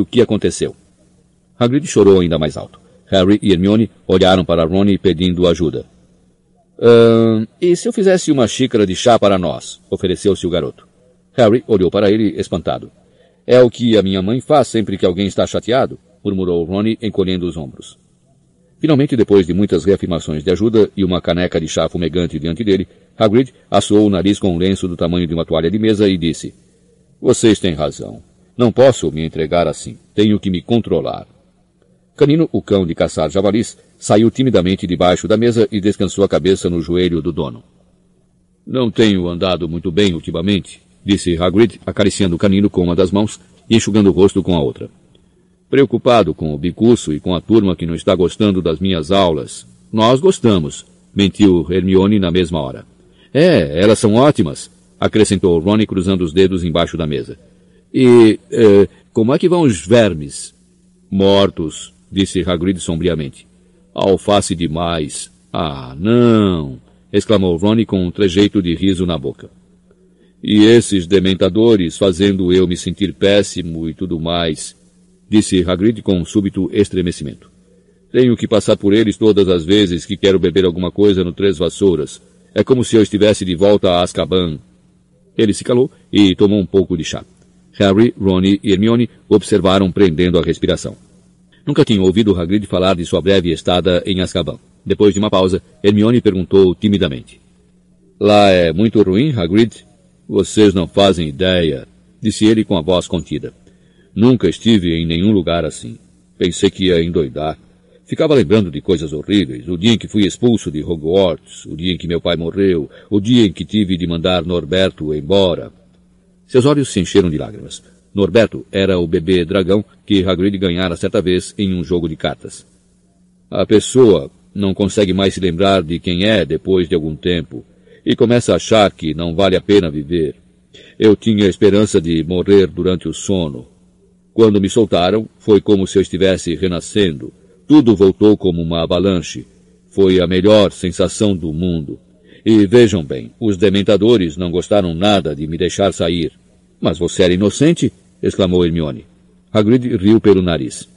o que aconteceu. Hagrid chorou ainda mais alto. Harry e Hermione olharam para Rony pedindo ajuda. Uh, e se eu fizesse uma xícara de chá para nós? ofereceu-se o garoto. Harry olhou para ele espantado. É o que a minha mãe faz sempre que alguém está chateado, murmurou Ronnie encolhendo os ombros. Finalmente, depois de muitas reafirmações de ajuda e uma caneca de chá fumegante diante dele, Hagrid assou o nariz com um lenço do tamanho de uma toalha de mesa e disse, Vocês têm razão. Não posso me entregar assim. Tenho que me controlar. Canino, o cão de caçar javalis, saiu timidamente debaixo da mesa e descansou a cabeça no joelho do dono. Não tenho andado muito bem ultimamente, disse Hagrid, acariciando o canino com uma das mãos e enxugando o rosto com a outra. Preocupado com o bicurso e com a turma que não está gostando das minhas aulas. Nós gostamos, mentiu Hermione na mesma hora. É, elas são ótimas, acrescentou Ron cruzando os dedos embaixo da mesa. E eh, como é que vão os vermes? Mortos, disse Hagrid sombriamente. Alface demais. Ah, não! exclamou Ron com um trejeito de riso na boca. E esses dementadores fazendo eu me sentir péssimo e tudo mais, disse Hagrid com um súbito estremecimento. Tenho que passar por eles todas as vezes que quero beber alguma coisa no Três Vassouras. É como se eu estivesse de volta a Azkaban. Ele se calou e tomou um pouco de chá. Harry, Ron e Hermione observaram prendendo a respiração. Nunca tinham ouvido Hagrid falar de sua breve estada em Azkaban. Depois de uma pausa, Hermione perguntou timidamente. Lá é muito ruim, Hagrid? Vocês não fazem ideia, disse ele com a voz contida. Nunca estive em nenhum lugar assim. Pensei que ia endoidar. Ficava lembrando de coisas horríveis. O dia em que fui expulso de Hogwarts, o dia em que meu pai morreu, o dia em que tive de mandar Norberto embora. Seus olhos se encheram de lágrimas. Norberto era o bebê dragão que Hagrid ganhara certa vez em um jogo de cartas. A pessoa não consegue mais se lembrar de quem é depois de algum tempo e começa a achar que não vale a pena viver. Eu tinha esperança de morrer durante o sono. Quando me soltaram, foi como se eu estivesse renascendo. Tudo voltou como uma avalanche. Foi a melhor sensação do mundo. E vejam bem, os dementadores não gostaram nada de me deixar sair. Mas você era inocente exclamou Hermione. Hagrid riu pelo nariz.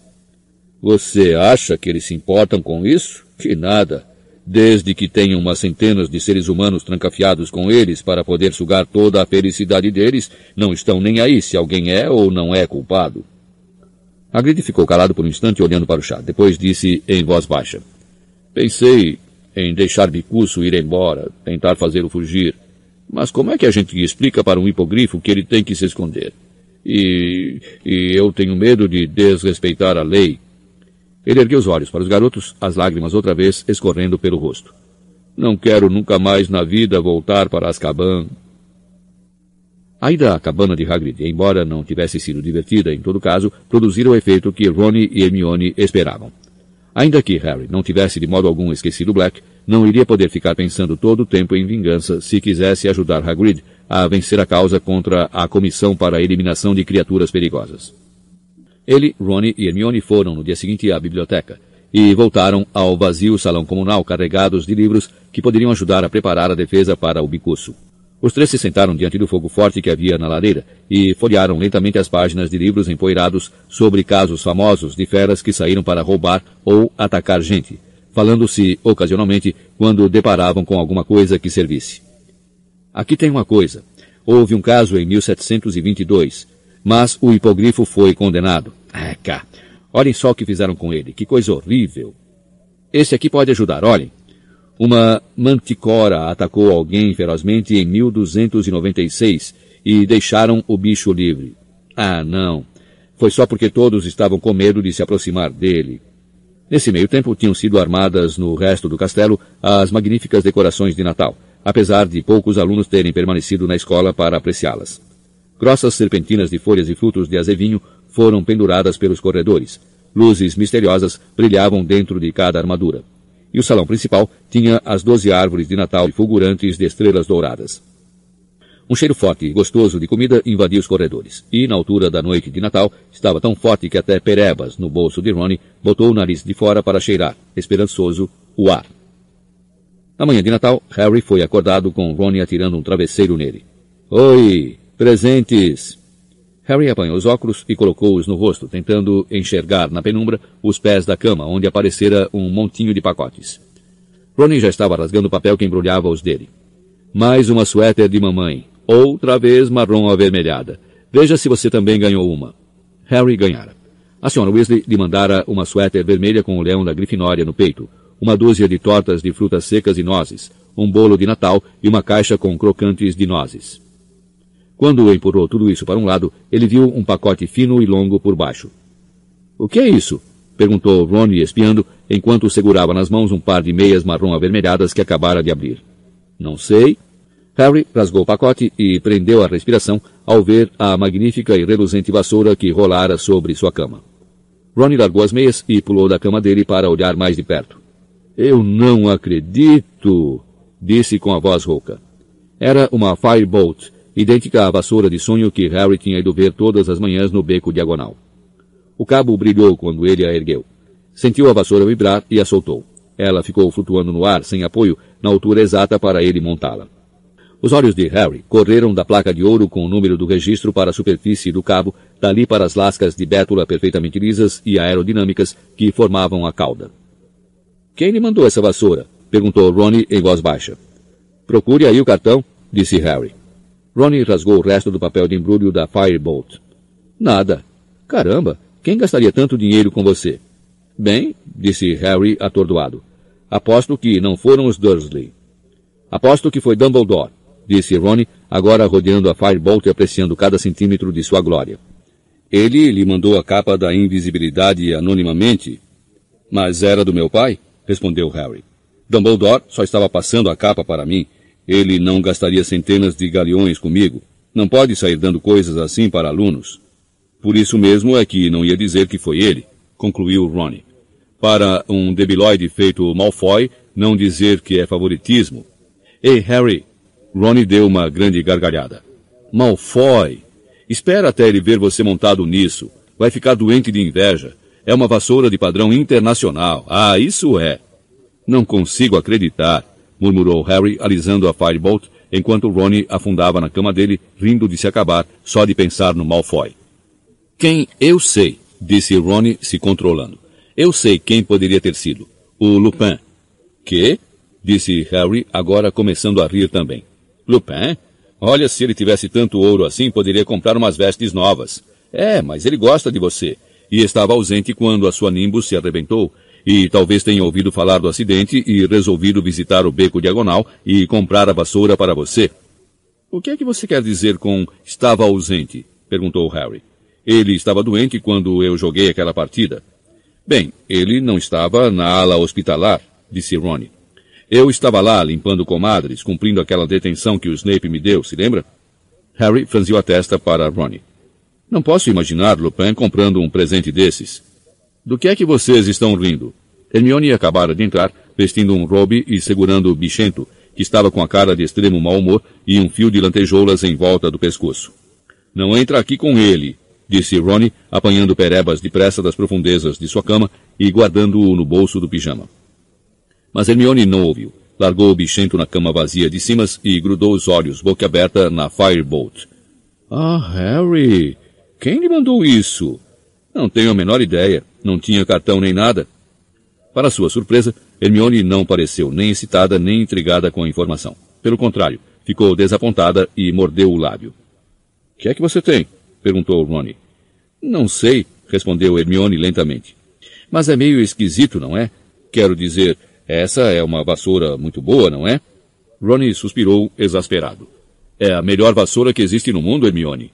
Você acha que eles se importam com isso? Que nada. Desde que tenham umas centenas de seres humanos trancafiados com eles para poder sugar toda a felicidade deles, não estão nem aí se alguém é ou não é culpado. Hagrid ficou calado por um instante olhando para o chá. Depois disse em voz baixa. Pensei em deixar Bicuço ir embora, tentar fazê-lo fugir. Mas como é que a gente explica para um hipogrifo que ele tem que se esconder? e, e eu tenho medo de desrespeitar a lei. Ele ergueu os olhos para os garotos, as lágrimas outra vez escorrendo pelo rosto. Não quero nunca mais na vida voltar para Azkaban. A ida à cabana de Hagrid, embora não tivesse sido divertida, em todo caso, produziram o efeito que Ronnie e Hermione esperavam. Ainda que Harry não tivesse de modo algum esquecido Black, não iria poder ficar pensando todo o tempo em vingança se quisesse ajudar Hagrid a vencer a causa contra a Comissão para a Eliminação de Criaturas Perigosas. Ele, Ronnie e Hermione foram no dia seguinte à biblioteca e voltaram ao vazio salão comunal carregados de livros que poderiam ajudar a preparar a defesa para o bicuço. Os três se sentaram diante do fogo forte que havia na lareira e folhearam lentamente as páginas de livros empoeirados sobre casos famosos de feras que saíram para roubar ou atacar gente, falando-se ocasionalmente quando deparavam com alguma coisa que servisse. Aqui tem uma coisa. Houve um caso em 1722, mas o hipogrifo foi condenado. Ah, cá. Olhem só o que fizeram com ele. Que coisa horrível. Esse aqui pode ajudar, olhem. Uma manticora atacou alguém ferozmente em 1296 e deixaram o bicho livre. Ah, não. Foi só porque todos estavam com medo de se aproximar dele. Nesse meio tempo tinham sido armadas no resto do castelo as magníficas decorações de Natal apesar de poucos alunos terem permanecido na escola para apreciá-las. Grossas serpentinas de folhas e frutos de azevinho foram penduradas pelos corredores. Luzes misteriosas brilhavam dentro de cada armadura. E o salão principal tinha as doze árvores de Natal fulgurantes de estrelas douradas. Um cheiro forte e gostoso de comida invadia os corredores, e, na altura da noite de Natal, estava tão forte que até Perebas, no bolso de Ronnie, botou o nariz de fora para cheirar, esperançoso, o ar. Na manhã de Natal, Harry foi acordado com Ron atirando um travesseiro nele. Oi, presentes! Harry apanhou os óculos e colocou-os no rosto, tentando enxergar na penumbra os pés da cama, onde aparecera um montinho de pacotes. Ronnie já estava rasgando o papel que embrulhava os dele. Mais uma suéter de mamãe. Outra vez marrom avermelhada. Veja se você também ganhou uma. Harry ganhara. A senhora Weasley lhe mandara uma suéter vermelha com o leão da Grifinória no peito, uma dúzia de tortas de frutas secas e nozes, um bolo de Natal e uma caixa com crocantes de nozes. Quando empurrou tudo isso para um lado, ele viu um pacote fino e longo por baixo. O que é isso? perguntou Ron espiando, enquanto segurava nas mãos um par de meias marrom avermelhadas que acabara de abrir. Não sei. Harry rasgou o pacote e prendeu a respiração ao ver a magnífica e reluzente vassoura que rolara sobre sua cama. Ron largou as meias e pulou da cama dele para olhar mais de perto. Eu não acredito, disse com a voz rouca. Era uma Firebolt, idêntica à vassoura de sonho que Harry tinha ido ver todas as manhãs no beco diagonal. O cabo brilhou quando ele a ergueu. Sentiu a vassoura vibrar e a soltou. Ela ficou flutuando no ar, sem apoio, na altura exata para ele montá-la. Os olhos de Harry correram da placa de ouro com o número do registro para a superfície do cabo, dali para as lascas de bétula perfeitamente lisas e aerodinâmicas que formavam a cauda. Quem lhe mandou essa vassoura? perguntou Ronnie em voz baixa. Procure aí o cartão, disse Harry. Ronnie rasgou o resto do papel de embrulho da Firebolt. Nada. Caramba, quem gastaria tanto dinheiro com você? Bem, disse Harry atordoado. Aposto que não foram os Dursley. Aposto que foi Dumbledore, disse Ronnie, agora rodeando a Firebolt e apreciando cada centímetro de sua glória. Ele lhe mandou a capa da invisibilidade anonimamente. Mas era do meu pai? respondeu Harry. Dumbledore só estava passando a capa para mim ele não gastaria centenas de galeões comigo. Não pode sair dando coisas assim para alunos. Por isso mesmo é que não ia dizer que foi ele, concluiu Ronnie. Para um debilóide feito Malfoy, não dizer que é favoritismo. Ei, Harry! Ronnie deu uma grande gargalhada. Malfoy! Espera até ele ver você montado nisso. Vai ficar doente de inveja. É uma vassoura de padrão internacional. Ah, isso é. Não consigo acreditar murmurou Harry, alisando a Firebolt, enquanto Ronnie afundava na cama dele, rindo de se acabar, só de pensar no Malfoy. Quem eu sei, disse Ronnie, se controlando. Eu sei quem poderia ter sido. O Lupin. Que? disse Harry, agora começando a rir também. Lupin? Olha, se ele tivesse tanto ouro assim, poderia comprar umas vestes novas. É, mas ele gosta de você. E estava ausente quando a sua Nimbus se arrebentou, e talvez tenha ouvido falar do acidente e resolvido visitar o beco diagonal e comprar a vassoura para você. O que é que você quer dizer com estava ausente? perguntou Harry. Ele estava doente quando eu joguei aquela partida. Bem, ele não estava na ala hospitalar, disse Ronnie. Eu estava lá limpando comadres, cumprindo aquela detenção que o Snape me deu, se lembra? Harry franziu a testa para Ronnie. Não posso imaginar Lupin comprando um presente desses. Do que é que vocês estão rindo? Hermione acabara de entrar, vestindo um robe e segurando o bichento, que estava com a cara de extremo mau humor e um fio de lantejoulas em volta do pescoço. Não entra aqui com ele, disse Ronnie, apanhando Perebas depressa das profundezas de sua cama e guardando-o no bolso do pijama. Mas Hermione não ouviu. Largou o bichento na cama vazia de Simas e grudou os olhos, boca aberta, na Firebolt. Ah, Harry! Quem lhe mandou isso? Não tenho a menor ideia. Não tinha cartão nem nada. Para sua surpresa, Hermione não pareceu nem excitada nem intrigada com a informação. Pelo contrário, ficou desapontada e mordeu o lábio. O que é que você tem? perguntou Ronnie. Não sei, respondeu Hermione lentamente. Mas é meio esquisito, não é? Quero dizer, essa é uma vassoura muito boa, não é? Ronnie suspirou, exasperado. É a melhor vassoura que existe no mundo, Hermione.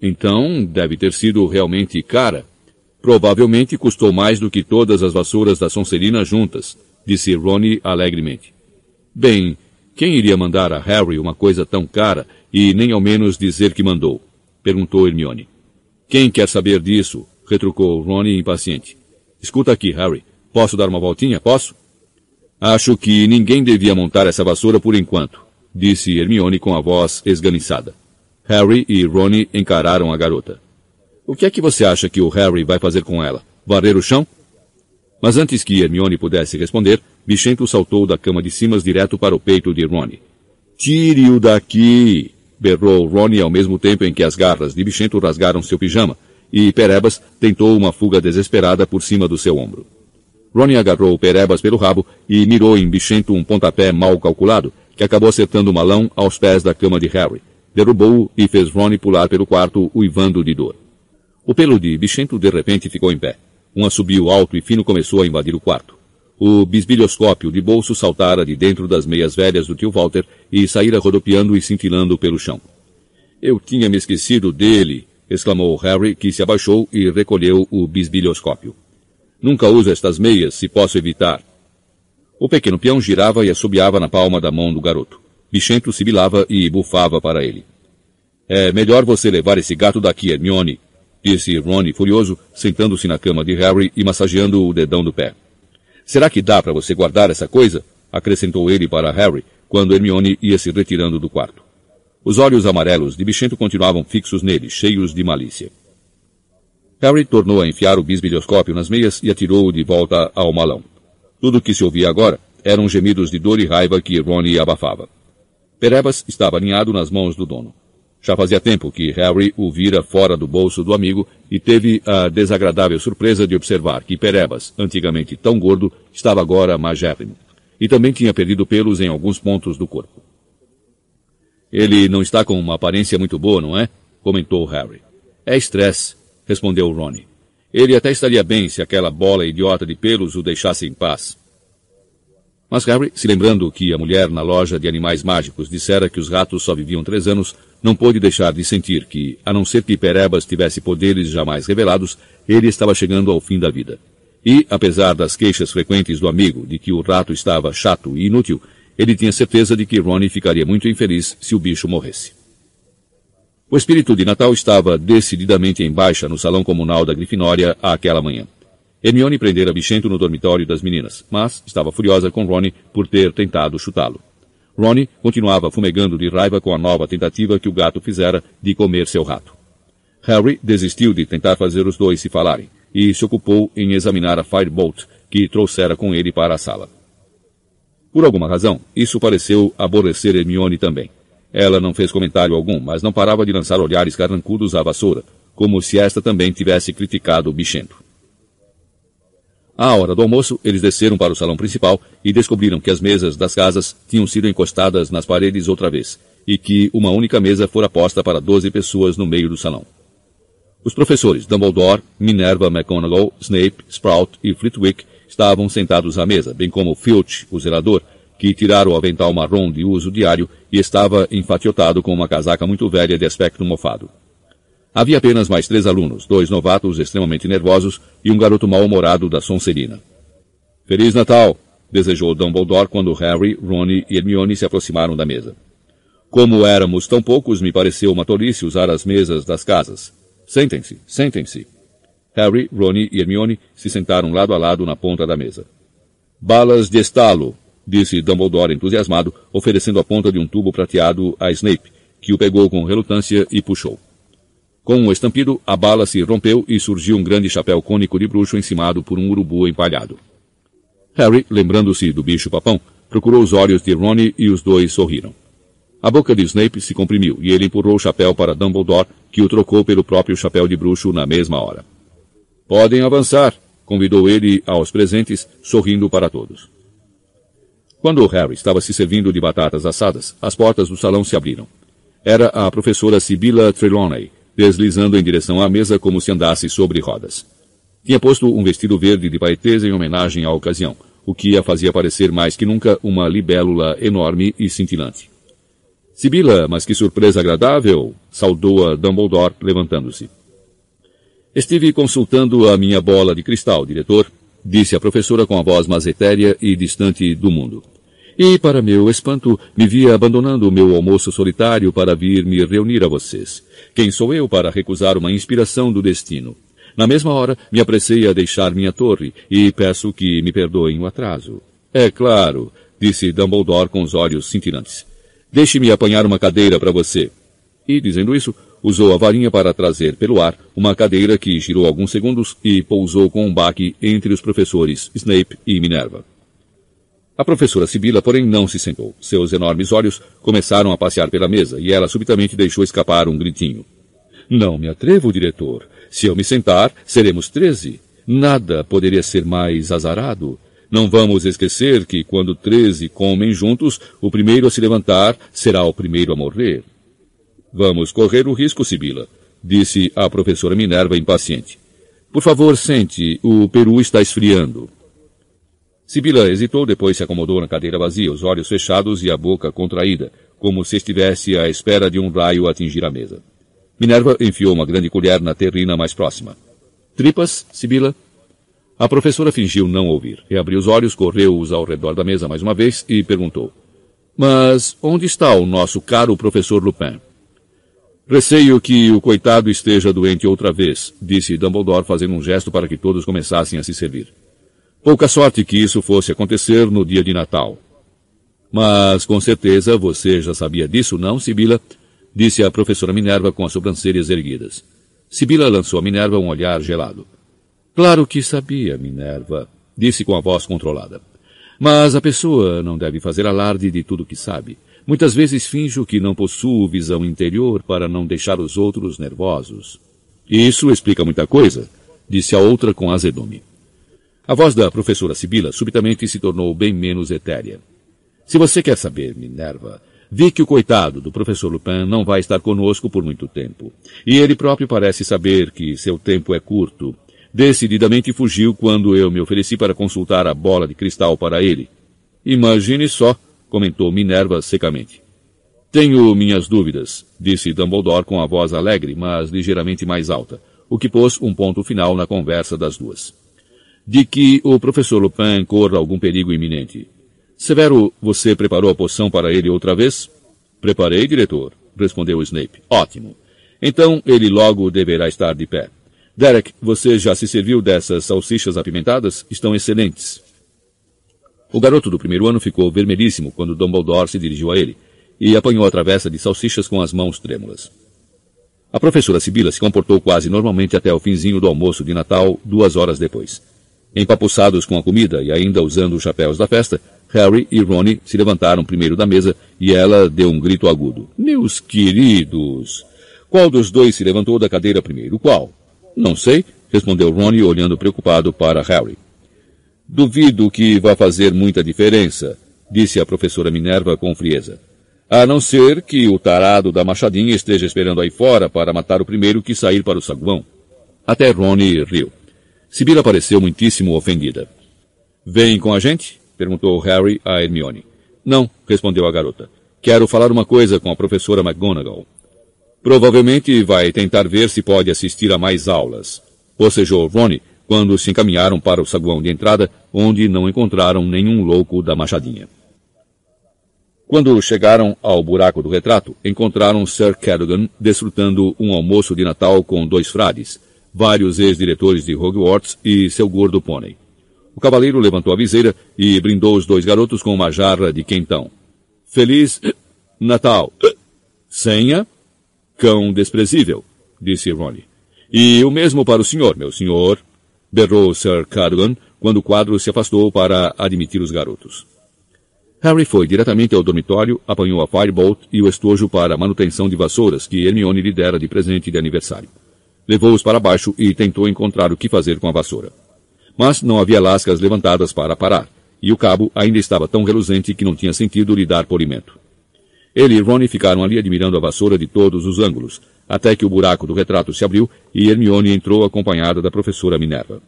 Então, deve ter sido realmente cara. Provavelmente custou mais do que todas as vassouras da Sonserina juntas, disse Ronnie alegremente. Bem, quem iria mandar a Harry uma coisa tão cara e nem ao menos dizer que mandou? perguntou Hermione. Quem quer saber disso? retrucou Ronnie impaciente. Escuta aqui, Harry. Posso dar uma voltinha? Posso? Acho que ninguém devia montar essa vassoura por enquanto, disse Hermione com a voz esganiçada. Harry e Ronnie encararam a garota. O que é que você acha que o Harry vai fazer com ela? Varrer o chão? Mas antes que Hermione pudesse responder, Bichento saltou da cama de cima direto para o peito de Ronnie. Tire-o daqui! berrou Ronnie ao mesmo tempo em que as garras de Bichento rasgaram seu pijama, e Perebas tentou uma fuga desesperada por cima do seu ombro. Ronnie agarrou Perebas pelo rabo e mirou em Bichento um pontapé mal calculado, que acabou acertando o malão aos pés da cama de Harry. Derrubou-o e fez Ronnie pular pelo quarto, uivando de dor. O pelo de Bichento de repente ficou em pé. Um assobio alto e fino começou a invadir o quarto. O bisbilhoscópio de bolso saltara de dentro das meias velhas do tio Walter e saíra rodopiando e cintilando pelo chão. Eu tinha me esquecido dele, exclamou Harry, que se abaixou e recolheu o bisbilhoscópio. Nunca uso estas meias, se posso evitar. O pequeno peão girava e assobiava na palma da mão do garoto. Bichento sibilava e bufava para ele. É melhor você levar esse gato daqui, Hermione, disse Ron furioso, sentando-se na cama de Harry e massageando o dedão do pé. Será que dá para você guardar essa coisa? acrescentou ele para Harry, quando Hermione ia se retirando do quarto. Os olhos amarelos de Bichento continuavam fixos nele, cheios de malícia. Harry tornou a enfiar o bisbilhoscópio nas meias e atirou-o de volta ao malão. Tudo o que se ouvia agora eram gemidos de dor e raiva que Ron abafava. Perebas estava alinhado nas mãos do dono. Já fazia tempo que Harry o vira fora do bolso do amigo e teve a desagradável surpresa de observar que Perebas, antigamente tão gordo, estava agora magérrimo. E também tinha perdido pelos em alguns pontos do corpo. Ele não está com uma aparência muito boa, não é? comentou Harry. É estresse, respondeu Ronnie. Ele até estaria bem se aquela bola idiota de pelos o deixasse em paz. Mas Harry, se lembrando que a mulher na loja de animais mágicos dissera que os ratos só viviam três anos, não pôde deixar de sentir que, a não ser que Perebas tivesse poderes jamais revelados, ele estava chegando ao fim da vida. E, apesar das queixas frequentes do amigo de que o rato estava chato e inútil, ele tinha certeza de que Ronnie ficaria muito infeliz se o bicho morresse. O espírito de Natal estava decididamente em baixa no salão comunal da Grifinória àquela manhã. Hermione prendera Bichento no dormitório das meninas, mas estava furiosa com Ronnie por ter tentado chutá-lo. Ronnie continuava fumegando de raiva com a nova tentativa que o gato fizera de comer seu rato. Harry desistiu de tentar fazer os dois se falarem e se ocupou em examinar a Firebolt que trouxera com ele para a sala. Por alguma razão, isso pareceu aborrecer Hermione também. Ela não fez comentário algum, mas não parava de lançar olhares carrancudos à vassoura, como se esta também tivesse criticado o bichento. À hora do almoço, eles desceram para o salão principal e descobriram que as mesas das casas tinham sido encostadas nas paredes outra vez, e que uma única mesa fora posta para doze pessoas no meio do salão. Os professores Dumbledore, Minerva McGonagall, Snape, Sprout e Flitwick estavam sentados à mesa, bem como Filch, o zelador, que tirara o avental marrom de uso diário e estava enfatiotado com uma casaca muito velha de aspecto mofado. Havia apenas mais três alunos, dois novatos extremamente nervosos e um garoto mal-humorado da Sonserina. Feliz Natal! desejou Dumbledore quando Harry, Ron e Hermione se aproximaram da mesa. Como éramos tão poucos, me pareceu uma tolice usar as mesas das casas. Sentem-se, sentem-se. Harry, Ron e Hermione se sentaram lado a lado na ponta da mesa. Balas de estalo, disse Dumbledore entusiasmado, oferecendo a ponta de um tubo prateado a Snape, que o pegou com relutância e puxou. Com um estampido, a bala se rompeu e surgiu um grande chapéu cônico de bruxo encimado por um urubu empalhado. Harry, lembrando-se do bicho-papão, procurou os olhos de Ronnie e os dois sorriram. A boca de Snape se comprimiu e ele empurrou o chapéu para Dumbledore, que o trocou pelo próprio chapéu de bruxo na mesma hora. Podem avançar, convidou ele aos presentes, sorrindo para todos. Quando Harry estava se servindo de batatas assadas, as portas do salão se abriram. Era a professora Sibylla Trelawney, deslizando em direção à mesa como se andasse sobre rodas. Tinha posto um vestido verde de paetês em homenagem à ocasião, o que a fazia parecer mais que nunca uma libélula enorme e cintilante. Sibila, mas que surpresa agradável! saudou-a Dumbledore, levantando-se. Estive consultando a minha bola de cristal, diretor, disse a professora com a voz mais etérea e distante do mundo. E, para meu espanto, me via abandonando o meu almoço solitário para vir me reunir a vocês. Quem sou eu para recusar uma inspiração do destino? Na mesma hora, me apressei a deixar minha torre e peço que me perdoem o atraso. É claro, disse Dumbledore com os olhos cintilantes. Deixe-me apanhar uma cadeira para você. E, dizendo isso, usou a varinha para trazer pelo ar uma cadeira que girou alguns segundos e pousou com um baque entre os professores Snape e Minerva. A professora Sibila, porém, não se sentou. Seus enormes olhos começaram a passear pela mesa e ela subitamente deixou escapar um gritinho. Não me atrevo, diretor. Se eu me sentar, seremos treze. Nada poderia ser mais azarado. Não vamos esquecer que quando treze comem juntos, o primeiro a se levantar será o primeiro a morrer. Vamos correr o risco, Sibila, disse a professora Minerva impaciente. Por favor, sente, o peru está esfriando. Sibila hesitou, depois se acomodou na cadeira vazia, os olhos fechados e a boca contraída, como se estivesse à espera de um raio atingir a mesa. Minerva enfiou uma grande colher na terrina mais próxima. Tripas, Sibila? A professora fingiu não ouvir. Reabriu os olhos, correu-os ao redor da mesa mais uma vez e perguntou. Mas onde está o nosso caro professor Lupin? Receio que o coitado esteja doente outra vez, disse Dumbledore fazendo um gesto para que todos começassem a se servir. Pouca sorte que isso fosse acontecer no dia de Natal. Mas com certeza você já sabia disso, não, Sibila? Disse a professora Minerva com as sobrancelhas erguidas. Sibila lançou a Minerva um olhar gelado. Claro que sabia, Minerva, disse com a voz controlada. Mas a pessoa não deve fazer alarde de tudo que sabe. Muitas vezes finjo que não possuo visão interior para não deixar os outros nervosos. Isso explica muita coisa, disse a outra com azedume. A voz da professora Sibila subitamente se tornou bem menos etérea. Se você quer saber, Minerva, vi que o coitado do professor Lupin não vai estar conosco por muito tempo. E ele próprio parece saber que seu tempo é curto Decididamente fugiu quando eu me ofereci para consultar a bola de cristal para ele. Imagine só, comentou Minerva secamente. Tenho minhas dúvidas, disse Dumbledore com a voz alegre, mas ligeiramente mais alta, o que pôs um ponto final na conversa das duas. De que o professor Lupin corra algum perigo iminente. Severo, você preparou a poção para ele outra vez? Preparei, diretor, respondeu Snape. Ótimo. Então ele logo deverá estar de pé. Derek, você já se serviu dessas salsichas apimentadas? Estão excelentes. O garoto do primeiro ano ficou vermelhíssimo quando Dumbledore se dirigiu a ele e apanhou a travessa de salsichas com as mãos trêmulas. A professora Sibila se comportou quase normalmente até o finzinho do almoço de Natal, duas horas depois. Empapuçados com a comida e ainda usando os chapéus da festa, Harry e Ronnie se levantaram primeiro da mesa e ela deu um grito agudo. Meus queridos! Qual dos dois se levantou da cadeira primeiro? Qual? Não sei, respondeu Ronnie olhando preocupado para Harry. Duvido que vá fazer muita diferença, disse a professora Minerva com frieza. A não ser que o tarado da machadinha esteja esperando aí fora para matar o primeiro que sair para o saguão. Até Ronnie riu. Sibila pareceu muitíssimo ofendida. Vem com a gente? perguntou Harry a Hermione. Não, respondeu a garota. Quero falar uma coisa com a professora McGonagall. Provavelmente vai tentar ver se pode assistir a mais aulas. Bocejou Ronnie quando se encaminharam para o saguão de entrada, onde não encontraram nenhum louco da machadinha. Quando chegaram ao buraco do retrato, encontraram Sir Cadogan desfrutando um almoço de Natal com dois frades, vários ex-diretores de Hogwarts e seu gordo pônei. O cavaleiro levantou a viseira e brindou os dois garotos com uma jarra de quentão. Feliz Natal! Senha Cão desprezível, disse Ronnie. E o mesmo para o senhor, meu senhor, berrou Sir Cadogan quando o quadro se afastou para admitir os garotos. Harry foi diretamente ao dormitório, apanhou a Firebolt e o estojo para manutenção de vassouras que Hermione lhe dera de presente de aniversário. Levou-os para baixo e tentou encontrar o que fazer com a vassoura. Mas não havia lascas levantadas para parar, e o cabo ainda estava tão reluzente que não tinha sentido lhe dar polimento. Ele e Ronnie ficaram ali admirando a vassoura de todos os ângulos, até que o buraco do retrato se abriu e Hermione entrou acompanhada da professora Minerva.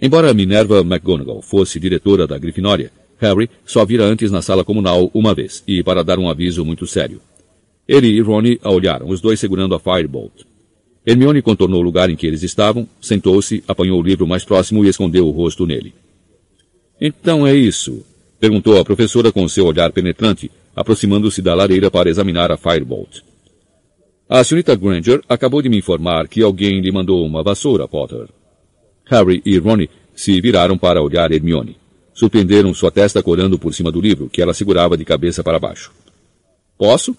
Embora Minerva McGonagall fosse diretora da Grifinória, Harry só vira antes na sala comunal uma vez, e para dar um aviso muito sério. Ele e Ronnie a olharam, os dois segurando a Firebolt. Hermione contornou o lugar em que eles estavam, sentou-se, apanhou o livro mais próximo e escondeu o rosto nele. Então é isso? Perguntou a professora com seu olhar penetrante, aproximando-se da lareira para examinar a Firebolt. A senhorita Granger acabou de me informar que alguém lhe mandou uma vassoura, Potter. Harry e Ronnie se viraram para olhar Hermione. Surpreenderam sua testa corando por cima do livro, que ela segurava de cabeça para baixo. Posso?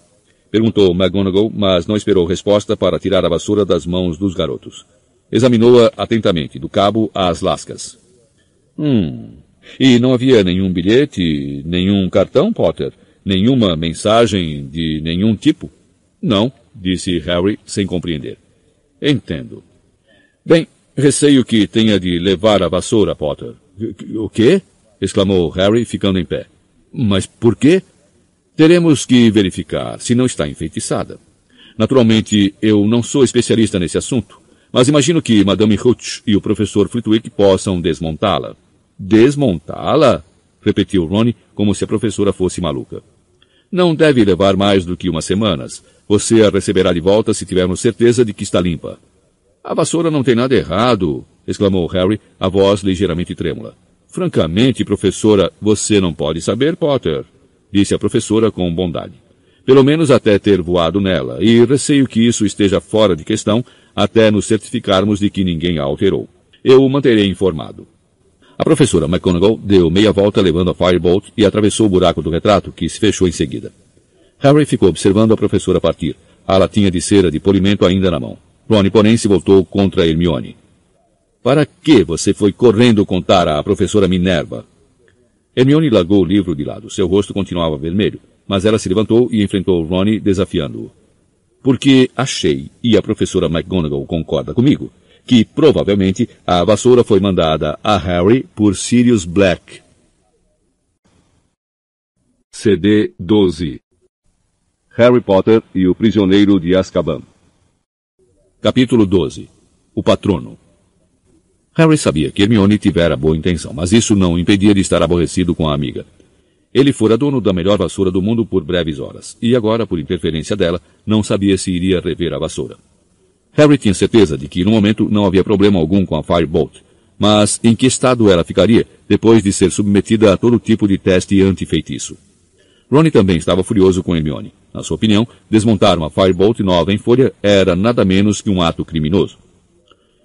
Perguntou McGonagall, mas não esperou resposta para tirar a vassoura das mãos dos garotos. Examinou-a atentamente, do cabo às lascas. Hum, E não havia nenhum bilhete, nenhum cartão, Potter? Nenhuma mensagem de nenhum tipo? Não, disse Harry sem compreender. Entendo. Bem, receio que tenha de levar a vassoura, Potter. O quê? exclamou Harry, ficando em pé. Mas por quê? Teremos que verificar se não está enfeitiçada. Naturalmente, eu não sou especialista nesse assunto, mas imagino que Madame Hooch e o professor Flitwick possam desmontá-la. Desmontá-la? repetiu Ronnie, como se a professora fosse maluca. Não deve levar mais do que umas semanas. Você a receberá de volta se tivermos certeza de que está limpa. A vassoura não tem nada errado, exclamou Harry, a voz ligeiramente trêmula. Francamente, professora, você não pode saber, Potter, disse a professora com bondade. Pelo menos até ter voado nela, e receio que isso esteja fora de questão até nos certificarmos de que ninguém a alterou. Eu o manterei informado. A professora McGonagall deu meia volta levando a Firebolt e atravessou o buraco do retrato, que se fechou em seguida. Harry ficou observando a professora partir, a latinha de cera de polimento ainda na mão. Ron, porém, se voltou contra Hermione. Para que você foi correndo contar à professora Minerva? Hermione largou o livro de lado. Seu rosto continuava vermelho, mas ela se levantou e enfrentou Ronnie, desafiando-o. Porque achei, e a professora McGonagall concorda comigo, que provavelmente a vassoura foi mandada a Harry por Sirius Black. CD 12 Harry Potter e o Prisioneiro de Azkaban Capítulo 12 O Patrono Harry sabia que Hermione tivera boa intenção, mas isso não o impedia de estar aborrecido com a amiga. Ele fora dono da melhor vassoura do mundo por breves horas, e agora, por interferência dela, não sabia se iria rever a vassoura. Harry tinha certeza de que no momento não havia problema algum com a Firebolt, mas em que estado ela ficaria depois de ser submetida a todo tipo de teste antifeitiço? Ronnie também estava furioso com Hermione. Na sua opinião, desmontar uma Firebolt nova em folha era nada menos que um ato criminoso.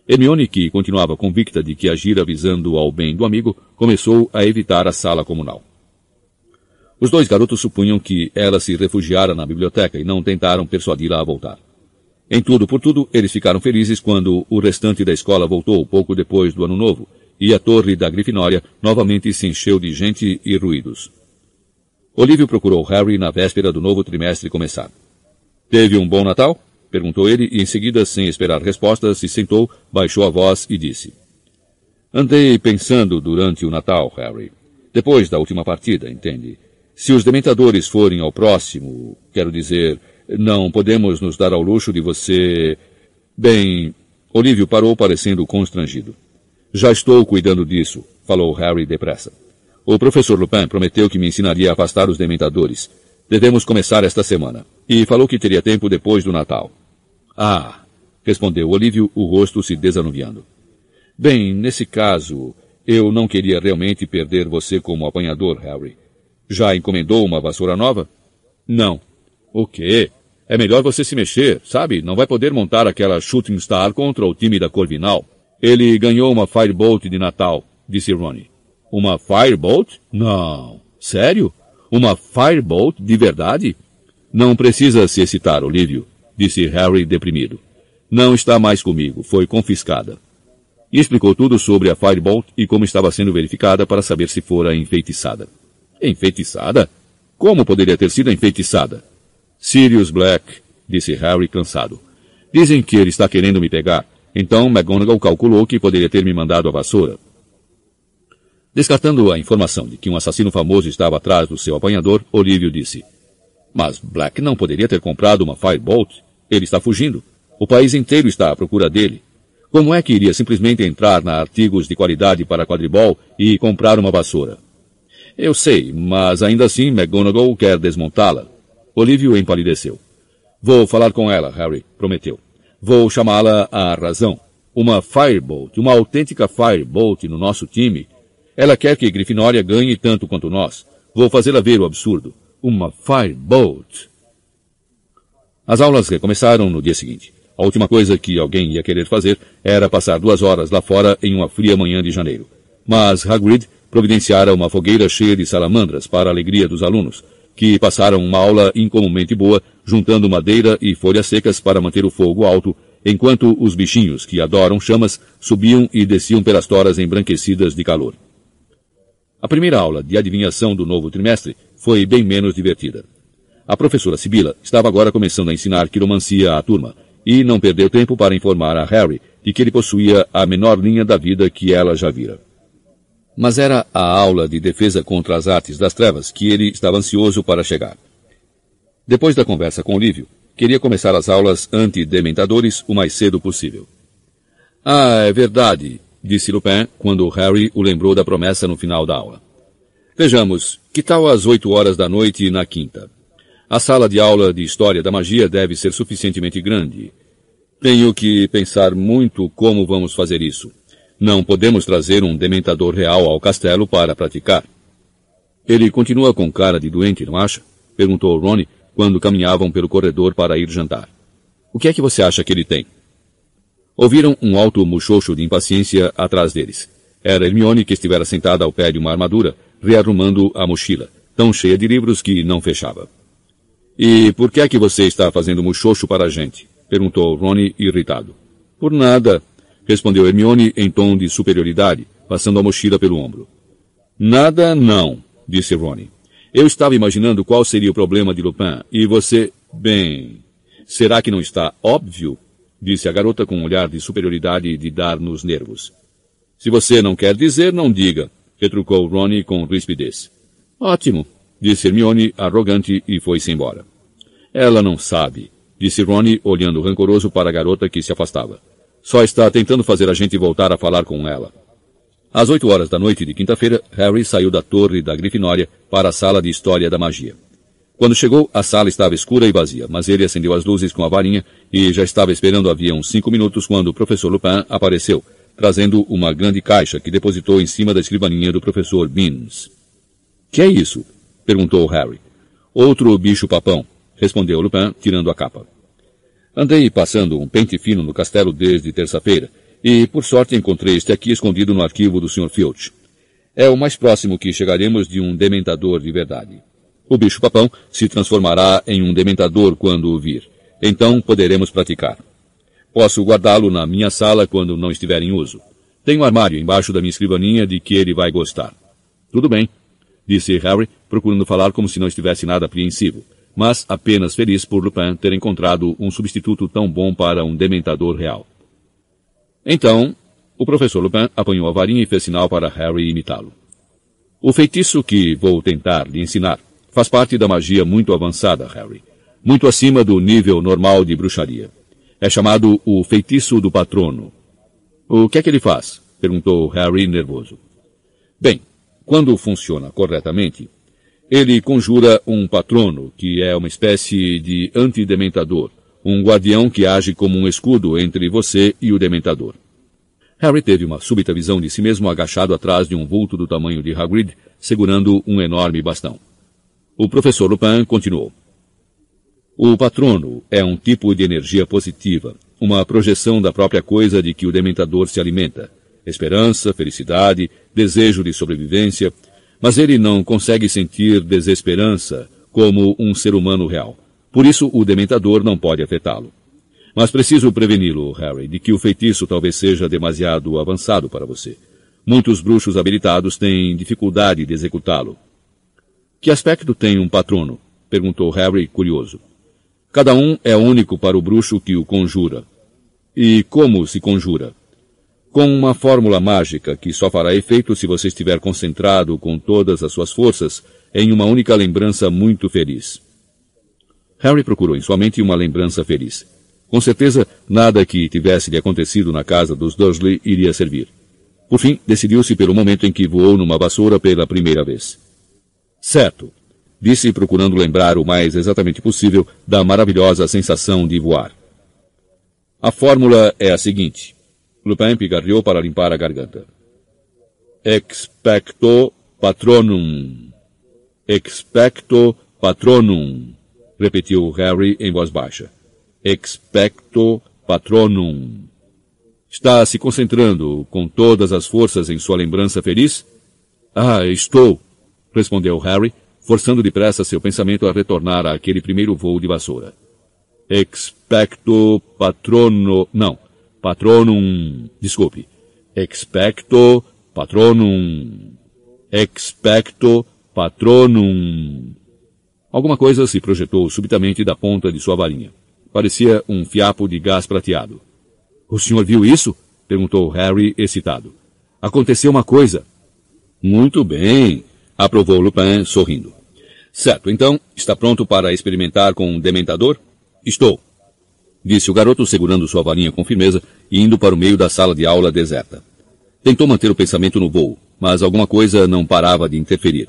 Hermione, que continuava convicta de que agira visando ao bem do amigo, começou a evitar a sala comunal. Os dois garotos supunham que ela se refugiara na biblioteca e não tentaram persuadi-la a voltar. Em tudo por tudo, eles ficaram felizes quando o restante da escola voltou pouco depois do ano novo, e a torre da Grifinória novamente se encheu de gente e ruídos. Olívio procurou Harry na véspera do novo trimestre começar. Teve um bom Natal? Perguntou ele e em seguida, sem esperar resposta, se sentou, baixou a voz e disse. Andei pensando durante o Natal, Harry. Depois da última partida, entende? Se os dementadores forem ao próximo, quero dizer, não podemos nos dar ao luxo de você. Bem, Olívio parou parecendo constrangido. Já estou cuidando disso, falou Harry depressa. O professor Lupin prometeu que me ensinaria a afastar os dementadores. Devemos começar esta semana. E falou que teria tempo depois do Natal. Ah, respondeu Olívio, o rosto se desanuviando. Bem, nesse caso, eu não queria realmente perder você como apanhador, Harry. Já encomendou uma vassoura nova? Não. O quê? É melhor você se mexer, sabe? Não vai poder montar aquela Shooting Star contra o time da Corvinal. Ele ganhou uma Firebolt de Natal, disse Ronnie. Uma Firebolt? Não. Sério? Uma Firebolt de verdade? Não precisa se excitar, Olívio, disse Harry deprimido. Não está mais comigo, foi confiscada. E explicou tudo sobre a Firebolt e como estava sendo verificada para saber se fora enfeitiçada. Enfeitiçada? Como poderia ter sido enfeitiçada? Sirius Black, disse Harry cansado. Dizem que ele está querendo me pegar. Então McGonagall calculou que poderia ter me mandado a vassoura. Descartando a informação de que um assassino famoso estava atrás do seu apanhador, Olívio disse. Mas Black não poderia ter comprado uma Firebolt. Ele está fugindo. O país inteiro está à procura dele. Como é que iria simplesmente entrar na artigos de qualidade para quadribol e comprar uma vassoura? Eu sei, mas ainda assim McGonagall quer desmontá-la. Olívio empalideceu. Vou falar com ela, Harry, prometeu. Vou chamá-la à razão. Uma Firebolt, uma autêntica Firebolt no nosso time. Ela quer que Grifinória ganhe tanto quanto nós. Vou fazê-la ver o absurdo. Uma Firebolt. As aulas recomeçaram no dia seguinte. A última coisa que alguém ia querer fazer era passar duas horas lá fora em uma fria manhã de janeiro. Mas Hagrid providenciara uma fogueira cheia de salamandras para a alegria dos alunos, que passaram uma aula incomumente boa, juntando madeira e folhas secas para manter o fogo alto, enquanto os bichinhos, que adoram chamas, subiam e desciam pelas toras embranquecidas de calor. A primeira aula de adivinhação do novo trimestre foi bem menos divertida. A professora Sibila estava agora começando a ensinar quiromancia à turma e não perdeu tempo para informar a Harry de que ele possuía a menor linha da vida que ela já vira. Mas era a aula de defesa contra as artes das trevas que ele estava ansioso para chegar. Depois da conversa com Olívio, queria começar as aulas anti-dementadores o mais cedo possível. Ah, é verdade, disse Lupin quando Harry o lembrou da promessa no final da aula. Vejamos, que tal às oito horas da noite na quinta? A sala de aula de História da Magia deve ser suficientemente grande. Tenho que pensar muito como vamos fazer isso. Não podemos trazer um dementador real ao castelo para praticar. Ele continua com cara de doente, não acha? Perguntou Ronnie quando caminhavam pelo corredor para ir jantar. O que é que você acha que ele tem? Ouviram um alto muxoxo de impaciência atrás deles. Era Hermione que estivera sentada ao pé de uma armadura, rearrumando a mochila, tão cheia de livros que não fechava. E por que é que você está fazendo muxoxo para a gente? Perguntou Rony irritado. Por nada, respondeu Hermione em tom de superioridade, passando a mochila pelo ombro. Nada não, disse Rony. Eu estava imaginando qual seria o problema de Lupin, e você... Bem... Será que não está óbvio? Disse a garota com um olhar de superioridade de dar nos nervos. Se você não quer dizer, não diga, retrucou Ronnie com rispidez. Ótimo, disse Hermione, arrogante, e foi-se embora. Ela não sabe, disse Ronnie, olhando rancoroso para a garota que se afastava. Só está tentando fazer a gente voltar a falar com ela. Às oito horas da noite de quinta-feira, Harry saiu da torre da Grifinória para a sala de História da Magia. Quando chegou, a sala estava escura e vazia, mas ele acendeu as luzes com a varinha e já estava esperando havia uns cinco minutos quando o professor Lupin apareceu, trazendo uma grande caixa que depositou em cima da escrivaninha do professor Beans. Que é isso? Perguntou Harry. Outro bicho-papão, respondeu Lupin, tirando a capa. Andei passando um pente fino no castelo desde terça-feira, e, por sorte, encontrei este aqui escondido no arquivo do Sr. Filch. É o mais próximo que chegaremos de um dementador de verdade. O bicho-papão se transformará em um dementador quando o vir. Então poderemos praticar. Posso guardá-lo na minha sala quando não estiver em uso. Tenho um armário embaixo da minha escrivaninha de que ele vai gostar. Tudo bem, disse Harry, procurando falar como se não estivesse nada apreensivo, mas apenas feliz por Lupin ter encontrado um substituto tão bom para um dementador real. Então, o professor Lupin apanhou a varinha e fez sinal para Harry imitá-lo. O feitiço que vou tentar lhe ensinar faz parte da magia muito avançada, Harry. Muito acima do nível normal de bruxaria. É chamado o feitiço do patrono. O que é que ele faz? perguntou Harry nervoso. Bem, quando funciona corretamente, ele conjura um patrono, que é uma espécie de antidementador, um guardião que age como um escudo entre você e o dementador. Harry teve uma súbita visão de si mesmo agachado atrás de um vulto do tamanho de Hagrid, segurando um enorme bastão. O professor Lupin continuou. O patrono é um tipo de energia positiva, uma projeção da própria coisa de que o dementador se alimenta. Esperança, felicidade, desejo de sobrevivência, mas ele não consegue sentir desesperança como um ser humano real. Por isso, o dementador não pode afetá-lo. Mas preciso preveni-lo, Harry, de que o feitiço talvez seja demasiado avançado para você. Muitos bruxos habilitados têm dificuldade de executá-lo. Que aspecto tem um patrono? perguntou Harry, curioso. Cada um é único para o bruxo que o conjura. E como se conjura? Com uma fórmula mágica que só fará efeito se você estiver concentrado com todas as suas forças em uma única lembrança muito feliz. Harry procurou em sua mente uma lembrança feliz. Com certeza, nada que tivesse lhe acontecido na casa dos Dursley iria servir. Por fim, decidiu-se pelo momento em que voou numa vassoura pela primeira vez. Certo, disse procurando lembrar o mais exatamente possível da maravilhosa sensação de voar. A fórmula é a seguinte. Lupin pigarreou para limpar a garganta. Expecto patronum. Expecto patronum repetiu Harry em voz baixa. Expecto patronum. Está se concentrando com todas as forças em sua lembrança feliz? Ah, estou, respondeu Harry, forçando depressa seu pensamento a retornar àquele primeiro voo de vassoura. Expecto patrono... Não, patronum... Desculpe. Expecto patronum... Expecto patronum. Alguma coisa se projetou subitamente da ponta de sua varinha. Parecia um fiapo de gás prateado. O senhor viu isso? perguntou Harry, excitado. Aconteceu uma coisa. Muito bem, aprovou Lupin, sorrindo. Certo, então, está pronto para experimentar com um dementador? Estou, disse o garoto segurando sua varinha com firmeza e indo para o meio da sala de aula deserta. Tentou manter o pensamento no voo, mas alguma coisa não parava de interferir.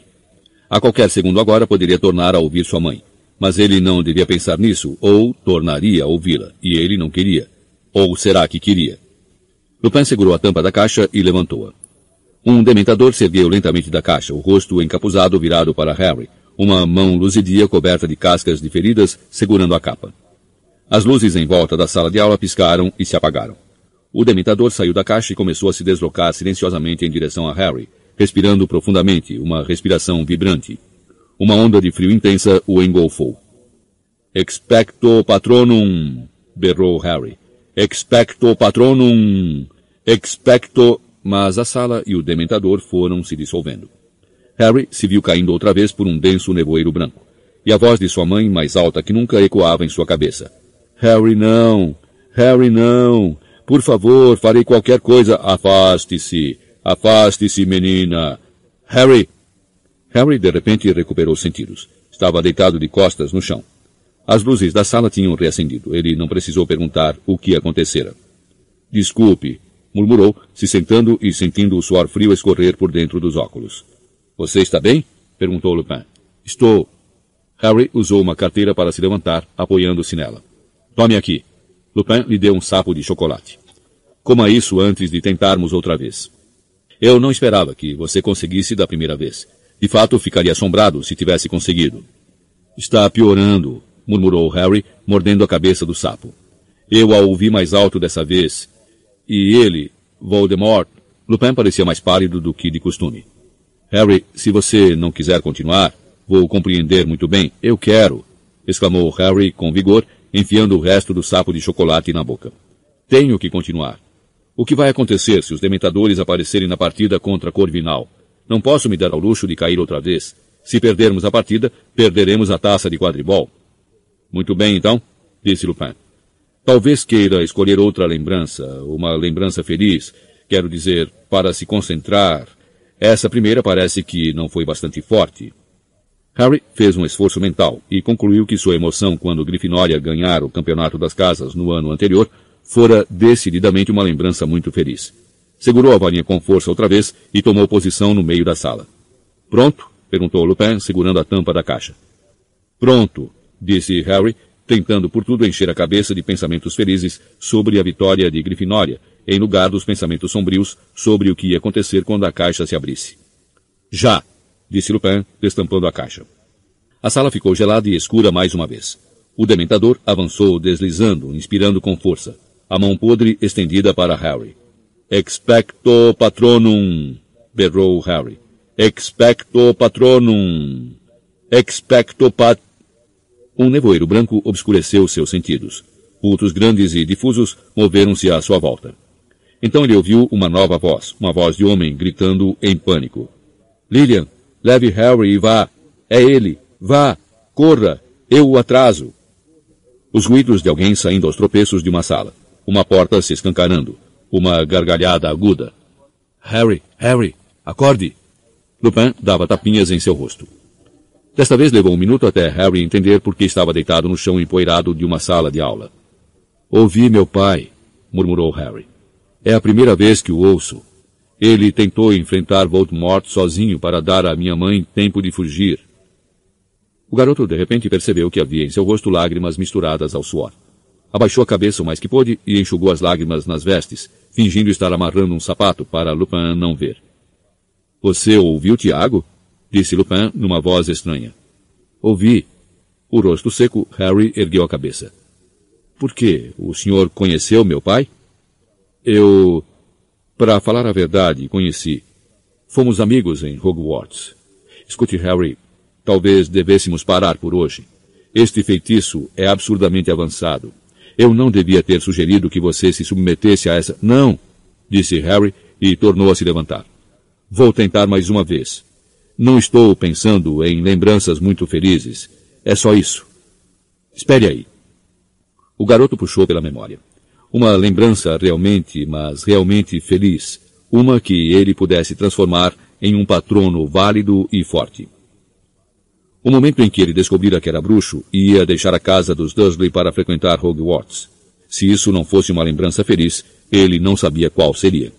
A qualquer segundo agora poderia tornar a ouvir sua mãe. Mas ele não devia pensar nisso, ou tornaria a ouvi-la, e ele não queria. Ou será que queria? Lupin segurou a tampa da caixa e levantou-a. Um dementador se ergueu lentamente da caixa, o rosto encapuzado virado para Harry, uma mão luzidia coberta de cascas de feridas segurando a capa. As luzes em volta da sala de aula piscaram e se apagaram. O dementador saiu da caixa e começou a se deslocar silenciosamente em direção a Harry, respirando profundamente, uma respiração vibrante. Uma onda de frio intensa o engolfou. Expecto patronum, berrou Harry. Expecto patronum, expecto... Mas a sala e o dementador foram se dissolvendo. Harry se viu caindo outra vez por um denso nevoeiro branco, e a voz de sua mãe, mais alta que nunca, ecoava em sua cabeça. Harry, não! Harry, não! Por favor, farei qualquer coisa. Afaste-se! Afaste-se, menina! Harry! Harry de repente recuperou sentidos. Estava deitado de costas no chão. As luzes da sala tinham reacendido. Ele não precisou perguntar o que acontecera. Desculpe, murmurou, se sentando e sentindo o suor frio escorrer por dentro dos óculos. Você está bem? perguntou Lupin. Estou. Harry usou uma carteira para se levantar, apoiando-se nela. Tome aqui. Lupin lhe deu um sapo de chocolate. Coma isso antes de tentarmos outra vez. Eu não esperava que você conseguisse da primeira vez. De fato, ficaria assombrado se tivesse conseguido. Está piorando, murmurou Harry, mordendo a cabeça do sapo. Eu a ouvi mais alto dessa vez. E ele, Voldemort, Lupin parecia mais pálido do que de costume. Harry, se você não quiser continuar, vou compreender muito bem. Eu quero, exclamou Harry com vigor enfiando o resto do sapo de chocolate na boca. Tenho que continuar. O que vai acontecer se os dementadores aparecerem na partida contra Corvinal? Não posso me dar ao luxo de cair outra vez. Se perdermos a partida, perderemos a taça de quadribol. Muito bem, então, disse Lupin. Talvez queira escolher outra lembrança, uma lembrança feliz, quero dizer, para se concentrar. Essa primeira parece que não foi bastante forte. Harry fez um esforço mental e concluiu que sua emoção quando Grifinória ganhara o campeonato das casas no ano anterior fora decididamente uma lembrança muito feliz. Segurou a varinha com força outra vez e tomou posição no meio da sala. Pronto? perguntou Lupin, segurando a tampa da caixa. Pronto, disse Harry, tentando por tudo encher a cabeça de pensamentos felizes sobre a vitória de Grifinória, em lugar dos pensamentos sombrios sobre o que ia acontecer quando a caixa se abrisse. Já! Disse Lupin, destampando a caixa. A sala ficou gelada e escura mais uma vez. O dementador avançou deslizando, inspirando com força, a mão podre estendida para Harry. Expecto patronum, berrou Harry. Expecto patronum. Expecto pat... Um nevoeiro branco obscureceu seus sentidos. Vultos grandes e difusos moveram-se à sua volta. Então ele ouviu uma nova voz, uma voz de homem gritando em pânico. Lilian, Leve Harry e vá. É ele. Vá. Corra. Eu o atraso. Os ruídos de alguém saindo aos tropeços de uma sala. Uma porta se escancarando. Uma gargalhada aguda. Harry, Harry, acorde. Lupin dava tapinhas em seu rosto. Desta vez levou um minuto até Harry entender por que estava deitado no chão empoeirado de uma sala de aula. Ouvi meu pai, murmurou Harry. É a primeira vez que o ouço. Ele tentou enfrentar Voldemort sozinho para dar à minha mãe tempo de fugir. O garoto de repente percebeu que havia em seu rosto lágrimas misturadas ao suor. Abaixou a cabeça o mais que pôde e enxugou as lágrimas nas vestes, fingindo estar amarrando um sapato para Lupin não ver. Você ouviu Tiago? disse Lupin numa voz estranha. Ouvi. O rosto seco, Harry ergueu a cabeça. Por quê? O senhor conheceu meu pai? Eu... Para falar a verdade, conheci. Fomos amigos em Hogwarts. Escute, Harry, talvez devêssemos parar por hoje. Este feitiço é absurdamente avançado. Eu não devia ter sugerido que você se submetesse a essa... Não! Disse Harry e tornou a se levantar. Vou tentar mais uma vez. Não estou pensando em lembranças muito felizes. É só isso. Espere aí. O garoto puxou pela memória. Uma lembrança realmente, mas realmente feliz. Uma que ele pudesse transformar em um patrono válido e forte. O momento em que ele descobrira que era bruxo ia deixar a casa dos Dursley para frequentar Hogwarts. Se isso não fosse uma lembrança feliz, ele não sabia qual seria.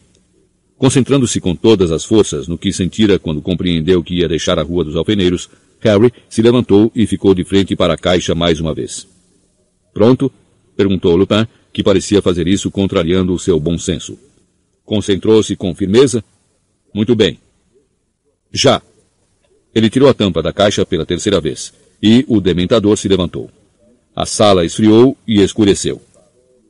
Concentrando-se com todas as forças no que sentira quando compreendeu que ia deixar a Rua dos Alfeneiros, Harry se levantou e ficou de frente para a caixa mais uma vez. Pronto? perguntou Lupin, que parecia fazer isso contrariando o seu bom senso. Concentrou-se com firmeza? Muito bem. Já! Ele tirou a tampa da caixa pela terceira vez, e o dementador se levantou. A sala esfriou e escureceu.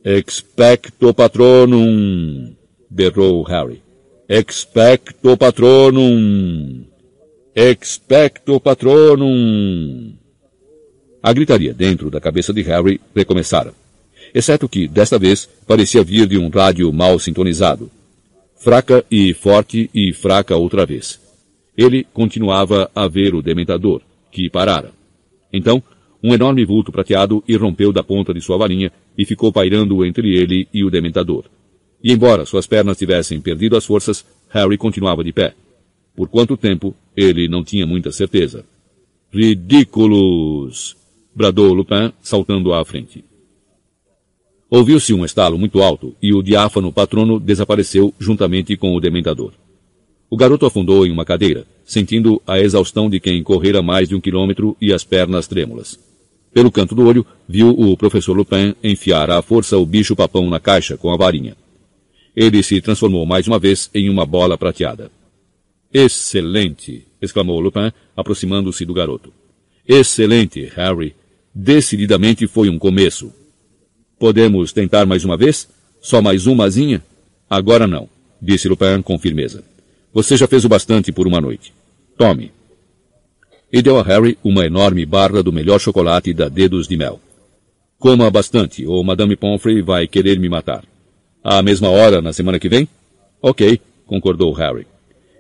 Expecto patronum, berrou Harry. Expecto patronum. Expecto patronum. A gritaria dentro da cabeça de Harry recomeçara. Exceto que, desta vez, parecia vir de um rádio mal sintonizado. Fraca e forte e fraca outra vez. Ele continuava a ver o dementador, que parara. Então, um enorme vulto prateado irrompeu da ponta de sua varinha e ficou pairando entre ele e o dementador. E embora suas pernas tivessem perdido as forças, Harry continuava de pé. Por quanto tempo, ele não tinha muita certeza. Ridículos! bradou Lupin, saltando à frente. Ouviu-se um estalo muito alto e o diáfano patrono desapareceu juntamente com o dementador. O garoto afundou em uma cadeira, sentindo a exaustão de quem correra mais de um quilômetro e as pernas trêmulas. Pelo canto do olho, viu o professor Lupin enfiar à força o bicho-papão na caixa com a varinha. Ele se transformou mais uma vez em uma bola prateada. Excelente! exclamou Lupin, aproximando-se do garoto. Excelente, Harry. Decididamente foi um começo. Podemos tentar mais uma vez? Só mais umazinha? Agora não, disse Lupin com firmeza. Você já fez o bastante por uma noite. Tome. E deu a Harry uma enorme barra do melhor chocolate da Dedos de Mel. Coma bastante, ou Madame Pomfrey vai querer me matar. À mesma hora, na semana que vem? Ok, concordou Harry.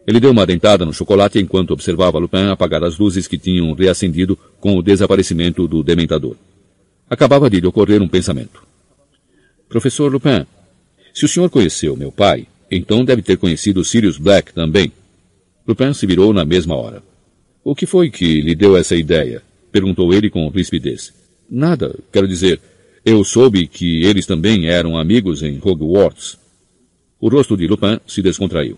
Ele deu uma dentada no chocolate enquanto observava Lupin apagar as luzes que tinham reacendido com o desaparecimento do dementador. Acabava de lhe ocorrer um pensamento. Professor Lupin, se o senhor conheceu meu pai, então deve ter conhecido Sirius Black também. Lupin se virou na mesma hora. O que foi que lhe deu essa ideia? Perguntou ele com rispidez. Nada, quero dizer, eu soube que eles também eram amigos em Hogwarts. O rosto de Lupin se descontraiu.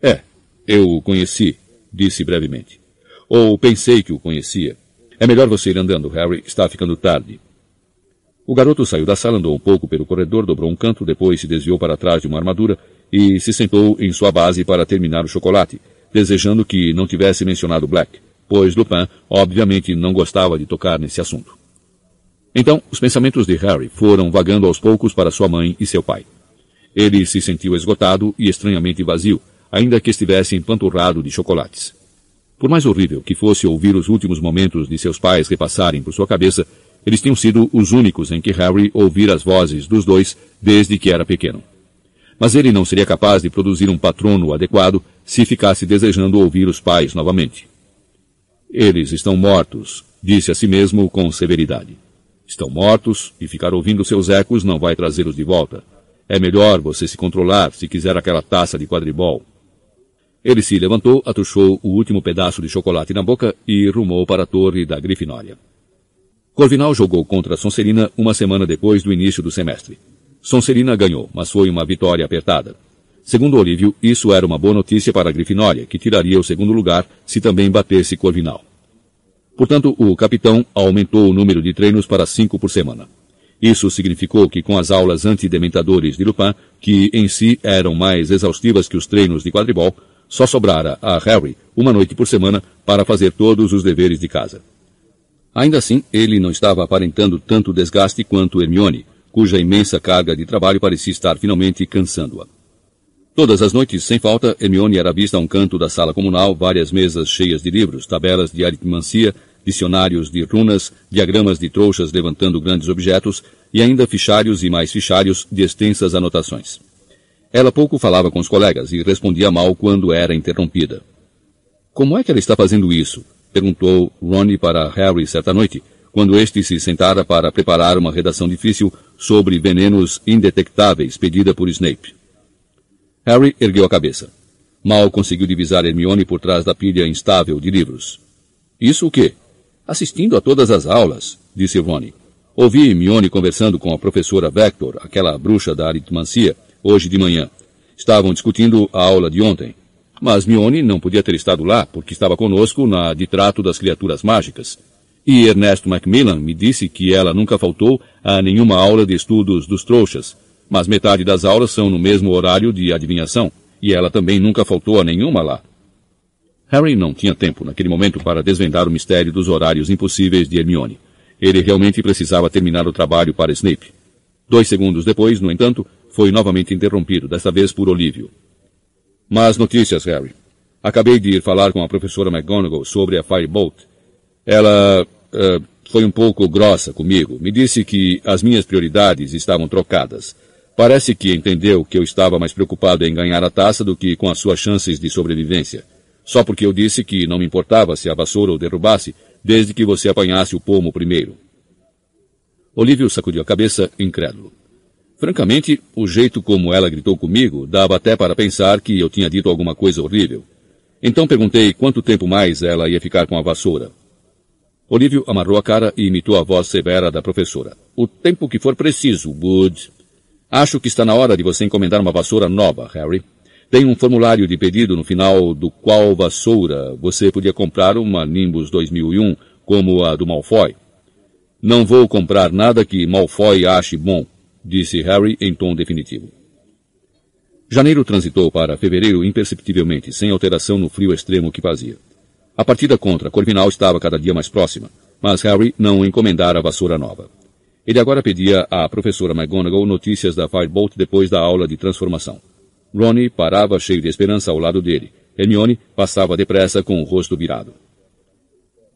É, eu o conheci, disse brevemente. Ou pensei que o conhecia. É melhor você ir andando, Harry, está ficando tarde. O garoto saiu da sala, andou um pouco pelo corredor, dobrou um canto, depois se desviou para trás de uma armadura e se sentou em sua base para terminar o chocolate, desejando que não tivesse mencionado Black, pois Lupin obviamente não gostava de tocar nesse assunto. Então, os pensamentos de Harry foram vagando aos poucos para sua mãe e seu pai. Ele se sentiu esgotado e estranhamente vazio, ainda que estivesse empanturrado de chocolates. Por mais horrível que fosse ouvir os últimos momentos de seus pais repassarem por sua cabeça, eles tinham sido os únicos em que Harry ouvira as vozes dos dois desde que era pequeno mas ele não seria capaz de produzir um patrono adequado se ficasse desejando ouvir os pais novamente. Eles estão mortos, disse a si mesmo com severidade. Estão mortos e ficar ouvindo seus ecos não vai trazê-los de volta. É melhor você se controlar se quiser aquela taça de quadribol. Ele se levantou, atuchou o último pedaço de chocolate na boca e rumou para a torre da Grifinória. Corvinal jogou contra Sonserina uma semana depois do início do semestre. Sonserina ganhou, mas foi uma vitória apertada. Segundo Olívio, isso era uma boa notícia para a Grifinória, que tiraria o segundo lugar se também batesse Corvinal. Portanto, o capitão aumentou o número de treinos para cinco por semana. Isso significou que com as aulas antidementadores de Lupin, que em si eram mais exaustivas que os treinos de quadribol, só sobrara a Harry uma noite por semana para fazer todos os deveres de casa. Ainda assim, ele não estava aparentando tanto desgaste quanto Hermione, cuja imensa carga de trabalho parecia estar finalmente cansando-a. Todas as noites, sem falta, Hermione era vista a um canto da sala comunal, várias mesas cheias de livros, tabelas de aritmancia, dicionários de runas, diagramas de trouxas levantando grandes objetos e ainda fichários e mais fichários de extensas anotações. Ela pouco falava com os colegas e respondia mal quando era interrompida. Como é que ela está fazendo isso? Perguntou Ronnie para Harry certa noite, quando este se sentara para preparar uma redação difícil sobre venenos indetectáveis pedida por Snape. Harry ergueu a cabeça. Mal conseguiu divisar Hermione por trás da pilha instável de livros. Isso o quê? Assistindo a todas as aulas, disse Ronnie. Ouvi Hermione conversando com a professora Vector, aquela bruxa da aritmancia, hoje de manhã. Estavam discutindo a aula de ontem. Mas Mione não podia ter estado lá, porque estava conosco na de trato das criaturas mágicas. E Ernesto Macmillan me disse que ela nunca faltou a nenhuma aula de estudos dos trouxas, mas metade das aulas são no mesmo horário de adivinhação, e ela também nunca faltou a nenhuma lá. Harry não tinha tempo naquele momento para desvendar o mistério dos horários impossíveis de Hermione. Ele realmente precisava terminar o trabalho para Snape. Dois segundos depois, no entanto, foi novamente interrompido, desta vez por Olívio. Mas notícias, Harry. Acabei de ir falar com a professora McGonagall sobre a Firebolt. Ela uh, foi um pouco grossa comigo. Me disse que as minhas prioridades estavam trocadas. Parece que entendeu que eu estava mais preocupado em ganhar a taça do que com as suas chances de sobrevivência. Só porque eu disse que não me importava se a vassoura o derrubasse, desde que você apanhasse o pomo primeiro. Olívio sacudiu a cabeça, incrédulo. Francamente, o jeito como ela gritou comigo dava até para pensar que eu tinha dito alguma coisa horrível. Então perguntei quanto tempo mais ela ia ficar com a vassoura. Olívio amarrou a cara e imitou a voz severa da professora. O tempo que for preciso, Wood. Acho que está na hora de você encomendar uma vassoura nova, Harry. Tem um formulário de pedido no final do qual vassoura você podia comprar uma Nimbus 2001 como a do Malfoy. Não vou comprar nada que Malfoy ache bom disse Harry em tom definitivo. Janeiro transitou para fevereiro imperceptivelmente, sem alteração no frio extremo que fazia. A partida contra Corvinal estava cada dia mais próxima, mas Harry não encomendara a vassoura nova. Ele agora pedia à professora McGonagall notícias da Firebolt depois da aula de transformação. Ronnie parava cheio de esperança ao lado dele. Hermione passava depressa com o rosto virado.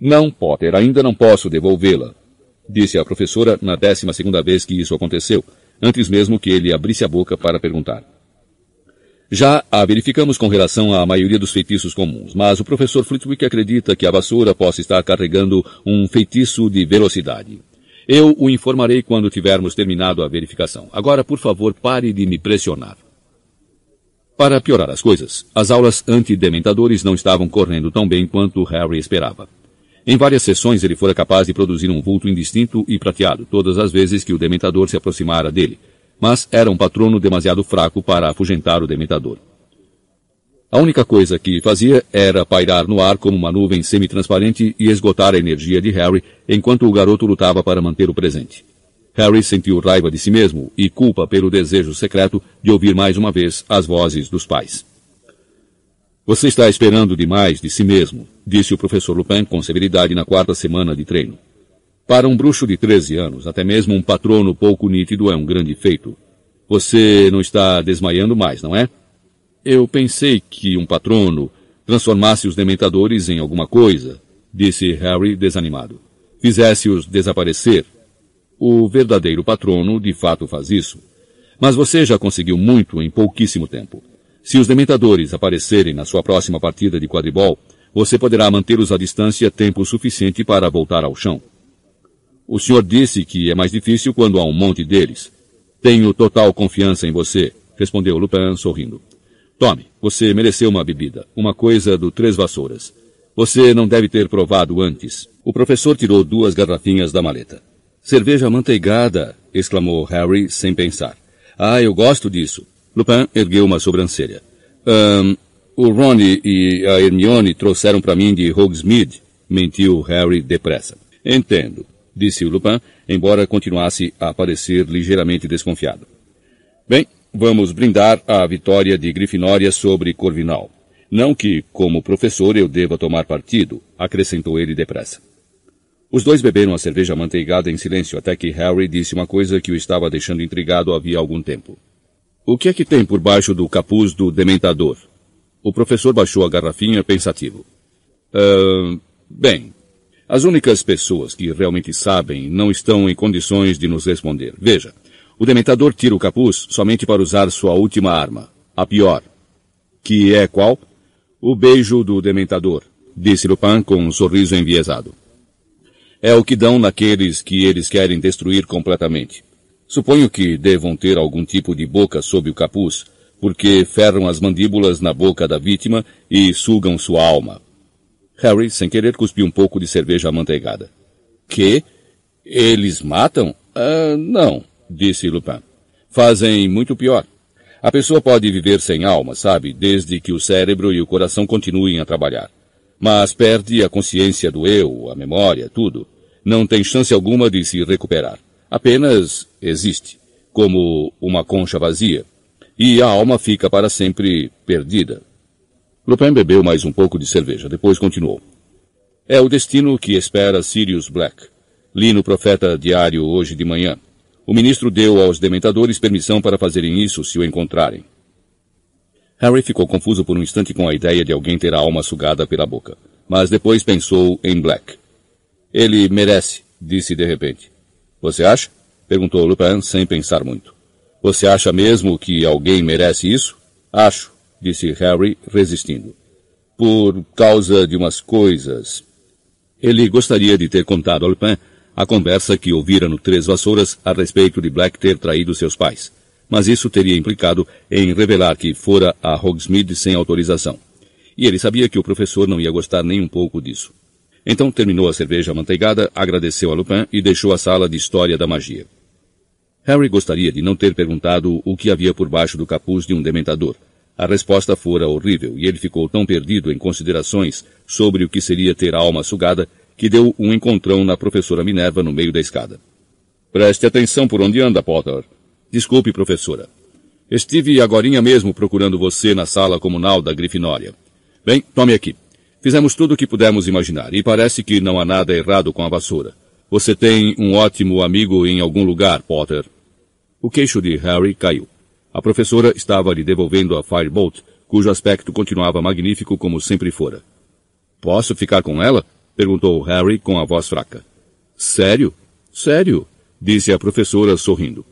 Não, Potter, ainda não posso devolvê-la, disse a professora na décima segunda vez que isso aconteceu, antes mesmo que ele abrisse a boca para perguntar. Já a verificamos com relação à maioria dos feitiços comuns, mas o professor Flitwick acredita que a vassoura possa estar carregando um feitiço de velocidade. Eu o informarei quando tivermos terminado a verificação. Agora, por favor, pare de me pressionar. Para piorar as coisas, as aulas antidementadores não estavam correndo tão bem quanto Harry esperava. Em várias sessões ele fora capaz de produzir um vulto indistinto e prateado todas as vezes que o dementador se aproximara dele, mas era um patrono demasiado fraco para afugentar o dementador. A única coisa que fazia era pairar no ar como uma nuvem semi-transparente e esgotar a energia de Harry enquanto o garoto lutava para manter o presente. Harry sentiu raiva de si mesmo e culpa pelo desejo secreto de ouvir mais uma vez as vozes dos pais. Você está esperando demais de si mesmo, disse o professor Lupin com severidade na quarta semana de treino. Para um bruxo de 13 anos, até mesmo um patrono pouco nítido é um grande feito. Você não está desmaiando mais, não é? Eu pensei que um patrono transformasse os dementadores em alguma coisa, disse Harry desanimado. Fizesse-os desaparecer. O verdadeiro patrono de fato faz isso. Mas você já conseguiu muito em pouquíssimo tempo. Se os dementadores aparecerem na sua próxima partida de quadribol, você poderá mantê-los à distância tempo suficiente para voltar ao chão. O senhor disse que é mais difícil quando há um monte deles. Tenho total confiança em você, respondeu Lupin sorrindo. Tome, você mereceu uma bebida, uma coisa do Três Vassouras. Você não deve ter provado antes. O professor tirou duas garrafinhas da maleta. Cerveja manteigada, exclamou Harry sem pensar. Ah, eu gosto disso. Lupin ergueu uma sobrancelha. Um, o Ronnie e a Hermione trouxeram para mim de Hogsmeade, mentiu Harry depressa. Entendo, disse Lupin, embora continuasse a parecer ligeiramente desconfiado. Bem, vamos brindar a vitória de Grifinória sobre Corvinal. Não que, como professor, eu deva tomar partido, acrescentou ele depressa. Os dois beberam a cerveja manteigada em silêncio até que Harry disse uma coisa que o estava deixando intrigado havia algum tempo. O que é que tem por baixo do capuz do dementador? O professor baixou a garrafinha pensativo. Uh, bem, as únicas pessoas que realmente sabem não estão em condições de nos responder. Veja, o dementador tira o capuz somente para usar sua última arma, a pior. Que é qual? O beijo do dementador, disse Lupin com um sorriso enviesado. É o que dão naqueles que eles querem destruir completamente. Suponho que devam ter algum tipo de boca sob o capuz, porque ferram as mandíbulas na boca da vítima e sugam sua alma. Harry, sem querer, cuspiu um pouco de cerveja amanteigada. Que? Eles matam? Ah, não, disse Lupin. Fazem muito pior. A pessoa pode viver sem alma, sabe, desde que o cérebro e o coração continuem a trabalhar. Mas perde a consciência do eu, a memória, tudo. Não tem chance alguma de se recuperar. Apenas existe, como uma concha vazia. E a alma fica para sempre perdida. Lupin bebeu mais um pouco de cerveja, depois continuou. É o destino que espera Sirius Black. Li no Profeta Diário hoje de manhã. O ministro deu aos dementadores permissão para fazerem isso se o encontrarem. Harry ficou confuso por um instante com a ideia de alguém ter a alma sugada pela boca. Mas depois pensou em Black. Ele merece, disse de repente. Você acha? perguntou Lupin sem pensar muito. Você acha mesmo que alguém merece isso? Acho, disse Harry, resistindo. Por causa de umas coisas. Ele gostaria de ter contado a Lupin a conversa que ouvira no Três Vassouras a respeito de Black ter traído seus pais. Mas isso teria implicado em revelar que fora a Hogsmeade sem autorização. E ele sabia que o professor não ia gostar nem um pouco disso. Então terminou a cerveja amanteigada, agradeceu a Lupin e deixou a sala de história da magia. Harry gostaria de não ter perguntado o que havia por baixo do capuz de um dementador. A resposta fora horrível e ele ficou tão perdido em considerações sobre o que seria ter a alma sugada que deu um encontrão na professora Minerva no meio da escada. Preste atenção por onde anda, Potter. Desculpe, professora. Estive agorinha mesmo procurando você na sala comunal da Grifinória. Bem, tome aqui. Fizemos tudo o que pudemos imaginar e parece que não há nada errado com a vassoura. Você tem um ótimo amigo em algum lugar, Potter. O queixo de Harry caiu. A professora estava lhe devolvendo a Firebolt, cujo aspecto continuava magnífico como sempre fora. Posso ficar com ela? Perguntou Harry com a voz fraca. Sério? Sério? Disse a professora sorrindo.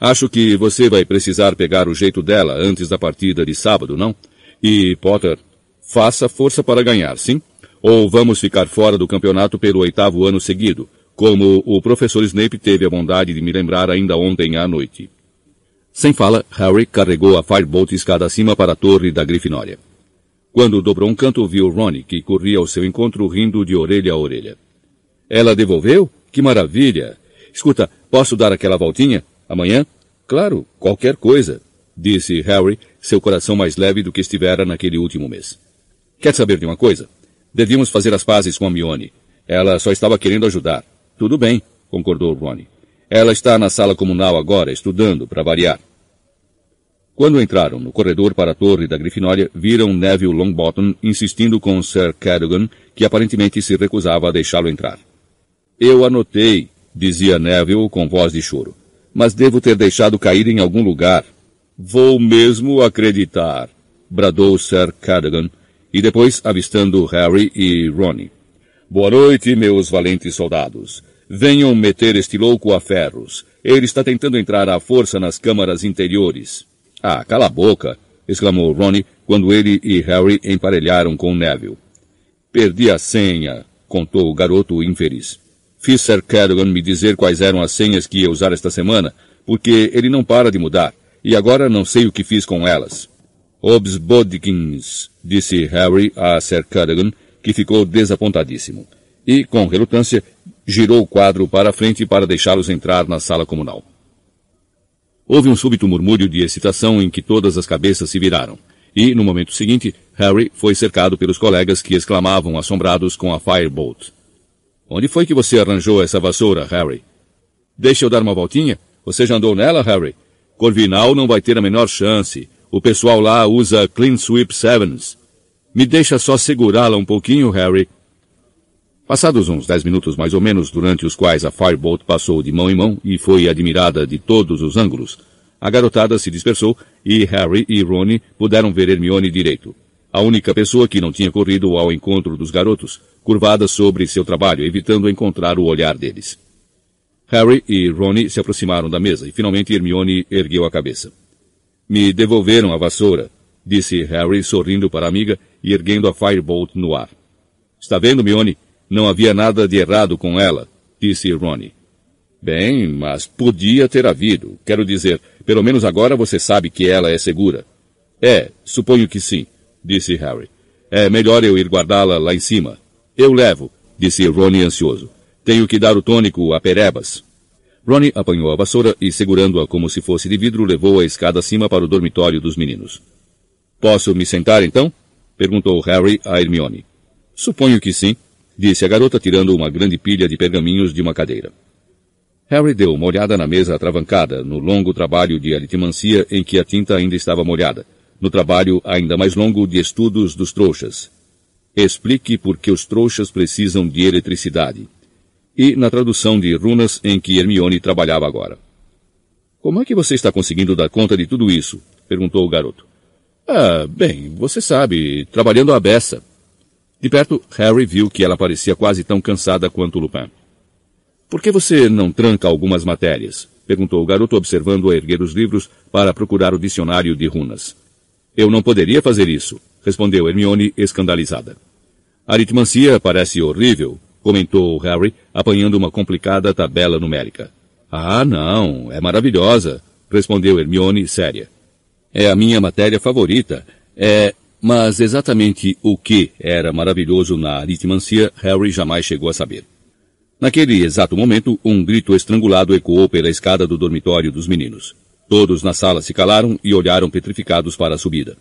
Acho que você vai precisar pegar o jeito dela antes da partida de sábado, não? E, Potter, faça força para ganhar, sim? Ou vamos ficar fora do campeonato pelo oitavo ano seguido, como o professor Snape teve a bondade de me lembrar ainda ontem à noite. Sem fala, Harry carregou a Firebolt escada acima para a torre da Grifinória. Quando dobrou um canto, viu Ronnie, que corria ao seu encontro rindo de orelha a orelha. Ela devolveu? Que maravilha! Escuta, posso dar aquela voltinha? Amanhã? Claro, qualquer coisa, disse Harry, seu coração mais leve do que estivera naquele último mês. Quer saber de uma coisa? Devíamos fazer as pazes com a Mione. Ela só estava querendo ajudar. Tudo bem, concordou Ronnie. Ela está na sala comunal agora, estudando, para variar. Quando entraram no corredor para a torre da Grifinória, viram Neville Longbottom insistindo com Sir Cadogan, que aparentemente se recusava a deixá-lo entrar. Eu anotei, dizia Neville com voz de choro, mas devo ter deixado cair em algum lugar. Vou mesmo acreditar, bradou Sir Cadogan, e depois avistando Harry e Ronnie. Boa noite, meus valentes soldados. Venham meter este louco a ferros. Ele está tentando entrar à força nas câmaras interiores. Ah, cala a boca! exclamou Ronnie quando ele e Harry emparelharam com Neville. Perdi a senha, contou o garoto infeliz. Fiz Sir Cadogan me dizer quais eram as senhas que ia usar esta semana, porque ele não para de mudar, e agora não sei o que fiz com elas. Obs Bodkins, disse Harry a Sir Cadogan, que ficou desapontadíssimo. E, com relutância, girou o quadro para a frente para deixá-los entrar na sala comunal. Houve um súbito murmúrio de excitação em que todas as cabeças se viraram. E, no momento seguinte, Harry foi cercado pelos colegas que exclamavam assombrados com a Firebolt. Onde foi que você arranjou essa vassoura, Harry? Deixa eu dar uma voltinha? Você já andou nela, Harry? Corvinal não vai ter a menor chance. O pessoal lá usa Clean Sweep Sevens. Me deixa só segurá-la um pouquinho, Harry. Passados uns dez minutos mais ou menos, durante os quais a Firebolt passou de mão em mão e foi admirada de todos os ângulos, a garotada se dispersou e Harry e Ronnie puderam ver Hermione direito. A única pessoa que não tinha corrido ao encontro dos garotos, curvada sobre seu trabalho, evitando encontrar o olhar deles. Harry e Ronnie se aproximaram da mesa e finalmente Hermione ergueu a cabeça. Me devolveram a vassoura, disse Harry sorrindo para a amiga e erguendo a Firebolt no ar. Está vendo, Mione? Não havia nada de errado com ela, disse Ronnie. Bem, mas podia ter havido. Quero dizer, pelo menos agora você sabe que ela é segura. É, suponho que sim, disse Harry. É melhor eu ir guardá-la lá em cima. Eu levo, disse Ronnie ansioso. Tenho que dar o tônico a Perebas. Ronnie apanhou a vassoura e, segurando-a como se fosse de vidro, levou a escada acima para o dormitório dos meninos. Posso me sentar então? perguntou Harry a Hermione. Suponho que sim, disse a garota tirando uma grande pilha de pergaminhos de uma cadeira. Harry deu uma olhada na mesa atravancada, no longo trabalho de aritmancia em que a tinta ainda estava molhada, no trabalho ainda mais longo de estudos dos trouxas. Explique por que os trouxas precisam de eletricidade e na tradução de runas em que Hermione trabalhava agora. Como é que você está conseguindo dar conta de tudo isso? perguntou o garoto. Ah, bem, você sabe, trabalhando à beça. De perto, Harry viu que ela parecia quase tão cansada quanto Lupin. Por que você não tranca algumas matérias? perguntou o garoto observando-a erguer os livros para procurar o dicionário de runas. Eu não poderia fazer isso, respondeu Hermione escandalizada. Aritmancia parece horrível, comentou Harry, apanhando uma complicada tabela numérica. Ah, não, é maravilhosa, respondeu Hermione séria. É a minha matéria favorita. É, mas exatamente o que era maravilhoso na aritmancia, Harry jamais chegou a saber. Naquele exato momento, um grito estrangulado ecoou pela escada do dormitório dos meninos. Todos na sala se calaram e olharam petrificados para a subida.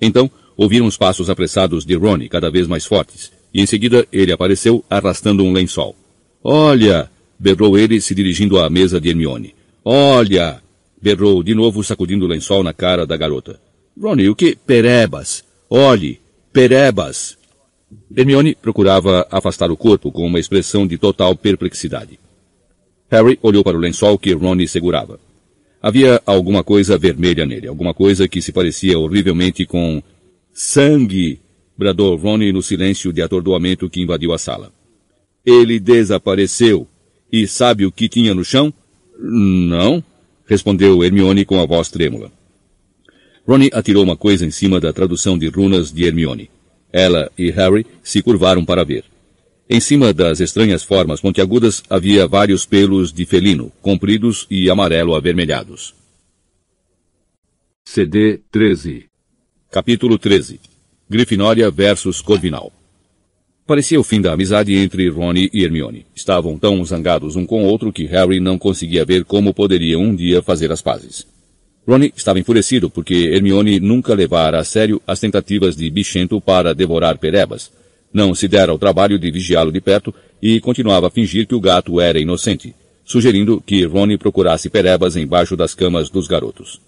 Então, ouviram os passos apressados de Ronnie cada vez mais fortes, e em seguida ele apareceu arrastando um lençol. Olha! berrou ele se dirigindo à mesa de Hermione. Olha! berrou de novo sacudindo o lençol na cara da garota. Ronnie, o que? Perebas! Olhe! Perebas! Hermione procurava afastar o corpo com uma expressão de total perplexidade. Harry olhou para o lençol que Ronnie segurava. Havia alguma coisa vermelha nele, alguma coisa que se parecia horrivelmente com sangue bradou Ronnie no silêncio de atordoamento que invadiu a sala. Ele desapareceu. E sabe o que tinha no chão? Não, respondeu Hermione com a voz trêmula. Ronnie atirou uma coisa em cima da tradução de runas de Hermione. Ela e Harry se curvaram para ver. Em cima das estranhas formas pontiagudas havia vários pelos de felino, compridos e amarelo avermelhados. CD 13 Capítulo 13 Grifinória versus Corvinal. Parecia o fim da amizade entre Rony e Hermione. Estavam tão zangados um com o outro que Harry não conseguia ver como poderiam um dia fazer as pazes. Rony estava enfurecido porque Hermione nunca levara a sério as tentativas de Bichento para devorar Perebas. Não se dera ao trabalho de vigiá-lo de perto e continuava a fingir que o gato era inocente, sugerindo que Rony procurasse Perebas embaixo das camas dos garotos.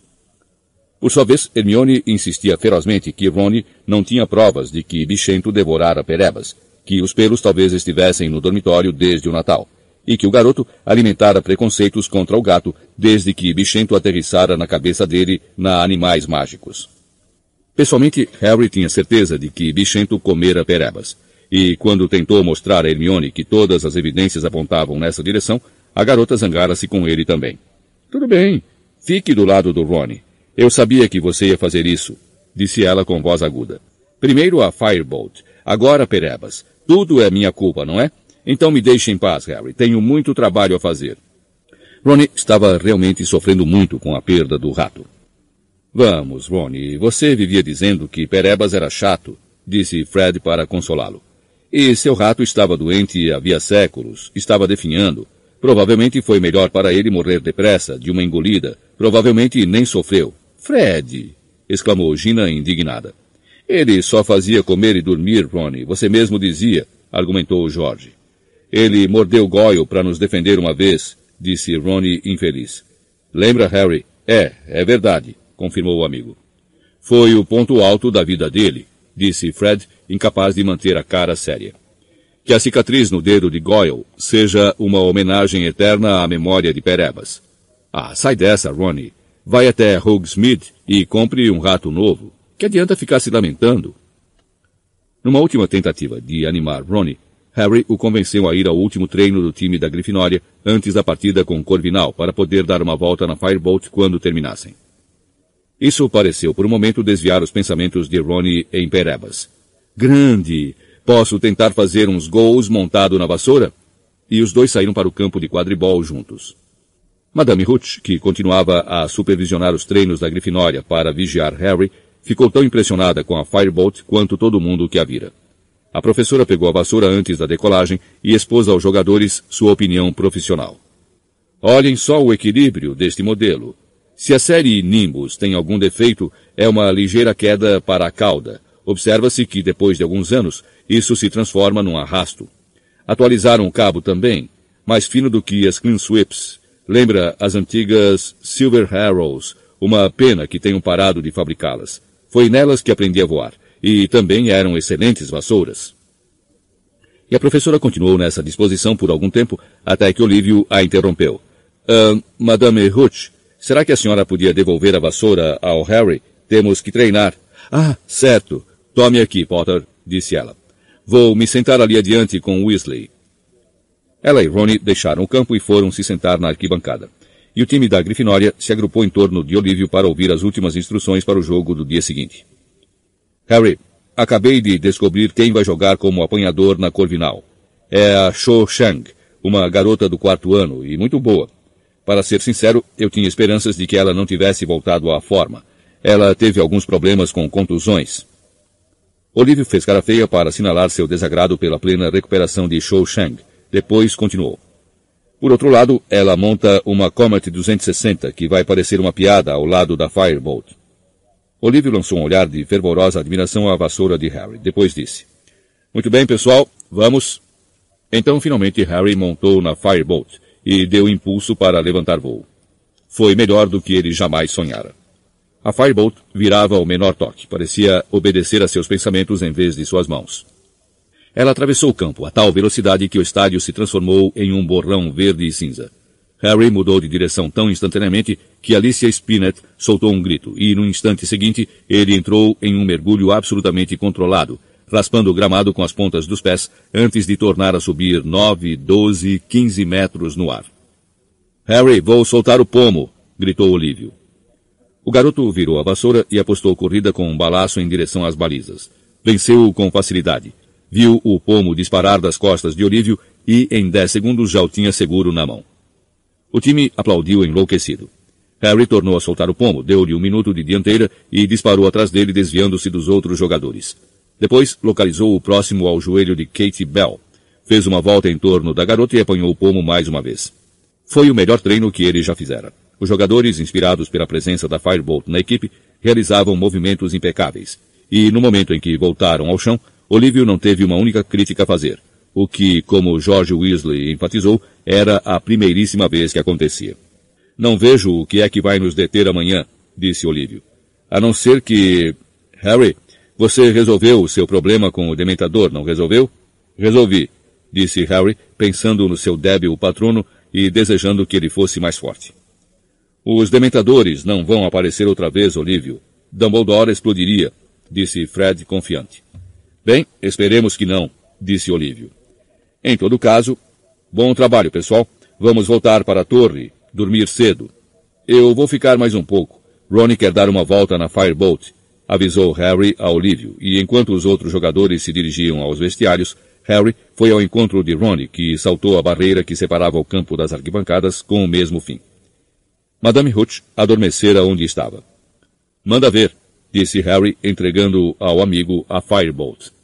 Por sua vez, Hermione insistia ferozmente que Rony não tinha provas de que Bichento devorara Perebas, que os pelos talvez estivessem no dormitório desde o Natal, e que o garoto alimentara preconceitos contra o gato desde que Bichento aterrissara na cabeça dele na Animais Mágicos. Pessoalmente, Harry tinha certeza de que Bichento comera Perebas, e quando tentou mostrar a Hermione que todas as evidências apontavam nessa direção, a garota zangara-se com ele também. Tudo bem, fique do lado do Rony. Eu sabia que você ia fazer isso, disse ela com voz aguda. Primeiro a Firebolt, agora Perebas. Tudo é minha culpa, não é? Então me deixe em paz, Harry. Tenho muito trabalho a fazer. Ronnie estava realmente sofrendo muito com a perda do rato. Vamos, Ronnie, você vivia dizendo que Perebas era chato, disse Fred para consolá-lo. E seu rato estava doente havia séculos, estava definhando. Provavelmente foi melhor para ele morrer depressa, de uma engolida. Provavelmente nem sofreu. Fred! exclamou Gina indignada. Ele só fazia comer e dormir, Ronnie. Você mesmo dizia, argumentou Jorge. Ele mordeu Goyle para nos defender uma vez, disse Ronnie infeliz. Lembra, Harry? É, é verdade, confirmou o amigo. Foi o ponto alto da vida dele, disse Fred, incapaz de manter a cara séria. Que a cicatriz no dedo de Goyle seja uma homenagem eterna à memória de Perebas. Ah, sai dessa, Ronnie. Vai até Hogsmeade e compre um rato novo. Que adianta ficar se lamentando? Numa última tentativa de animar Ronnie, Harry o convenceu a ir ao último treino do time da Grifinória antes da partida com Corvinal para poder dar uma volta na Firebolt quando terminassem. Isso pareceu por um momento desviar os pensamentos de Ronnie em Perebas. Grande! Posso tentar fazer uns gols montado na vassoura? E os dois saíram para o campo de quadribol juntos. Madame Ruth, que continuava a supervisionar os treinos da Grifinória para vigiar Harry, ficou tão impressionada com a Firebolt quanto todo mundo que a vira. A professora pegou a vassoura antes da decolagem e expôs aos jogadores sua opinião profissional. Olhem só o equilíbrio deste modelo. Se a série Nimbus tem algum defeito, é uma ligeira queda para a cauda. Observa-se que, depois de alguns anos, isso se transforma num arrasto. Atualizaram o cabo também, mais fino do que as Clean Sweeps. Lembra as antigas Silver Arrows, uma pena que tenham parado de fabricá-las. Foi nelas que aprendi a voar, e também eram excelentes vassouras. E a professora continuou nessa disposição por algum tempo, até que Olívio a interrompeu. Uh, Madame Ruth, será que a senhora podia devolver a vassoura ao Harry? Temos que treinar. Ah, certo. Tome aqui, Potter, disse ela. Vou me sentar ali adiante com Weasley. Ela e Ronnie deixaram o campo e foram se sentar na arquibancada. E o time da Grifinória se agrupou em torno de Olívio para ouvir as últimas instruções para o jogo do dia seguinte. Harry, acabei de descobrir quem vai jogar como apanhador na Corvinal. É a Cho Shang, uma garota do quarto ano e muito boa. Para ser sincero, eu tinha esperanças de que ela não tivesse voltado à forma. Ela teve alguns problemas com contusões. Olívio fez cara feia para assinalar seu desagrado pela plena recuperação de Shou Shang. Depois continuou. Por outro lado, ela monta uma Comet 260 que vai parecer uma piada ao lado da Firebolt. Olívio lançou um olhar de fervorosa admiração à vassoura de Harry. Depois disse. Muito bem, pessoal, vamos. Então, finalmente, Harry montou na Firebolt e deu impulso para levantar voo. Foi melhor do que ele jamais sonhara. A Firebolt virava ao menor toque, parecia obedecer a seus pensamentos em vez de suas mãos. Ela atravessou o campo a tal velocidade que o estádio se transformou em um borrão verde e cinza. Harry mudou de direção tão instantaneamente que Alicia Spinett soltou um grito e, no instante seguinte, ele entrou em um mergulho absolutamente controlado, raspando o gramado com as pontas dos pés antes de tornar a subir nove, doze, quinze metros no ar. Harry, vou soltar o pomo! gritou Olívio. O garoto virou a vassoura e apostou corrida com um balaço em direção às balizas. Venceu-o com facilidade. Viu o pomo disparar das costas de Olívio e, em dez segundos, já o tinha seguro na mão. O time aplaudiu enlouquecido. Harry tornou a soltar o pomo, deu-lhe um minuto de dianteira e disparou atrás dele, desviando-se dos outros jogadores. Depois, localizou o próximo ao joelho de Kate Bell. Fez uma volta em torno da garota e apanhou o pomo mais uma vez. Foi o melhor treino que ele já fizera. Os jogadores, inspirados pela presença da Firebolt na equipe, realizavam movimentos impecáveis. E no momento em que voltaram ao chão, Olívio não teve uma única crítica a fazer, o que, como George Weasley enfatizou, era a primeiríssima vez que acontecia. Não vejo o que é que vai nos deter amanhã, disse Olívio. A não ser que... Harry, você resolveu o seu problema com o Dementador, não resolveu? Resolvi, disse Harry, pensando no seu débil patrono e desejando que ele fosse mais forte. Os dementadores não vão aparecer outra vez, Olívio. Dumbledore explodiria, disse Fred confiante. Bem, esperemos que não, disse Olívio. Em todo caso, bom trabalho, pessoal. Vamos voltar para a torre, dormir cedo. Eu vou ficar mais um pouco. Ronnie quer dar uma volta na Firebolt, avisou Harry a Olívio, e enquanto os outros jogadores se dirigiam aos vestiários, Harry foi ao encontro de Ronnie, que saltou a barreira que separava o campo das arquibancadas com o mesmo fim. Madame Hooch adormecera onde estava. Manda ver, disse Harry, entregando ao amigo a Firebolt.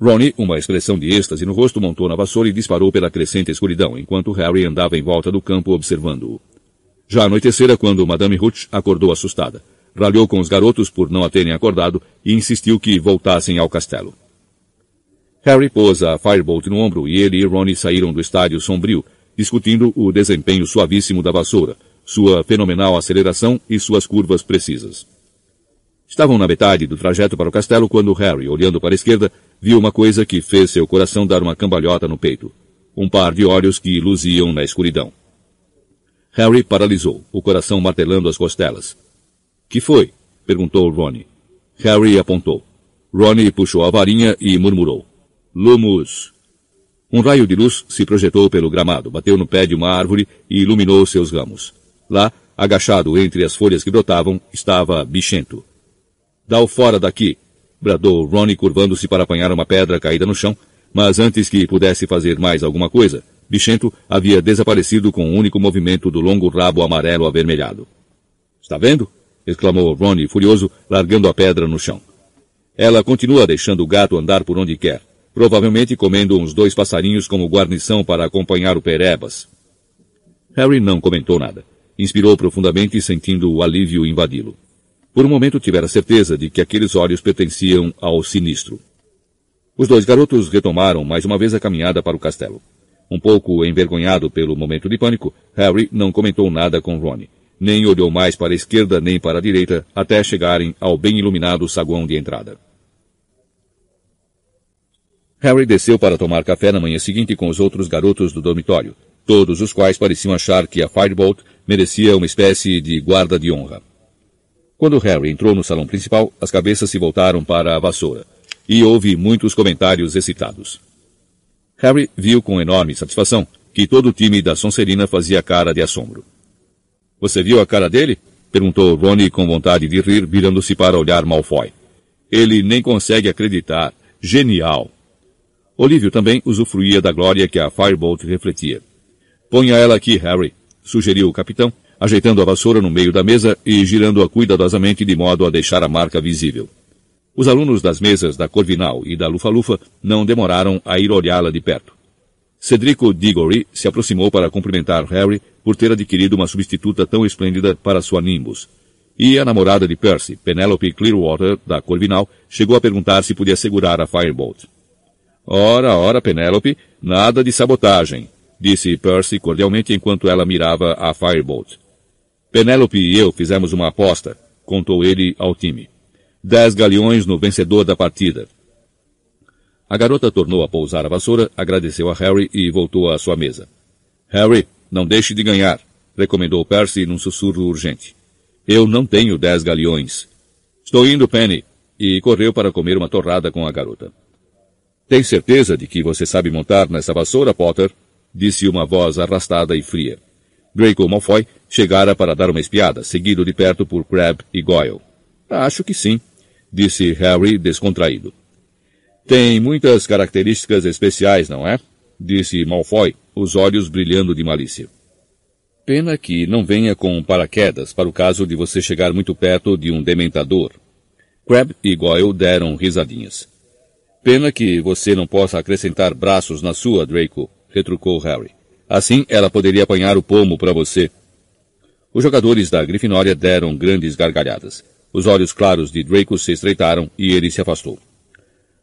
Ronnie, uma expressão de êxtase no rosto, montou na vassoura e disparou pela crescente escuridão, enquanto Harry andava em volta do campo observando-o. Já anoitecera quando Madame Hooch acordou assustada. Ralhou com os garotos por não a terem acordado e insistiu que voltassem ao castelo. Harry pôs a Firebolt no ombro e ele e Ronnie saíram do estádio sombrio, discutindo o desempenho suavíssimo da vassoura, sua fenomenal aceleração e suas curvas precisas. Estavam na metade do trajeto para o castelo quando Harry, olhando para a esquerda, viu uma coisa que fez seu coração dar uma cambalhota no peito. Um par de olhos que luziam na escuridão. Harry paralisou, o coração martelando as costelas. Que foi? perguntou Ronnie. Harry apontou. Ronnie puxou a varinha e murmurou. Lumus. Um raio de luz se projetou pelo gramado, bateu no pé de uma árvore e iluminou seus ramos. Lá, agachado entre as folhas que brotavam, estava Bichento. Dá-o fora daqui, bradou Ronnie curvando-se para apanhar uma pedra caída no chão, mas antes que pudesse fazer mais alguma coisa, Bichento havia desaparecido com o um único movimento do longo rabo amarelo avermelhado. Está vendo? exclamou Ronnie furioso, largando a pedra no chão. Ela continua deixando o gato andar por onde quer, provavelmente comendo uns dois passarinhos como guarnição para acompanhar o Perebas. Harry não comentou nada. Inspirou profundamente, sentindo o alívio invadi-lo. Por um momento tivera certeza de que aqueles olhos pertenciam ao sinistro. Os dois garotos retomaram mais uma vez a caminhada para o castelo. Um pouco envergonhado pelo momento de pânico, Harry não comentou nada com Ronnie, nem olhou mais para a esquerda nem para a direita até chegarem ao bem iluminado saguão de entrada. Harry desceu para tomar café na manhã seguinte com os outros garotos do dormitório, todos os quais pareciam achar que a Firebolt merecia uma espécie de guarda de honra. Quando Harry entrou no salão principal, as cabeças se voltaram para a vassoura, e houve muitos comentários excitados. Harry viu com enorme satisfação que todo o time da Sonserina fazia cara de assombro. Você viu a cara dele? Perguntou Ronnie com vontade de rir, virando-se para olhar Malfoy. Ele nem consegue acreditar. Genial! Olívio também usufruía da glória que a Firebolt refletia. Ponha ela aqui, Harry, sugeriu o capitão, ajeitando a vassoura no meio da mesa e girando-a cuidadosamente de modo a deixar a marca visível. Os alunos das mesas da Corvinal e da Lufa-Lufa não demoraram a ir olhá-la de perto. Cedrico Diggory se aproximou para cumprimentar Harry por ter adquirido uma substituta tão esplêndida para sua Nimbus. E a namorada de Percy, Penelope Clearwater, da Corvinal, chegou a perguntar se podia segurar a Firebolt. Ora, ora, Penelope, nada de sabotagem, disse Percy cordialmente enquanto ela mirava a Firebolt. Penelope e eu fizemos uma aposta, contou ele ao time dez galeões no vencedor da partida. A garota tornou a pousar a vassoura, agradeceu a Harry e voltou à sua mesa. Harry, não deixe de ganhar, recomendou Percy num sussurro urgente. Eu não tenho dez galeões. Estou indo, Penny, e correu para comer uma torrada com a garota. Tem certeza de que você sabe montar nessa vassoura, Potter? disse uma voz arrastada e fria. Draco Malfoy chegara para dar uma espiada, seguido de perto por Crabbe e Goyle. Acho que sim, disse Harry descontraído. Tem muitas características especiais, não é? disse Malfoy, os olhos brilhando de malícia. Pena que não venha com paraquedas para o caso de você chegar muito perto de um dementador. Crab e Goyle deram risadinhas. Pena que você não possa acrescentar braços na sua, Draco, retrucou Harry. Assim ela poderia apanhar o pomo para você. Os jogadores da Grifinória deram grandes gargalhadas. Os olhos claros de Draco se estreitaram e ele se afastou.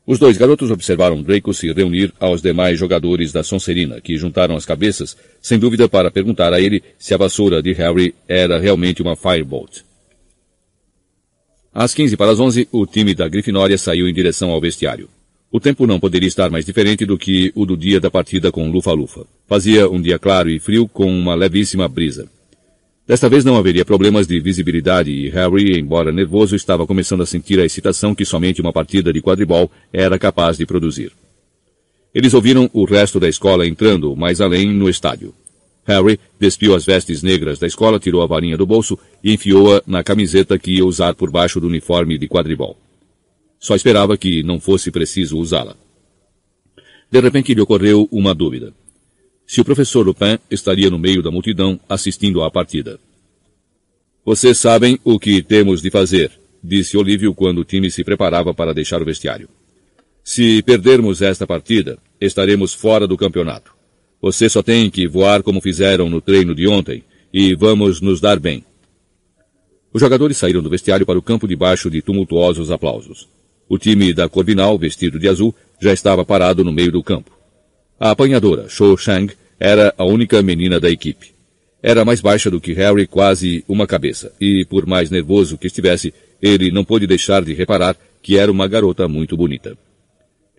Os dois garotos observaram Draco se reunir aos demais jogadores da Sonserina, que juntaram as cabeças, sem dúvida para perguntar a ele se a vassoura de Harry era realmente uma Firebolt. Às 15 para as 11, o time da Grifinória saiu em direção ao vestiário. O tempo não poderia estar mais diferente do que o do dia da partida com Lufa-Lufa. Fazia um dia claro e frio com uma levíssima brisa. Desta vez não haveria problemas de visibilidade e Harry, embora nervoso, estava começando a sentir a excitação que somente uma partida de quadribol era capaz de produzir. Eles ouviram o resto da escola entrando mais além no estádio. Harry despiu as vestes negras da escola, tirou a varinha do bolso e enfiou-a na camiseta que ia usar por baixo do uniforme de quadribol. Só esperava que não fosse preciso usá-la. De repente lhe ocorreu uma dúvida se o professor Lupin estaria no meio da multidão assistindo à partida. Vocês sabem o que temos de fazer, disse Olívio quando o time se preparava para deixar o vestiário. Se perdermos esta partida, estaremos fora do campeonato. Você só tem que voar como fizeram no treino de ontem e vamos nos dar bem. Os jogadores saíram do vestiário para o campo debaixo de tumultuosos aplausos. O time da Corvinal, vestido de azul, já estava parado no meio do campo. A apanhadora, Shou Shang, era a única menina da equipe. Era mais baixa do que Harry, quase uma cabeça, e por mais nervoso que estivesse, ele não pôde deixar de reparar que era uma garota muito bonita.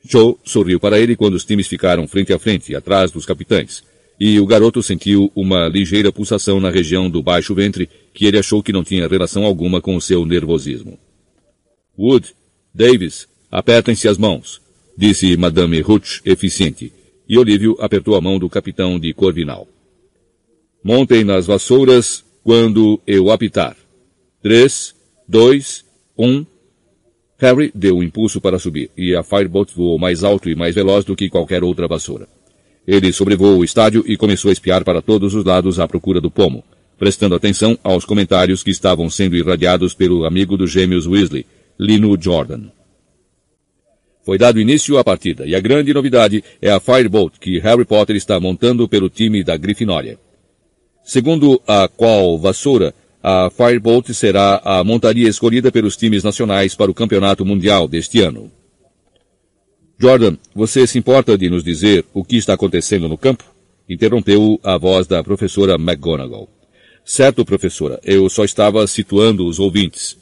Cho sorriu para ele quando os times ficaram frente a frente, atrás dos capitães, e o garoto sentiu uma ligeira pulsação na região do baixo ventre que ele achou que não tinha relação alguma com o seu nervosismo. Wood, Davis, apertem-se as mãos, disse Madame Hutch, eficiente, e Olívio apertou a mão do capitão de Corvinal. Montem nas vassouras quando eu apitar. Três, dois, um. Harry deu um impulso para subir, e a Firebolt voou mais alto e mais veloz do que qualquer outra vassoura. Ele sobrevoou o estádio e começou a espiar para todos os lados à procura do pomo, prestando atenção aos comentários que estavam sendo irradiados pelo amigo dos gêmeos Weasley, Lino Jordan. Foi dado início à partida, e a grande novidade é a Firebolt que Harry Potter está montando pelo time da Grifinória. Segundo a qual vassoura, a Firebolt será a montaria escolhida pelos times nacionais para o Campeonato Mundial deste ano. Jordan, você se importa de nos dizer o que está acontecendo no campo? Interrompeu a voz da professora McGonagall. Certo, professora, eu só estava situando os ouvintes.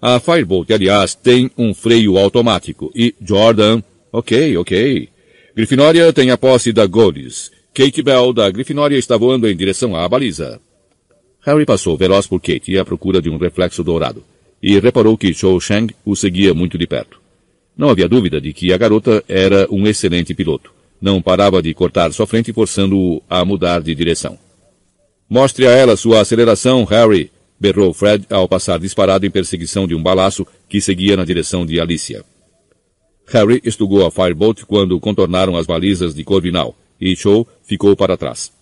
A Firebolt, aliás, tem um freio automático. E Jordan, ok, ok. Grifinória tem a posse da Goldis. Kate Bell, da Grifinória, está voando em direção à baliza. Harry passou veloz por Kate à procura de um reflexo dourado, e reparou que Cho Shang o seguia muito de perto. Não havia dúvida de que a garota era um excelente piloto. Não parava de cortar sua frente forçando-o a mudar de direção. Mostre a ela sua aceleração, Harry, berrou Fred ao passar disparado em perseguição de um balaço que seguia na direção de Alicia. Harry estugou a Firebolt quando contornaram as balizas de Corvinal, e Cho ficou para trás.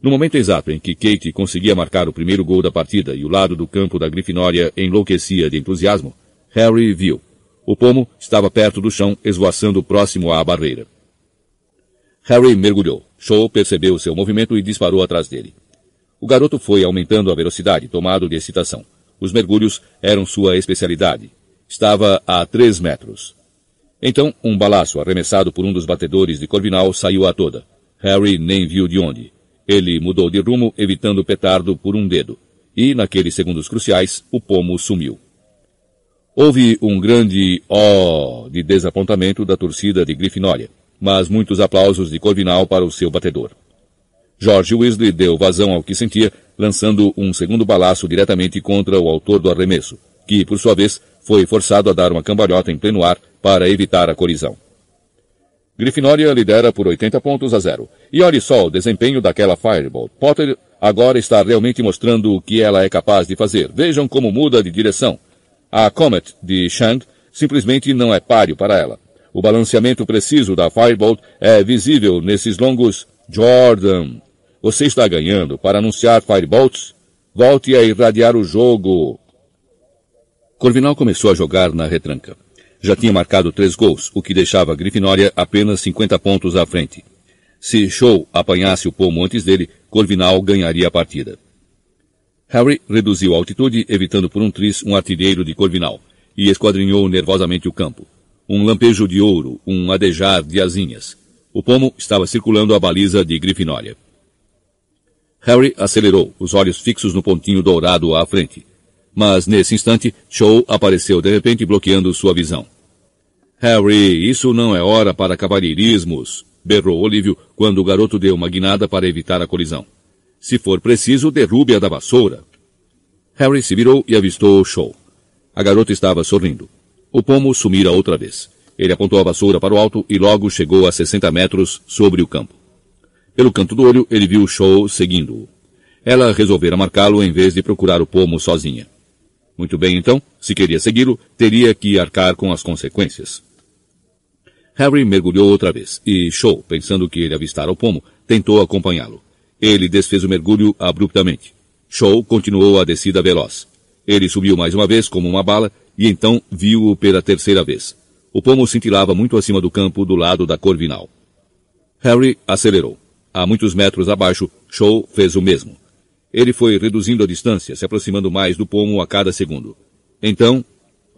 No momento exato em que Kate conseguia marcar o primeiro gol da partida e o lado do campo da Grifinória enlouquecia de entusiasmo, Harry viu. O pomo estava perto do chão, esvoaçando próximo à barreira. Harry mergulhou. Cho percebeu seu movimento e disparou atrás dele. O garoto foi aumentando a velocidade, tomado de excitação. Os mergulhos eram sua especialidade. Estava a três metros. Então, um balaço arremessado por um dos batedores de Corvinal saiu a toda. Harry nem viu de onde. Ele mudou de rumo, evitando o petardo por um dedo. E, naqueles segundos cruciais, o pomo sumiu. Houve um grande ó oh de desapontamento da torcida de Grifinória, mas muitos aplausos de Corvinal para o seu batedor. George Weasley deu vazão ao que sentia, lançando um segundo balaço diretamente contra o autor do arremesso, que, por sua vez, foi forçado a dar uma cambalhota em pleno ar para evitar a colisão. Grifinória lidera por 80 pontos a zero. E olhe só o desempenho daquela Fireball. Potter agora está realmente mostrando o que ela é capaz de fazer. Vejam como muda de direção. A Comet de Shang simplesmente não é páreo para ela. O balanceamento preciso da Firebolt é visível nesses longos Jordan, você está ganhando para anunciar Firebolts? Volte a irradiar o jogo. Corvinal começou a jogar na retranca. Já tinha marcado três gols, o que deixava a Grifinória apenas 50 pontos à frente. Se Show apanhasse o pomo antes dele, Corvinal ganharia a partida. Harry reduziu a altitude, evitando por um tris um artilheiro de Corvinal, e esquadrinhou nervosamente o campo. Um lampejo de ouro, um adejar de asinhas. O pomo estava circulando a baliza de Grifinória. Harry acelerou, os olhos fixos no pontinho dourado à frente. Mas nesse instante, Cho apareceu de repente bloqueando sua visão. Harry, isso não é hora para cavalheirismos, berrou Olívio quando o garoto deu uma guinada para evitar a colisão. Se for preciso, derrube-a da vassoura. Harry se virou e avistou Cho. A garota estava sorrindo. O pomo sumira outra vez. Ele apontou a vassoura para o alto e logo chegou a 60 metros sobre o campo. Pelo canto do olho, ele viu Show seguindo-o. Ela resolvera marcá-lo em vez de procurar o pomo sozinha. Muito bem, então, se queria segui-lo, teria que arcar com as consequências. Harry mergulhou outra vez, e Show, pensando que ele avistara o pomo, tentou acompanhá-lo. Ele desfez o mergulho abruptamente. Show continuou a descida veloz. Ele subiu mais uma vez como uma bala, e então viu-o pela terceira vez. O pomo cintilava muito acima do campo do lado da Corvinal. Harry acelerou. A muitos metros abaixo, Show fez o mesmo. Ele foi reduzindo a distância, se aproximando mais do pomo a cada segundo. Então,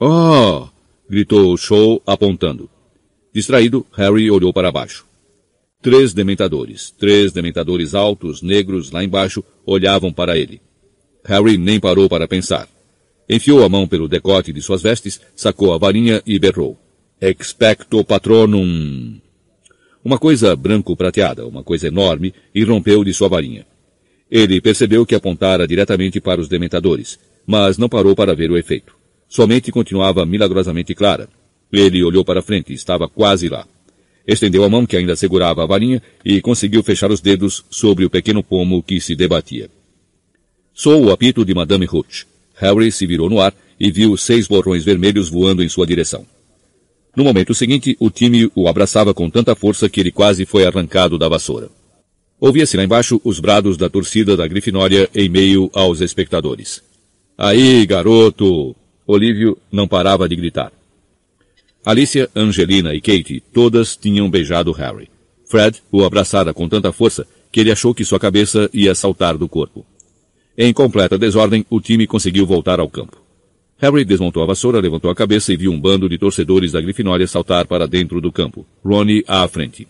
oh! gritou Show apontando. Distraído, Harry olhou para baixo. Três dementadores, três dementadores altos, negros, lá embaixo, olhavam para ele. Harry nem parou para pensar. Enfiou a mão pelo decote de suas vestes, sacou a varinha e berrou. Expecto patronum. Uma coisa branco-prateada, uma coisa enorme, irrompeu de sua varinha. Ele percebeu que apontara diretamente para os dementadores, mas não parou para ver o efeito. Sua mente continuava milagrosamente clara. Ele olhou para frente, estava quase lá. Estendeu a mão que ainda segurava a varinha e conseguiu fechar os dedos sobre o pequeno pomo que se debatia. Soou o apito de Madame Hooch. Harry se virou no ar e viu seis borrões vermelhos voando em sua direção. No momento seguinte, o time o abraçava com tanta força que ele quase foi arrancado da vassoura. Ouvia-se lá embaixo os brados da torcida da Grifinória em meio aos espectadores. Aí, garoto! Olívio não parava de gritar. Alicia, Angelina e Kate todas tinham beijado Harry. Fred o abraçara com tanta força que ele achou que sua cabeça ia saltar do corpo. Em completa desordem, o time conseguiu voltar ao campo. Harry desmontou a vassoura, levantou a cabeça e viu um bando de torcedores da Grifinória saltar para dentro do campo, Ronnie à frente.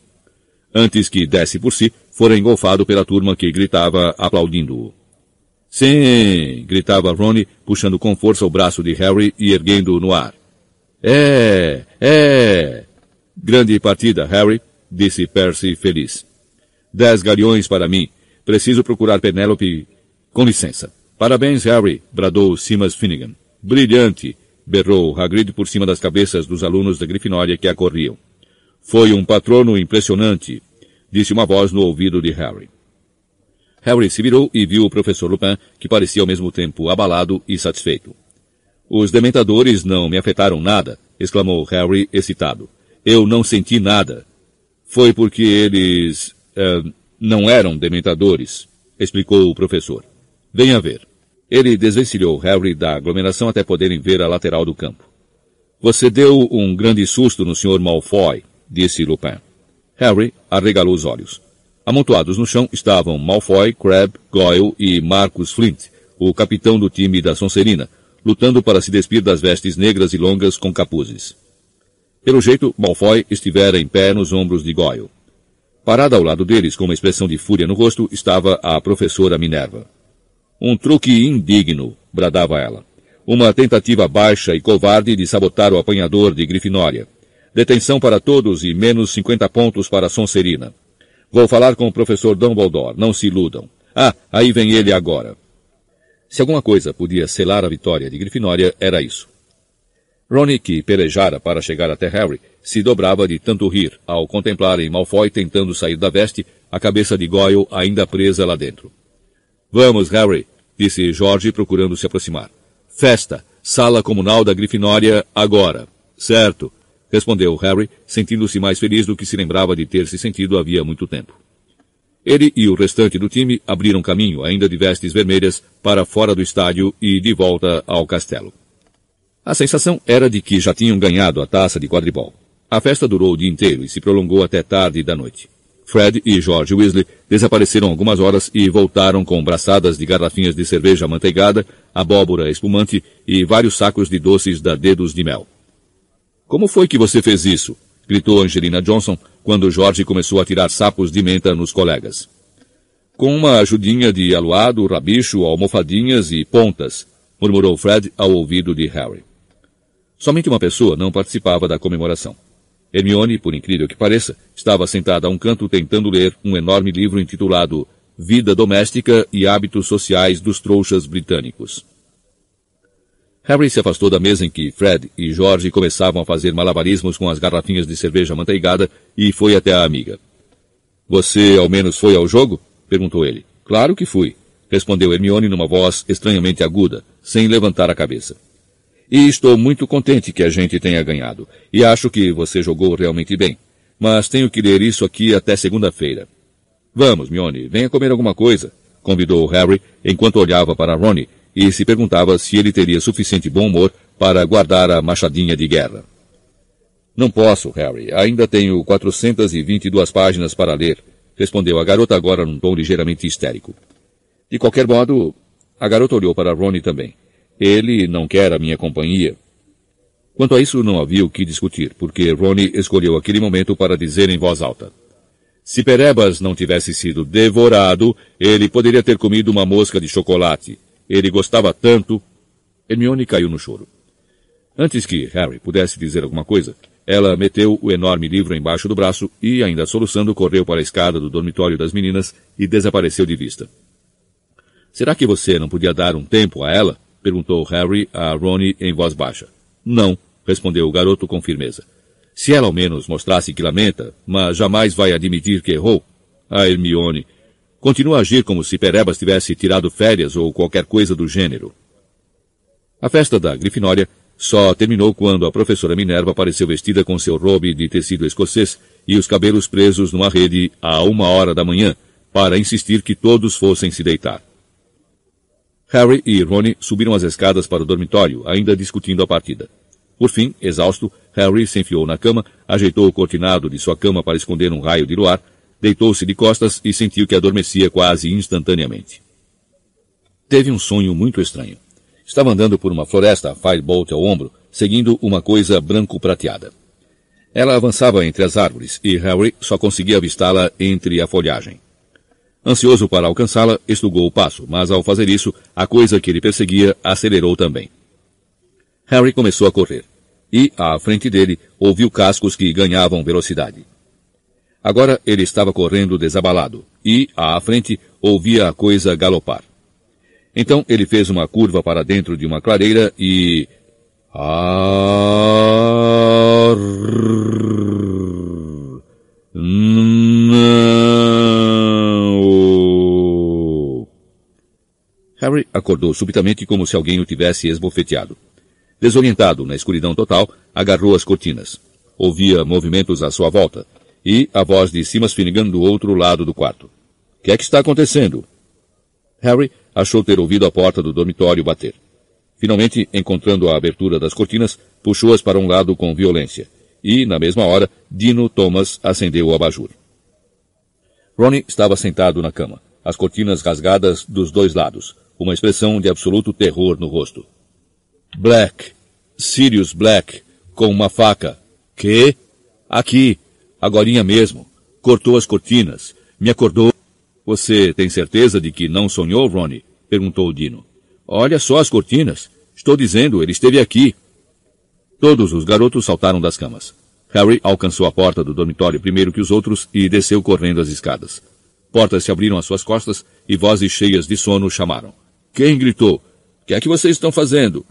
Antes que desse por si, fora engolfado pela turma que gritava aplaudindo-o. Sim! gritava Ronnie, puxando com força o braço de Harry e erguendo-o no ar. É! É! Grande partida, Harry, disse Percy feliz. Dez galeões para mim. Preciso procurar Penélope. Com licença. Parabéns, Harry, bradou Simas Finnegan. Brilhante! berrou Hagrid por cima das cabeças dos alunos da Grifinória que acorriam. Foi um patrono impressionante, disse uma voz no ouvido de Harry. Harry se virou e viu o professor Lupin, que parecia ao mesmo tempo abalado e satisfeito. Os dementadores não me afetaram nada, exclamou Harry excitado. Eu não senti nada. Foi porque eles, uh, não eram dementadores, explicou o professor. Venha ver. Ele desvencilhou Harry da aglomeração até poderem ver a lateral do campo. Você deu um grande susto no Sr. Malfoy, disse Lupin. Harry arregalou os olhos. Amontoados no chão estavam Malfoy, Crabbe, Goyle e Marcus Flint, o capitão do time da Sonserina, lutando para se despir das vestes negras e longas com capuzes. Pelo jeito, Malfoy estivera em pé nos ombros de Goyle. Parada ao lado deles, com uma expressão de fúria no rosto, estava a professora Minerva. Um truque indigno, bradava ela. Uma tentativa baixa e covarde de sabotar o apanhador de Grifinória. Detenção para todos e menos 50 pontos para Sonserina. Vou falar com o professor Dumbledore, não se iludam. Ah, aí vem ele agora. Se alguma coisa podia selar a vitória de Grifinória, era isso. Ronnie, que pelejara para chegar até Harry, se dobrava de tanto rir ao contemplar em Malfoy tentando sair da veste, a cabeça de Goyle ainda presa lá dentro. Vamos, Harry, disse Jorge procurando se aproximar. Festa, sala comunal da Grifinória, agora. Certo, respondeu Harry, sentindo-se mais feliz do que se lembrava de ter se sentido havia muito tempo. Ele e o restante do time abriram caminho, ainda de vestes vermelhas, para fora do estádio e de volta ao castelo. A sensação era de que já tinham ganhado a taça de quadribol. A festa durou o dia inteiro e se prolongou até tarde da noite. Fred e George Weasley desapareceram algumas horas e voltaram com braçadas de garrafinhas de cerveja amanteigada, abóbora espumante e vários sacos de doces da dedos de mel. Como foi que você fez isso? gritou Angelina Johnson quando George começou a tirar sapos de menta nos colegas. Com uma ajudinha de aluado, rabicho, almofadinhas e pontas, murmurou Fred ao ouvido de Harry. Somente uma pessoa não participava da comemoração. Hermione, por incrível que pareça, estava sentada a um canto tentando ler um enorme livro intitulado Vida Doméstica e Hábitos Sociais dos Trouxas Britânicos. Harry se afastou da mesa em que Fred e George começavam a fazer malabarismos com as garrafinhas de cerveja manteigada e foi até a amiga. Você ao menos foi ao jogo? perguntou ele. Claro que fui, respondeu Hermione numa voz estranhamente aguda, sem levantar a cabeça. E estou muito contente que a gente tenha ganhado. E acho que você jogou realmente bem. Mas tenho que ler isso aqui até segunda-feira. Vamos, Mione, venha comer alguma coisa, convidou Harry enquanto olhava para Ronnie e se perguntava se ele teria suficiente bom humor para guardar a machadinha de guerra. Não posso, Harry. Ainda tenho 422 páginas para ler, respondeu a garota agora num tom ligeiramente histérico. De qualquer modo, a garota olhou para Ronnie também. Ele não quer a minha companhia. Quanto a isso, não havia o que discutir, porque Ronnie escolheu aquele momento para dizer em voz alta. Se Perebas não tivesse sido devorado, ele poderia ter comido uma mosca de chocolate. Ele gostava tanto. Hermione caiu no choro. Antes que Harry pudesse dizer alguma coisa, ela meteu o enorme livro embaixo do braço e, ainda soluçando, correu para a escada do dormitório das meninas e desapareceu de vista. Será que você não podia dar um tempo a ela? Perguntou Harry a Ronnie em voz baixa. Não, respondeu o garoto com firmeza. Se ela ao menos mostrasse que lamenta, mas jamais vai admitir que errou. A Hermione continua a agir como se Perebas tivesse tirado férias ou qualquer coisa do gênero. A festa da Grifinória só terminou quando a professora Minerva apareceu vestida com seu robe de tecido escocês e os cabelos presos numa rede a uma hora da manhã, para insistir que todos fossem se deitar. Harry e Rony subiram as escadas para o dormitório, ainda discutindo a partida. Por fim, exausto, Harry se enfiou na cama, ajeitou o cortinado de sua cama para esconder um raio de luar, deitou-se de costas e sentiu que adormecia quase instantaneamente. Teve um sonho muito estranho. Estava andando por uma floresta, Firebolt ao ombro, seguindo uma coisa branco-prateada. Ela avançava entre as árvores e Harry só conseguia avistá-la entre a folhagem. Ansioso para alcançá-la, estugou o passo, mas ao fazer isso, a coisa que ele perseguia acelerou também. Harry começou a correr, e, à frente dele, ouviu cascos que ganhavam velocidade. Agora ele estava correndo desabalado, e, à frente, ouvia a coisa galopar. Então ele fez uma curva para dentro de uma clareira e. Não. Harry acordou subitamente como se alguém o tivesse esbofeteado. Desorientado na escuridão total, agarrou as cortinas. Ouvia movimentos à sua volta e a voz de Simas Finnegan do outro lado do quarto. Que é que está acontecendo? Harry achou ter ouvido a porta do dormitório bater. Finalmente, encontrando a abertura das cortinas, puxou-as para um lado com violência. E, na mesma hora, Dino Thomas acendeu o abajur. Ronnie estava sentado na cama, as cortinas rasgadas dos dois lados, uma expressão de absoluto terror no rosto. Black. Sirius Black. Com uma faca. Que? Aqui. Agorinha mesmo. Cortou as cortinas. Me acordou. Você tem certeza de que não sonhou, Ronnie? Perguntou Dino. Olha só as cortinas. Estou dizendo, ele esteve aqui. Todos os garotos saltaram das camas. Harry alcançou a porta do dormitório primeiro que os outros e desceu correndo as escadas. Portas se abriram às suas costas e vozes cheias de sono chamaram. Quem gritou? O que é que vocês estão fazendo?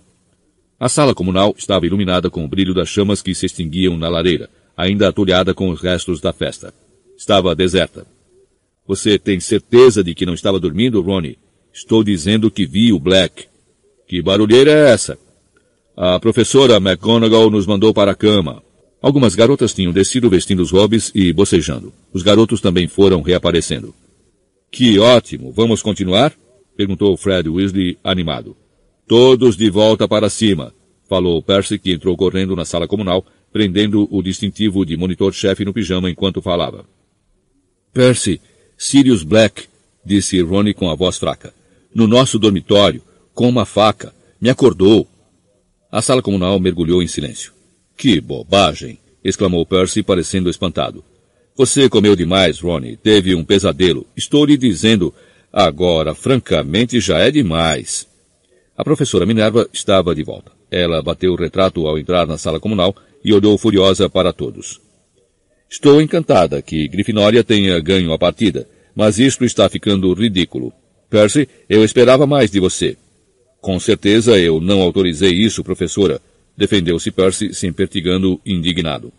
A sala comunal estava iluminada com o brilho das chamas que se extinguiam na lareira, ainda atulhada com os restos da festa. Estava deserta. Você tem certeza de que não estava dormindo, Ronnie? Estou dizendo que vi o Black. Que barulheira é essa? A professora McGonagall nos mandou para a cama. Algumas garotas tinham descido vestindo os hobbies e bocejando. Os garotos também foram reaparecendo. Que ótimo! Vamos continuar? Perguntou Fred Weasley, animado. Todos de volta para cima, falou Percy, que entrou correndo na sala comunal, prendendo o distintivo de monitor-chefe no pijama enquanto falava. Percy, Sirius Black, disse Ronnie com a voz fraca. No nosso dormitório, com uma faca. Me acordou. A sala comunal mergulhou em silêncio. Que bobagem! exclamou Percy, parecendo espantado. Você comeu demais, Ronnie. Teve um pesadelo. Estou lhe dizendo. Agora, francamente, já é demais. A professora Minerva estava de volta. Ela bateu o retrato ao entrar na sala comunal e olhou furiosa para todos. Estou encantada que Grifinória tenha ganho a partida, mas isto está ficando ridículo. Percy, eu esperava mais de você. Com certeza eu não autorizei isso, professora, defendeu-se Percy, se impertigando indignado.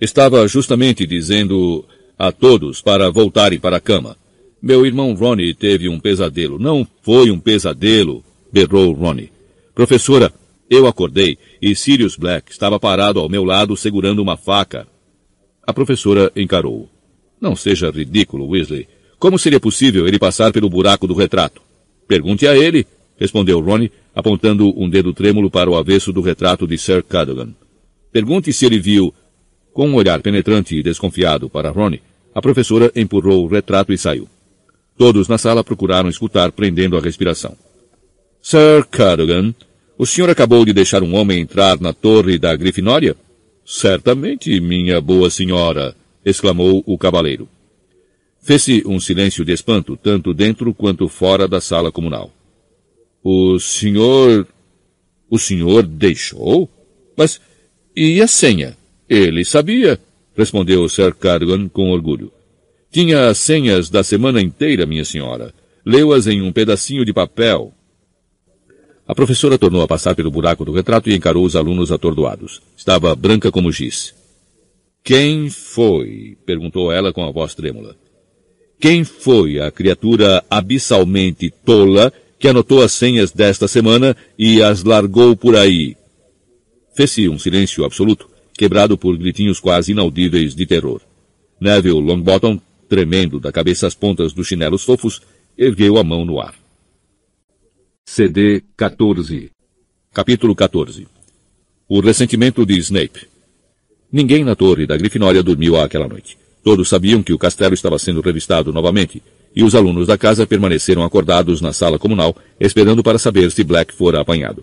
Estava justamente dizendo a todos para voltarem para a cama. Meu irmão Ronnie teve um pesadelo. Não foi um pesadelo, berrou Ronnie. Professora, eu acordei e Sirius Black estava parado ao meu lado segurando uma faca. A professora encarou-o. Não seja ridículo, Weasley. Como seria possível ele passar pelo buraco do retrato? Pergunte a ele, respondeu Ronnie, apontando um dedo trêmulo para o avesso do retrato de Sir Cadogan. Pergunte se ele viu. Com um olhar penetrante e desconfiado para Ronnie, a professora empurrou o retrato e saiu. Todos na sala procuraram escutar, prendendo a respiração. Sir Cadogan, o senhor acabou de deixar um homem entrar na torre da Grifinória? Certamente, minha boa senhora, exclamou o cavaleiro. Fez-se um silêncio de espanto, tanto dentro quanto fora da sala comunal. O senhor... O senhor deixou? Mas... E a senha? Ele sabia, respondeu Sir Cardigan com orgulho. Tinha as senhas da semana inteira, minha senhora. Leu-as em um pedacinho de papel. A professora tornou a passar pelo buraco do retrato e encarou os alunos atordoados. Estava branca como giz. Quem foi? perguntou ela com a voz trêmula. Quem foi a criatura abissalmente tola que anotou as senhas desta semana e as largou por aí. Fez-se um silêncio absoluto, quebrado por gritinhos quase inaudíveis de terror. Neville Longbottom, tremendo da cabeça às pontas dos chinelos fofos, ergueu a mão no ar. CD 14 Capítulo 14 O ressentimento de Snape Ninguém na torre da Grifinória dormiu aquela noite. Todos sabiam que o castelo estava sendo revistado novamente, e os alunos da casa permaneceram acordados na sala comunal, esperando para saber se Black fora apanhado.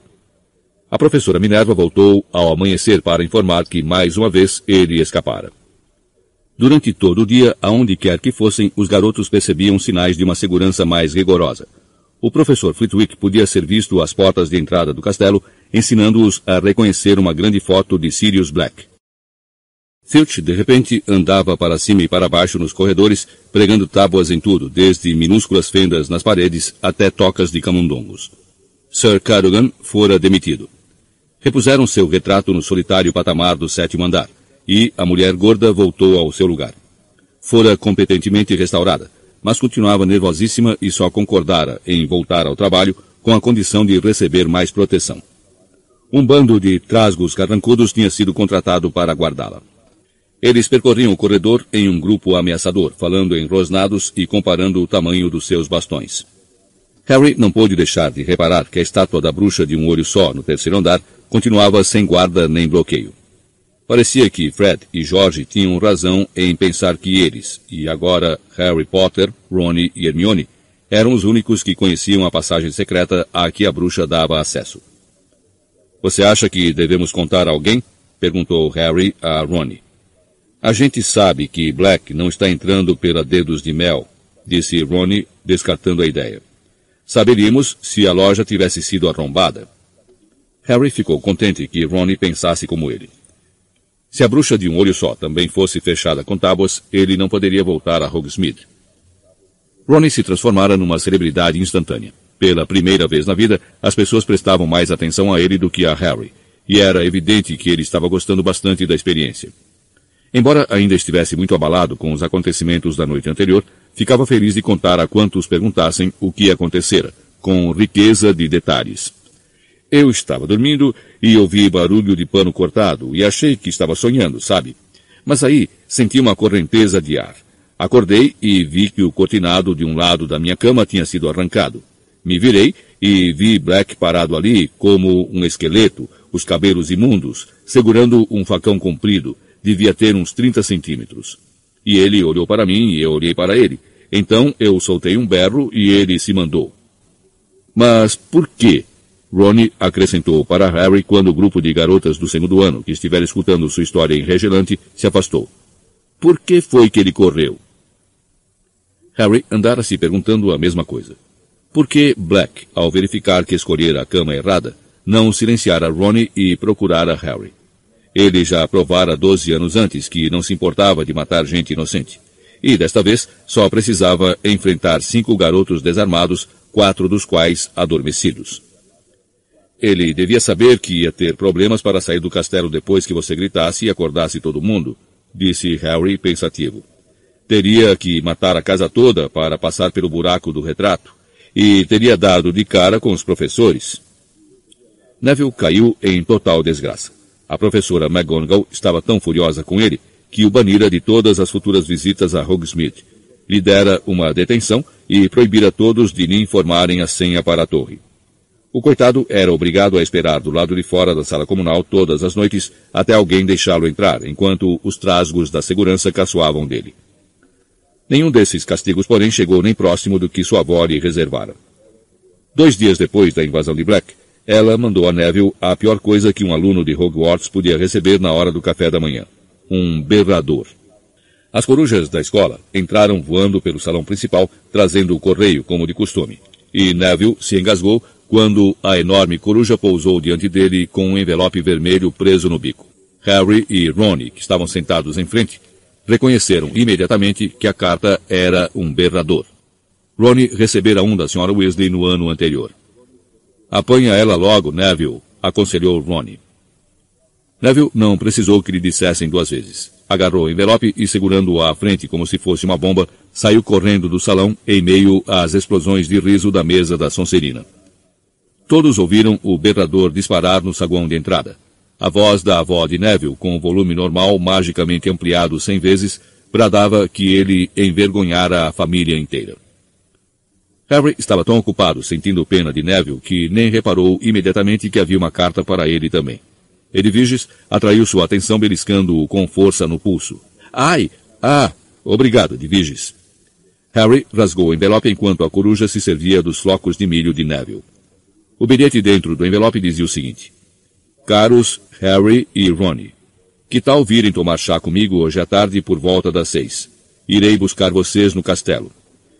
A professora Minerva voltou ao amanhecer para informar que, mais uma vez, ele escapara. Durante todo o dia, aonde quer que fossem, os garotos percebiam sinais de uma segurança mais rigorosa. O professor Flitwick podia ser visto às portas de entrada do castelo, ensinando-os a reconhecer uma grande foto de Sirius Black. Filch, de repente, andava para cima e para baixo nos corredores, pregando tábuas em tudo, desde minúsculas fendas nas paredes até tocas de camundongos. Sir Cadogan fora demitido. Repuseram seu retrato no solitário patamar do sétimo andar, e a mulher gorda voltou ao seu lugar. Fora competentemente restaurada, mas continuava nervosíssima e só concordara em voltar ao trabalho com a condição de receber mais proteção. Um bando de trasgos carrancudos tinha sido contratado para guardá-la. Eles percorriam o corredor em um grupo ameaçador, falando em rosnados e comparando o tamanho dos seus bastões. Harry não pôde deixar de reparar que a estátua da bruxa de um olho só no terceiro andar continuava sem guarda nem bloqueio. Parecia que Fred e George tinham razão em pensar que eles, e agora Harry Potter, Ron e Hermione, eram os únicos que conheciam a passagem secreta a que a bruxa dava acesso. Você acha que devemos contar a alguém? perguntou Harry a Ronnie. A gente sabe que Black não está entrando pela dedos de mel, disse Ronnie, descartando a ideia. Saberíamos se a loja tivesse sido arrombada. Harry ficou contente que Ronnie pensasse como ele. Se a bruxa de um olho só também fosse fechada com tábuas, ele não poderia voltar a Hogsmeade. Ronnie se transformara numa celebridade instantânea. Pela primeira vez na vida, as pessoas prestavam mais atenção a ele do que a Harry, e era evidente que ele estava gostando bastante da experiência. Embora ainda estivesse muito abalado com os acontecimentos da noite anterior, ficava feliz de contar a quantos perguntassem o que acontecera, com riqueza de detalhes. Eu estava dormindo e ouvi barulho de pano cortado e achei que estava sonhando, sabe? Mas aí senti uma correnteza de ar. Acordei e vi que o cortinado de um lado da minha cama tinha sido arrancado. Me virei e vi Black parado ali como um esqueleto, os cabelos imundos, segurando um facão comprido, devia ter uns 30 centímetros. E ele olhou para mim e eu olhei para ele. Então eu soltei um berro e ele se mandou. Mas por quê? Ronnie acrescentou para Harry quando o grupo de garotas do segundo ano, que estiver escutando sua história em regelante, se afastou. Por que foi que ele correu? Harry andara se perguntando a mesma coisa. Por que Black, ao verificar que escolhera a cama errada, não silenciara Ronnie e procurara Harry? Ele já provara doze anos antes que não se importava de matar gente inocente. E desta vez só precisava enfrentar cinco garotos desarmados, quatro dos quais adormecidos. Ele devia saber que ia ter problemas para sair do castelo depois que você gritasse e acordasse todo mundo, disse Harry pensativo. Teria que matar a casa toda para passar pelo buraco do retrato, e teria dado de cara com os professores. Neville caiu em total desgraça. A professora McGonagall estava tão furiosa com ele que o banira de todas as futuras visitas a Hogsmeade. Lhe dera uma detenção e proibira todos de lhe informarem a senha para a torre. O coitado era obrigado a esperar do lado de fora da sala comunal todas as noites até alguém deixá-lo entrar, enquanto os trasgos da segurança caçoavam dele. Nenhum desses castigos, porém, chegou nem próximo do que sua avó lhe reservara. Dois dias depois da invasão de Black, ela mandou a Neville a pior coisa que um aluno de Hogwarts podia receber na hora do café da manhã. Um berrador. As corujas da escola entraram voando pelo salão principal, trazendo o correio, como de costume. E Neville se engasgou quando a enorme coruja pousou diante dele com um envelope vermelho preso no bico. Harry e Ronnie, que estavam sentados em frente, reconheceram imediatamente que a carta era um berrador. Ronnie recebera um da Sra. Weasley no ano anterior. Apanha ela logo, Neville, aconselhou Ronnie. Neville não precisou que lhe dissessem duas vezes. agarrou o envelope e, segurando-o à frente como se fosse uma bomba, saiu correndo do salão em meio às explosões de riso da mesa da Sonserina. Todos ouviram o berrador disparar no saguão de entrada. A voz da avó de Neville, com o volume normal magicamente ampliado cem vezes, bradava que ele envergonhara a família inteira. Harry estava tão ocupado sentindo pena de Neville que nem reparou imediatamente que havia uma carta para ele também. Edviges atraiu sua atenção beliscando-o com força no pulso. Ai! Ah! Obrigado, Edviges. Harry rasgou o envelope enquanto a coruja se servia dos flocos de milho de Neville. O bilhete dentro do envelope dizia o seguinte. Caros Harry e Ronnie, que tal virem tomar chá comigo hoje à tarde por volta das seis? Irei buscar vocês no castelo.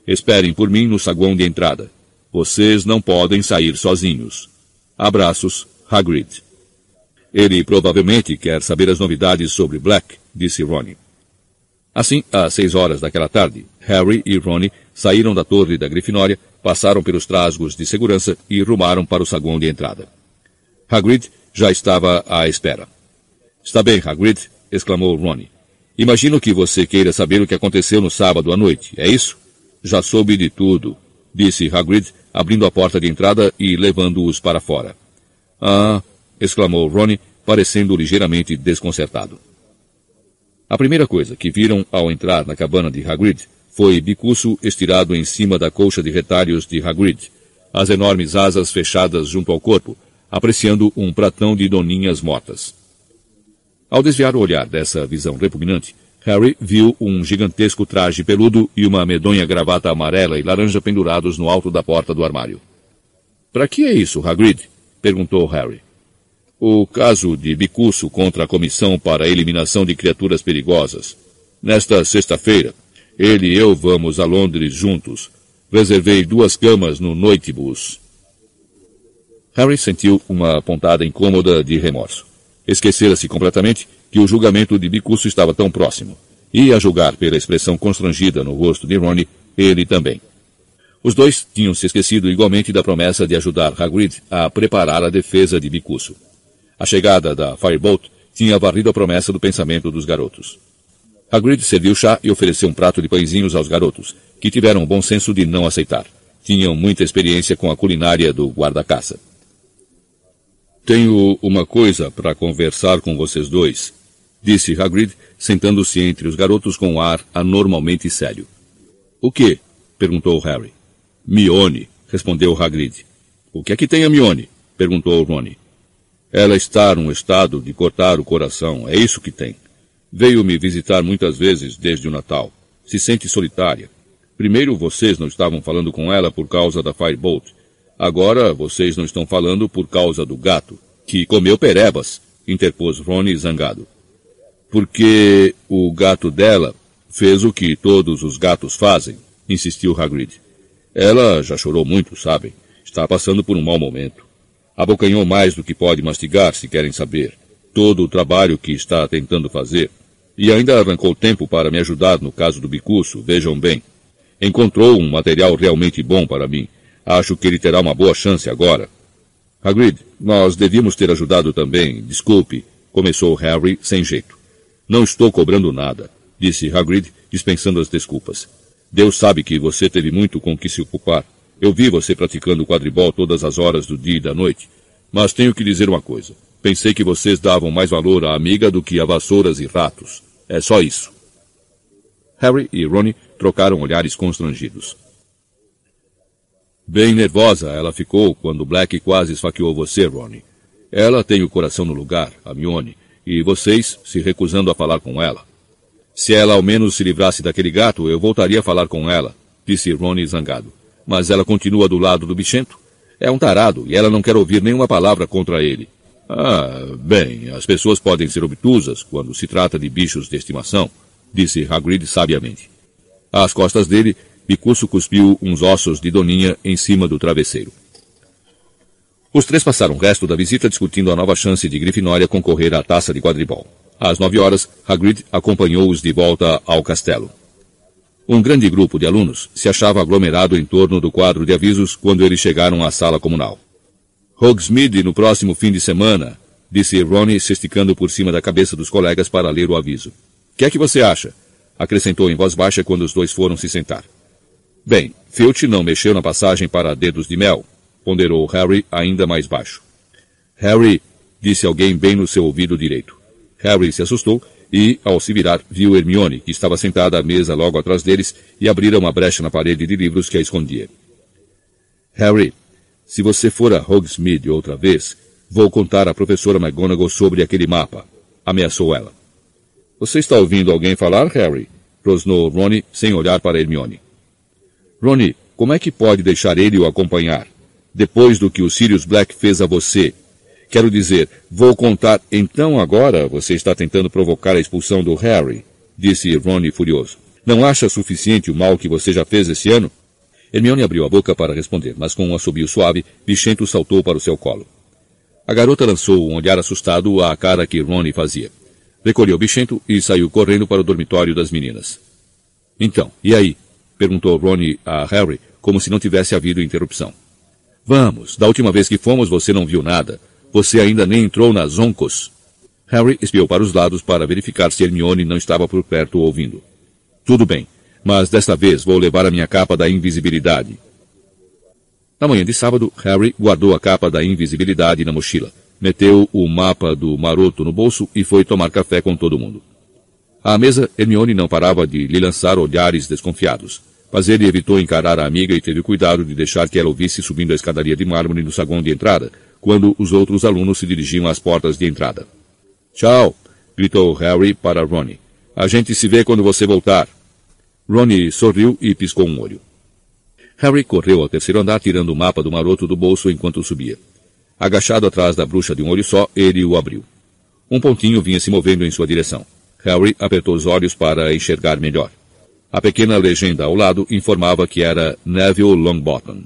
Esperem por mim no saguão de entrada. Vocês não podem sair sozinhos. Abraços, Hagrid. Ele provavelmente quer saber as novidades sobre Black, disse Ronnie. Assim, às seis horas daquela tarde, Harry e Ronnie saíram da torre da Grifinória, passaram pelos trasgos de segurança e rumaram para o saguão de entrada. Hagrid já estava à espera. Está bem, Hagrid, exclamou Ronnie. Imagino que você queira saber o que aconteceu no sábado à noite, é isso? Já soube de tudo, disse Hagrid, abrindo a porta de entrada e levando-os para fora. Ah, exclamou Ronnie, parecendo ligeiramente desconcertado. A primeira coisa que viram ao entrar na cabana de Hagrid foi Bicuço estirado em cima da colcha de retalhos de Hagrid, as enormes asas fechadas junto ao corpo, apreciando um pratão de doninhas mortas. Ao desviar o olhar dessa visão repugnante, Harry viu um gigantesco traje peludo e uma medonha gravata amarela e laranja pendurados no alto da porta do armário. Para que é isso, Hagrid? perguntou Harry. O caso de Bicuço contra a Comissão para a Eliminação de Criaturas Perigosas. Nesta sexta-feira, ele e eu vamos a Londres juntos. Reservei duas camas no Noitibus. Harry sentiu uma pontada incômoda de remorso. Esquecera-se completamente que o julgamento de Bicuço estava tão próximo. E, a julgar pela expressão constrangida no rosto de Ronnie, ele também. Os dois tinham se esquecido igualmente da promessa de ajudar Hagrid a preparar a defesa de Bicuço. A chegada da Firebolt tinha varrido a promessa do pensamento dos garotos. Hagrid serviu chá e ofereceu um prato de pãezinhos aos garotos, que tiveram o bom senso de não aceitar. Tinham muita experiência com a culinária do guarda-caça. Tenho uma coisa para conversar com vocês dois, disse Hagrid, sentando-se entre os garotos com um ar anormalmente sério. O que? perguntou Harry. Mione, respondeu Hagrid. O que é que tem a Mione? perguntou Rony. Ela está num estado de cortar o coração, é isso que tem. Veio me visitar muitas vezes desde o Natal. Se sente solitária. Primeiro vocês não estavam falando com ela por causa da Firebolt. Agora vocês não estão falando por causa do gato, que comeu perebas, interpôs Ronnie zangado. Porque o gato dela fez o que todos os gatos fazem, insistiu Hagrid. Ela já chorou muito, sabem. Está passando por um mau momento. Abocanhou mais do que pode mastigar, se querem saber. Todo o trabalho que está tentando fazer. E ainda arrancou tempo para me ajudar no caso do bicuço, vejam bem. Encontrou um material realmente bom para mim. Acho que ele terá uma boa chance agora. Hagrid, nós devíamos ter ajudado também. Desculpe, começou Harry sem jeito. Não estou cobrando nada, disse Hagrid, dispensando as desculpas. Deus sabe que você teve muito com que se ocupar. Eu vi você praticando quadribol todas as horas do dia e da noite. Mas tenho que dizer uma coisa. Pensei que vocês davam mais valor à amiga do que a vassouras e ratos. É só isso. Harry e Ronnie trocaram olhares constrangidos. Bem nervosa ela ficou quando Black quase esfaqueou você, Ronnie. Ela tem o coração no lugar, a Mione, e vocês se recusando a falar com ela. Se ela ao menos se livrasse daquele gato, eu voltaria a falar com ela, disse Ronnie zangado mas ela continua do lado do bichento. É um tarado e ela não quer ouvir nenhuma palavra contra ele. Ah, bem, as pessoas podem ser obtusas quando se trata de bichos de estimação, disse Hagrid sabiamente. Às costas dele, Picuço cuspiu uns ossos de Doninha em cima do travesseiro. Os três passaram o resto da visita discutindo a nova chance de Grifinória concorrer à taça de quadribol. Às nove horas, Hagrid acompanhou-os de volta ao castelo. Um grande grupo de alunos se achava aglomerado em torno do quadro de avisos quando eles chegaram à sala comunal. Hogsmeade no próximo fim de semana, disse Ronnie se esticando por cima da cabeça dos colegas para ler o aviso. que é que você acha? Acrescentou em voz baixa quando os dois foram se sentar. Bem, Filch não mexeu na passagem para dedos de mel, ponderou Harry ainda mais baixo. Harry, disse alguém bem no seu ouvido direito. Harry se assustou e, ao se virar, viu Hermione, que estava sentada à mesa logo atrás deles e abrira uma brecha na parede de livros que a escondia. Harry, se você for a Hogsmeade outra vez, vou contar à professora McGonagall sobre aquele mapa, ameaçou ela. Você está ouvindo alguém falar, Harry? rosnou Ronnie sem olhar para Hermione. Ronnie, como é que pode deixar ele o acompanhar? Depois do que o Sirius Black fez a você. Quero dizer, vou contar. Então agora você está tentando provocar a expulsão do Harry, disse Ronnie furioso. Não acha suficiente o mal que você já fez esse ano? Hermione abriu a boca para responder, mas com um assobio suave, Bichento saltou para o seu colo. A garota lançou um olhar assustado à cara que Ronnie fazia. Recolheu bichento e saiu correndo para o dormitório das meninas. Então, e aí? perguntou Ronnie a Harry, como se não tivesse havido interrupção. Vamos, da última vez que fomos você não viu nada. Você ainda nem entrou nas oncos. Harry espiou para os lados para verificar se Hermione não estava por perto ouvindo. Tudo bem, mas desta vez vou levar a minha capa da invisibilidade. Na manhã de sábado, Harry guardou a capa da invisibilidade na mochila meteu o mapa do maroto no bolso e foi tomar café com todo mundo. À mesa, Hermione não parava de lhe lançar olhares desconfiados, mas ele evitou encarar a amiga e teve cuidado de deixar que ela ouvisse subindo a escadaria de mármore no saguão de entrada, quando os outros alunos se dirigiam às portas de entrada. Tchau! gritou Harry para Ronnie. A gente se vê quando você voltar. Ronnie sorriu e piscou um olho. Harry correu ao terceiro andar tirando o mapa do maroto do bolso enquanto subia. Agachado atrás da bruxa de um olho só, ele o abriu. Um pontinho vinha se movendo em sua direção. Harry apertou os olhos para enxergar melhor. A pequena legenda ao lado informava que era Neville Longbottom.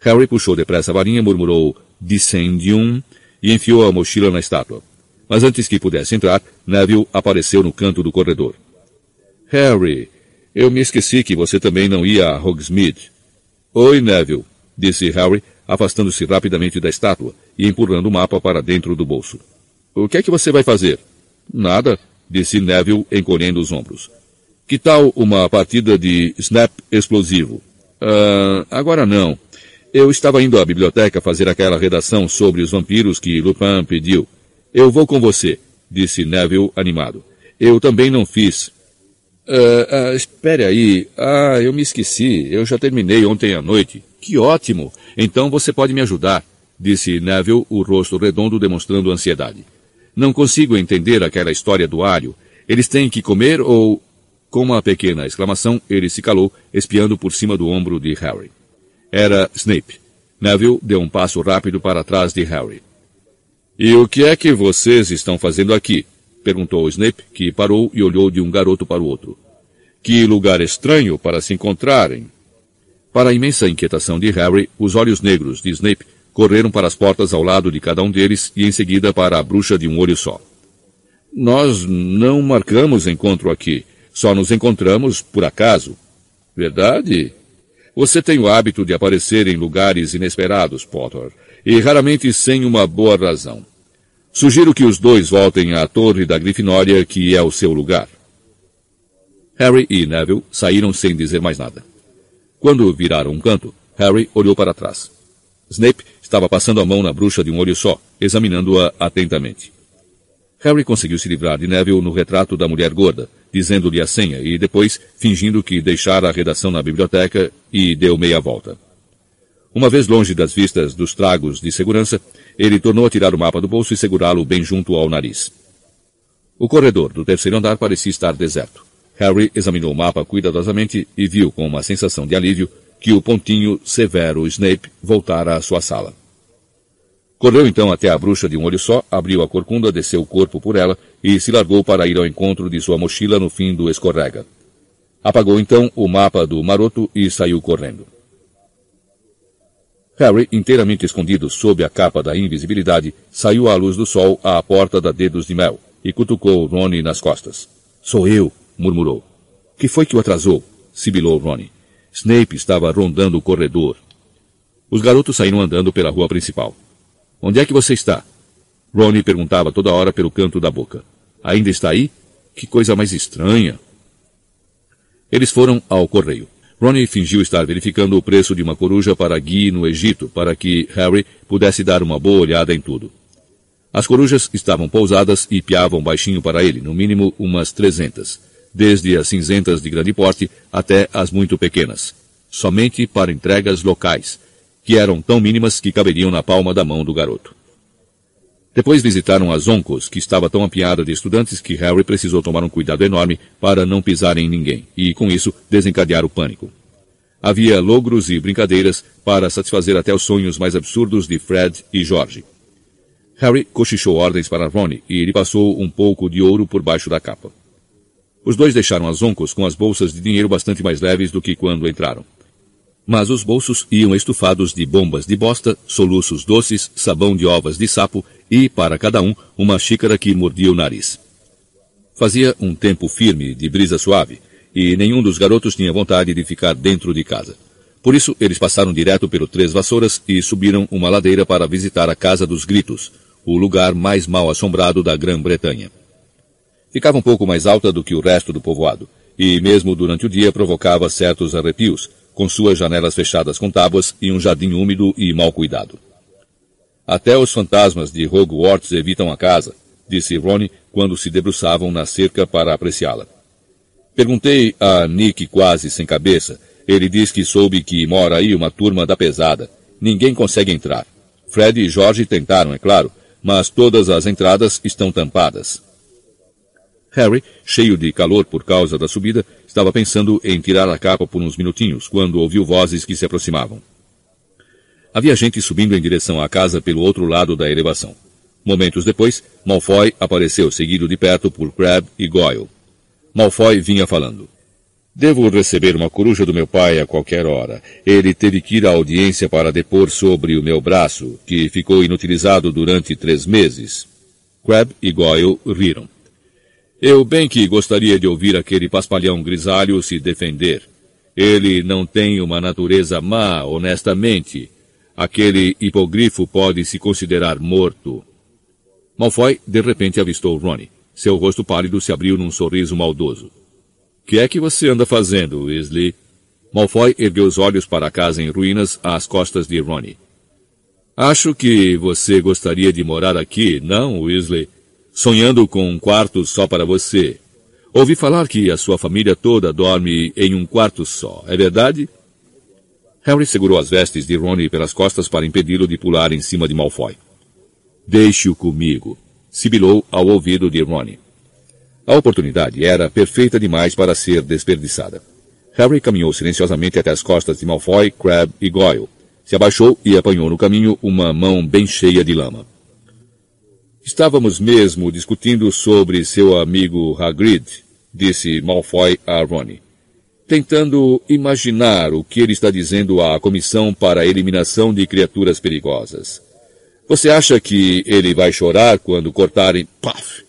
Harry puxou depressa a varinha, murmurou Descendium e enfiou a mochila na estátua. Mas antes que pudesse entrar, Neville apareceu no canto do corredor. Harry, eu me esqueci que você também não ia a Hogsmeade. Oi, Neville, disse Harry, afastando-se rapidamente da estátua e empurrando o mapa para dentro do bolso. O que é que você vai fazer? Nada, disse Neville, encolhendo os ombros. Que tal uma partida de snap explosivo? Uh, agora não. Eu estava indo à biblioteca fazer aquela redação sobre os vampiros que Lupin pediu. Eu vou com você, disse Neville animado. Eu também não fiz. Uh, uh, espere aí. Ah, eu me esqueci. Eu já terminei ontem à noite. Que ótimo! Então você pode me ajudar, disse Neville, o rosto redondo demonstrando ansiedade. Não consigo entender aquela história do alho. Eles têm que comer ou... Com uma pequena exclamação, ele se calou, espiando por cima do ombro de Harry. Era Snape. Neville deu um passo rápido para trás de Harry. E o que é que vocês estão fazendo aqui? Perguntou Snape, que parou e olhou de um garoto para o outro. Que lugar estranho para se encontrarem. Para a imensa inquietação de Harry, os olhos negros de Snape correram para as portas ao lado de cada um deles e em seguida para a bruxa de um olho só. Nós não marcamos encontro aqui. Só nos encontramos por acaso. Verdade? Você tem o hábito de aparecer em lugares inesperados, Potter, e raramente sem uma boa razão. Sugiro que os dois voltem à torre da Grifinória, que é o seu lugar. Harry e Neville saíram sem dizer mais nada. Quando viraram um canto, Harry olhou para trás. Snape estava passando a mão na bruxa de um olho só, examinando-a atentamente. Harry conseguiu se livrar de Neville no retrato da mulher gorda, dizendo-lhe a senha e depois fingindo que deixara a redação na biblioteca e deu meia volta. Uma vez longe das vistas dos tragos de segurança, ele tornou a tirar o mapa do bolso e segurá-lo bem junto ao nariz. O corredor do terceiro andar parecia estar deserto. Harry examinou o mapa cuidadosamente e viu com uma sensação de alívio que o pontinho severo Snape voltara à sua sala. Correu então até a bruxa de um olho só, abriu a corcunda, desceu o corpo por ela e se largou para ir ao encontro de sua mochila no fim do escorrega. Apagou então o mapa do maroto e saiu correndo. Harry, inteiramente escondido sob a capa da invisibilidade, saiu à luz do sol à porta da Dedos de Mel e cutucou Rony nas costas. Sou eu, murmurou. Que foi que o atrasou? sibilou Ronnie. Snape estava rondando o corredor. Os garotos saíram andando pela rua principal. Onde é que você está? Ronnie perguntava toda hora pelo canto da boca. Ainda está aí? Que coisa mais estranha. Eles foram ao correio. Ronnie fingiu estar verificando o preço de uma coruja para Guy no Egito, para que Harry pudesse dar uma boa olhada em tudo. As corujas estavam pousadas e piavam baixinho para ele, no mínimo umas trezentas, desde as cinzentas de grande porte até as muito pequenas, somente para entregas locais, que eram tão mínimas que caberiam na palma da mão do garoto. Depois visitaram as Oncos, que estava tão apiada de estudantes que Harry precisou tomar um cuidado enorme para não pisar em ninguém, e com isso desencadear o pânico. Havia logros e brincadeiras para satisfazer até os sonhos mais absurdos de Fred e George. Harry cochichou ordens para Ronnie e lhe passou um pouco de ouro por baixo da capa. Os dois deixaram as Oncos com as bolsas de dinheiro bastante mais leves do que quando entraram mas os bolsos iam estufados de bombas de bosta, soluços doces, sabão de ovas de sapo e, para cada um, uma xícara que mordia o nariz. Fazia um tempo firme, de brisa suave, e nenhum dos garotos tinha vontade de ficar dentro de casa. Por isso, eles passaram direto pelo Três Vassouras e subiram uma ladeira para visitar a Casa dos Gritos, o lugar mais mal assombrado da Grã-Bretanha. Ficava um pouco mais alta do que o resto do povoado, e mesmo durante o dia provocava certos arrepios, com suas janelas fechadas com tábuas e um jardim úmido e mal cuidado. Até os fantasmas de Hogwarts evitam a casa, disse Ronnie quando se debruçavam na cerca para apreciá-la. Perguntei a Nick quase sem cabeça. Ele diz que soube que mora aí uma turma da pesada. Ninguém consegue entrar. Fred e Jorge tentaram, é claro, mas todas as entradas estão tampadas. Harry, cheio de calor por causa da subida, estava pensando em tirar a capa por uns minutinhos, quando ouviu vozes que se aproximavam. Havia gente subindo em direção à casa pelo outro lado da elevação. Momentos depois, Malfoy apareceu seguido de perto por Crabbe e Goyle. Malfoy vinha falando. Devo receber uma coruja do meu pai a qualquer hora. Ele teve que ir à audiência para depor sobre o meu braço, que ficou inutilizado durante três meses. Crabbe e Goyle riram. Eu bem que gostaria de ouvir aquele paspalhão grisalho se defender. Ele não tem uma natureza má, honestamente. Aquele hipogrifo pode se considerar morto. Malfoy de repente avistou Ronnie. Seu rosto pálido se abriu num sorriso maldoso. Que é que você anda fazendo, Weasley? Malfoy ergueu os olhos para a casa em ruínas às costas de Ronnie. Acho que você gostaria de morar aqui, não, Weasley? Sonhando com um quarto só para você. Ouvi falar que a sua família toda dorme em um quarto só, é verdade? Harry segurou as vestes de Ronnie pelas costas para impedi-lo de pular em cima de Malfoy. Deixe-o comigo, sibilou ao ouvido de Ronnie. A oportunidade era perfeita demais para ser desperdiçada. Harry caminhou silenciosamente até as costas de Malfoy, Crabbe e Goyle. Se abaixou e apanhou no caminho uma mão bem cheia de lama. Estávamos mesmo discutindo sobre seu amigo Hagrid, disse Malfoy a Ronnie. Tentando imaginar o que ele está dizendo à Comissão para a Eliminação de Criaturas Perigosas. Você acha que ele vai chorar quando cortarem... Paf!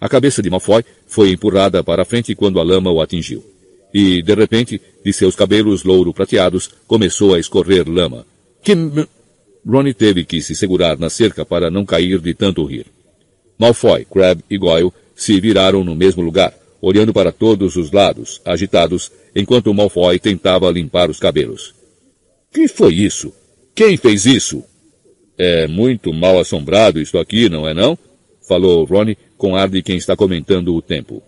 A cabeça de Malfoy foi empurrada para a frente quando a lama o atingiu. E, de repente, de seus cabelos louro prateados, começou a escorrer lama. Que... Ronnie teve que se segurar na cerca para não cair de tanto rir. Malfoy, Crabbe e Goyle se viraram no mesmo lugar, olhando para todos os lados, agitados, enquanto Malfoy tentava limpar os cabelos. Que foi isso? Quem fez isso? É muito mal assombrado isto aqui, não é não? Falou Ronnie com ar de quem está comentando o tempo.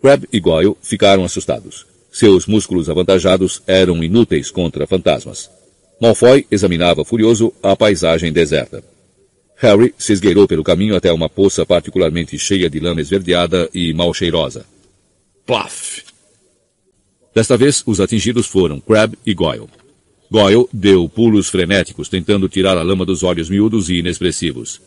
Crabbe e Goyle ficaram assustados. Seus músculos avantajados eram inúteis contra fantasmas. Malfoy examinava furioso a paisagem deserta. Harry se esgueirou pelo caminho até uma poça particularmente cheia de lama esverdeada e mal cheirosa. Plaf! Desta vez, os atingidos foram Crabbe e Goyle. Goyle deu pulos frenéticos, tentando tirar a lama dos olhos miúdos e inexpressivos.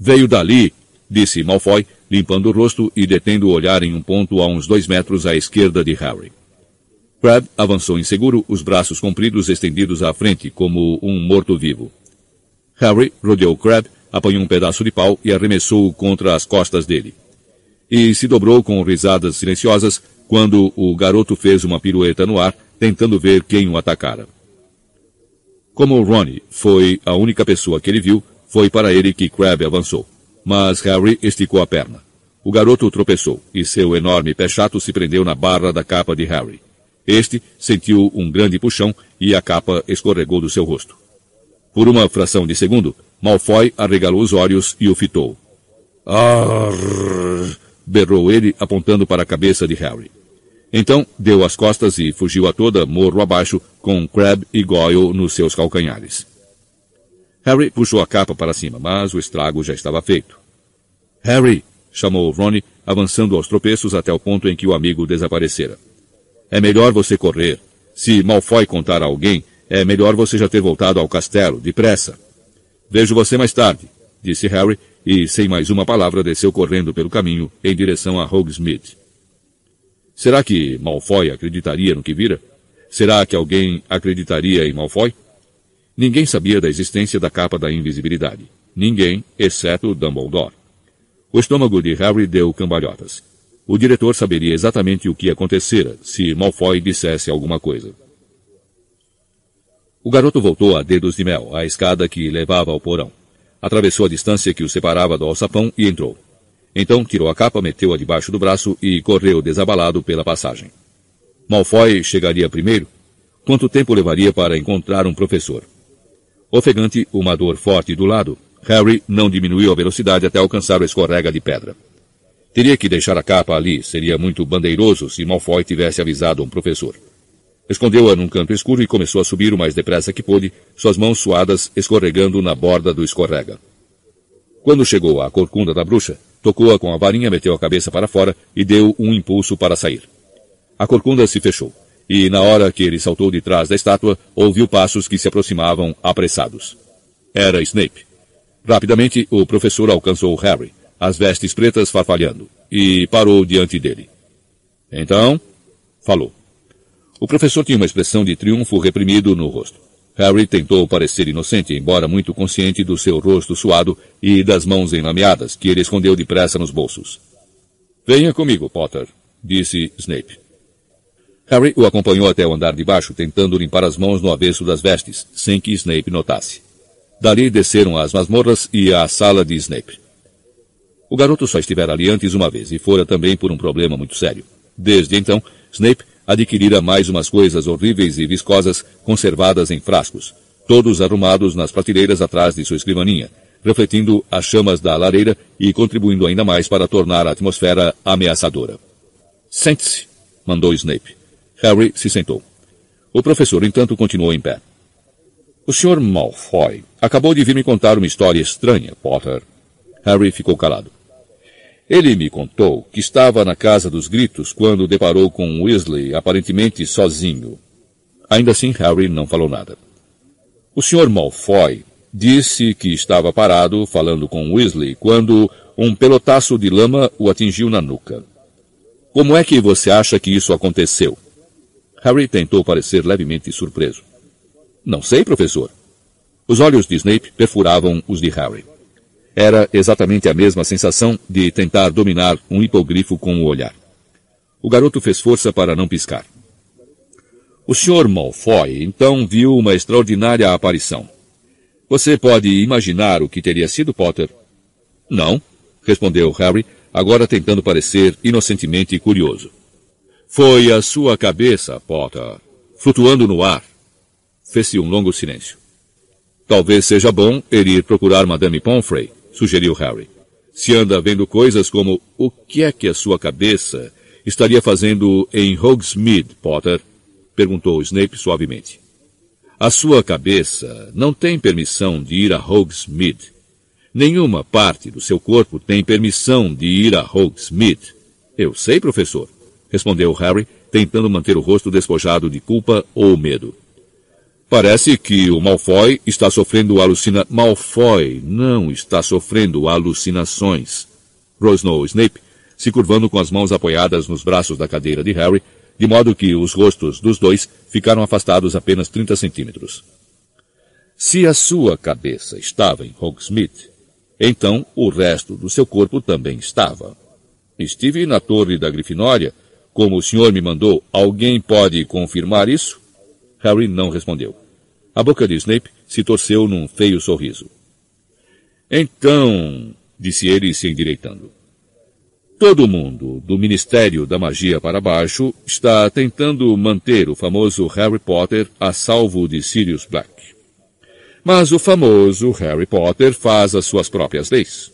Veio dali, disse Malfoy, limpando o rosto e detendo o olhar em um ponto a uns dois metros à esquerda de Harry. Crabbe avançou inseguro, os braços compridos estendidos à frente, como um morto-vivo. Harry rodeou Crabbe, apanhou um pedaço de pau e arremessou-o contra as costas dele. E se dobrou com risadas silenciosas quando o garoto fez uma pirueta no ar, tentando ver quem o atacara. Como Ronnie foi a única pessoa que ele viu, foi para ele que Crabbe avançou. Mas Harry esticou a perna. O garoto tropeçou e seu enorme pé chato se prendeu na barra da capa de Harry. Este sentiu um grande puxão e a capa escorregou do seu rosto. Por uma fração de segundo, Malfoy arregalou os olhos e o fitou. Arr! berrou ele, apontando para a cabeça de Harry. Então, deu as costas e fugiu a toda, morro abaixo, com Crab e Goyle nos seus calcanhares. Harry puxou a capa para cima, mas o estrago já estava feito. Harry! chamou Ronnie, avançando aos tropeços até o ponto em que o amigo desaparecera. É melhor você correr. Se Malfoy contar a alguém, é melhor você já ter voltado ao castelo, depressa. Vejo você mais tarde, disse Harry, e, sem mais uma palavra, desceu correndo pelo caminho em direção a Hogsmeade. Será que Malfoy acreditaria no que vira? Será que alguém acreditaria em Malfoy? Ninguém sabia da existência da capa da invisibilidade. Ninguém, exceto Dumbledore. O estômago de Harry deu cambalhotas. O diretor saberia exatamente o que acontecera se Malfoy dissesse alguma coisa. O garoto voltou a dedos de mel, à escada que levava ao porão. Atravessou a distância que o separava do alçapão e entrou. Então tirou a capa, meteu-a debaixo do braço e correu desabalado pela passagem. Malfoy chegaria primeiro? Quanto tempo levaria para encontrar um professor? Ofegante, uma dor forte do lado, Harry não diminuiu a velocidade até alcançar o escorrega de pedra. Teria que deixar a capa ali, seria muito bandeiroso se Malfoy tivesse avisado um professor. Escondeu-a num canto escuro e começou a subir o mais depressa que pôde, suas mãos suadas escorregando na borda do escorrega. Quando chegou à corcunda da bruxa, tocou-a com a varinha, meteu a cabeça para fora e deu um impulso para sair. A corcunda se fechou, e na hora que ele saltou de trás da estátua, ouviu passos que se aproximavam apressados. Era Snape. Rapidamente, o professor alcançou Harry, as vestes pretas farfalhando, e parou diante dele. Então, falou. O professor tinha uma expressão de triunfo reprimido no rosto. Harry tentou parecer inocente, embora muito consciente do seu rosto suado e das mãos enlameadas, que ele escondeu depressa nos bolsos. Venha comigo, Potter, disse Snape. Harry o acompanhou até o andar de baixo, tentando limpar as mãos no avesso das vestes, sem que Snape notasse. Dali desceram as masmorras e a sala de Snape. O garoto só estivera ali antes uma vez, e fora também por um problema muito sério. Desde então, Snape adquirira mais umas coisas horríveis e viscosas conservadas em frascos, todos arrumados nas prateleiras atrás de sua escrivaninha, refletindo as chamas da lareira e contribuindo ainda mais para tornar a atmosfera ameaçadora. Sente-se, mandou Snape. Harry se sentou. O professor, entanto, continuou em pé. O Sr. Malfoy acabou de vir me contar uma história estranha, Potter. Harry ficou calado. Ele me contou que estava na casa dos gritos quando deparou com Weasley aparentemente sozinho. Ainda assim, Harry não falou nada. O Sr. Malfoy disse que estava parado falando com Weasley quando um pelotaço de lama o atingiu na nuca. Como é que você acha que isso aconteceu? Harry tentou parecer levemente surpreso. Não sei, professor. Os olhos de Snape perfuravam os de Harry. Era exatamente a mesma sensação de tentar dominar um hipogrifo com o olhar. O garoto fez força para não piscar. O Sr. Malfoy então viu uma extraordinária aparição. Você pode imaginar o que teria sido, Potter? Não, respondeu Harry, agora tentando parecer inocentemente curioso. Foi a sua cabeça, Potter, flutuando no ar. Fez-se um longo silêncio. Talvez seja bom ele ir procurar Madame Pomfrey, sugeriu Harry. Se anda vendo coisas como o que é que a sua cabeça estaria fazendo em Hogsmeade, Potter? perguntou Snape suavemente. A sua cabeça não tem permissão de ir a Hogsmeade. Nenhuma parte do seu corpo tem permissão de ir a Hogsmeade. Eu sei, professor, respondeu Harry, tentando manter o rosto despojado de culpa ou medo. Parece que o Malfoy está sofrendo alucina... Malfoy não está sofrendo alucinações. Rosnou Snape, se curvando com as mãos apoiadas nos braços da cadeira de Harry, de modo que os rostos dos dois ficaram afastados apenas 30 centímetros. Se a sua cabeça estava em Hogsmeade, então o resto do seu corpo também estava. Estive na torre da Grifinória, como o senhor me mandou. Alguém pode confirmar isso? Harry não respondeu. A boca de Snape se torceu num feio sorriso. Então, disse ele se endireitando. Todo mundo, do Ministério da Magia para baixo, está tentando manter o famoso Harry Potter a salvo de Sirius Black. Mas o famoso Harry Potter faz as suas próprias leis.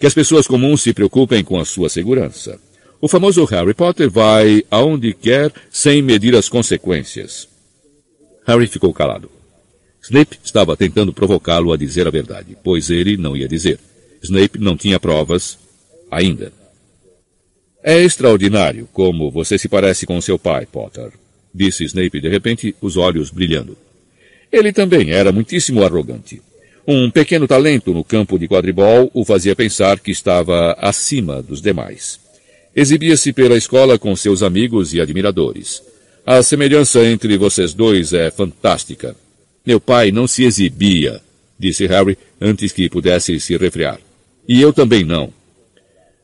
Que as pessoas comuns se preocupem com a sua segurança. O famoso Harry Potter vai aonde quer sem medir as consequências. Harry ficou calado. Snape estava tentando provocá-lo a dizer a verdade, pois ele não ia dizer. Snape não tinha provas ainda. É extraordinário como você se parece com seu pai, Potter, disse Snape de repente, os olhos brilhando. Ele também era muitíssimo arrogante. Um pequeno talento no campo de quadribol o fazia pensar que estava acima dos demais. Exibia-se pela escola com seus amigos e admiradores. A semelhança entre vocês dois é fantástica. Meu pai não se exibia, disse Harry antes que pudesse se refrear. E eu também não.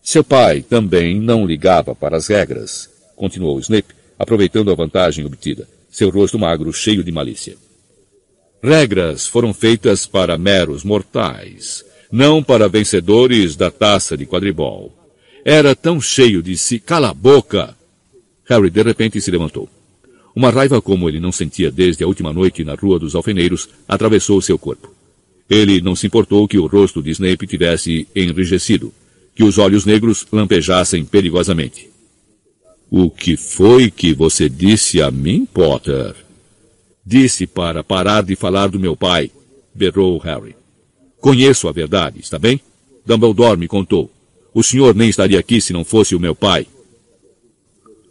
Seu pai também não ligava para as regras, continuou Snape, aproveitando a vantagem obtida, seu rosto magro cheio de malícia. Regras foram feitas para meros mortais, não para vencedores da taça de quadribol. Era tão cheio de si. Cala a boca! Harry de repente se levantou. Uma raiva como ele não sentia desde a última noite na Rua dos Alfeneiros atravessou seu corpo. Ele não se importou que o rosto de Snape tivesse enrijecido, que os olhos negros lampejassem perigosamente. O que foi que você disse a mim, Potter? Disse para parar de falar do meu pai, berrou Harry. Conheço a verdade, está bem? Dumbledore me contou. O senhor nem estaria aqui se não fosse o meu pai.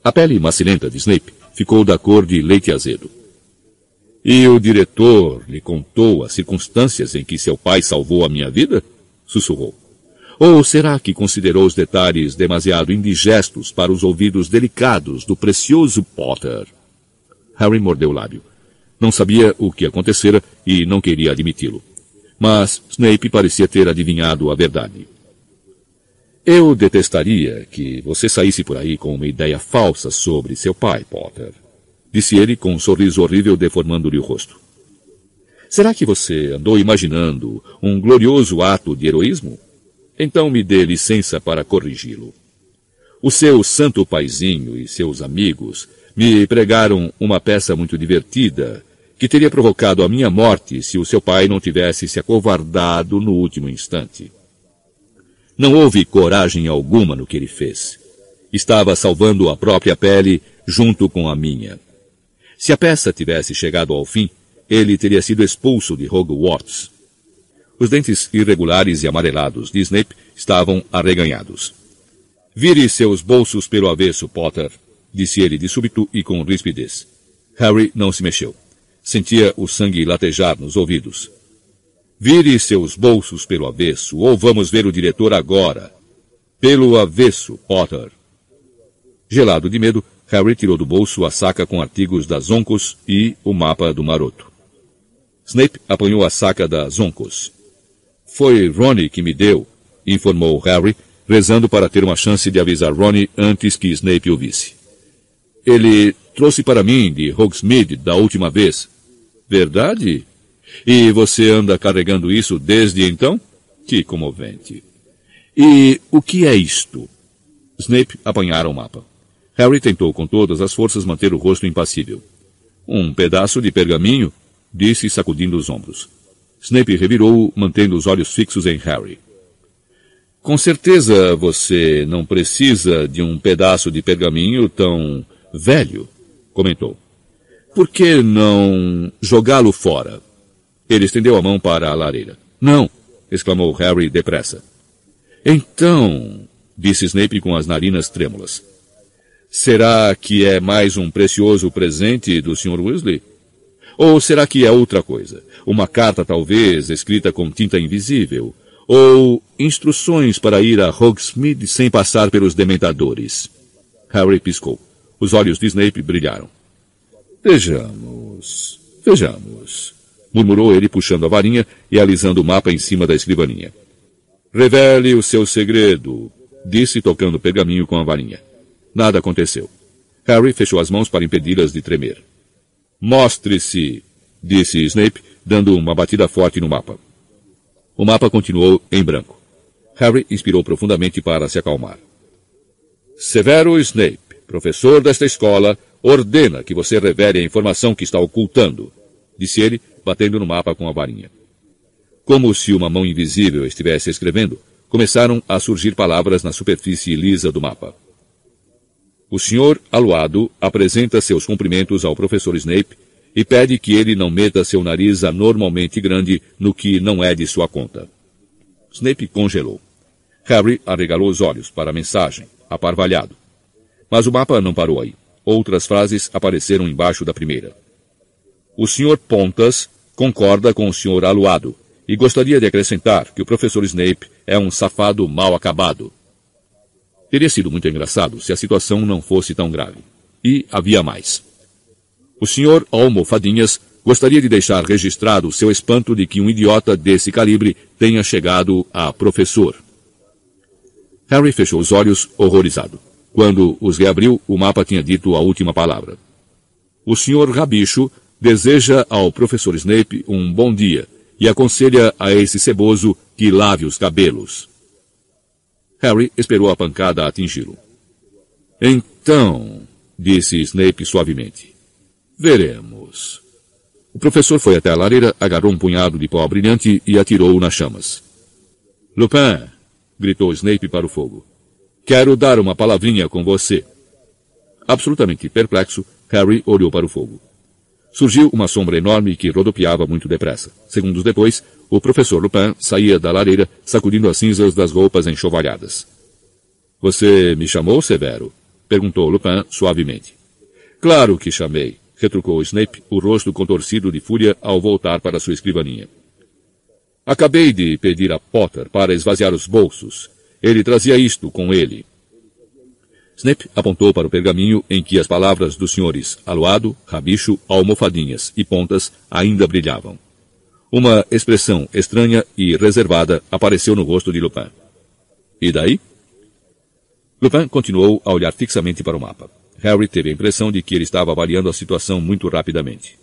A pele macilenta de Snape ficou da cor de leite azedo. E o diretor lhe contou as circunstâncias em que seu pai salvou a minha vida? Sussurrou. Ou será que considerou os detalhes demasiado indigestos para os ouvidos delicados do precioso Potter? Harry mordeu o lábio. Não sabia o que acontecera e não queria admiti-lo. Mas Snape parecia ter adivinhado a verdade. Eu detestaria que você saísse por aí com uma ideia falsa sobre seu pai, Potter. Disse ele com um sorriso horrível deformando-lhe o rosto. Será que você andou imaginando um glorioso ato de heroísmo? Então me dê licença para corrigi-lo. O seu santo paizinho e seus amigos me pregaram uma peça muito divertida que teria provocado a minha morte se o seu pai não tivesse se acovardado no último instante. Não houve coragem alguma no que ele fez. Estava salvando a própria pele junto com a minha. Se a peça tivesse chegado ao fim, ele teria sido expulso de Hogwarts. Os dentes irregulares e amarelados de Snape estavam arreganhados. Vire seus bolsos pelo avesso, Potter, disse ele de súbito e com rispidez. Harry não se mexeu. Sentia o sangue latejar nos ouvidos. Vire seus bolsos pelo avesso, ou vamos ver o diretor agora. Pelo avesso, Potter. Gelado de medo, Harry tirou do bolso a saca com artigos da Zoncos e o mapa do maroto. Snape apanhou a saca da Zoncos. Foi Ronnie que me deu, informou Harry, rezando para ter uma chance de avisar Ronnie antes que Snape o visse. Ele trouxe para mim de Hogsmeade da última vez. Verdade? E você anda carregando isso desde então? Que comovente. E o que é isto? Snape apanhara o mapa. Harry tentou com todas as forças manter o rosto impassível. Um pedaço de pergaminho, disse sacudindo os ombros. Snape revirou, mantendo os olhos fixos em Harry. Com certeza você não precisa de um pedaço de pergaminho tão velho, comentou. Por que não jogá-lo fora? Ele estendeu a mão para a lareira. Não! exclamou Harry depressa. Então, disse Snape com as narinas trêmulas. Será que é mais um precioso presente do Sr. Weasley? Ou será que é outra coisa? Uma carta, talvez, escrita com tinta invisível? Ou instruções para ir a Hogsmeade sem passar pelos dementadores? Harry piscou. Os olhos de Snape brilharam. Vejamos, vejamos murmurou ele puxando a varinha e alisando o mapa em cima da escrivaninha. Revele o seu segredo, disse tocando o pergaminho com a varinha. Nada aconteceu. Harry fechou as mãos para impedi-las de tremer. Mostre-se, disse Snape, dando uma batida forte no mapa. O mapa continuou em branco. Harry inspirou profundamente para se acalmar. Severo Snape, professor desta escola, ordena que você revele a informação que está ocultando, disse ele, batendo no mapa com a varinha. Como se uma mão invisível estivesse escrevendo, começaram a surgir palavras na superfície lisa do mapa. O senhor Aluado apresenta seus cumprimentos ao professor Snape e pede que ele não meta seu nariz anormalmente grande no que não é de sua conta. Snape congelou. Harry arregalou os olhos para a mensagem, aparvalhado. Mas o mapa não parou aí. Outras frases apareceram embaixo da primeira. O Sr. Pontas concorda com o Sr. Aluado e gostaria de acrescentar que o professor Snape é um safado mal acabado. Teria sido muito engraçado se a situação não fosse tão grave. E havia mais. O Sr. Almofadinhas gostaria de deixar registrado seu espanto de que um idiota desse calibre tenha chegado a professor. Harry fechou os olhos, horrorizado. Quando os reabriu, o mapa tinha dito a última palavra. O Sr. Rabicho deseja ao professor Snape um bom dia e aconselha a esse ceboso que lave os cabelos. Harry esperou a pancada atingi-lo. Então, disse Snape suavemente, veremos. O professor foi até a lareira, agarrou um punhado de pó brilhante e atirou-o nas chamas. Lupin, gritou Snape para o fogo. Quero dar uma palavrinha com você. Absolutamente perplexo, Harry olhou para o fogo. Surgiu uma sombra enorme que rodopiava muito depressa. Segundos depois, o professor Lupin saía da lareira, sacudindo as cinzas das roupas enxovalhadas. Você me chamou, Severo? perguntou Lupin suavemente. Claro que chamei, retrucou Snape, o rosto contorcido de fúria ao voltar para sua escrivaninha. Acabei de pedir a Potter para esvaziar os bolsos. Ele trazia isto com ele. Snape apontou para o pergaminho em que as palavras dos senhores Aluado, Rabicho, Almofadinhas e Pontas ainda brilhavam. Uma expressão estranha e reservada apareceu no rosto de Lupin. E daí? Lupin continuou a olhar fixamente para o mapa. Harry teve a impressão de que ele estava avaliando a situação muito rapidamente.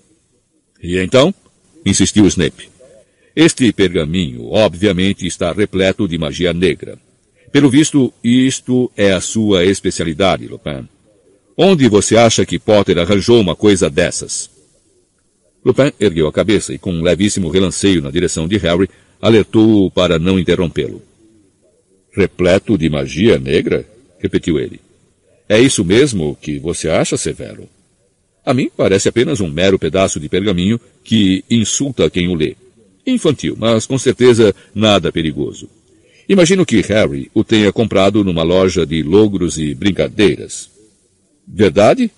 E então? insistiu Snape. Este pergaminho, obviamente, está repleto de magia negra. Pelo visto, isto é a sua especialidade, Lupin. Onde você acha que Potter arranjou uma coisa dessas? Lupin ergueu a cabeça e, com um levíssimo relanceio na direção de Harry, alertou-o para não interrompê-lo. Repleto de magia negra? repetiu ele. É isso mesmo que você acha, Severo? A mim parece apenas um mero pedaço de pergaminho que insulta quem o lê. Infantil, mas com certeza nada perigoso. Imagino que Harry o tenha comprado numa loja de logros e brincadeiras. Verdade?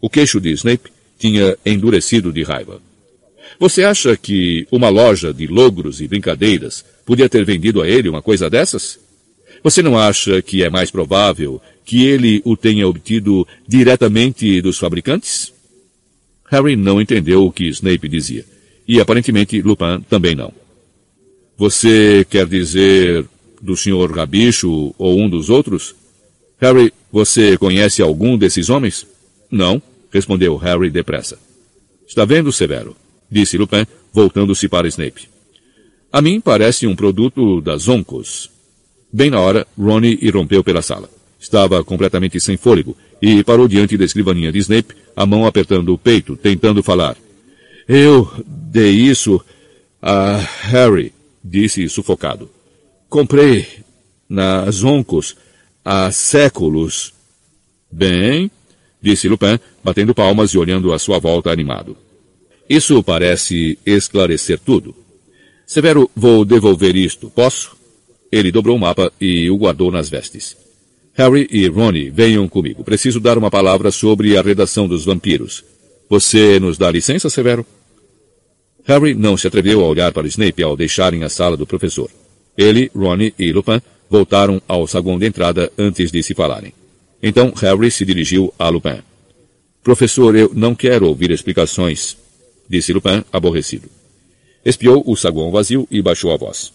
O queixo de Snape tinha endurecido de raiva. Você acha que uma loja de logros e brincadeiras podia ter vendido a ele uma coisa dessas? Você não acha que é mais provável que ele o tenha obtido diretamente dos fabricantes? Harry não entendeu o que Snape dizia. E aparentemente Lupin também não. Você quer dizer do Sr. Rabicho ou um dos outros? Harry, você conhece algum desses homens? Não, respondeu Harry depressa. Está vendo, Severo? disse Lupin, voltando-se para Snape. A mim parece um produto das Oncos. Bem na hora, Ronnie irrompeu pela sala. Estava completamente sem fôlego e parou diante da escrivaninha de Snape, a mão apertando o peito, tentando falar. Eu dei isso a Harry, disse sufocado. Comprei nas Oncos há séculos. Bem, disse Lupin, batendo palmas e olhando à sua volta animado. Isso parece esclarecer tudo. Severo, vou devolver isto, posso? Ele dobrou o mapa e o guardou nas vestes. Harry e Ronnie, venham comigo. Preciso dar uma palavra sobre a redação dos vampiros. Você nos dá licença, Severo? Harry não se atreveu a olhar para Snape ao deixarem a sala do professor. Ele, Ronnie e Lupin voltaram ao saguão de entrada antes de se falarem. Então Harry se dirigiu a Lupin. Professor, eu não quero ouvir explicações, disse Lupin, aborrecido. Espiou o saguão vazio e baixou a voz.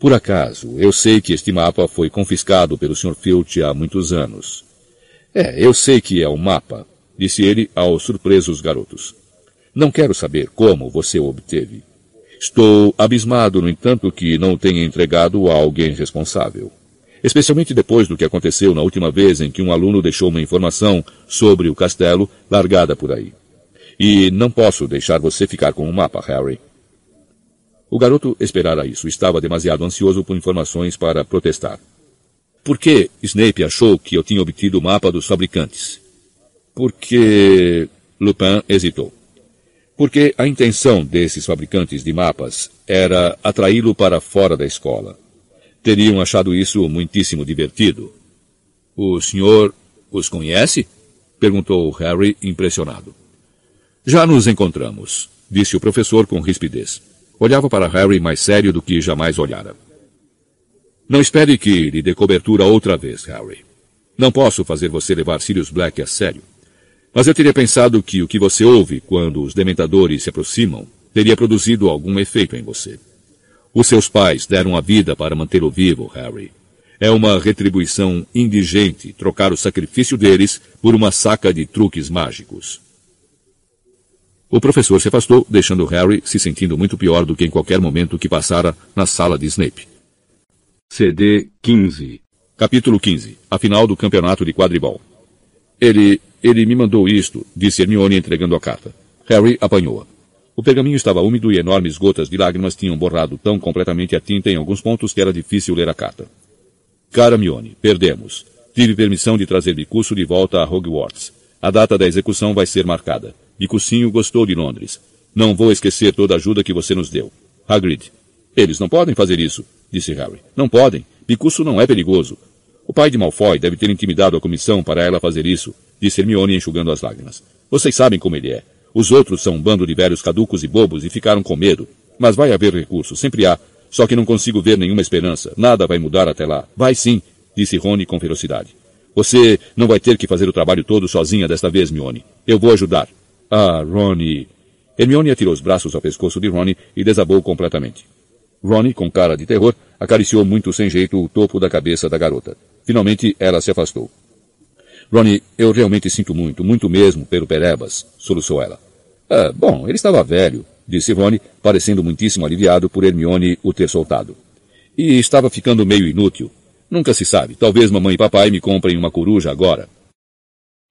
Por acaso, eu sei que este mapa foi confiscado pelo Sr. Filch há muitos anos. É, eu sei que é um mapa, disse ele aos surpresos garotos. Não quero saber como você o obteve. Estou abismado, no entanto, que não tenha entregado a alguém responsável. Especialmente depois do que aconteceu na última vez em que um aluno deixou uma informação sobre o castelo largada por aí. E não posso deixar você ficar com o mapa, Harry. O garoto esperara isso. Estava demasiado ansioso por informações para protestar. Por que Snape achou que eu tinha obtido o mapa dos fabricantes? Porque... Lupin hesitou. Porque a intenção desses fabricantes de mapas era atraí-lo para fora da escola. Teriam achado isso muitíssimo divertido. O senhor os conhece? perguntou Harry, impressionado. Já nos encontramos, disse o professor com rispidez. Olhava para Harry mais sério do que jamais olhara. Não espere que lhe dê cobertura outra vez, Harry. Não posso fazer você levar Sirius Black a sério. Mas eu teria pensado que o que você ouve quando os dementadores se aproximam teria produzido algum efeito em você. Os seus pais deram a vida para mantê-lo vivo, Harry. É uma retribuição indigente trocar o sacrifício deles por uma saca de truques mágicos. O professor se afastou, deixando Harry se sentindo muito pior do que em qualquer momento que passara na sala de Snape. CD 15 Capítulo 15 A final do campeonato de quadribol. Ele ele me mandou isto, disse Hermione entregando a carta. Harry apanhou-a. O pergaminho estava úmido e enormes gotas de lágrimas tinham borrado tão completamente a tinta em alguns pontos que era difícil ler a carta. Cara Hermione, perdemos. Tive permissão de trazer Bicuço de volta a Hogwarts. A data da execução vai ser marcada. Bicucinho gostou de Londres. Não vou esquecer toda a ajuda que você nos deu. Hagrid. Eles não podem fazer isso, disse Harry. Não podem. Bicuço não é perigoso. O pai de Malfoy deve ter intimidado a comissão para ela fazer isso disse Hermione enxugando as lágrimas. Vocês sabem como ele é. Os outros são um bando de velhos caducos e bobos e ficaram com medo. Mas vai haver recurso, sempre há. Só que não consigo ver nenhuma esperança. Nada vai mudar até lá. Vai sim, disse Rony com ferocidade. Você não vai ter que fazer o trabalho todo sozinha desta vez, Mione. Eu vou ajudar. Ah, Ronnie. Hermione atirou os braços ao pescoço de Ronnie e desabou completamente. Ronnie, com cara de terror, acariciou muito sem jeito o topo da cabeça da garota. Finalmente, ela se afastou. Ronnie, eu realmente sinto muito, muito mesmo, pelo Perebas, soluçou ela. Ah, bom, ele estava velho, disse Ronnie, parecendo muitíssimo aliviado por Hermione o ter soltado. E estava ficando meio inútil. Nunca se sabe, talvez mamãe e papai me comprem uma coruja agora.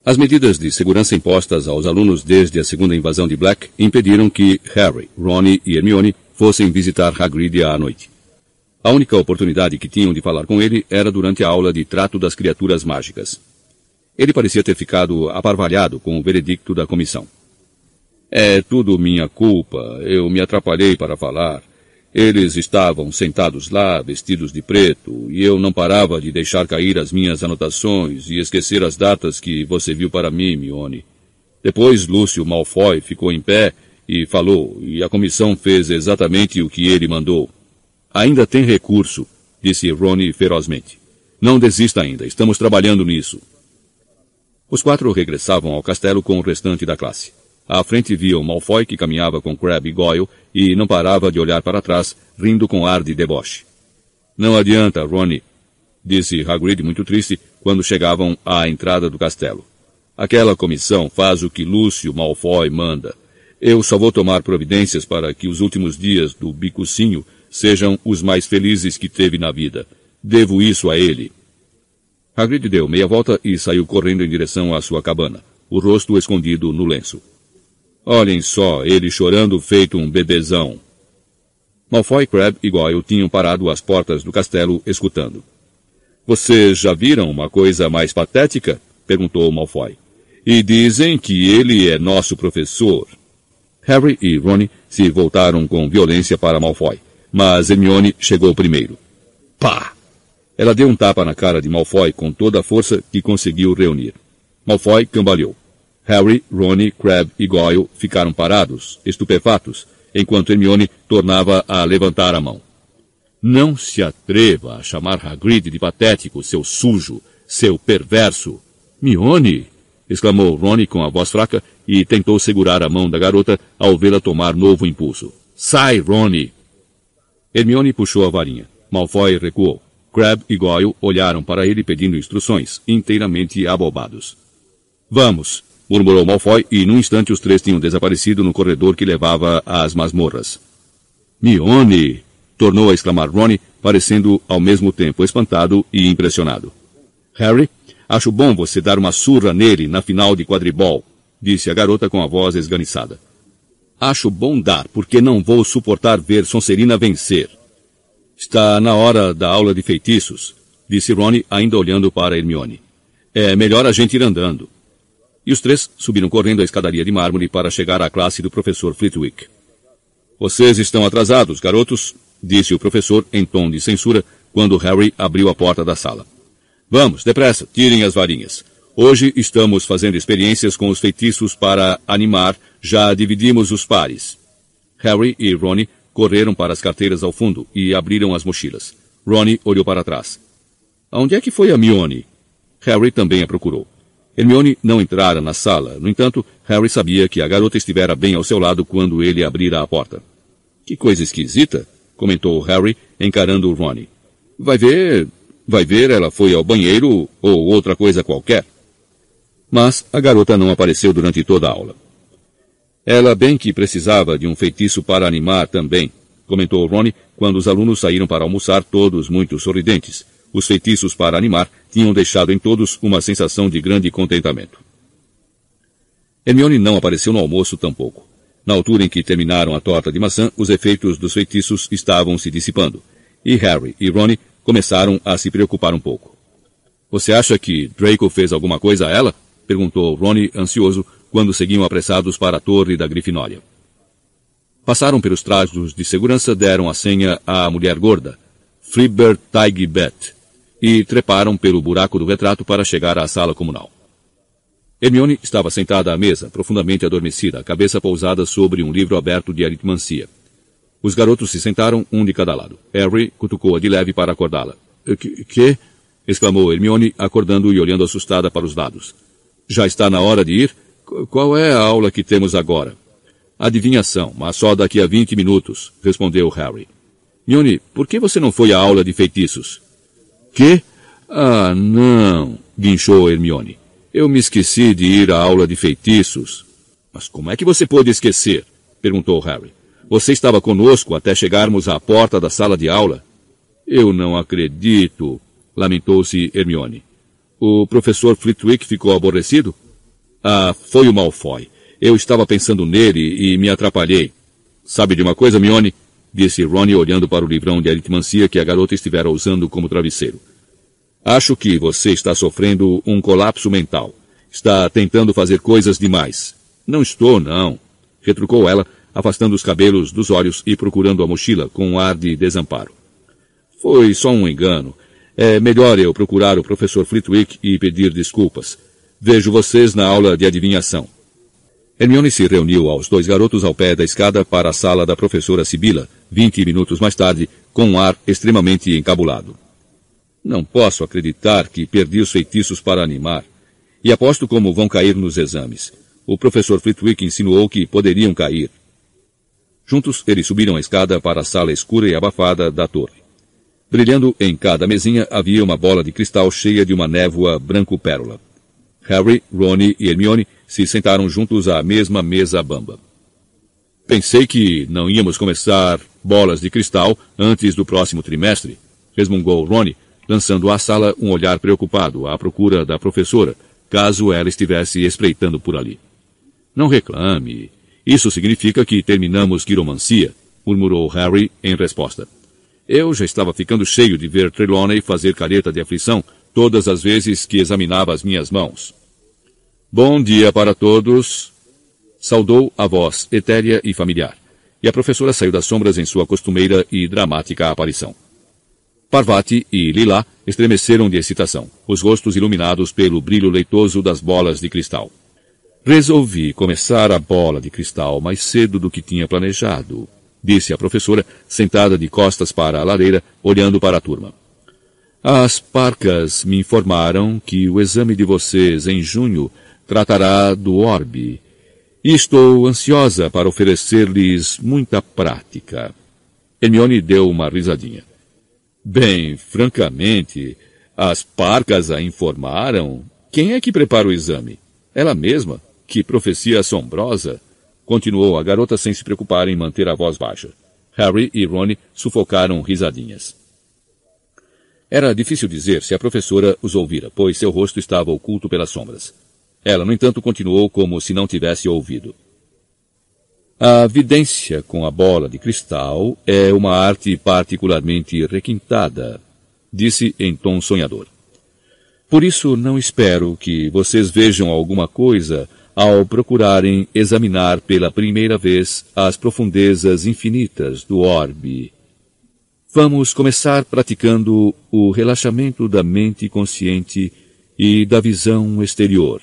As medidas de segurança impostas aos alunos desde a segunda invasão de Black impediram que Harry, Ronnie e Hermione fossem visitar Hagrid à noite. A única oportunidade que tinham de falar com ele era durante a aula de trato das criaturas mágicas. Ele parecia ter ficado aparvalhado com o veredicto da comissão. É tudo minha culpa. Eu me atrapalhei para falar. Eles estavam sentados lá, vestidos de preto, e eu não parava de deixar cair as minhas anotações e esquecer as datas que você viu para mim, Mione. Depois Lúcio Malfoy ficou em pé e falou, e a comissão fez exatamente o que ele mandou. Ainda tem recurso, disse Rony ferozmente. Não desista ainda, estamos trabalhando nisso. Os quatro regressavam ao castelo com o restante da classe. À frente viam Malfoy, que caminhava com Crabbe e Goyle, e não parava de olhar para trás, rindo com ar de deboche. Não adianta, Ronnie, disse Hagrid muito triste quando chegavam à entrada do castelo. Aquela comissão faz o que Lúcio Malfoy manda. Eu só vou tomar providências para que os últimos dias do bicucinho sejam os mais felizes que teve na vida. Devo isso a ele. Hagrid deu meia volta e saiu correndo em direção à sua cabana, o rosto escondido no lenço. Olhem só, ele chorando feito um bebezão. Malfoy, Crabbe e Goyle tinham parado às portas do castelo, escutando. Vocês já viram uma coisa mais patética? perguntou Malfoy. E dizem que ele é nosso professor. Harry e Ron se voltaram com violência para Malfoy, mas Hermione chegou primeiro. Pá! Ela deu um tapa na cara de Malfoy com toda a força que conseguiu reunir. Malfoy cambaleou. Harry, Ronnie, Crabbe e Goyle ficaram parados, estupefatos, enquanto Hermione tornava a levantar a mão. Não se atreva a chamar Hagrid de patético, seu sujo, seu perverso. Mione! exclamou Ronnie com a voz fraca e tentou segurar a mão da garota ao vê-la tomar novo impulso. Sai, Ronnie! Hermione puxou a varinha. Malfoy recuou. Crab e Goyle olharam para ele pedindo instruções, inteiramente abobados. Vamos, murmurou Malfoy, e num instante os três tinham desaparecido no corredor que levava às masmorras. Mione! tornou a exclamar Ronnie parecendo ao mesmo tempo espantado e impressionado. Harry, acho bom você dar uma surra nele na final de quadribol, disse a garota com a voz esganiçada. Acho bom dar, porque não vou suportar ver Sonserina vencer. Está na hora da aula de feitiços, disse Ronnie, ainda olhando para Hermione. É melhor a gente ir andando. E os três subiram correndo a escadaria de mármore para chegar à classe do professor Flitwick. Vocês estão atrasados, garotos, disse o professor em tom de censura quando Harry abriu a porta da sala. Vamos, depressa, tirem as varinhas. Hoje estamos fazendo experiências com os feitiços para animar, já dividimos os pares. Harry e Ronnie correram para as carteiras ao fundo e abriram as mochilas. Ronnie olhou para trás. Onde é que foi a Mione? Harry também a procurou. Hermione não entrara na sala. No entanto, Harry sabia que a garota estivera bem ao seu lado quando ele abrira a porta. Que coisa esquisita, comentou Harry, encarando Ronnie. Vai ver, vai ver, ela foi ao banheiro ou outra coisa qualquer. Mas a garota não apareceu durante toda a aula. Ela bem que precisava de um feitiço para animar também, comentou Ronnie quando os alunos saíram para almoçar, todos muito sorridentes. Os feitiços para animar tinham deixado em todos uma sensação de grande contentamento. Hermione não apareceu no almoço tampouco. Na altura em que terminaram a torta de maçã, os efeitos dos feitiços estavam se dissipando, e Harry e Ronnie começaram a se preocupar um pouco. Você acha que Draco fez alguma coisa a ela? Perguntou Ronnie ansioso quando seguiam apressados para a torre da Grifinória. Passaram pelos trajos de segurança, deram a senha à mulher gorda, Freebird Taigbet, e treparam pelo buraco do retrato para chegar à sala comunal. Hermione estava sentada à mesa, profundamente adormecida, a cabeça pousada sobre um livro aberto de aritmancia. Os garotos se sentaram, um de cada lado. Harry cutucou-a de leve para acordá-la. Que? que? exclamou Hermione, acordando e olhando assustada para os dados. Já está na hora de ir? Qual é a aula que temos agora? Adivinhação, mas só daqui a vinte minutos, respondeu Harry. Hermione, por que você não foi à aula de feitiços? Que? Ah, não, guinchou Hermione. Eu me esqueci de ir à aula de feitiços. Mas como é que você pôde esquecer? perguntou Harry. Você estava conosco até chegarmos à porta da sala de aula. Eu não acredito, lamentou-se Hermione. O professor Flitwick ficou aborrecido? Ah, foi o Malfoy. Eu estava pensando nele e me atrapalhei. Sabe de uma coisa, Mione? disse Ronnie olhando para o livrão de aritmancia que a garota estivera usando como travesseiro. Acho que você está sofrendo um colapso mental. Está tentando fazer coisas demais. Não estou, não, retrucou ela, afastando os cabelos dos olhos e procurando a mochila com um ar de desamparo. Foi só um engano. É melhor eu procurar o professor Flitwick e pedir desculpas. Vejo vocês na aula de adivinhação. Hermione se reuniu aos dois garotos ao pé da escada para a sala da professora Sibila, vinte minutos mais tarde, com um ar extremamente encabulado. Não posso acreditar que perdi os feitiços para animar. E aposto como vão cair nos exames. O professor Flitwick insinuou que poderiam cair. Juntos, eles subiram a escada para a sala escura e abafada da torre. Brilhando em cada mesinha havia uma bola de cristal cheia de uma névoa branco-pérola. Harry, Ronnie e Hermione se sentaram juntos à mesma mesa bamba. Pensei que não íamos começar bolas de cristal antes do próximo trimestre, resmungou Ronnie, lançando à sala um olhar preocupado à procura da professora, caso ela estivesse espreitando por ali. Não reclame. Isso significa que terminamos quiromancia, murmurou Harry em resposta. Eu já estava ficando cheio de ver Trelawney fazer careta de aflição todas as vezes que examinava as minhas mãos. Bom dia para todos, saudou a voz etérea e familiar, e a professora saiu das sombras em sua costumeira e dramática aparição. Parvati e Lila estremeceram de excitação, os rostos iluminados pelo brilho leitoso das bolas de cristal. Resolvi começar a bola de cristal mais cedo do que tinha planejado, disse a professora, sentada de costas para a lareira, olhando para a turma. As parcas me informaram que o exame de vocês em junho tratará do orbe. E estou ansiosa para oferecer-lhes muita prática. Hermione deu uma risadinha. Bem, francamente, as parcas a informaram. Quem é que prepara o exame? Ela mesma? Que profecia assombrosa! Continuou a garota sem se preocupar em manter a voz baixa. Harry e Ron sufocaram risadinhas. Era difícil dizer se a professora os ouvira, pois seu rosto estava oculto pelas sombras. Ela, no entanto, continuou como se não tivesse ouvido. A vidência com a bola de cristal é uma arte particularmente requintada, disse em tom sonhador. Por isso não espero que vocês vejam alguma coisa ao procurarem examinar pela primeira vez as profundezas infinitas do orbe Vamos começar praticando o relaxamento da mente consciente e da visão exterior.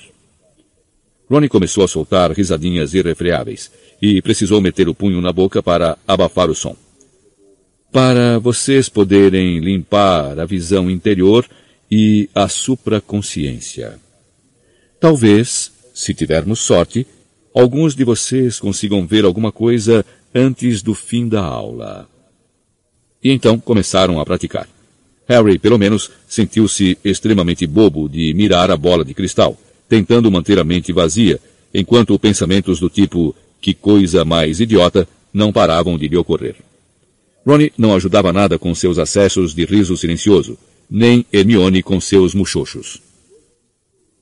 Ronnie começou a soltar risadinhas irrefreáveis e precisou meter o punho na boca para abafar o som. Para vocês poderem limpar a visão interior e a supraconsciência. Talvez, se tivermos sorte, alguns de vocês consigam ver alguma coisa antes do fim da aula. E então começaram a praticar. Harry, pelo menos, sentiu-se extremamente bobo de mirar a bola de cristal, tentando manter a mente vazia, enquanto pensamentos do tipo que coisa mais idiota não paravam de lhe ocorrer. Ronnie não ajudava nada com seus acessos de riso silencioso, nem Hermione com seus muxoxos.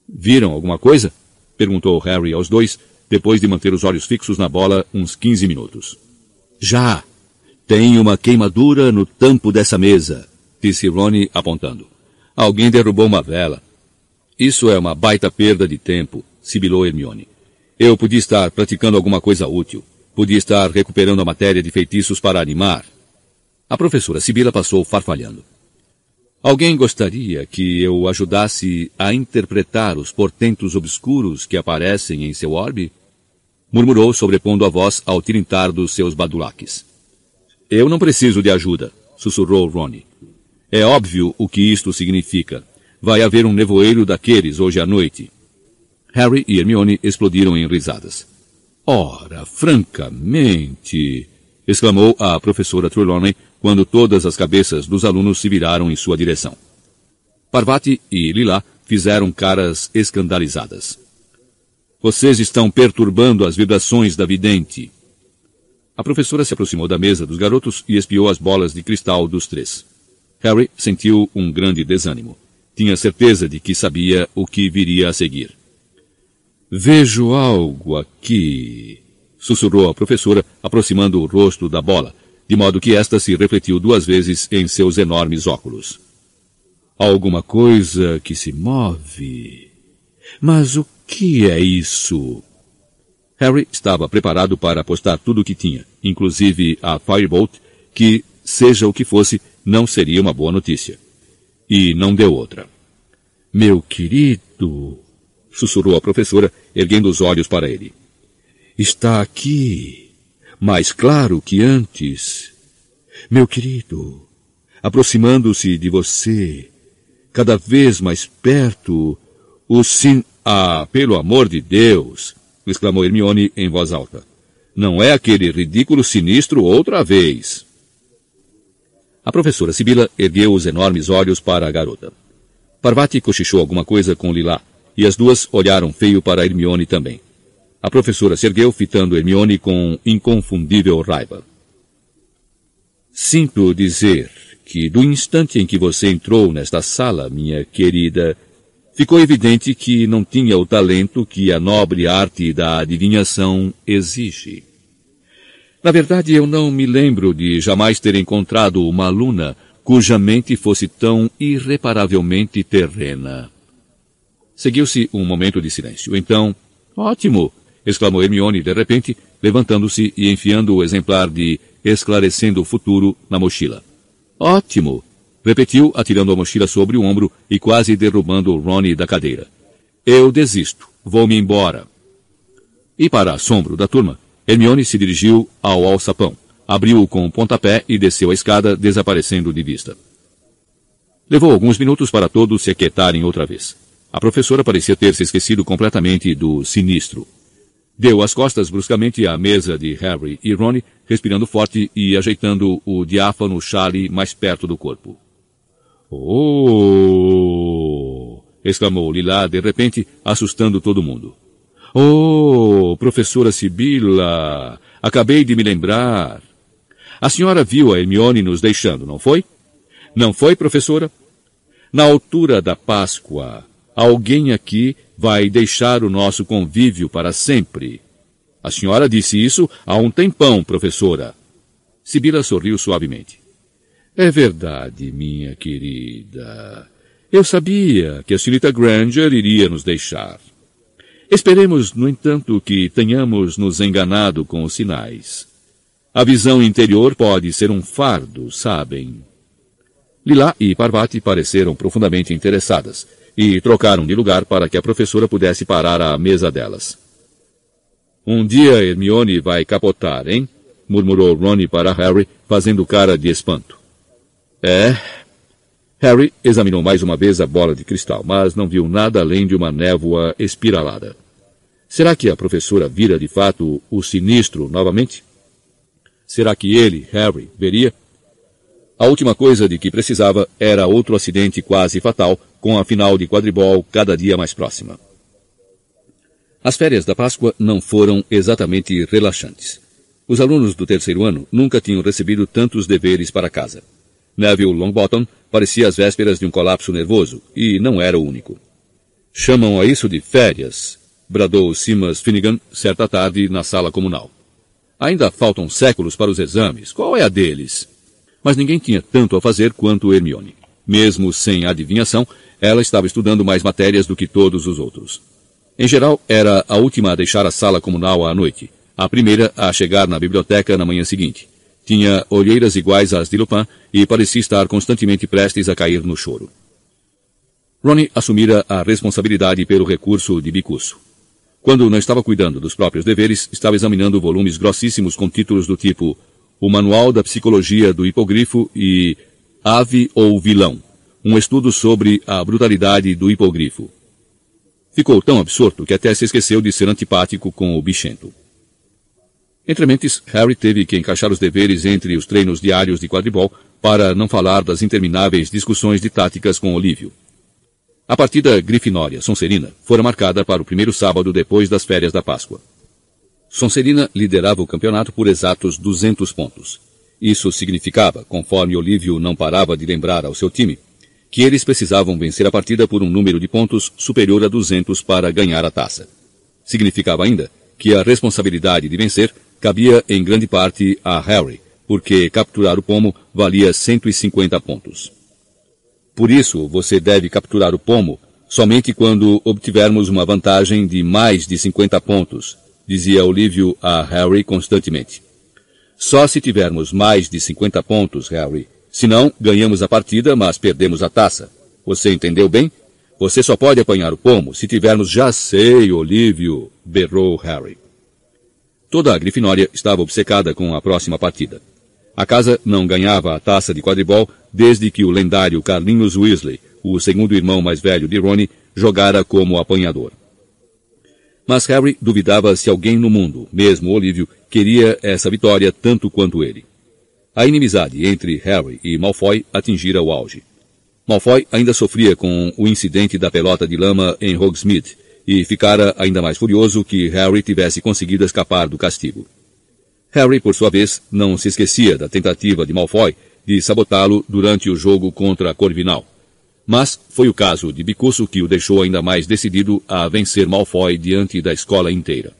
Viram alguma coisa? Perguntou Harry aos dois, depois de manter os olhos fixos na bola uns quinze minutos. Já, tem uma queimadura no tampo dessa mesa, disse Ronnie apontando. Alguém derrubou uma vela. Isso é uma baita perda de tempo, sibilou Hermione. Eu podia estar praticando alguma coisa útil. Podia estar recuperando a matéria de feitiços para animar. A professora Sibila passou farfalhando. Alguém gostaria que eu ajudasse a interpretar os portentos obscuros que aparecem em seu orbe? Murmurou, sobrepondo a voz ao tirintar dos seus badulaques. Eu não preciso de ajuda, sussurrou Ronnie. É óbvio o que isto significa. Vai haver um nevoeiro daqueles hoje à noite. Harry e Hermione explodiram em risadas. Ora, francamente, exclamou a professora Trelawney quando todas as cabeças dos alunos se viraram em sua direção. Parvati e Lila fizeram caras escandalizadas. Vocês estão perturbando as vibrações da vidente, a professora se aproximou da mesa dos garotos e espiou as bolas de cristal dos três. Harry sentiu um grande desânimo. Tinha certeza de que sabia o que viria a seguir. Vejo algo aqui, sussurrou a professora, aproximando o rosto da bola, de modo que esta se refletiu duas vezes em seus enormes óculos. Alguma coisa que se move. Mas o que é isso? Harry estava preparado para apostar tudo o que tinha, inclusive a Firebolt, que, seja o que fosse, não seria uma boa notícia. E não deu outra. Meu querido, sussurrou a professora, erguendo os olhos para ele. Está aqui, mais claro que antes. Meu querido, aproximando-se de você, cada vez mais perto, o sin... Ah, pelo amor de Deus! exclamou Hermione em voz alta. Não é aquele ridículo sinistro outra vez. A professora Sibila ergueu os enormes olhos para a garota. Parvati cochichou alguma coisa com Lilá, e as duas olharam feio para Hermione também. A professora se ergueu, fitando Hermione com inconfundível raiva. Sinto dizer que do instante em que você entrou nesta sala, minha querida, ficou evidente que não tinha o talento que a nobre arte da adivinhação exige. Na verdade, eu não me lembro de jamais ter encontrado uma aluna cuja mente fosse tão irreparavelmente terrena. Seguiu-se um momento de silêncio. Então, ótimo! Exclamou Hermione de repente, levantando-se e enfiando o exemplar de Esclarecendo o Futuro na mochila. Ótimo! Repetiu, atirando a mochila sobre o ombro e quase derrubando Ronnie da cadeira. Eu desisto. Vou-me embora. E para assombro da turma, Hermione se dirigiu ao alçapão, abriu-o com um pontapé e desceu a escada, desaparecendo de vista. Levou alguns minutos para todos se aquietarem outra vez. A professora parecia ter se esquecido completamente do sinistro. Deu as costas bruscamente à mesa de Harry e Ronnie, respirando forte e ajeitando o diáfano chale mais perto do corpo. Oh! exclamou Lilá de repente, assustando todo mundo. Oh, professora Sibila! Acabei de me lembrar. A senhora viu a Hermione nos deixando, não foi? Não foi, professora? Na altura da Páscoa, alguém aqui vai deixar o nosso convívio para sempre. A senhora disse isso há um tempão, professora. Sibila sorriu suavemente. É verdade, minha querida. Eu sabia que a senhorita Granger iria nos deixar. Esperemos, no entanto, que tenhamos nos enganado com os sinais. A visão interior pode ser um fardo, sabem. Lila e Parvati pareceram profundamente interessadas e trocaram de lugar para que a professora pudesse parar à mesa delas. Um dia Hermione vai capotar, hein? murmurou Ronnie para Harry, fazendo cara de espanto. É. Harry examinou mais uma vez a bola de cristal, mas não viu nada além de uma névoa espiralada. Será que a professora vira de fato o sinistro novamente? Será que ele, Harry, veria? A última coisa de que precisava era outro acidente quase fatal, com a final de quadribol cada dia mais próxima. As férias da Páscoa não foram exatamente relaxantes. Os alunos do terceiro ano nunca tinham recebido tantos deveres para casa. Neville Longbottom parecia às vésperas de um colapso nervoso, e não era o único. Chamam a isso de férias, bradou Simas Finnegan certa tarde na sala comunal. Ainda faltam séculos para os exames. Qual é a deles? Mas ninguém tinha tanto a fazer quanto Hermione. Mesmo sem adivinhação, ela estava estudando mais matérias do que todos os outros. Em geral, era a última a deixar a sala comunal à noite, a primeira a chegar na biblioteca na manhã seguinte. Tinha olheiras iguais às de Lupin e parecia estar constantemente prestes a cair no choro. Ronnie assumira a responsabilidade pelo recurso de Bicuço. Quando não estava cuidando dos próprios deveres, estava examinando volumes grossíssimos com títulos do tipo O Manual da Psicologia do Hipogrifo e Ave ou Vilão, um estudo sobre a brutalidade do hipogrifo. Ficou tão absorto que até se esqueceu de ser antipático com o bichento. Entre mentes, Harry teve que encaixar os deveres entre os treinos diários de quadribol para não falar das intermináveis discussões de táticas com Olívio. A partida Grifinória-Sonserina fora marcada para o primeiro sábado depois das férias da Páscoa. Sonserina liderava o campeonato por exatos 200 pontos. Isso significava, conforme Olívio não parava de lembrar ao seu time, que eles precisavam vencer a partida por um número de pontos superior a 200 para ganhar a taça. Significava ainda que a responsabilidade de vencer cabia em grande parte a Harry, porque capturar o pomo valia 150 pontos. Por isso, você deve capturar o pomo somente quando obtivermos uma vantagem de mais de 50 pontos, dizia Olívio a Harry constantemente. Só se tivermos mais de 50 pontos, Harry. Senão, ganhamos a partida, mas perdemos a taça. Você entendeu bem? Você só pode apanhar o pomo se tivermos já sei, Olívio, berrou Harry. Toda a Grifinória estava obcecada com a próxima partida. A casa não ganhava a taça de quadribol desde que o lendário Carlinhos Weasley, o segundo irmão mais velho de Ronnie, jogara como apanhador. Mas Harry duvidava se alguém no mundo, mesmo Olívio, queria essa vitória tanto quanto ele. A inimizade entre Harry e Malfoy atingira o auge. Malfoy ainda sofria com o incidente da pelota de lama em Hogsmeade e ficara ainda mais furioso que Harry tivesse conseguido escapar do castigo. Harry, por sua vez, não se esquecia da tentativa de Malfoy de sabotá-lo durante o jogo contra Corvinal. Mas foi o caso de Bicuço que o deixou ainda mais decidido a vencer Malfoy diante da escola inteira.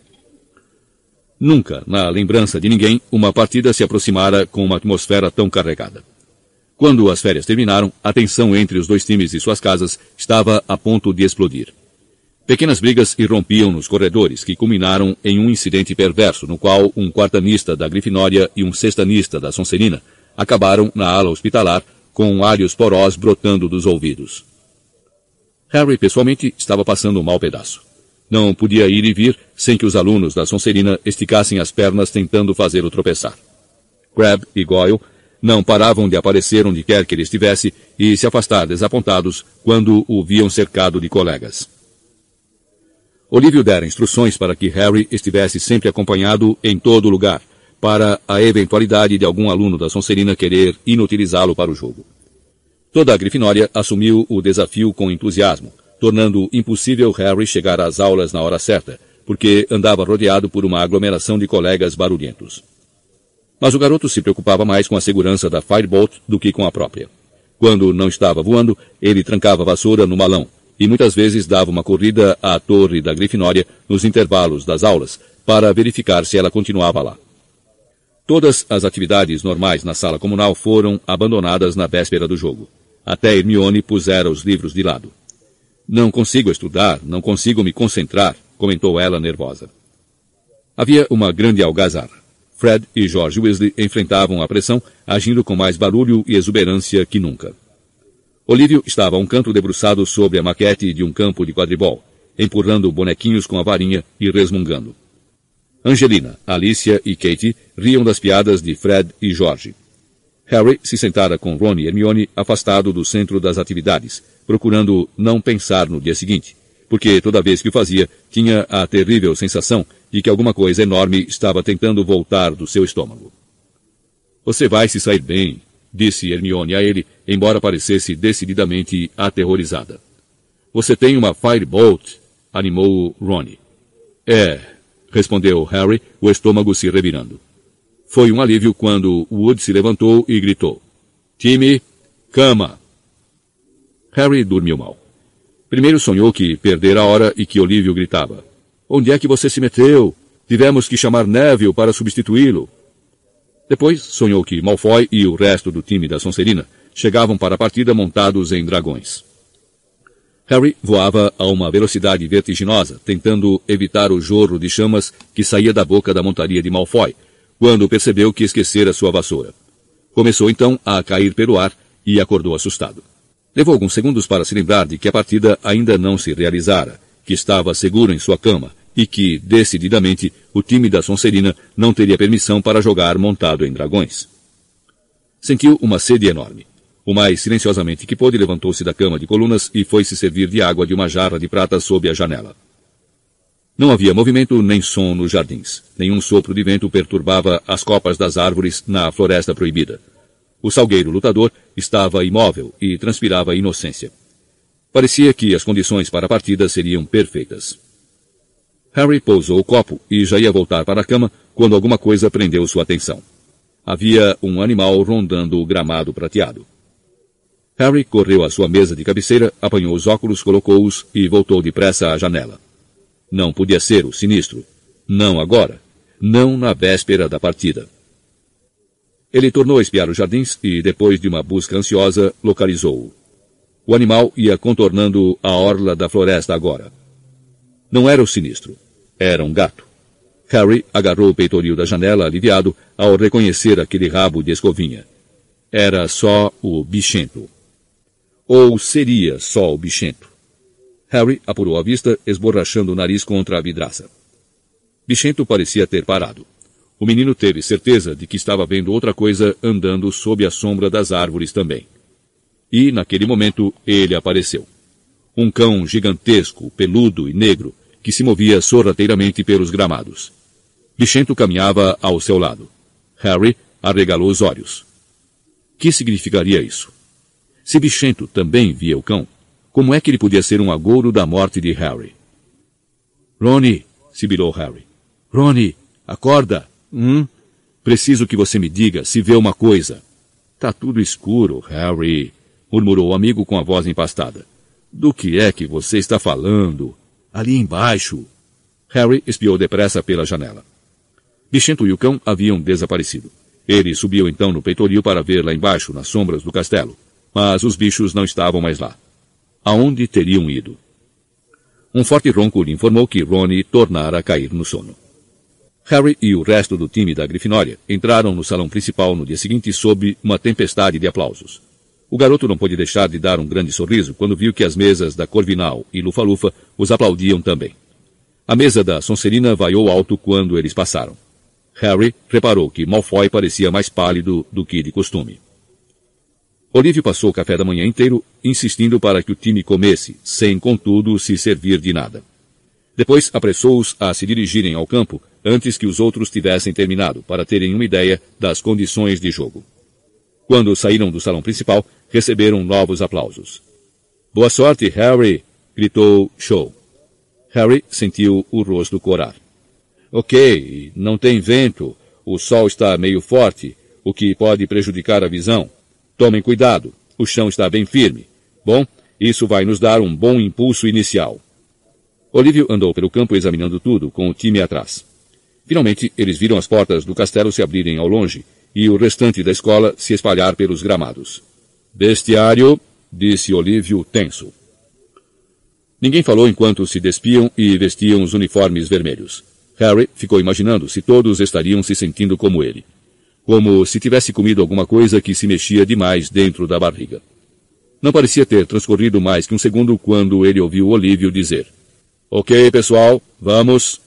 Nunca, na lembrança de ninguém, uma partida se aproximara com uma atmosfera tão carregada. Quando as férias terminaram, a tensão entre os dois times e suas casas estava a ponto de explodir. Pequenas brigas irrompiam nos corredores, que culminaram em um incidente perverso, no qual um quartanista da Grifinória e um sextanista da Sonserina acabaram na ala hospitalar com alhos porós brotando dos ouvidos. Harry, pessoalmente, estava passando um mau pedaço. Não podia ir e vir sem que os alunos da Sonserina esticassem as pernas tentando fazê-lo tropeçar. Crab e Goyle não paravam de aparecer onde quer que ele estivesse e se afastar desapontados quando o viam cercado de colegas. Olívio dera instruções para que Harry estivesse sempre acompanhado em todo lugar, para a eventualidade de algum aluno da Sonserina querer inutilizá-lo para o jogo. Toda a Grifinória assumiu o desafio com entusiasmo, tornando impossível Harry chegar às aulas na hora certa, porque andava rodeado por uma aglomeração de colegas barulhentos. Mas o garoto se preocupava mais com a segurança da Firebolt do que com a própria. Quando não estava voando, ele trancava a vassoura no malão e muitas vezes dava uma corrida à torre da Grifinória nos intervalos das aulas para verificar se ela continuava lá. Todas as atividades normais na sala comunal foram abandonadas na véspera do jogo. Até Hermione pusera os livros de lado. Não consigo estudar, não consigo me concentrar, comentou ela nervosa. Havia uma grande algazarra. Fred e George Weasley enfrentavam a pressão, agindo com mais barulho e exuberância que nunca. Olívio estava a um canto debruçado sobre a maquete de um campo de quadribol, empurrando bonequinhos com a varinha e resmungando. Angelina, Alicia e Katie riam das piadas de Fred e George. Harry se sentara com Ron e Hermione afastado do centro das atividades, procurando não pensar no dia seguinte, porque toda vez que o fazia, tinha a terrível sensação de que alguma coisa enorme estava tentando voltar do seu estômago. Você vai se sair bem, disse Hermione a ele, embora parecesse decididamente aterrorizada. Você tem uma Firebolt, animou Ronnie. É, respondeu Harry, o estômago se revirando. Foi um alívio quando Wood se levantou e gritou. Time, cama! Harry dormiu mal. Primeiro sonhou que perdera a hora e que Olívio gritava. Onde é que você se meteu? Tivemos que chamar Neville para substituí-lo. Depois sonhou que Malfoy e o resto do time da Sonserina chegavam para a partida montados em dragões. Harry voava a uma velocidade vertiginosa, tentando evitar o jorro de chamas que saía da boca da montaria de Malfoy, quando percebeu que esquecera sua vassoura. Começou então a cair pelo ar e acordou assustado. Levou alguns segundos para se lembrar de que a partida ainda não se realizara, que estava seguro em sua cama e que, decididamente, o time da Sonserina não teria permissão para jogar montado em dragões. Sentiu uma sede enorme. O mais silenciosamente que pôde levantou-se da cama de colunas e foi se servir de água de uma jarra de prata sob a janela. Não havia movimento nem som nos jardins. Nenhum sopro de vento perturbava as copas das árvores na floresta proibida. O salgueiro lutador estava imóvel e transpirava inocência. Parecia que as condições para a partida seriam perfeitas. Harry pousou o copo e já ia voltar para a cama quando alguma coisa prendeu sua atenção. Havia um animal rondando o gramado prateado. Harry correu à sua mesa de cabeceira, apanhou os óculos, colocou-os e voltou depressa à janela. Não podia ser o sinistro. Não agora. Não na véspera da partida. Ele tornou a espiar os jardins e, depois de uma busca ansiosa, localizou-o. O animal ia contornando a orla da floresta agora. Não era o sinistro. Era um gato. Harry agarrou o peitoril da janela aliviado ao reconhecer aquele rabo de escovinha. Era só o bichento. Ou seria só o bichento. Harry apurou a vista, esborrachando o nariz contra a vidraça. Bichento parecia ter parado. O menino teve certeza de que estava vendo outra coisa andando sob a sombra das árvores também. E, naquele momento, ele apareceu. Um cão gigantesco, peludo e negro, que se movia sorrateiramente pelos gramados. Bichento caminhava ao seu lado. Harry arregalou os olhos. Que significaria isso? Se Bichento também via o cão, como é que ele podia ser um agouro da morte de Harry? Ronnie, sibilou Harry. Ronnie, acorda. Hum? Preciso que você me diga se vê uma coisa. Tá tudo escuro, Harry, murmurou o amigo com a voz empastada. Do que é que você está falando? Ali embaixo. Harry espiou depressa pela janela. Bichento e o cão haviam desaparecido. Ele subiu então no peitoril para ver lá embaixo, nas sombras do castelo. Mas os bichos não estavam mais lá aonde teriam ido. Um forte ronco lhe informou que Ronnie tornara a cair no sono. Harry e o resto do time da Grifinória entraram no salão principal no dia seguinte sob uma tempestade de aplausos. O garoto não pôde deixar de dar um grande sorriso quando viu que as mesas da Corvinal e Lufa-Lufa os aplaudiam também. A mesa da Sonserina vaiou alto quando eles passaram. Harry reparou que Malfoy parecia mais pálido do que de costume. Olívio passou o café da manhã inteiro insistindo para que o time comesse, sem, contudo, se servir de nada. Depois apressou-os a se dirigirem ao campo antes que os outros tivessem terminado, para terem uma ideia das condições de jogo. Quando saíram do salão principal, receberam novos aplausos. Boa sorte, Harry! gritou Show. Harry sentiu o rosto corar. Ok, não tem vento, o sol está meio forte, o que pode prejudicar a visão. Tomem cuidado. O chão está bem firme. Bom, isso vai nos dar um bom impulso inicial. Olívio andou pelo campo examinando tudo, com o time atrás. Finalmente, eles viram as portas do castelo se abrirem ao longe e o restante da escola se espalhar pelos gramados. Bestiário, disse Olívio tenso. Ninguém falou enquanto se despiam e vestiam os uniformes vermelhos. Harry ficou imaginando se todos estariam se sentindo como ele. Como se tivesse comido alguma coisa que se mexia demais dentro da barriga. Não parecia ter transcorrido mais que um segundo quando ele ouviu Olívio dizer: Ok, pessoal, vamos.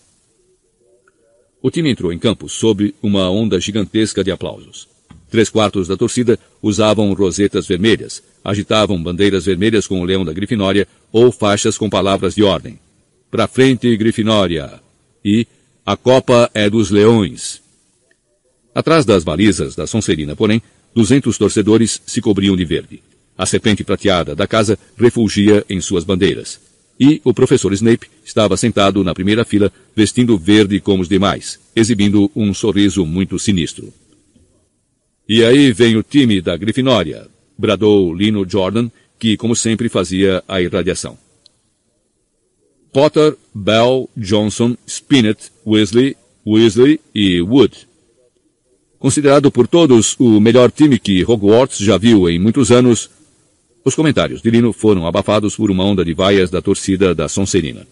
O time entrou em campo sob uma onda gigantesca de aplausos. Três quartos da torcida usavam rosetas vermelhas, agitavam bandeiras vermelhas com o leão da Grifinória ou faixas com palavras de ordem. Pra frente, Grifinória! E a Copa é dos Leões! Atrás das balizas da Sonserina, porém, duzentos torcedores se cobriam de verde. A serpente prateada da casa refulgia em suas bandeiras. E o professor Snape estava sentado na primeira fila, vestindo verde como os demais, exibindo um sorriso muito sinistro. E aí vem o time da Grifinória, bradou Lino Jordan, que como sempre fazia a irradiação. Potter, Bell, Johnson, Spinett, Weasley, Weasley e Wood. Considerado por todos o melhor time que Hogwarts já viu em muitos anos, os comentários de Lino foram abafados por uma onda de vaias da torcida da Sonserina.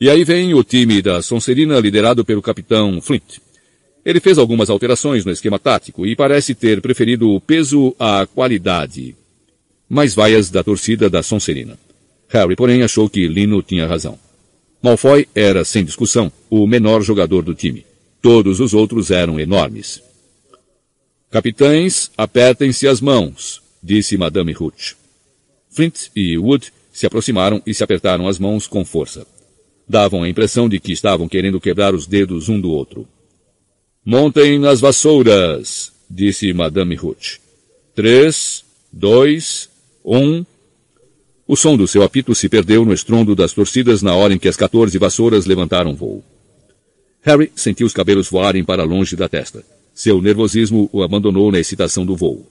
E aí vem o time da Sonserina liderado pelo capitão Flint. Ele fez algumas alterações no esquema tático e parece ter preferido o peso à qualidade. Mais vaias da torcida da Sonserina. Harry, porém, achou que Lino tinha razão. Malfoy era, sem discussão, o menor jogador do time. Todos os outros eram enormes. Capitães, apertem-se as mãos, disse Madame Hooch. Flint e Wood se aproximaram e se apertaram as mãos com força. Davam a impressão de que estavam querendo quebrar os dedos um do outro. Montem nas vassouras, disse Madame Hooch. Três, dois, um. O som do seu apito se perdeu no estrondo das torcidas na hora em que as quatorze vassouras levantaram voo. Harry sentiu os cabelos voarem para longe da testa. Seu nervosismo o abandonou na excitação do voo.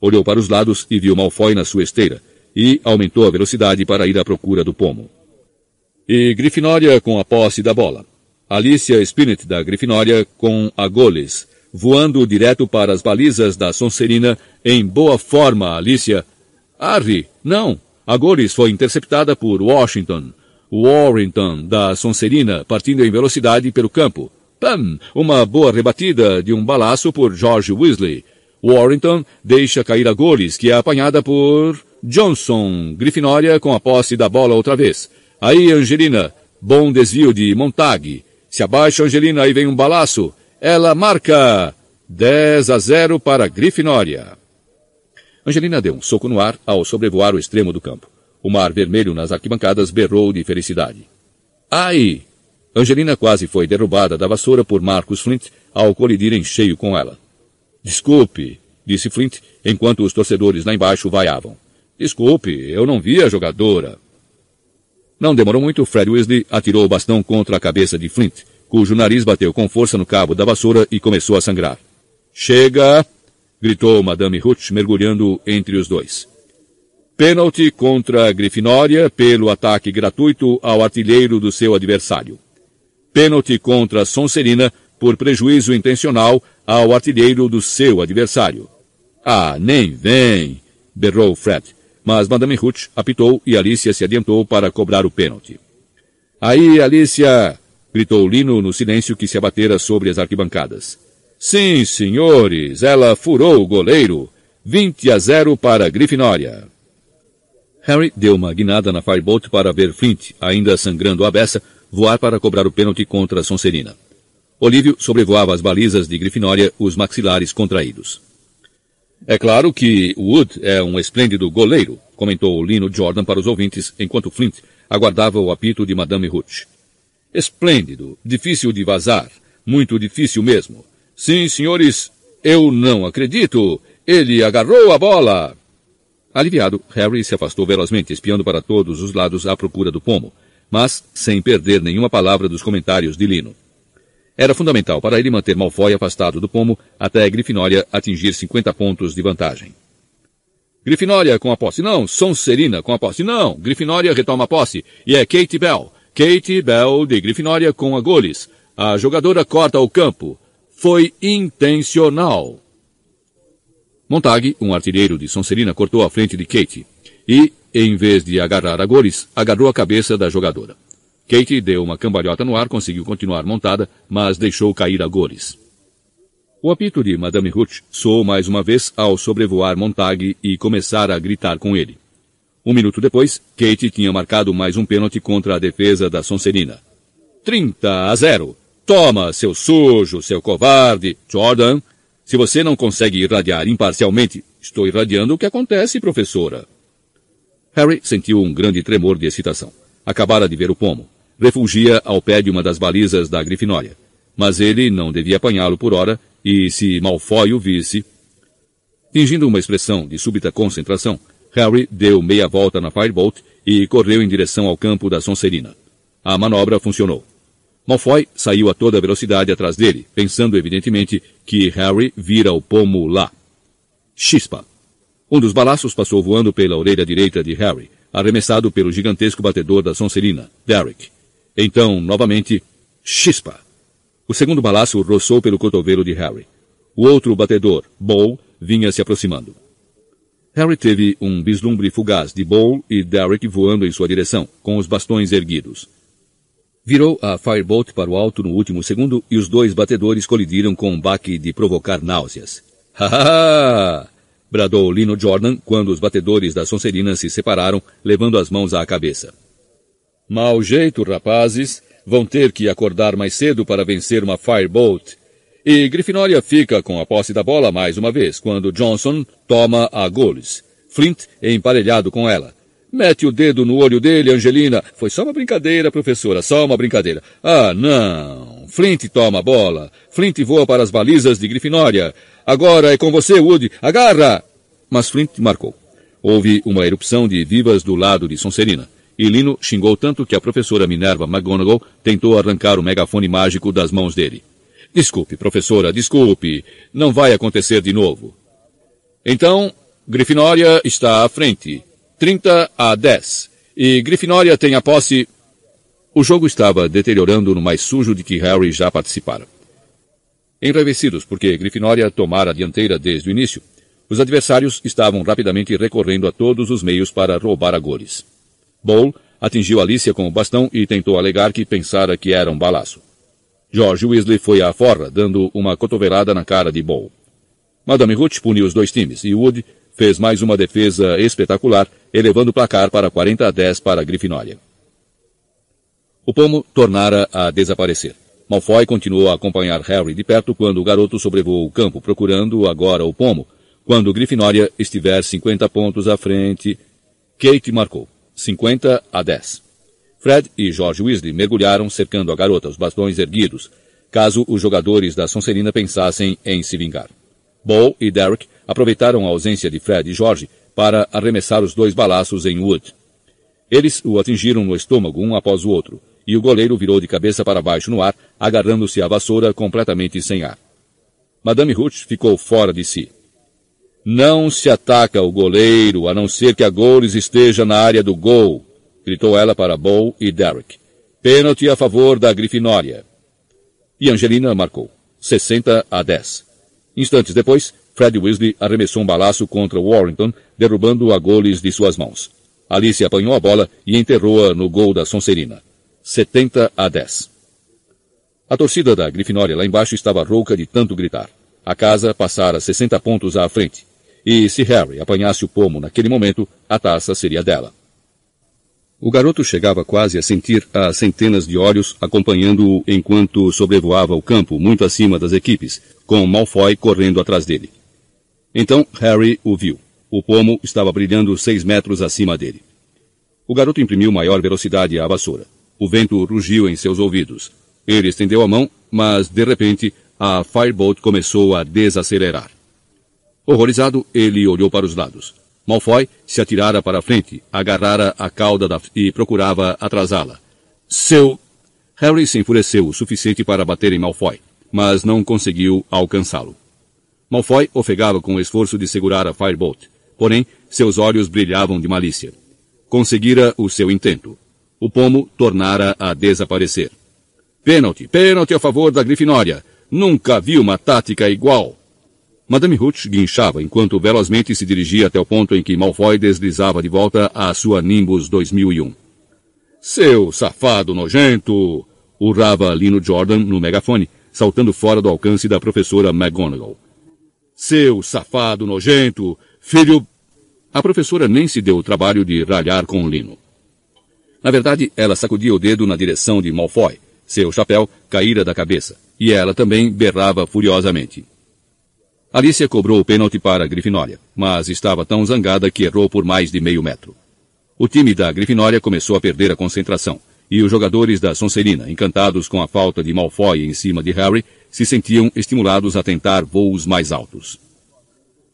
Olhou para os lados e viu Malfoy na sua esteira, e aumentou a velocidade para ir à procura do pomo. E Grifinória com a posse da bola. Alicia Spinett da Grifinória com a Goles, voando direto para as balizas da Sonserina em boa forma, Alicia. Harry, não! A Goles foi interceptada por Washington. Warrington da Sonserina partindo em velocidade pelo campo. Pam! Uma boa rebatida de um balaço por George Weasley. Warrington deixa cair a Goles, que é apanhada por Johnson, Grifinória com a posse da bola outra vez. Aí Angelina, bom desvio de Montag. Se abaixa Angelina, aí vem um balaço. Ela marca 10 a 0 para Grifinória. Angelina deu um soco no ar ao sobrevoar o extremo do campo. O mar vermelho nas arquibancadas berrou de felicidade. Ai! Angelina quase foi derrubada da vassoura por Marcus Flint ao colidir em cheio com ela. Desculpe, disse Flint, enquanto os torcedores lá embaixo vaiavam. Desculpe, eu não vi a jogadora. Não demorou muito, Fred Weasley atirou o bastão contra a cabeça de Flint, cujo nariz bateu com força no cabo da vassoura e começou a sangrar. Chega! gritou Madame Hooch, mergulhando entre os dois. Pênalti contra a Grifinória pelo ataque gratuito ao artilheiro do seu adversário. Pênalti contra a Sonserina por prejuízo intencional ao artilheiro do seu adversário. Ah, nem vem! berrou Fred mas Madame Ruth apitou e Alicia se adiantou para cobrar o pênalti. Aí, Alicia! gritou Lino no silêncio que se abatera sobre as arquibancadas. Sim, senhores, ela furou o goleiro. 20 a 0 para Grifinória. Harry deu uma guinada na Firebolt para ver Flint, ainda sangrando a beça, voar para cobrar o pênalti contra a Sonserina. Olívio sobrevoava as balizas de Grifinória, os maxilares contraídos. É claro que Wood é um esplêndido goleiro, comentou Lino Jordan para os ouvintes, enquanto Flint aguardava o apito de Madame Hooch. Esplêndido, difícil de vazar, muito difícil mesmo. Sim, senhores, eu não acredito. Ele agarrou a bola. Aliviado, Harry se afastou velozmente, espiando para todos os lados à procura do pomo, mas sem perder nenhuma palavra dos comentários de Lino. Era fundamental para ele manter Malfoy afastado do pomo até Grifinória atingir 50 pontos de vantagem. Grifinória com a posse. Não. Sonserina com a posse. Não. Grifinória retoma a posse. E é Kate Bell. Kate Bell de Grifinória com a goles. A jogadora corta o campo. Foi intencional. Montag, um artilheiro de Sonserina, cortou a frente de Kate. E, em vez de agarrar a goles, agarrou a cabeça da jogadora. Kate deu uma cambalhota no ar, conseguiu continuar montada, mas deixou cair a goles. O apito de Madame Ruth soou mais uma vez ao sobrevoar Montag e começar a gritar com ele. Um minuto depois, Kate tinha marcado mais um pênalti contra a defesa da Sonserina. 30 a 0. Toma, seu sujo, seu covarde. Jordan, se você não consegue irradiar imparcialmente, estou irradiando o que acontece, professora. Harry sentiu um grande tremor de excitação. Acabara de ver o pomo. Refugia ao pé de uma das balizas da Grifinória. Mas ele não devia apanhá-lo por hora e se Malfoy o visse... Fingindo uma expressão de súbita concentração, Harry deu meia volta na Firebolt e correu em direção ao campo da Sonserina. A manobra funcionou. Malfoy saiu a toda velocidade atrás dele, pensando evidentemente que Harry vira o pomo lá. Chispa! Um dos balaços passou voando pela orelha direita de Harry, arremessado pelo gigantesco batedor da Sonserina, Derek. Então, novamente, chispa! O segundo balaço roçou pelo cotovelo de Harry. O outro batedor, Bowl, vinha se aproximando. Harry teve um vislumbre fugaz de Bowl e Derek voando em sua direção, com os bastões erguidos. Virou a Firebolt para o alto no último segundo e os dois batedores colidiram com um baque de provocar náuseas. Ha ha! Bradou Lino Jordan quando os batedores da Sonserina se separaram, levando as mãos à cabeça. Mau jeito, rapazes. Vão ter que acordar mais cedo para vencer uma Firebolt. E Grifinória fica com a posse da bola mais uma vez, quando Johnson toma a goles. Flint é emparelhado com ela. Mete o dedo no olho dele, Angelina. Foi só uma brincadeira, professora, só uma brincadeira. Ah, não. Flint toma a bola. Flint voa para as balizas de Grifinória. Agora é com você, Woody. Agarra! Mas Flint marcou. Houve uma erupção de vivas do lado de Sonserina e Lino xingou tanto que a professora Minerva McGonagall tentou arrancar o megafone mágico das mãos dele. Desculpe, professora, desculpe. Não vai acontecer de novo. Então, Grifinória está à frente. 30 a 10. E Grifinória tem a posse... O jogo estava deteriorando no mais sujo de que Harry já participara. Enraivecidos porque Grifinória tomara a dianteira desde o início, os adversários estavam rapidamente recorrendo a todos os meios para roubar a goles. Bowl atingiu Alicia com o bastão e tentou alegar que pensara que era um balaço. George Weasley foi à forra, dando uma cotovelada na cara de Bowl. Madame Ruth puniu os dois times e Wood fez mais uma defesa espetacular, elevando o placar para 40 a 10 para Grifinória. O pomo tornara a desaparecer. Malfoy continuou a acompanhar Harry de perto quando o garoto sobrevoou o campo, procurando agora o pomo. Quando Grifinória estiver 50 pontos à frente, Kate marcou. 50 a 10. Fred e George Weasley mergulharam cercando a garota, os bastões erguidos, caso os jogadores da Sonserina pensassem em se vingar. Bo e Derek aproveitaram a ausência de Fred e George para arremessar os dois balaços em Wood. Eles o atingiram no estômago um após o outro, e o goleiro virou de cabeça para baixo no ar, agarrando-se à vassoura completamente sem ar. Madame Ruth ficou fora de si. Não se ataca o goleiro, a não ser que a Goles esteja na área do gol, gritou ela para Bow e Derek. Pênalti a favor da Grifinória. E Angelina marcou. 60 a 10. Instantes depois, Fred Weasley arremessou um balaço contra Warrington, derrubando-o a goles de suas mãos. Alice apanhou a bola e enterrou-a no gol da Sonserina. 70 a 10. A torcida da Grifinória lá embaixo estava rouca de tanto gritar. A casa passara 60 pontos à frente. E se Harry apanhasse o pomo naquele momento, a taça seria dela. O garoto chegava quase a sentir as centenas de olhos acompanhando-o enquanto sobrevoava o campo, muito acima das equipes, com Malfoy correndo atrás dele. Então Harry o viu. O pomo estava brilhando seis metros acima dele. O garoto imprimiu maior velocidade à vassoura. O vento rugiu em seus ouvidos. Ele estendeu a mão, mas, de repente, a Firebolt começou a desacelerar. Horrorizado, ele olhou para os lados. Malfoy se atirara para a frente, agarrara a cauda da... e procurava atrasá-la. Seu... Harry se enfureceu o suficiente para bater em Malfoy, mas não conseguiu alcançá-lo. Malfoy ofegava com o esforço de segurar a Firebolt, Porém, seus olhos brilhavam de malícia. Conseguira o seu intento. O pomo tornara a desaparecer. Pênalti, pênalti a favor da Grifinória. Nunca vi uma tática igual. Madame Hooch guinchava enquanto velozmente se dirigia até o ponto em que Malfoy deslizava de volta à sua Nimbus 2001. Seu safado nojento! urrava Lino Jordan no megafone, saltando fora do alcance da professora McGonagall. Seu safado nojento! Filho... A professora nem se deu o trabalho de ralhar com Lino. Na verdade, ela sacudia o dedo na direção de Malfoy. Seu chapéu caíra da cabeça, e ela também berrava furiosamente. Alicia cobrou o pênalti para a Grifinória, mas estava tão zangada que errou por mais de meio metro. O time da Grifinória começou a perder a concentração, e os jogadores da Sonserina, encantados com a falta de Malfoy em cima de Harry, se sentiam estimulados a tentar voos mais altos.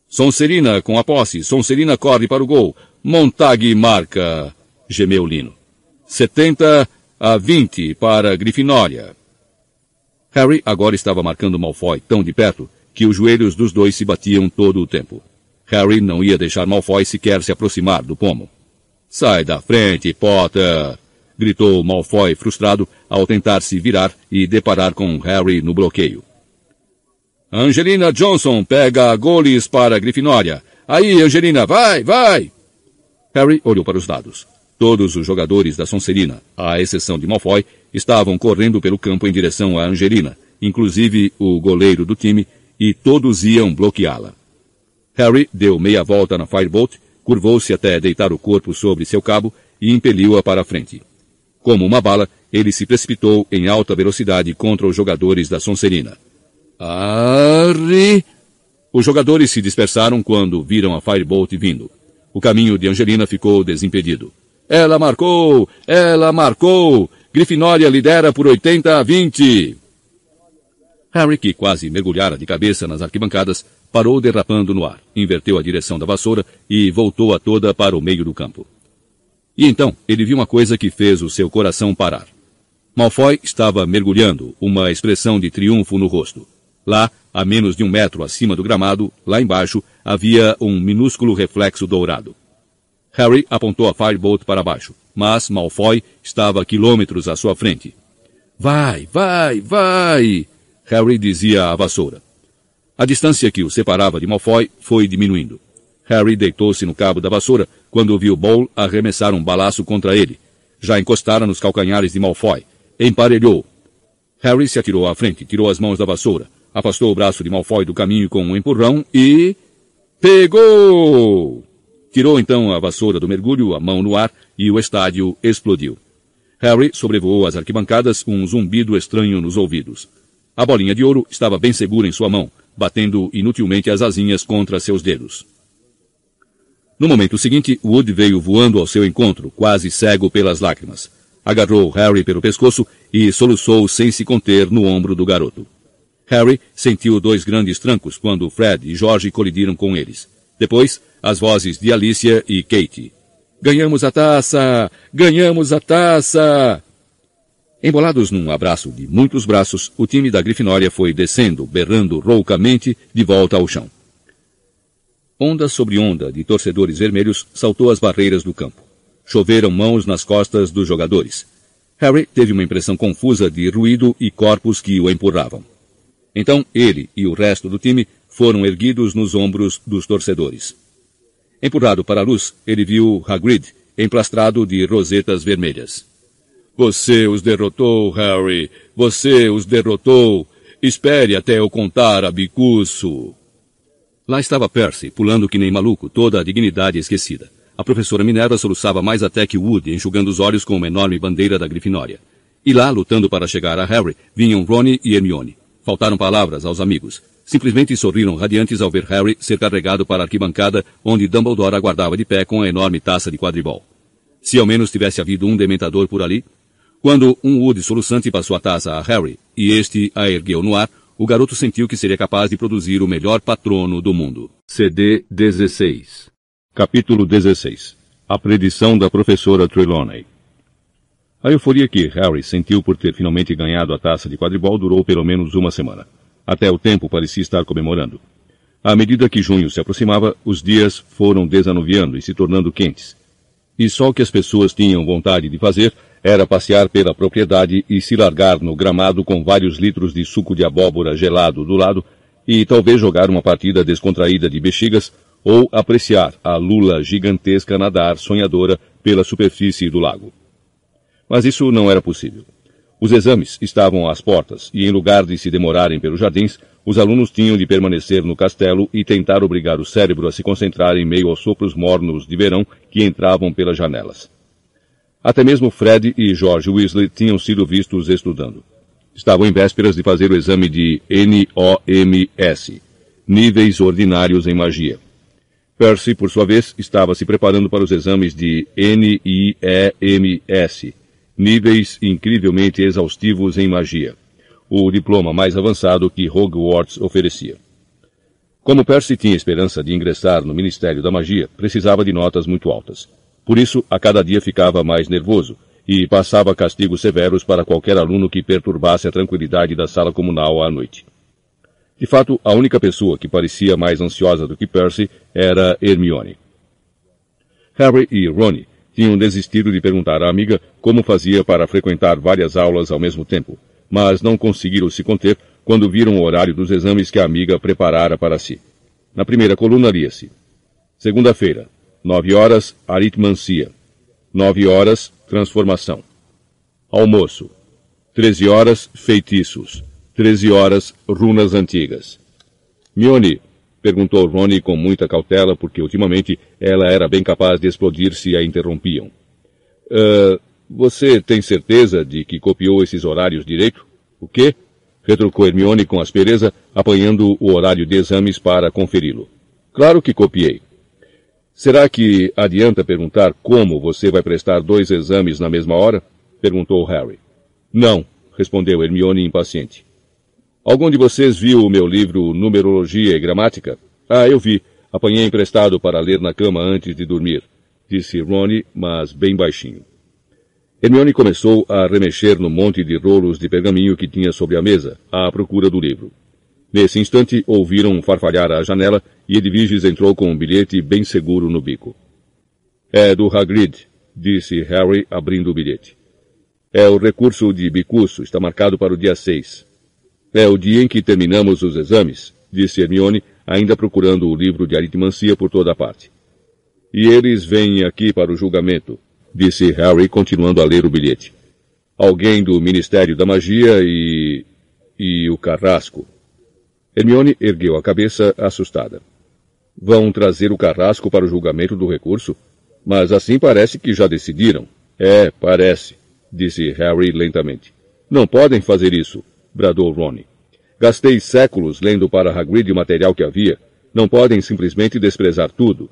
Sonserina com a posse, Sonserina corre para o gol, Montag marca, gemeu Lino. 70 a 20 para Grifinória. Harry agora estava marcando Malfoy tão de perto que os joelhos dos dois se batiam todo o tempo. Harry não ia deixar Malfoy sequer se aproximar do pomo. Sai da frente, Potter! gritou Malfoy frustrado ao tentar se virar e deparar com Harry no bloqueio. Angelina Johnson pega goles para Grifinória. Aí, Angelina, vai, vai! Harry olhou para os dados. Todos os jogadores da Sonserina, à exceção de Malfoy, estavam correndo pelo campo em direção a Angelina, inclusive o goleiro do time, e todos iam bloqueá-la. Harry deu meia volta na Firebolt, curvou-se até deitar o corpo sobre seu cabo e impeliu-a para a frente. Como uma bala, ele se precipitou em alta velocidade contra os jogadores da Sonserina. Arre! Os jogadores se dispersaram quando viram a Firebolt vindo. O caminho de Angelina ficou desimpedido. Ela marcou! Ela marcou! Grifinória lidera por 80 a 20. Harry, que quase mergulhara de cabeça nas arquibancadas, parou derrapando no ar, inverteu a direção da vassoura e voltou a toda para o meio do campo. E então ele viu uma coisa que fez o seu coração parar. Malfoy estava mergulhando, uma expressão de triunfo no rosto. Lá, a menos de um metro acima do gramado, lá embaixo, havia um minúsculo reflexo dourado. Harry apontou a Firebolt para baixo, mas Malfoy estava a quilômetros à sua frente. Vai, vai, vai! Harry dizia à vassoura. A distância que o separava de Malfoy foi diminuindo. Harry deitou-se no cabo da vassoura quando viu Bowl arremessar um balaço contra ele. Já encostara nos calcanhares de Malfoy. Emparelhou. Harry se atirou à frente, tirou as mãos da vassoura, afastou o braço de Malfoy do caminho com um empurrão e... Pegou! Tirou então a vassoura do mergulho, a mão no ar, e o estádio explodiu. Harry sobrevoou as arquibancadas, um zumbido estranho nos ouvidos. A bolinha de ouro estava bem segura em sua mão, batendo inutilmente as asinhas contra seus dedos. No momento seguinte, Wood veio voando ao seu encontro, quase cego pelas lágrimas. Agarrou Harry pelo pescoço e soluçou sem se conter no ombro do garoto. Harry sentiu dois grandes trancos quando Fred e George colidiram com eles. Depois, as vozes de Alicia e Kate. Ganhamos a taça! Ganhamos a taça! Embolados num abraço de muitos braços, o time da Grifinória foi descendo, berrando roucamente, de volta ao chão. Onda sobre onda de torcedores vermelhos saltou as barreiras do campo. Choveram mãos nas costas dos jogadores. Harry teve uma impressão confusa de ruído e corpos que o empurravam. Então ele e o resto do time foram erguidos nos ombros dos torcedores. Empurrado para a luz, ele viu Hagrid emplastrado de rosetas vermelhas. Você os derrotou, Harry. Você os derrotou. Espere até eu contar a bicuço. Lá estava Percy, pulando que nem maluco, toda a dignidade esquecida. A professora Minerva soluçava mais até que Wood, enxugando os olhos com uma enorme bandeira da Grifinória. E lá, lutando para chegar a Harry, vinham Ronnie e Hermione. Faltaram palavras aos amigos. Simplesmente sorriram radiantes ao ver Harry ser carregado para a arquibancada, onde Dumbledore aguardava de pé com a enorme taça de quadribol. Se ao menos tivesse havido um dementador por ali. Quando um Wood soluçante passou a taça a Harry, e este a ergueu no ar, o garoto sentiu que seria capaz de produzir o melhor patrono do mundo. CD 16 Capítulo 16 A predição da professora Trelawney A euforia que Harry sentiu por ter finalmente ganhado a taça de quadribol durou pelo menos uma semana. Até o tempo parecia estar comemorando. À medida que junho se aproximava, os dias foram desanuviando e se tornando quentes. E só o que as pessoas tinham vontade de fazer era passear pela propriedade e se largar no gramado com vários litros de suco de abóbora gelado do lado e talvez jogar uma partida descontraída de bexigas ou apreciar a lula gigantesca nadar sonhadora pela superfície do lago. Mas isso não era possível. Os exames estavam às portas e, em lugar de se demorarem pelos jardins, os alunos tinham de permanecer no castelo e tentar obrigar o cérebro a se concentrar em meio aos sopros mornos de verão que entravam pelas janelas. Até mesmo Fred e George Weasley tinham sido vistos estudando. Estavam em vésperas de fazer o exame de NOMS, Níveis Ordinários em Magia. Percy, por sua vez, estava se preparando para os exames de NIEMS, Níveis Incrivelmente Exaustivos em Magia, o diploma mais avançado que Hogwarts oferecia. Como Percy tinha esperança de ingressar no Ministério da Magia, precisava de notas muito altas. Por isso, a cada dia ficava mais nervoso e passava castigos severos para qualquer aluno que perturbasse a tranquilidade da sala comunal à noite. De fato, a única pessoa que parecia mais ansiosa do que Percy era Hermione. Harry e Ron tinham desistido de perguntar à amiga como fazia para frequentar várias aulas ao mesmo tempo, mas não conseguiram se conter quando viram o horário dos exames que a amiga preparara para si. Na primeira coluna lia-se: Segunda-feira, Nove horas, aritmancia. Nove horas, transformação. Almoço. Treze horas, feitiços. Treze horas, runas antigas. Mione, perguntou Rony com muita cautela, porque ultimamente ela era bem capaz de explodir se a interrompiam. Uh, você tem certeza de que copiou esses horários direito? O quê? retrucou Hermione com aspereza, apanhando o horário de exames para conferi-lo. Claro que copiei. Será que adianta perguntar como você vai prestar dois exames na mesma hora? perguntou Harry. Não, respondeu Hermione impaciente. Algum de vocês viu o meu livro Numerologia e Gramática? Ah, eu vi. Apanhei emprestado para ler na cama antes de dormir, disse Ronnie, mas bem baixinho. Hermione começou a remexer no monte de rolos de pergaminho que tinha sobre a mesa, à procura do livro. Nesse instante, ouviram farfalhar a janela e Edviges entrou com um bilhete bem seguro no bico. É do Hagrid, disse Harry, abrindo o bilhete. É o recurso de Bicuço, está marcado para o dia 6. É o dia em que terminamos os exames, disse Hermione, ainda procurando o livro de aritmancia por toda parte. E eles vêm aqui para o julgamento, disse Harry, continuando a ler o bilhete. Alguém do Ministério da Magia e... e o Carrasco. Hermione ergueu a cabeça, assustada. Vão trazer o carrasco para o julgamento do recurso? Mas assim parece que já decidiram. É, parece, disse Harry lentamente. Não podem fazer isso, bradou Ron. Gastei séculos lendo para Hagrid o material que havia. Não podem simplesmente desprezar tudo.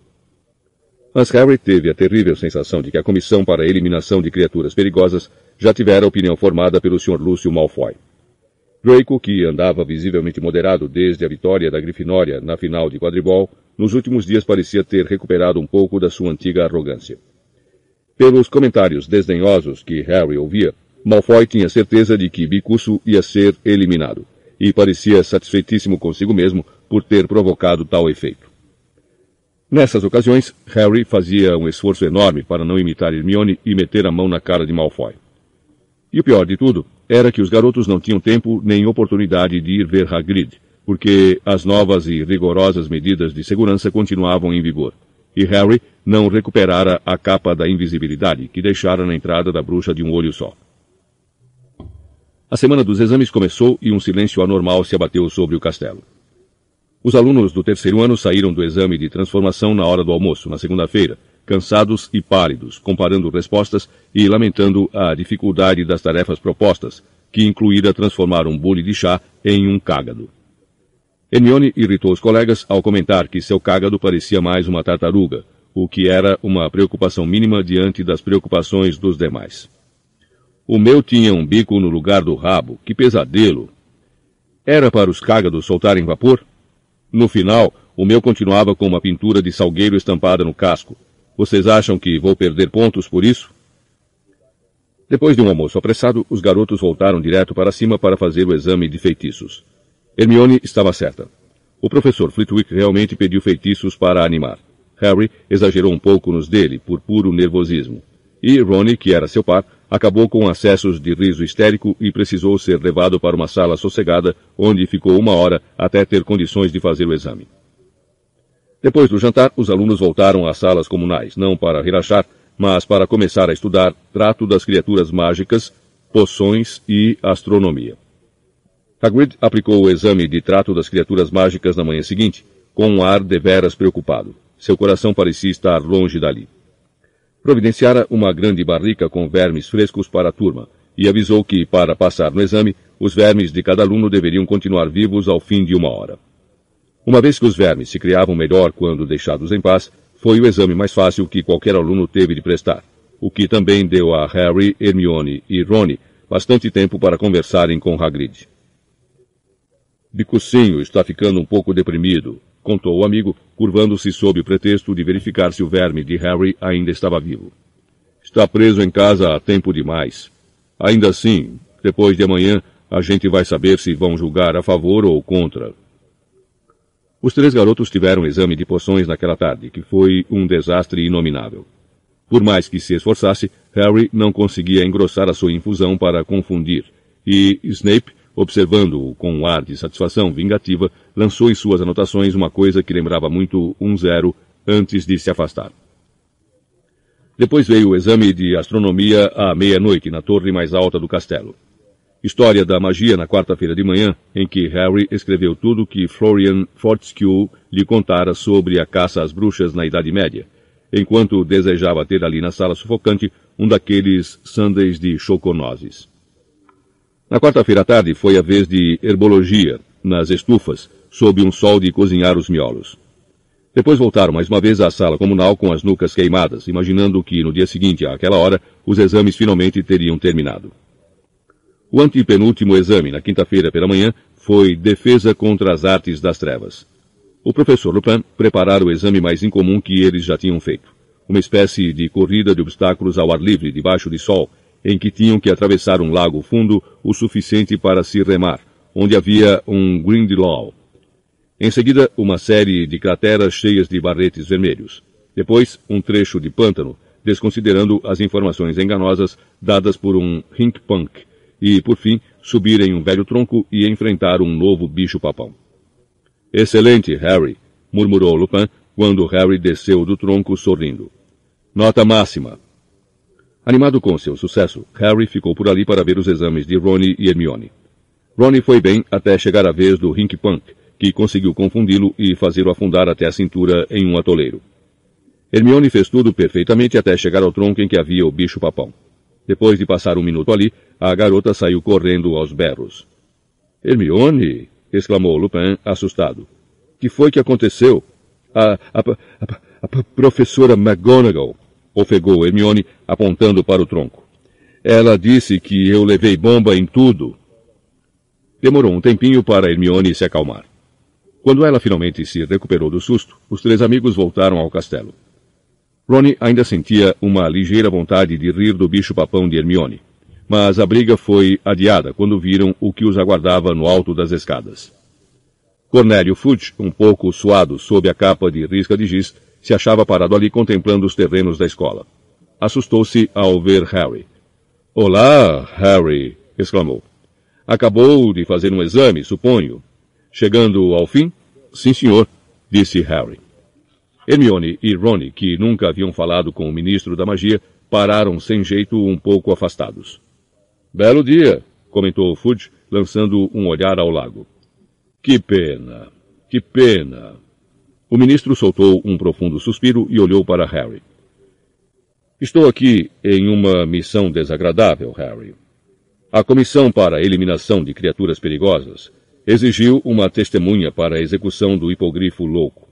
Mas Harry teve a terrível sensação de que a comissão para a eliminação de criaturas perigosas já tivera opinião formada pelo Sr. Lúcio Malfoy. Draco, que andava visivelmente moderado desde a vitória da Grifinória na final de quadribol, nos últimos dias parecia ter recuperado um pouco da sua antiga arrogância. Pelos comentários desdenhosos que Harry ouvia, Malfoy tinha certeza de que Bicuço ia ser eliminado, e parecia satisfeitíssimo consigo mesmo por ter provocado tal efeito. Nessas ocasiões, Harry fazia um esforço enorme para não imitar Hermione e meter a mão na cara de Malfoy. E o pior de tudo era que os garotos não tinham tempo nem oportunidade de ir ver Hagrid, porque as novas e rigorosas medidas de segurança continuavam em vigor. E Harry não recuperara a capa da invisibilidade que deixara na entrada da bruxa de um olho só. A semana dos exames começou e um silêncio anormal se abateu sobre o castelo. Os alunos do terceiro ano saíram do exame de transformação na hora do almoço, na segunda-feira, cansados e pálidos, comparando respostas e lamentando a dificuldade das tarefas propostas, que incluíra transformar um bule de chá em um cágado. Hermione irritou os colegas ao comentar que seu cágado parecia mais uma tartaruga, o que era uma preocupação mínima diante das preocupações dos demais. O meu tinha um bico no lugar do rabo, que pesadelo! Era para os cágados soltarem vapor? No final, o meu continuava com uma pintura de salgueiro estampada no casco, vocês acham que vou perder pontos por isso? Depois de um almoço apressado, os garotos voltaram direto para cima para fazer o exame de feitiços. Hermione estava certa. O professor Flitwick realmente pediu feitiços para animar. Harry exagerou um pouco nos dele, por puro nervosismo. E Ronnie, que era seu par, acabou com acessos de riso histérico e precisou ser levado para uma sala sossegada, onde ficou uma hora até ter condições de fazer o exame. Depois do jantar, os alunos voltaram às salas comunais, não para relaxar, mas para começar a estudar trato das criaturas mágicas, poções e astronomia. Hagrid aplicou o exame de trato das criaturas mágicas na manhã seguinte, com um ar deveras preocupado. Seu coração parecia estar longe dali. Providenciara uma grande barrica com vermes frescos para a turma e avisou que, para passar no exame, os vermes de cada aluno deveriam continuar vivos ao fim de uma hora. Uma vez que os vermes se criavam melhor quando deixados em paz, foi o exame mais fácil que qualquer aluno teve de prestar, o que também deu a Harry, Hermione e Rony bastante tempo para conversarem com Hagrid. Bicucinho está ficando um pouco deprimido, contou o amigo, curvando-se sob o pretexto de verificar se o verme de Harry ainda estava vivo. Está preso em casa há tempo demais. Ainda assim, depois de amanhã, a gente vai saber se vão julgar a favor ou contra. Os três garotos tiveram um exame de poções naquela tarde, que foi um desastre inominável. Por mais que se esforçasse, Harry não conseguia engrossar a sua infusão para confundir, e Snape Observando-o com um ar de satisfação vingativa, lançou em suas anotações uma coisa que lembrava muito um zero antes de se afastar. Depois veio o exame de astronomia à meia-noite na torre mais alta do castelo. História da magia na quarta-feira de manhã, em que Harry escreveu tudo que Florian Fortescue lhe contara sobre a caça às bruxas na Idade Média, enquanto desejava ter ali na sala sufocante um daqueles sundays de choconoses. Na quarta-feira à tarde foi a vez de herbologia, nas estufas, sob um sol de cozinhar os miolos. Depois voltaram mais uma vez à sala comunal com as nucas queimadas, imaginando que no dia seguinte, àquela hora, os exames finalmente teriam terminado. O antepenúltimo exame, na quinta-feira pela manhã, foi Defesa contra as Artes das Trevas. O professor Lupin preparara o exame mais incomum que eles já tinham feito. Uma espécie de corrida de obstáculos ao ar livre, debaixo de sol, em que tinham que atravessar um lago fundo o suficiente para se remar, onde havia um Grindelow. Em seguida, uma série de crateras cheias de barretes vermelhos. Depois, um trecho de pântano, desconsiderando as informações enganosas dadas por um Hink-Punk. E, por fim, subir em um velho tronco e enfrentar um novo bicho-papão. Excelente, Harry, murmurou Lupin quando Harry desceu do tronco sorrindo. Nota máxima. Animado com seu sucesso, Harry ficou por ali para ver os exames de Ronnie e Hermione. Ronnie foi bem até chegar a vez do Hink Punk, que conseguiu confundi-lo e fazê-lo afundar até a cintura em um atoleiro. Hermione fez tudo perfeitamente até chegar ao tronco em que havia o bicho-papão. Depois de passar um minuto ali, a garota saiu correndo aos berros. Hermione! exclamou Lupin, assustado. Que foi que aconteceu? A, a, a, a professora McGonagall ofegou Hermione, apontando para o tronco. Ela disse que eu levei bomba em tudo. Demorou um tempinho para Hermione se acalmar. Quando ela finalmente se recuperou do susto, os três amigos voltaram ao castelo. Ronnie ainda sentia uma ligeira vontade de rir do bicho-papão de Hermione, mas a briga foi adiada quando viram o que os aguardava no alto das escadas. Cornélio Fudge, um pouco suado sob a capa de risca de giz, se achava parado ali contemplando os terrenos da escola. Assustou-se ao ver Harry. Olá, Harry! exclamou. Acabou de fazer um exame, suponho. Chegando ao fim? Sim, senhor, disse Harry. Hermione e Ronnie, que nunca haviam falado com o ministro da magia, pararam sem jeito um pouco afastados. Belo dia, comentou Fudge, lançando um olhar ao lago. Que pena, que pena. O ministro soltou um profundo suspiro e olhou para Harry. Estou aqui em uma missão desagradável, Harry. A Comissão para a Eliminação de Criaturas Perigosas exigiu uma testemunha para a execução do hipogrifo louco.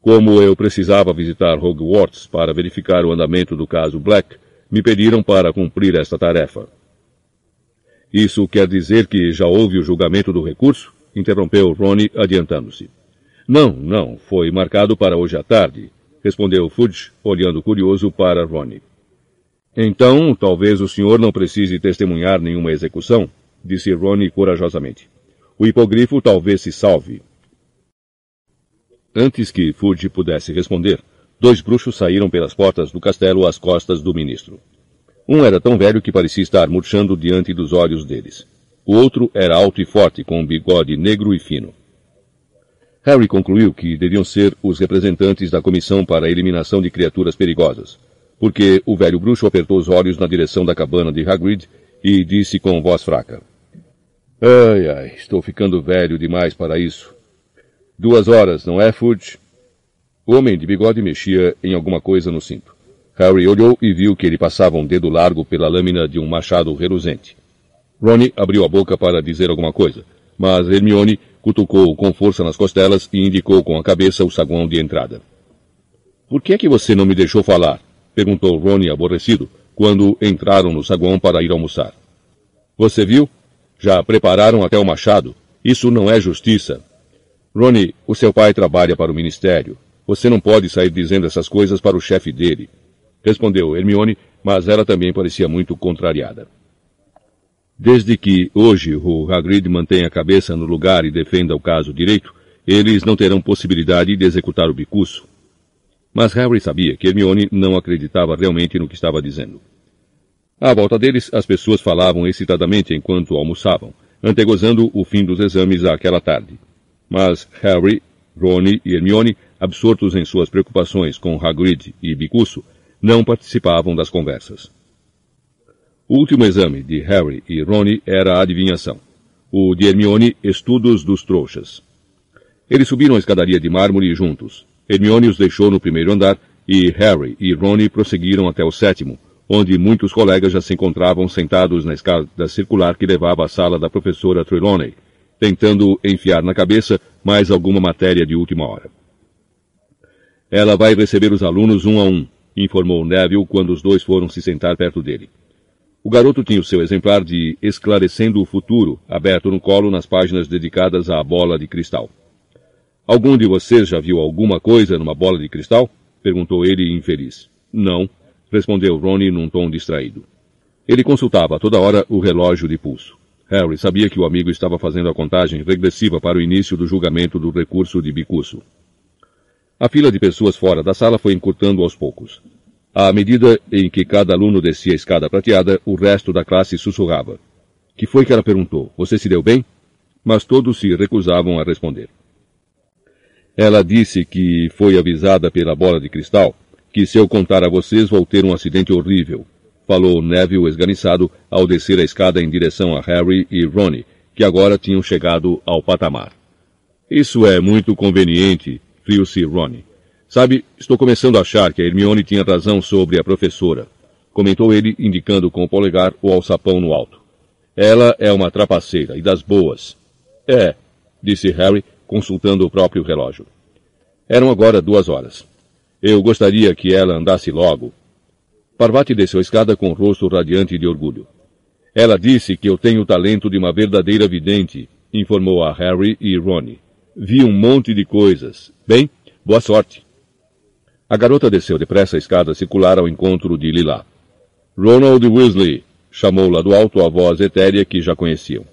Como eu precisava visitar Hogwarts para verificar o andamento do caso Black, me pediram para cumprir esta tarefa. Isso quer dizer que já houve o julgamento do recurso? interrompeu Ronnie, adiantando-se. Não, não, foi marcado para hoje à tarde, respondeu Fudge, olhando curioso para Ronnie. Então, talvez o senhor não precise testemunhar nenhuma execução, disse Ronnie corajosamente. O hipogrifo talvez se salve. Antes que Fudge pudesse responder, dois bruxos saíram pelas portas do castelo às costas do ministro. Um era tão velho que parecia estar murchando diante dos olhos deles. O outro era alto e forte, com um bigode negro e fino. Harry concluiu que deviam ser os representantes da comissão para a eliminação de criaturas perigosas, porque o velho bruxo apertou os olhos na direção da cabana de Hagrid e disse com voz fraca: Ai, ai, estou ficando velho demais para isso. Duas horas, não é, Fudge? O homem de bigode mexia em alguma coisa no cinto. Harry olhou e viu que ele passava um dedo largo pela lâmina de um machado reluzente. Ronnie abriu a boca para dizer alguma coisa, mas Hermione cutucou com força nas costelas e indicou com a cabeça o saguão de entrada. Por que é que você não me deixou falar? perguntou Ronnie aborrecido, quando entraram no saguão para ir almoçar. Você viu? Já prepararam até o machado. Isso não é justiça. Ronnie, o seu pai trabalha para o ministério. Você não pode sair dizendo essas coisas para o chefe dele. Respondeu Hermione, mas ela também parecia muito contrariada. Desde que hoje o Hagrid mantenha a cabeça no lugar e defenda o caso direito, eles não terão possibilidade de executar o bicuço. Mas Harry sabia que Hermione não acreditava realmente no que estava dizendo. À volta deles, as pessoas falavam excitadamente enquanto almoçavam, antegozando o fim dos exames àquela tarde. Mas Harry, Ron e Hermione, absortos em suas preocupações com Hagrid e Bicuço, não participavam das conversas. O último exame de Harry e Ron era a adivinhação. O de Hermione, estudos dos trouxas. Eles subiram a escadaria de mármore juntos. Hermione os deixou no primeiro andar e Harry e Ron prosseguiram até o sétimo, onde muitos colegas já se encontravam sentados na escada circular que levava à sala da professora Trelawney, tentando enfiar na cabeça mais alguma matéria de última hora. Ela vai receber os alunos um a um, informou Neville quando os dois foram se sentar perto dele. O garoto tinha o seu exemplar de Esclarecendo o Futuro, aberto no colo nas páginas dedicadas à bola de cristal. Algum de vocês já viu alguma coisa numa bola de cristal? perguntou ele infeliz. Não, respondeu Ronnie num tom distraído. Ele consultava a toda hora o relógio de pulso. Harry sabia que o amigo estava fazendo a contagem regressiva para o início do julgamento do recurso de Bicuço. A fila de pessoas fora da sala foi encurtando aos poucos. À medida em que cada aluno descia a escada prateada, o resto da classe sussurrava. Que foi que ela perguntou? Você se deu bem? Mas todos se recusavam a responder. Ela disse que foi avisada pela bola de cristal, que se eu contar a vocês vou ter um acidente horrível, falou Neville esganiçado ao descer a escada em direção a Harry e Ronnie, que agora tinham chegado ao patamar. Isso é muito conveniente, riu-se Ronnie. Sabe, estou começando a achar que a Hermione tinha razão sobre a professora, comentou ele, indicando com o polegar o alçapão no alto. Ela é uma trapaceira e das boas. É, disse Harry, consultando o próprio relógio. Eram agora duas horas. Eu gostaria que ela andasse logo. Parvati desceu a escada com o rosto radiante de orgulho. Ela disse que eu tenho o talento de uma verdadeira vidente, informou a Harry e Ronnie. Vi um monte de coisas. Bem, boa sorte. A garota desceu depressa a escada circular ao encontro de Lila. Ronald Weasley, chamou lá do alto a voz etérea que já conheciam.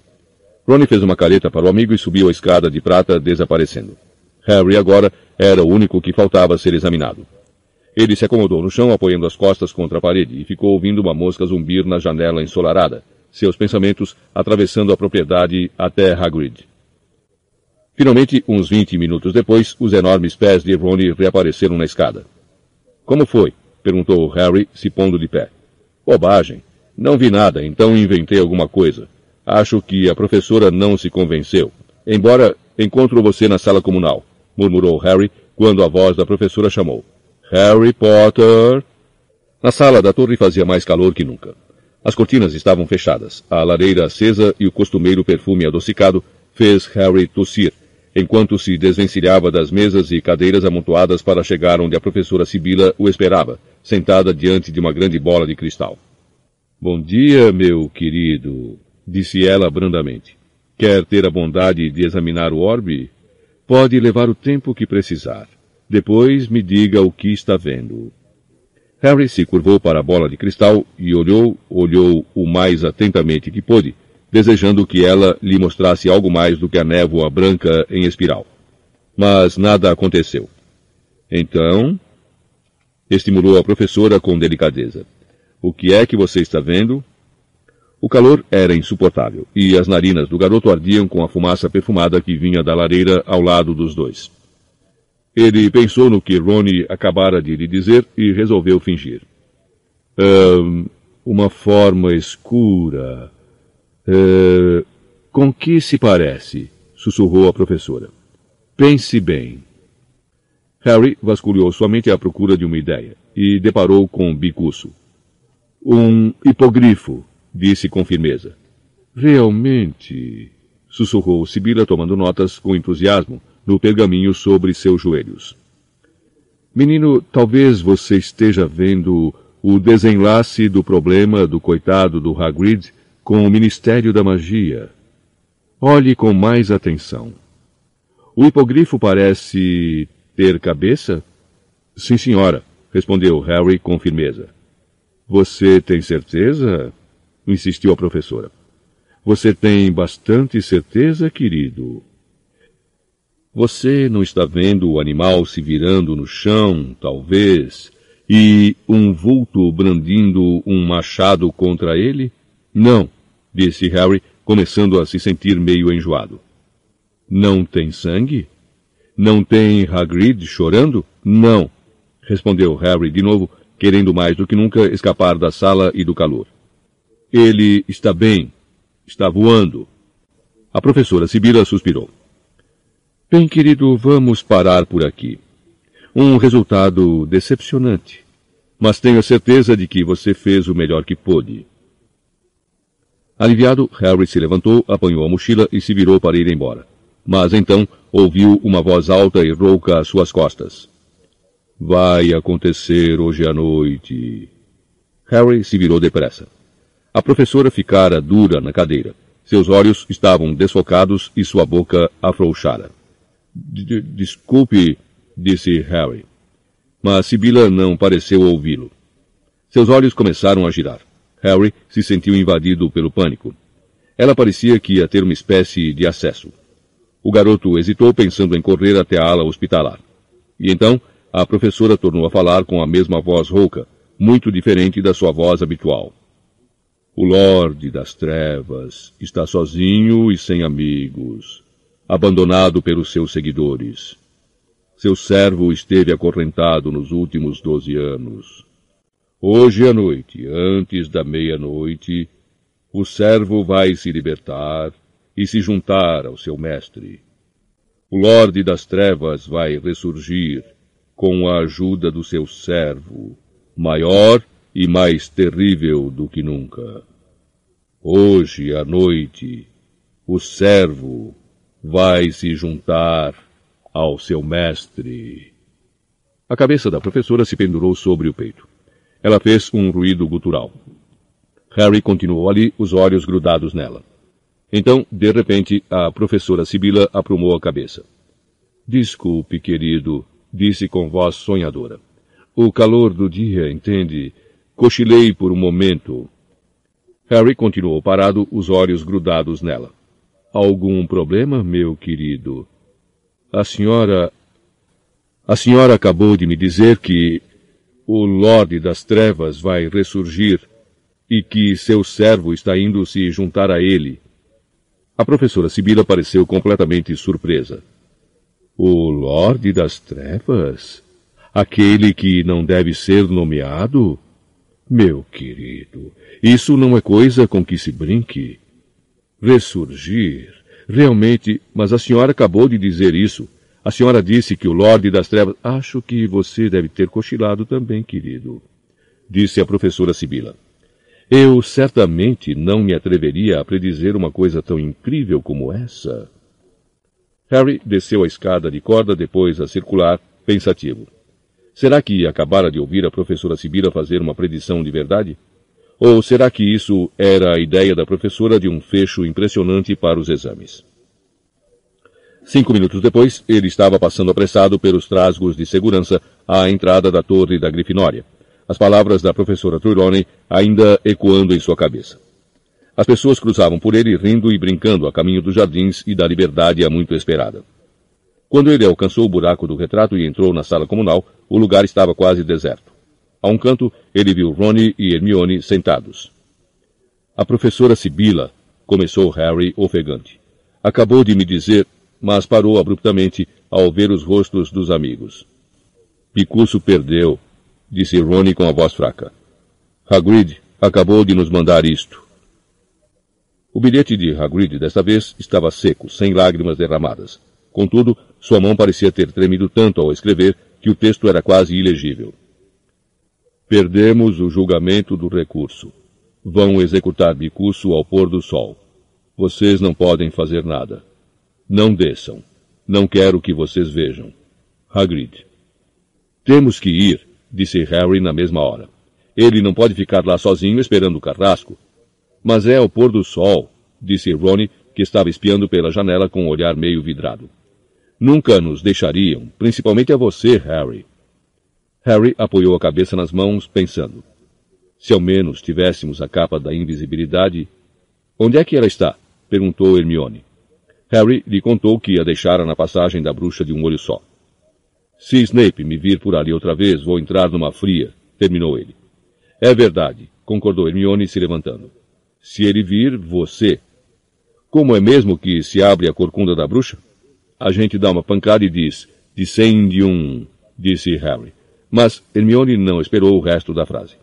Ronnie fez uma careta para o amigo e subiu a escada de prata, desaparecendo. Harry agora era o único que faltava ser examinado. Ele se acomodou no chão, apoiando as costas contra a parede, e ficou ouvindo uma mosca zumbir na janela ensolarada, seus pensamentos atravessando a propriedade até Hagrid. Finalmente, uns vinte minutos depois, os enormes pés de Ronnie reapareceram na escada. Como foi? perguntou Harry, se pondo de pé. Bobagem. Não vi nada, então inventei alguma coisa. Acho que a professora não se convenceu. Embora encontro você na sala comunal, murmurou Harry quando a voz da professora chamou. Harry Potter! Na sala da torre fazia mais calor que nunca. As cortinas estavam fechadas, a lareira acesa e o costumeiro perfume adocicado fez Harry tossir, enquanto se desvencilhava das mesas e cadeiras amontoadas para chegar onde a professora Sibila o esperava, sentada diante de uma grande bola de cristal. Bom dia, meu querido, disse ela brandamente. Quer ter a bondade de examinar o orbe? Pode levar o tempo que precisar. Depois me diga o que está vendo. Harry se curvou para a bola de cristal e olhou, olhou o mais atentamente que pôde, desejando que ela lhe mostrasse algo mais do que a névoa branca em espiral. Mas nada aconteceu. Então, estimulou a professora com delicadeza. O que é que você está vendo? O calor era insuportável, e as narinas do garoto ardiam com a fumaça perfumada que vinha da lareira ao lado dos dois. Ele pensou no que Ronnie acabara de lhe dizer e resolveu fingir. Um, uma forma escura. Uh, com que se parece? sussurrou a professora. Pense bem. Harry vasculhou sua mente à procura de uma ideia e deparou com um bicuço. Um hipogrifo, disse com firmeza. Realmente, sussurrou Sibila tomando notas com entusiasmo no pergaminho sobre seus joelhos. Menino, talvez você esteja vendo o desenlace do problema do coitado do Hagrid com o Ministério da Magia. Olhe com mais atenção. O hipogrifo parece ter cabeça? Sim, senhora, respondeu Harry com firmeza. Você tem certeza? insistiu a professora. Você tem bastante certeza, querido. Você não está vendo o animal se virando no chão, talvez, e um vulto brandindo um machado contra ele? Não, disse Harry, começando a se sentir meio enjoado. Não tem sangue? Não tem Hagrid chorando? Não, respondeu Harry de novo, querendo mais do que nunca escapar da sala e do calor. Ele está bem. Está voando. A professora Sibila suspirou. Bem, querido, vamos parar por aqui. Um resultado decepcionante. Mas tenho a certeza de que você fez o melhor que pôde. Aliviado, Harry se levantou, apanhou a mochila e se virou para ir embora. Mas então ouviu uma voz alta e rouca às suas costas. Vai acontecer hoje à noite. Harry se virou depressa. A professora ficara dura na cadeira. Seus olhos estavam desfocados e sua boca afrouxara. Desculpe, disse Harry. Mas Sibila não pareceu ouvi-lo. Seus olhos começaram a girar. Harry se sentiu invadido pelo pânico. Ela parecia que ia ter uma espécie de acesso. O garoto hesitou pensando em correr até a ala hospitalar. E então, a professora tornou a falar com a mesma voz rouca, muito diferente da sua voz habitual. O Lorde das Trevas está sozinho e sem amigos abandonado pelos seus seguidores. Seu servo esteve acorrentado nos últimos doze anos. Hoje à noite, antes da meia-noite, o servo vai se libertar e se juntar ao seu mestre. O Lorde das Trevas vai ressurgir com a ajuda do seu servo, maior e mais terrível do que nunca. Hoje à noite, o servo vai se juntar ao seu mestre. A cabeça da professora se pendurou sobre o peito. Ela fez um ruído gutural. Harry continuou ali, os olhos grudados nela. Então, de repente, a professora Sibila aprumou a cabeça. Desculpe, querido, disse com voz sonhadora. O calor do dia, entende? Cochilei por um momento. Harry continuou parado, os olhos grudados nela. Algum problema, meu querido? A senhora. A senhora acabou de me dizer que o Lorde das Trevas vai ressurgir e que seu servo está indo se juntar a ele. A professora Sibila pareceu completamente surpresa. O Lorde das Trevas? Aquele que não deve ser nomeado? Meu querido, isso não é coisa com que se brinque. Ressurgir. Realmente, mas a senhora acabou de dizer isso. A senhora disse que o Lorde das Trevas. Acho que você deve ter cochilado também, querido. Disse a professora Sibila. Eu certamente não me atreveria a predizer uma coisa tão incrível como essa. Harry desceu a escada de corda, depois a circular, pensativo. Será que acabara de ouvir a professora Sibila fazer uma predição de verdade? Ou será que isso era a ideia da professora de um fecho impressionante para os exames? Cinco minutos depois, ele estava passando apressado pelos trasgos de segurança à entrada da torre da Grifinória, as palavras da professora Trelawney ainda ecoando em sua cabeça. As pessoas cruzavam por ele rindo e brincando a caminho dos jardins e da liberdade há muito esperada. Quando ele alcançou o buraco do retrato e entrou na sala comunal, o lugar estava quase deserto. A um canto, ele viu Ronnie e Hermione sentados. A professora Sibila, começou Harry ofegante. Acabou de me dizer, mas parou abruptamente ao ver os rostos dos amigos. Picuço perdeu, disse Ronnie com a voz fraca. Hagrid acabou de nos mandar isto. O bilhete de Hagrid desta vez estava seco, sem lágrimas derramadas. Contudo, sua mão parecia ter tremido tanto ao escrever que o texto era quase ilegível. Perdemos o julgamento do recurso. Vão executar Bicuço ao pôr do sol. Vocês não podem fazer nada. Não desçam. Não quero que vocês vejam. Hagrid. Temos que ir, disse Harry na mesma hora. Ele não pode ficar lá sozinho esperando o carrasco. Mas é ao pôr do sol, disse Ronnie, que estava espiando pela janela com um olhar meio vidrado. Nunca nos deixariam, principalmente a você, Harry. Harry apoiou a cabeça nas mãos, pensando. Se ao menos tivéssemos a capa da invisibilidade. Onde é que ela está? perguntou Hermione. Harry lhe contou que a deixara na passagem da bruxa de um olho só. Se Snape me vir por ali outra vez, vou entrar numa fria, terminou ele. É verdade, concordou Hermione se levantando. Se ele vir, você. Como é mesmo que se abre a corcunda da bruxa? A gente dá uma pancada e diz, um, disse Harry. Mas Hermione não esperou o resto da frase.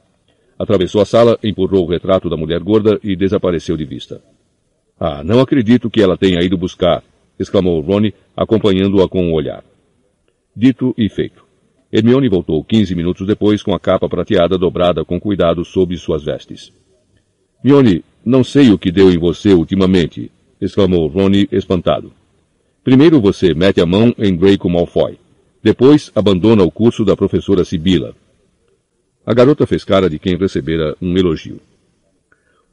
Atravessou a sala, empurrou o retrato da mulher gorda e desapareceu de vista. Ah, não acredito que ela tenha ido buscar, exclamou Ronnie, acompanhando-a com um olhar. Dito e feito. Hermione voltou quinze minutos depois com a capa prateada dobrada com cuidado sob suas vestes. Mione, não sei o que deu em você ultimamente, exclamou Ronnie espantado. Primeiro você mete a mão em Draco Malfoy. Depois abandona o curso da professora Sibila. A garota fez cara de quem recebera um elogio.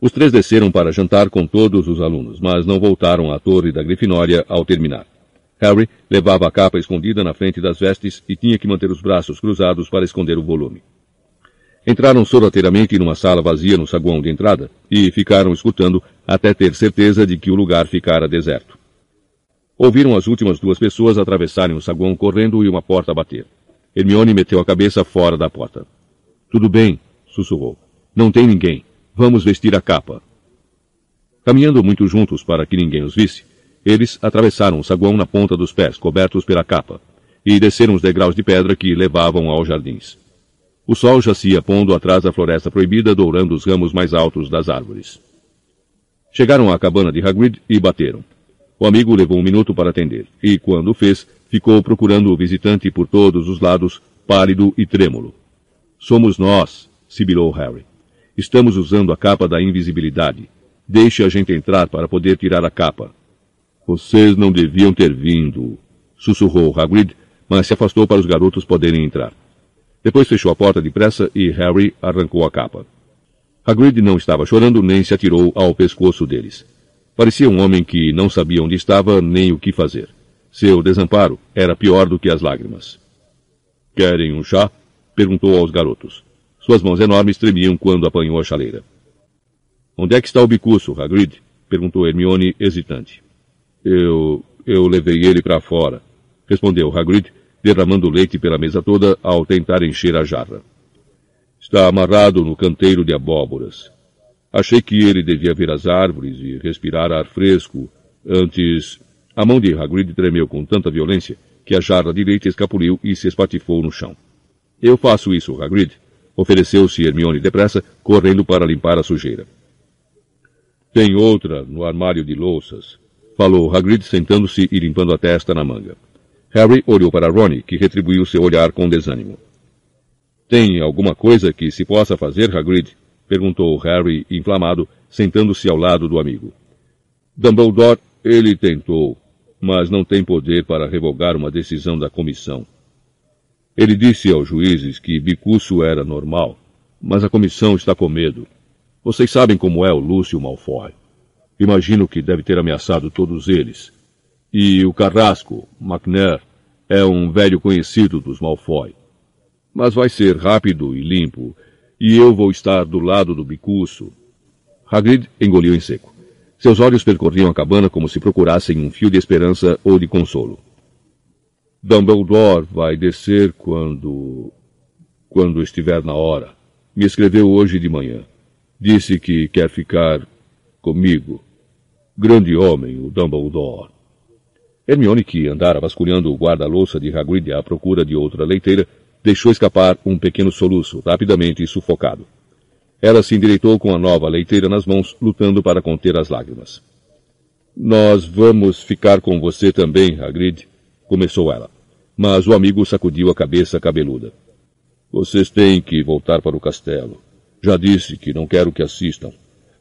Os três desceram para jantar com todos os alunos, mas não voltaram à torre da Grifinória ao terminar. Harry levava a capa escondida na frente das vestes e tinha que manter os braços cruzados para esconder o volume. Entraram sorrateiramente numa sala vazia no saguão de entrada e ficaram escutando até ter certeza de que o lugar ficara deserto. Ouviram as últimas duas pessoas atravessarem o saguão correndo e uma porta bater. Hermione meteu a cabeça fora da porta. Tudo bem, sussurrou. Não tem ninguém. Vamos vestir a capa. Caminhando muito juntos para que ninguém os visse, eles atravessaram o saguão na ponta dos pés, cobertos pela capa, e desceram os degraus de pedra que levavam aos jardins. O sol jacia pondo atrás da floresta proibida, dourando os ramos mais altos das árvores. Chegaram à cabana de Hagrid e bateram. O amigo levou um minuto para atender, e quando o fez, ficou procurando o visitante por todos os lados, pálido e trêmulo. Somos nós, sibilou Harry. Estamos usando a capa da invisibilidade. Deixe a gente entrar para poder tirar a capa. Vocês não deviam ter vindo, sussurrou Hagrid, mas se afastou para os garotos poderem entrar. Depois fechou a porta depressa e Harry arrancou a capa. Hagrid não estava chorando nem se atirou ao pescoço deles. Parecia um homem que não sabia onde estava nem o que fazer. Seu desamparo era pior do que as lágrimas. Querem um chá? perguntou aos garotos. Suas mãos enormes tremiam quando apanhou a chaleira. Onde é que está o bicuço, Hagrid? perguntou Hermione, hesitante. Eu... eu levei ele para fora, respondeu Hagrid, derramando leite pela mesa toda ao tentar encher a jarra. Está amarrado no canteiro de abóboras. Achei que ele devia ver as árvores e respirar ar fresco antes... A mão de Hagrid tremeu com tanta violência que a jarra de leite escapuliu e se espatifou no chão. Eu faço isso, Hagrid, ofereceu-se Hermione depressa, correndo para limpar a sujeira. Tem outra no armário de louças, falou Hagrid sentando-se e limpando a testa na manga. Harry olhou para Ronnie, que retribuiu seu olhar com desânimo. Tem alguma coisa que se possa fazer, Hagrid? perguntou Harry, inflamado, sentando-se ao lado do amigo. Dumbledore, ele tentou, mas não tem poder para revogar uma decisão da comissão. Ele disse aos juízes que Bicuço era normal, mas a comissão está com medo. Vocês sabem como é o Lúcio Malfoy. Imagino que deve ter ameaçado todos eles. E o Carrasco, McNair, é um velho conhecido dos Malfoy. Mas vai ser rápido e limpo, e eu vou estar do lado do bicuço. Hagrid engoliu em seco. Seus olhos percorriam a cabana como se procurassem um fio de esperança ou de consolo. Dumbledore vai descer quando. quando estiver na hora. Me escreveu hoje de manhã. Disse que quer ficar comigo. Grande homem, o Dumbledore. Hermione, que andara vasculhando o guarda-louça de Hagrid à procura de outra leiteira, deixou escapar um pequeno soluço, rapidamente sufocado. Ela se endireitou com a nova leiteira nas mãos, lutando para conter as lágrimas. Nós vamos ficar com você também, Hagrid, começou ela. Mas o amigo sacudiu a cabeça cabeluda. Vocês têm que voltar para o castelo. Já disse que não quero que assistam.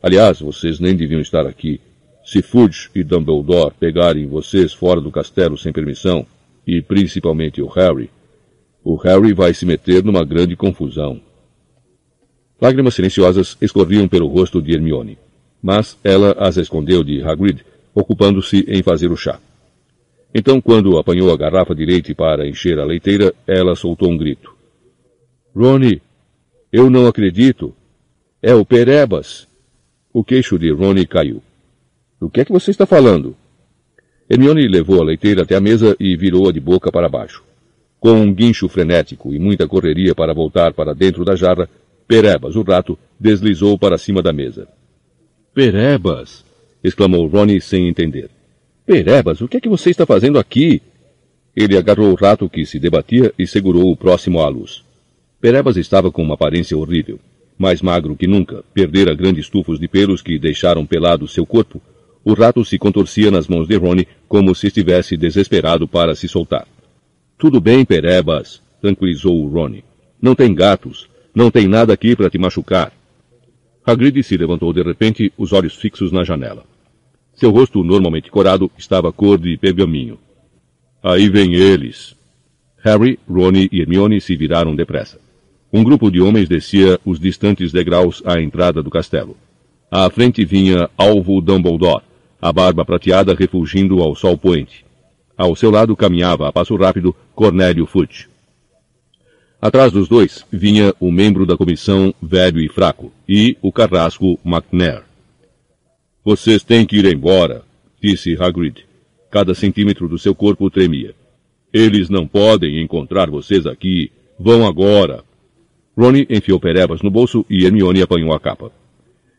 Aliás, vocês nem deviam estar aqui. Se Fudge e Dumbledore pegarem vocês fora do castelo sem permissão, e principalmente o Harry, o Harry vai se meter numa grande confusão. Lágrimas silenciosas escorriam pelo rosto de Hermione, mas ela as escondeu de Hagrid, ocupando-se em fazer o chá. Então, quando apanhou a garrafa de leite para encher a leiteira, ela soltou um grito. Rony, eu não acredito. É o Perebas. O queixo de Rony caiu. Do que é que você está falando? Hermione levou a leiteira até a mesa e virou-a de boca para baixo. Com um guincho frenético e muita correria para voltar para dentro da jarra, Perebas, o rato, deslizou para cima da mesa. Perebas! exclamou Ronnie sem entender. Perebas, o que é que você está fazendo aqui? Ele agarrou o rato que se debatia e segurou-o próximo à luz. Perebas estava com uma aparência horrível. Mais magro que nunca, perdera grandes tufos de pelos que deixaram pelado seu corpo o rato se contorcia nas mãos de Ronnie como se estivesse desesperado para se soltar. Tudo bem, Perebas, tranquilizou o Ronnie. Não tem gatos. Não tem nada aqui para te machucar. Hagrid se levantou de repente, os olhos fixos na janela. Seu rosto, normalmente corado, estava cor de pergaminho. Aí vem eles. Harry, Ronnie e Hermione se viraram depressa. Um grupo de homens descia os distantes degraus à entrada do castelo. À frente vinha Alvo Dumbledore, a barba prateada refulgindo ao sol poente. Ao seu lado caminhava a passo rápido Cornélio Fudge. Atrás dos dois vinha o membro da comissão velho e fraco, e o carrasco McNair. Vocês têm que ir embora, disse Hagrid. Cada centímetro do seu corpo tremia. Eles não podem encontrar vocês aqui. Vão agora. Ronnie enfiou Perebas no bolso e Hermione apanhou a capa.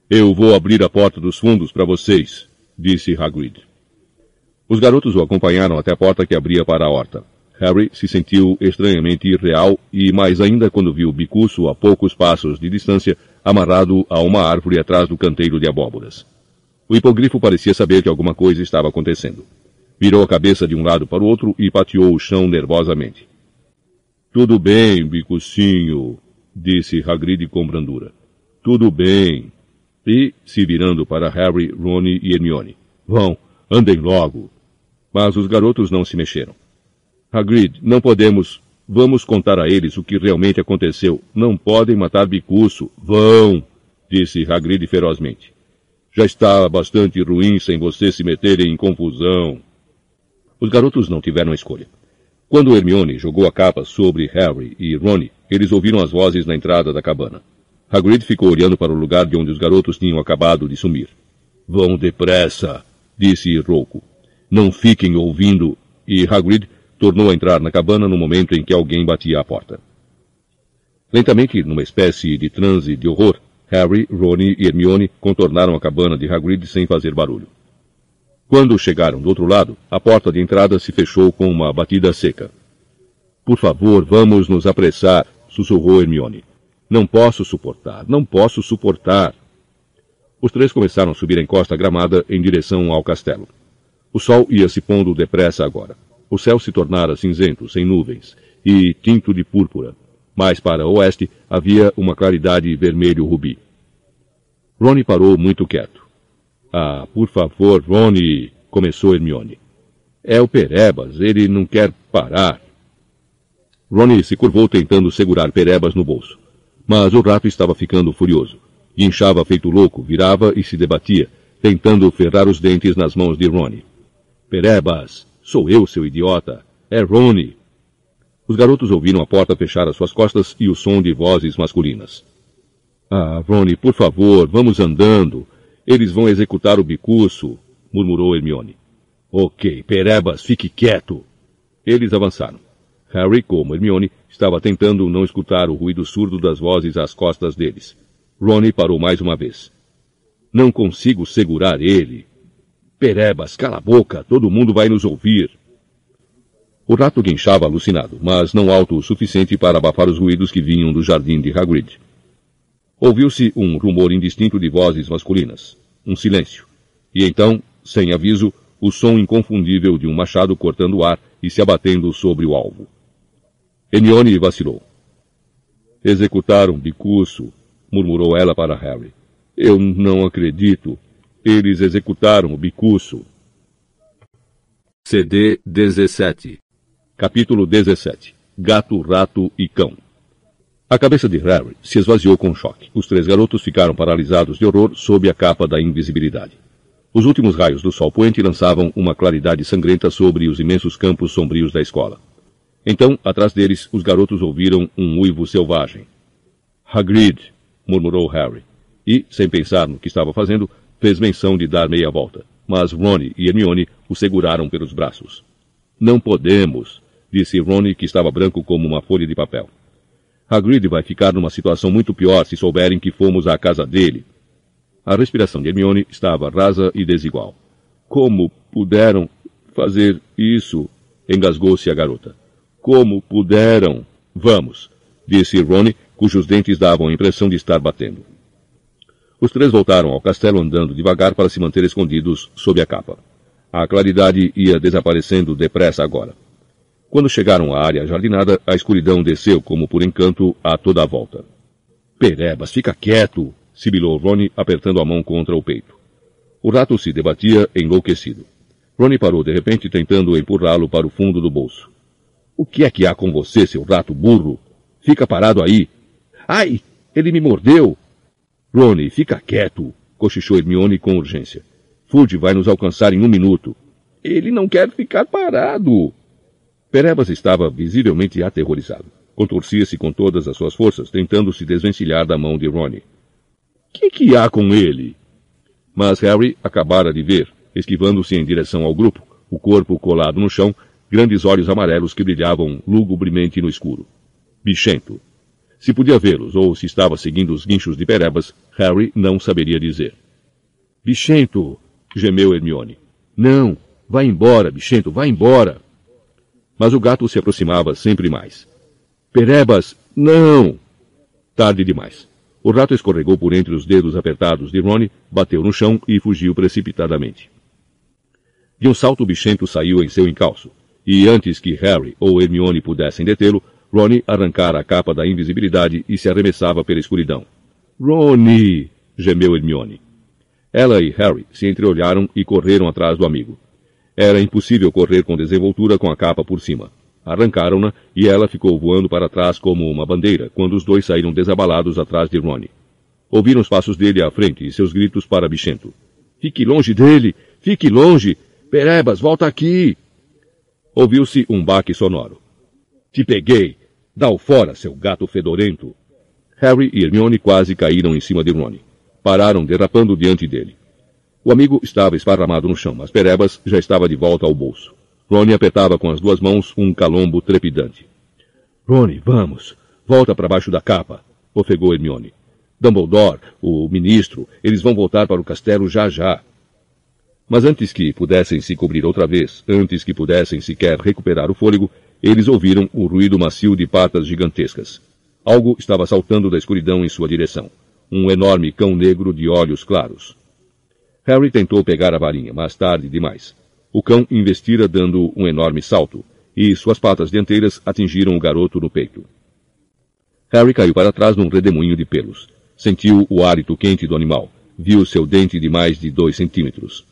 Eu vou abrir a porta dos fundos para vocês, disse Hagrid. Os garotos o acompanharam até a porta que abria para a horta. Harry se sentiu estranhamente irreal e mais ainda quando viu Bicuço a poucos passos de distância, amarrado a uma árvore atrás do canteiro de abóboras. O hipogrifo parecia saber que alguma coisa estava acontecendo. Virou a cabeça de um lado para o outro e pateou o chão nervosamente. Tudo bem, Bicucinho, disse Hagrid com brandura. Tudo bem. E, se virando para Harry, Rony e Hermione. Vão, andem logo. Mas os garotos não se mexeram. Hagrid, não podemos. Vamos contar a eles o que realmente aconteceu. Não podem matar Bicuço. Vão, disse Hagrid ferozmente. Já está bastante ruim sem vocês se meterem em confusão. Os garotos não tiveram escolha. Quando Hermione jogou a capa sobre Harry e Rony, eles ouviram as vozes na entrada da cabana. Hagrid ficou olhando para o lugar de onde os garotos tinham acabado de sumir. Vão depressa, disse rouco. Não fiquem ouvindo. E Hagrid tornou a entrar na cabana no momento em que alguém batia à porta. Lentamente, numa espécie de transe de horror, Harry, Rony e Hermione contornaram a cabana de Hagrid sem fazer barulho. Quando chegaram do outro lado, a porta de entrada se fechou com uma batida seca. Por favor, vamos nos apressar, sussurrou Hermione. Não posso suportar, não posso suportar. Os três começaram a subir a encosta gramada em direção ao castelo. O sol ia se pondo depressa agora. O céu se tornara cinzento, sem nuvens, e tinto de púrpura. Mais para o oeste havia uma claridade vermelho-rubi. Rony parou muito quieto. Ah, por favor, Rony, começou Hermione. É o Perebas, ele não quer parar. Rony se curvou tentando segurar Perebas no bolso. Mas o rato estava ficando furioso. Guinchava feito louco, virava e se debatia, tentando ferrar os dentes nas mãos de Ronnie. Perebas, sou eu, seu idiota. É Ronnie. Os garotos ouviram a porta fechar às suas costas e o som de vozes masculinas. Ah, Ronnie, por favor, vamos andando. Eles vão executar o bicuço, murmurou Hermione. Ok, Perebas, fique quieto. Eles avançaram. Harry, como Hermione, estava tentando não escutar o ruído surdo das vozes às costas deles. Ronnie parou mais uma vez. Não consigo segurar ele. Perebas, cala a boca, todo mundo vai nos ouvir. O rato guinchava alucinado, mas não alto o suficiente para abafar os ruídos que vinham do jardim de Hagrid. Ouviu-se um rumor indistinto de vozes masculinas. Um silêncio. E então, sem aviso, o som inconfundível de um machado cortando o ar e se abatendo sobre o alvo. Hermione vacilou. Executaram Bicuço, murmurou ela para Harry. Eu não acredito. Eles executaram o Bicuço. CD 17 Capítulo 17 Gato, Rato e Cão A cabeça de Harry se esvaziou com choque. Os três garotos ficaram paralisados de horror sob a capa da invisibilidade. Os últimos raios do sol poente lançavam uma claridade sangrenta sobre os imensos campos sombrios da escola. Então, atrás deles, os garotos ouviram um uivo selvagem. Hagrid, murmurou Harry, e, sem pensar no que estava fazendo, fez menção de dar meia volta. Mas Ronnie e Hermione o seguraram pelos braços. Não podemos, disse Ronnie, que estava branco como uma folha de papel. Hagrid vai ficar numa situação muito pior se souberem que fomos à casa dele. A respiração de Hermione estava rasa e desigual. Como puderam fazer isso? engasgou-se a garota. Como puderam? Vamos, disse Ronnie, cujos dentes davam a impressão de estar batendo. Os três voltaram ao castelo andando devagar para se manter escondidos sob a capa. A claridade ia desaparecendo depressa agora. Quando chegaram à área jardinada, a escuridão desceu como por encanto a toda a volta. Perebas, fica quieto! sibilou Ronnie, apertando a mão contra o peito. O rato se debatia enlouquecido. Ronnie parou de repente, tentando empurrá-lo para o fundo do bolso. O que é que há com você, seu rato burro? Fica parado aí. Ai! Ele me mordeu! Ronnie, fica quieto! cochichou Hermione com urgência. Fudge vai nos alcançar em um minuto. Ele não quer ficar parado! Perebas estava visivelmente aterrorizado. Contorcia-se com todas as suas forças, tentando se desvencilhar da mão de Ronnie. Que que há com ele? Mas Harry acabara de ver, esquivando-se em direção ao grupo, o corpo colado no chão, grandes olhos amarelos que brilhavam lugubremente no escuro. Bichento. Se podia vê-los ou se estava seguindo os guinchos de Perebas, Harry não saberia dizer. Bichento! gemeu Hermione. Não! Vá embora, Bichento, vá embora! Mas o gato se aproximava sempre mais. Perebas, não! Tarde demais. O rato escorregou por entre os dedos apertados de Ronnie, bateu no chão e fugiu precipitadamente. De um salto o bichento saiu em seu encalço, e antes que Harry ou Hermione pudessem detê-lo, Ronnie arrancara a capa da invisibilidade e se arremessava pela escuridão. Ronnie! gemeu Hermione. Ela e Harry se entreolharam e correram atrás do amigo. Era impossível correr com desenvoltura com a capa por cima. Arrancaram-na e ela ficou voando para trás como uma bandeira quando os dois saíram desabalados atrás de Ronnie. Ouviram os passos dele à frente e seus gritos para Bichento. Fique longe dele! Fique longe! Perebas, volta aqui! Ouviu-se um baque sonoro. Te peguei! Dá-o fora, seu gato fedorento! Harry e Hermione quase caíram em cima de Ronnie. Pararam derrapando diante dele. O amigo estava esparramado no chão, mas Perebas já estava de volta ao bolso. Rony apertava com as duas mãos um calombo trepidante. Rony, vamos. Volta para baixo da capa, ofegou Hermione. Dumbledore, o ministro, eles vão voltar para o castelo já já. Mas antes que pudessem se cobrir outra vez, antes que pudessem sequer recuperar o fôlego, eles ouviram o ruído macio de patas gigantescas. Algo estava saltando da escuridão em sua direção. Um enorme cão negro de olhos claros. Harry tentou pegar a varinha, mas tarde demais. O cão investira dando um enorme salto, e suas patas dianteiras atingiram o garoto no peito. Harry caiu para trás num redemoinho de pelos. Sentiu o hálito quente do animal. Viu seu dente de mais de dois centímetros.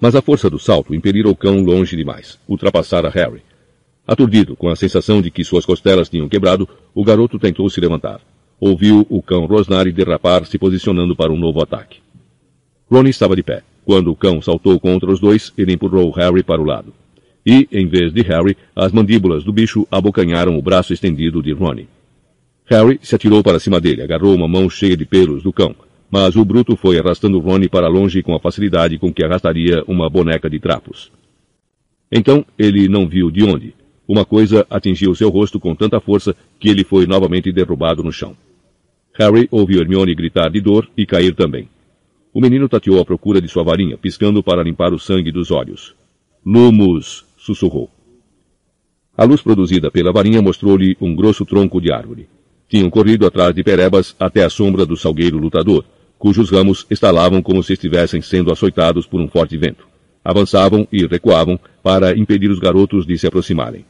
Mas a força do salto impelira o cão longe demais. Ultrapassara Harry. Aturdido, com a sensação de que suas costelas tinham quebrado, o garoto tentou se levantar. Ouviu o cão rosnar e derrapar, se posicionando para um novo ataque. Ronnie estava de pé. Quando o cão saltou contra os dois, ele empurrou Harry para o lado. E, em vez de Harry, as mandíbulas do bicho abocanharam o braço estendido de Ronnie. Harry se atirou para cima dele, agarrou uma mão cheia de pelos do cão, mas o bruto foi arrastando Ronnie para longe com a facilidade com que arrastaria uma boneca de trapos. Então ele não viu de onde. Uma coisa atingiu seu rosto com tanta força que ele foi novamente derrubado no chão. Harry ouviu Hermione gritar de dor e cair também. O menino tateou à procura de sua varinha, piscando para limpar o sangue dos olhos. Lumos! sussurrou. A luz produzida pela varinha mostrou-lhe um grosso tronco de árvore. Tinham corrido atrás de Perebas até a sombra do salgueiro lutador, cujos ramos estalavam como se estivessem sendo açoitados por um forte vento. Avançavam e recuavam para impedir os garotos de se aproximarem.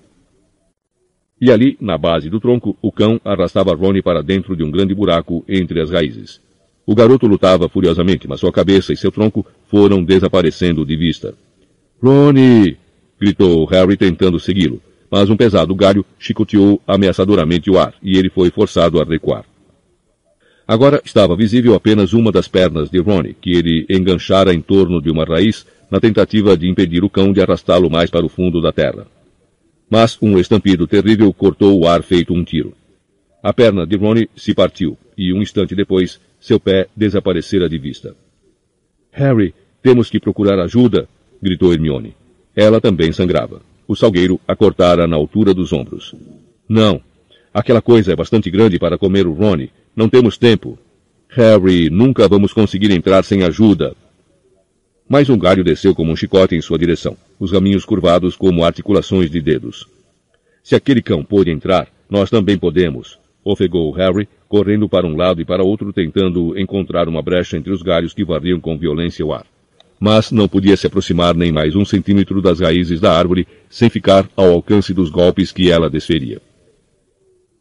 E ali, na base do tronco, o cão arrastava Ronnie para dentro de um grande buraco entre as raízes. O garoto lutava furiosamente, mas sua cabeça e seu tronco foram desaparecendo de vista. Ronnie! gritou Harry tentando segui-lo, mas um pesado galho chicoteou ameaçadoramente o ar e ele foi forçado a recuar. Agora estava visível apenas uma das pernas de Ronnie, que ele enganchara em torno de uma raiz na tentativa de impedir o cão de arrastá-lo mais para o fundo da terra. Mas um estampido terrível cortou o ar feito um tiro. A perna de Ronnie se partiu e um instante depois seu pé desaparecera de vista. Harry, temos que procurar ajuda, gritou Hermione. Ela também sangrava. O salgueiro a cortara na altura dos ombros. Não. Aquela coisa é bastante grande para comer o Ronnie. Não temos tempo. Harry, nunca vamos conseguir entrar sem ajuda. Mais um galho desceu como um chicote em sua direção, os raminhos curvados como articulações de dedos. Se aquele cão pôde entrar, nós também podemos, ofegou Harry, correndo para um lado e para outro tentando encontrar uma brecha entre os galhos que varriam com violência o ar mas não podia se aproximar nem mais um centímetro das raízes da árvore sem ficar ao alcance dos golpes que ela desferia.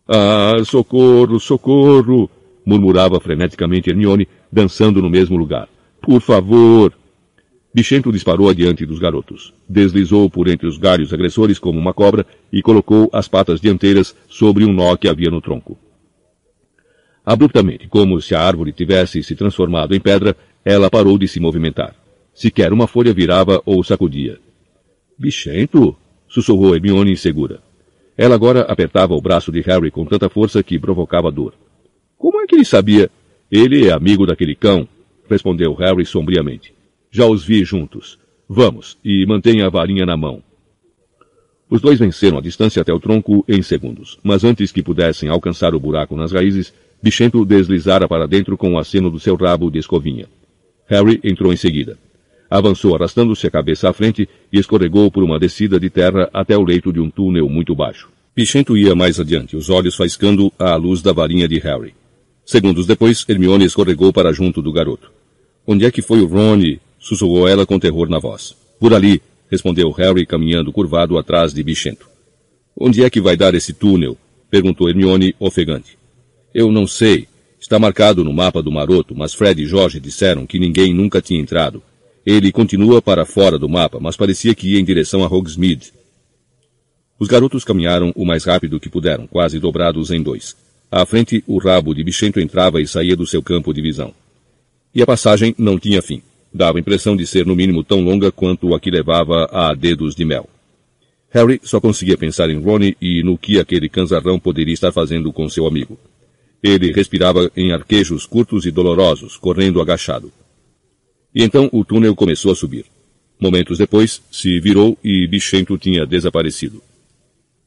Ah, socorro, socorro! murmurava freneticamente Hermione, dançando no mesmo lugar. Por favor! Bichento disparou adiante dos garotos. Deslizou por entre os galhos agressores como uma cobra e colocou as patas dianteiras sobre um nó que havia no tronco. Abruptamente, como se a árvore tivesse se transformado em pedra, ela parou de se movimentar. Sequer uma folha virava ou sacudia. Bichento? sussurrou Hermione insegura. Ela agora apertava o braço de Harry com tanta força que provocava dor. Como é que ele sabia? Ele é amigo daquele cão, respondeu Harry sombriamente. Já os vi juntos. Vamos, e mantenha a varinha na mão. Os dois venceram a distância até o tronco em segundos, mas antes que pudessem alcançar o buraco nas raízes, Bichento deslizara para dentro com o aceno do seu rabo de escovinha. Harry entrou em seguida. Avançou arrastando-se a cabeça à frente e escorregou por uma descida de terra até o leito de um túnel muito baixo. Pichento ia mais adiante, os olhos faiscando à luz da varinha de Harry. Segundos depois, Hermione escorregou para junto do garoto. Onde é que foi o Ronnie? sussurrou ela com terror na voz. Por ali, respondeu Harry caminhando curvado atrás de Bichento. Onde é que vai dar esse túnel? perguntou Hermione, ofegante. Eu não sei. Está marcado no mapa do maroto, mas Fred e Jorge disseram que ninguém nunca tinha entrado. Ele continua para fora do mapa, mas parecia que ia em direção a Hogsmeade. Os garotos caminharam o mais rápido que puderam, quase dobrados em dois. À frente, o rabo de Bichento entrava e saía do seu campo de visão. E a passagem não tinha fim. Dava a impressão de ser no mínimo tão longa quanto a que levava a dedos de mel. Harry só conseguia pensar em Ronnie e no que aquele canzarrão poderia estar fazendo com seu amigo. Ele respirava em arquejos curtos e dolorosos, correndo agachado. E então o túnel começou a subir. Momentos depois, se virou e Bichento tinha desaparecido.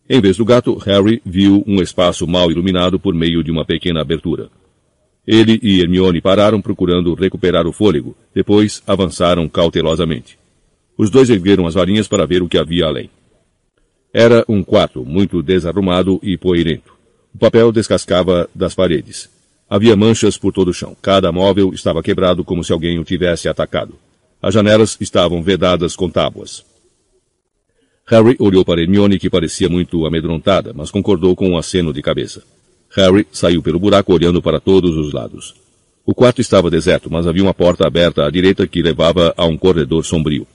Em vez do gato, Harry viu um espaço mal iluminado por meio de uma pequena abertura. Ele e Hermione pararam procurando recuperar o fôlego, depois avançaram cautelosamente. Os dois ergueram as varinhas para ver o que havia além. Era um quarto muito desarrumado e poeirento. O papel descascava das paredes. Havia manchas por todo o chão. Cada móvel estava quebrado como se alguém o tivesse atacado. As janelas estavam vedadas com tábuas. Harry olhou para Hermione, que parecia muito amedrontada, mas concordou com um aceno de cabeça. Harry saiu pelo buraco olhando para todos os lados. O quarto estava deserto, mas havia uma porta aberta à direita que levava a um corredor sombrio.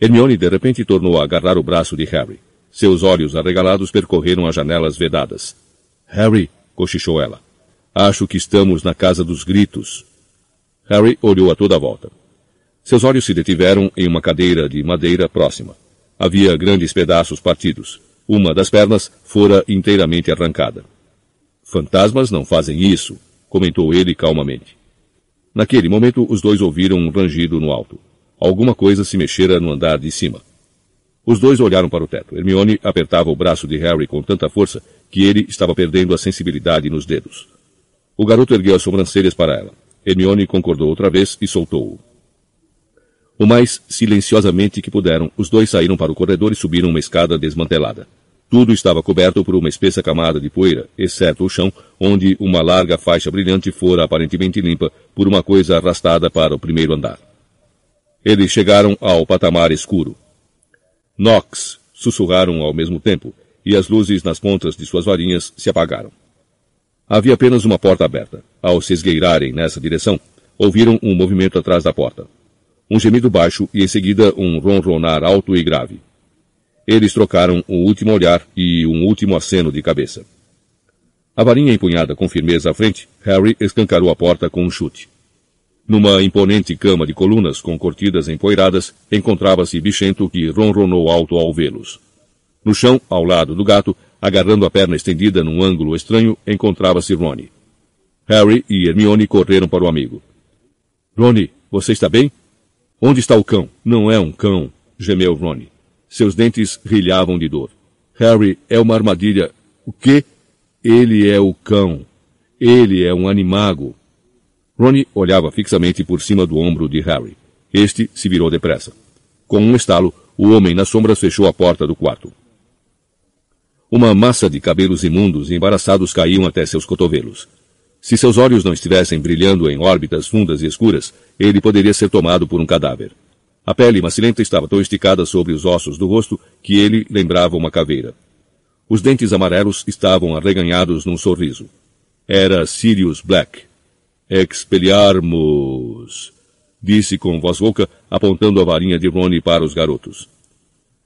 Hermione de repente tornou a agarrar o braço de Harry. Seus olhos arregalados percorreram as janelas vedadas. Harry, cochichou ela. Acho que estamos na casa dos gritos. Harry olhou a toda a volta. Seus olhos se detiveram em uma cadeira de madeira próxima. Havia grandes pedaços partidos. Uma das pernas fora inteiramente arrancada. Fantasmas não fazem isso, comentou ele calmamente. Naquele momento, os dois ouviram um rangido no alto. Alguma coisa se mexera no andar de cima. Os dois olharam para o teto. Hermione apertava o braço de Harry com tanta força que ele estava perdendo a sensibilidade nos dedos. O garoto ergueu as sobrancelhas para ela. Hermione concordou outra vez e soltou-o. O mais silenciosamente que puderam, os dois saíram para o corredor e subiram uma escada desmantelada. Tudo estava coberto por uma espessa camada de poeira, exceto o chão, onde uma larga faixa brilhante fora aparentemente limpa por uma coisa arrastada para o primeiro andar. Eles chegaram ao patamar escuro. Nox sussurraram ao mesmo tempo, e as luzes nas pontas de suas varinhas se apagaram. Havia apenas uma porta aberta. Ao se esgueirarem nessa direção, ouviram um movimento atrás da porta. Um gemido baixo e em seguida um ronronar alto e grave. Eles trocaram um último olhar e um último aceno de cabeça. A varinha empunhada com firmeza à frente, Harry escancarou a porta com um chute. Numa imponente cama de colunas com cortinas empoeiradas, encontrava-se Bichento que ronronou alto ao vê-los. No chão, ao lado do gato, agarrando a perna estendida num ângulo estranho, encontrava-se Ronnie. Harry e Hermione correram para o amigo. Ronnie, você está bem? Onde está o cão? Não é um cão, gemeu Ronnie. Seus dentes rilhavam de dor. Harry é uma armadilha. O quê? Ele é o cão. Ele é um animago. Ronnie olhava fixamente por cima do ombro de Harry. Este se virou depressa. Com um estalo, o homem nas sombras fechou a porta do quarto. Uma massa de cabelos imundos e embaraçados caíam até seus cotovelos. Se seus olhos não estivessem brilhando em órbitas fundas e escuras, ele poderia ser tomado por um cadáver. A pele macilenta estava tão esticada sobre os ossos do rosto que ele lembrava uma caveira. Os dentes amarelos estavam arreganhados num sorriso. Era Sirius Black. Expeliarmos, disse com voz rouca, apontando a varinha de Rony para os garotos.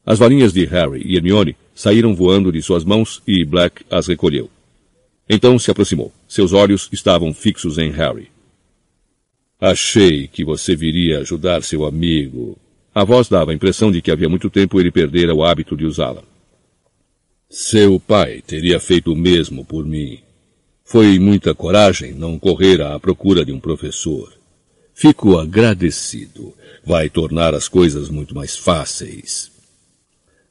As varinhas de Harry e Hermione saíram voando de suas mãos e Black as recolheu. Então se aproximou. Seus olhos estavam fixos em Harry. Achei que você viria ajudar seu amigo. A voz dava a impressão de que havia muito tempo ele perdera o hábito de usá-la. Seu pai teria feito o mesmo por mim. Foi muita coragem não correr à procura de um professor. Fico agradecido. Vai tornar as coisas muito mais fáceis.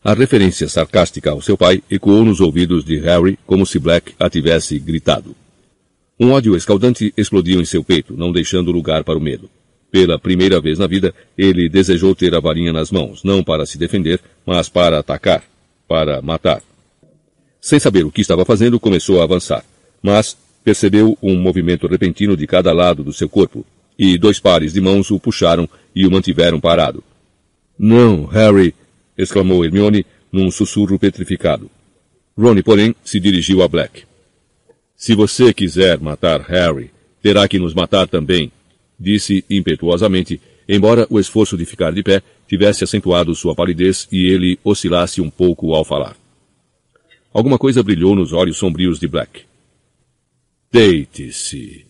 A referência sarcástica ao seu pai ecoou nos ouvidos de Harry como se Black a tivesse gritado. Um ódio escaldante explodiu em seu peito, não deixando lugar para o medo. Pela primeira vez na vida, ele desejou ter a varinha nas mãos, não para se defender, mas para atacar, para matar. Sem saber o que estava fazendo, começou a avançar, mas percebeu um movimento repentino de cada lado do seu corpo, e dois pares de mãos o puxaram e o mantiveram parado. Não, Harry! exclamou Hermione num sussurro petrificado. Rony, porém, se dirigiu a Black. Se você quiser matar Harry, terá que nos matar também, disse impetuosamente, embora o esforço de ficar de pé tivesse acentuado sua palidez e ele oscilasse um pouco ao falar. Alguma coisa brilhou nos olhos sombrios de Black. Deite-se,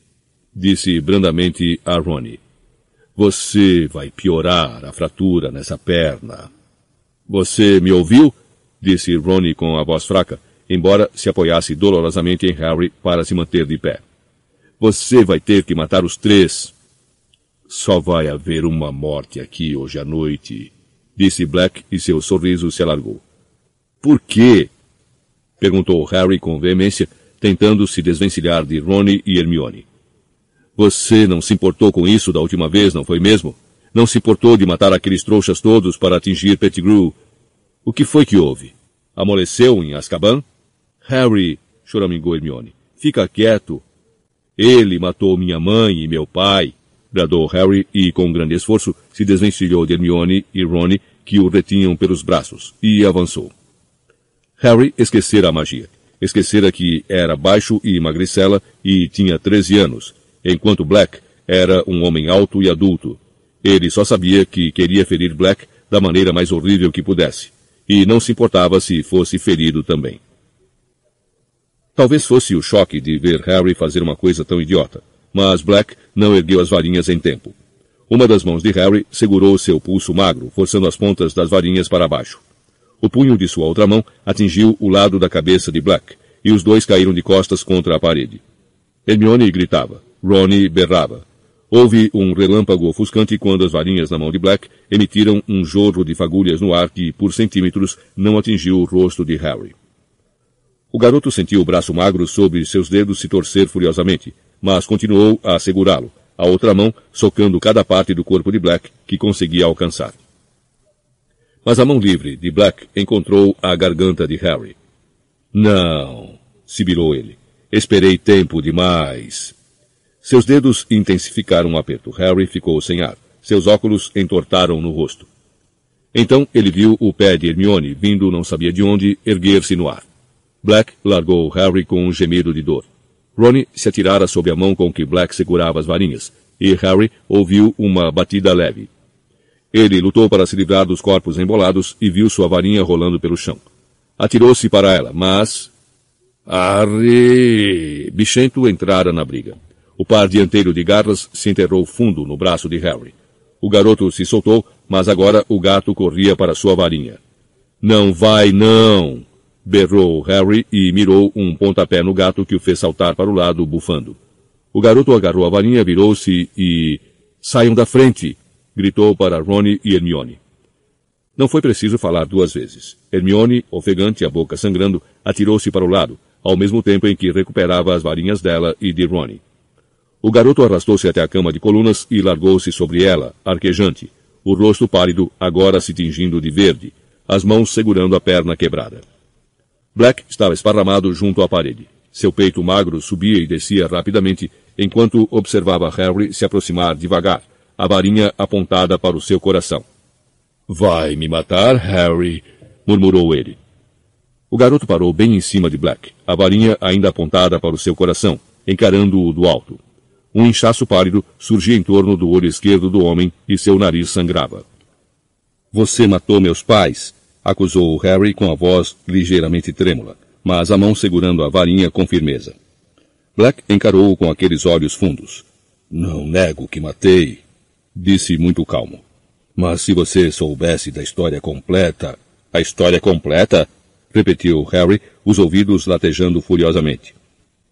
disse brandamente a Ronnie. Você vai piorar a fratura nessa perna. Você me ouviu? disse Ronnie com a voz fraca embora se apoiasse dolorosamente em Harry para se manter de pé. Você vai ter que matar os três. Só vai haver uma morte aqui hoje à noite, disse Black e seu sorriso se alargou. Por quê? perguntou Harry com veemência, tentando se desvencilhar de Rony e Hermione. Você não se importou com isso da última vez, não foi mesmo? Não se importou de matar aqueles trouxas todos para atingir Pettigrew? O que foi que houve? Amoleceu em Azkaban? Harry, choramingou Hermione, fica quieto. Ele matou minha mãe e meu pai, bradou Harry e, com grande esforço, se desvencilhou de Hermione e Ron, que o retinham pelos braços, e avançou. Harry esquecera a magia. Esquecera que era baixo e magricela e tinha treze anos, enquanto Black era um homem alto e adulto. Ele só sabia que queria ferir Black da maneira mais horrível que pudesse, e não se importava se fosse ferido também. Talvez fosse o choque de ver Harry fazer uma coisa tão idiota, mas Black não ergueu as varinhas em tempo. Uma das mãos de Harry segurou seu pulso magro, forçando as pontas das varinhas para baixo. O punho de sua outra mão atingiu o lado da cabeça de Black, e os dois caíram de costas contra a parede. Hermione gritava. Ronnie berrava. Houve um relâmpago ofuscante quando as varinhas na mão de Black emitiram um jorro de fagulhas no ar que, por centímetros, não atingiu o rosto de Harry. O garoto sentiu o braço magro sobre seus dedos se torcer furiosamente, mas continuou a segurá-lo, a outra mão socando cada parte do corpo de Black que conseguia alcançar. Mas a mão livre de Black encontrou a garganta de Harry. Não, sibilou ele. Esperei tempo demais. Seus dedos intensificaram o aperto. Harry ficou sem ar. Seus óculos entortaram no rosto. Então ele viu o pé de Hermione, vindo não sabia de onde, erguer-se no ar. Black largou Harry com um gemido de dor. Ronnie se atirara sob a mão com que Black segurava as varinhas, e Harry ouviu uma batida leve. Ele lutou para se livrar dos corpos embolados e viu sua varinha rolando pelo chão. Atirou-se para ela, mas... Arre! Bichento entrara na briga. O par dianteiro de garras se enterrou fundo no braço de Harry. O garoto se soltou, mas agora o gato corria para sua varinha. Não vai, não! berrou Harry e mirou um pontapé no gato que o fez saltar para o lado, bufando. O garoto agarrou a varinha, virou-se e... Saiam da frente! Gritou para Rony e Hermione. Não foi preciso falar duas vezes. Hermione, ofegante, a boca sangrando, atirou-se para o lado, ao mesmo tempo em que recuperava as varinhas dela e de Ronnie. O garoto arrastou-se até a cama de colunas e largou-se sobre ela, arquejante, o rosto pálido agora se tingindo de verde, as mãos segurando a perna quebrada. Black estava esparramado junto à parede. Seu peito magro subia e descia rapidamente, enquanto observava Harry se aproximar devagar, a varinha apontada para o seu coração. Vai me matar, Harry, murmurou ele. O garoto parou bem em cima de Black, a varinha ainda apontada para o seu coração, encarando-o do alto. Um inchaço pálido surgia em torno do olho esquerdo do homem e seu nariz sangrava. Você matou meus pais, acusou Harry com a voz ligeiramente trêmula, mas a mão segurando a varinha com firmeza. Black encarou-o com aqueles olhos fundos. Não nego que matei, disse muito calmo. Mas se você soubesse da história completa. A história completa? repetiu Harry, os ouvidos latejando furiosamente.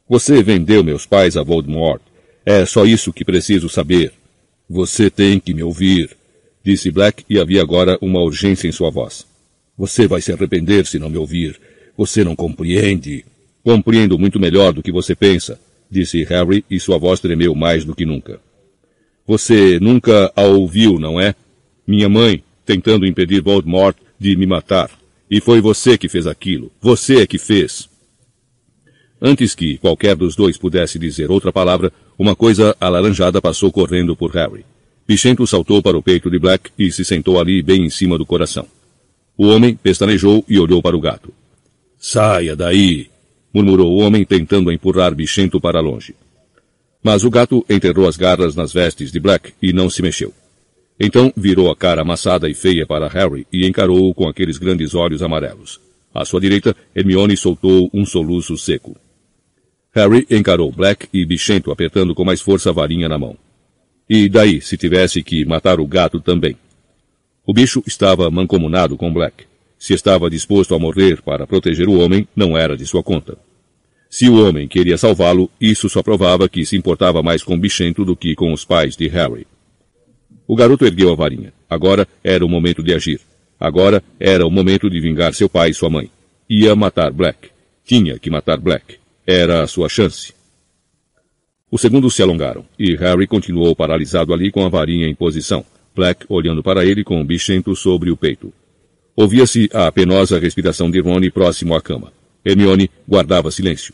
Você vendeu meus pais a Voldemort é só isso que preciso saber. Você tem que me ouvir, disse Black e havia agora uma urgência em sua voz. Você vai se arrepender se não me ouvir. Você não compreende. Compreendo muito melhor do que você pensa, disse Harry e sua voz tremeu mais do que nunca. Você nunca a ouviu, não é? Minha mãe, tentando impedir Voldemort de me matar. E foi você que fez aquilo. Você é que fez. Antes que qualquer dos dois pudesse dizer outra palavra, uma coisa alaranjada passou correndo por Harry. Pichento saltou para o peito de Black e se sentou ali bem em cima do coração. O homem pestanejou e olhou para o gato. Saia daí! murmurou o homem tentando empurrar Bichento para longe. Mas o gato enterrou as garras nas vestes de Black e não se mexeu. Então virou a cara amassada e feia para Harry e encarou-o com aqueles grandes olhos amarelos. À sua direita, Hermione soltou um soluço seco. Harry encarou Black e Bichento apertando com mais força a varinha na mão. E daí, se tivesse que matar o gato também? O bicho estava mancomunado com Black. Se estava disposto a morrer para proteger o homem, não era de sua conta. Se o homem queria salvá-lo, isso só provava que se importava mais com Bichento do que com os pais de Harry. O garoto ergueu a varinha. Agora era o momento de agir. Agora era o momento de vingar seu pai e sua mãe. Ia matar Black. Tinha que matar Black. Era a sua chance. Os segundos se alongaram, e Harry continuou paralisado ali com a varinha em posição, Black olhando para ele com um bichento sobre o peito. Ouvia-se a penosa respiração de Rony próximo à cama. Hermione guardava silêncio.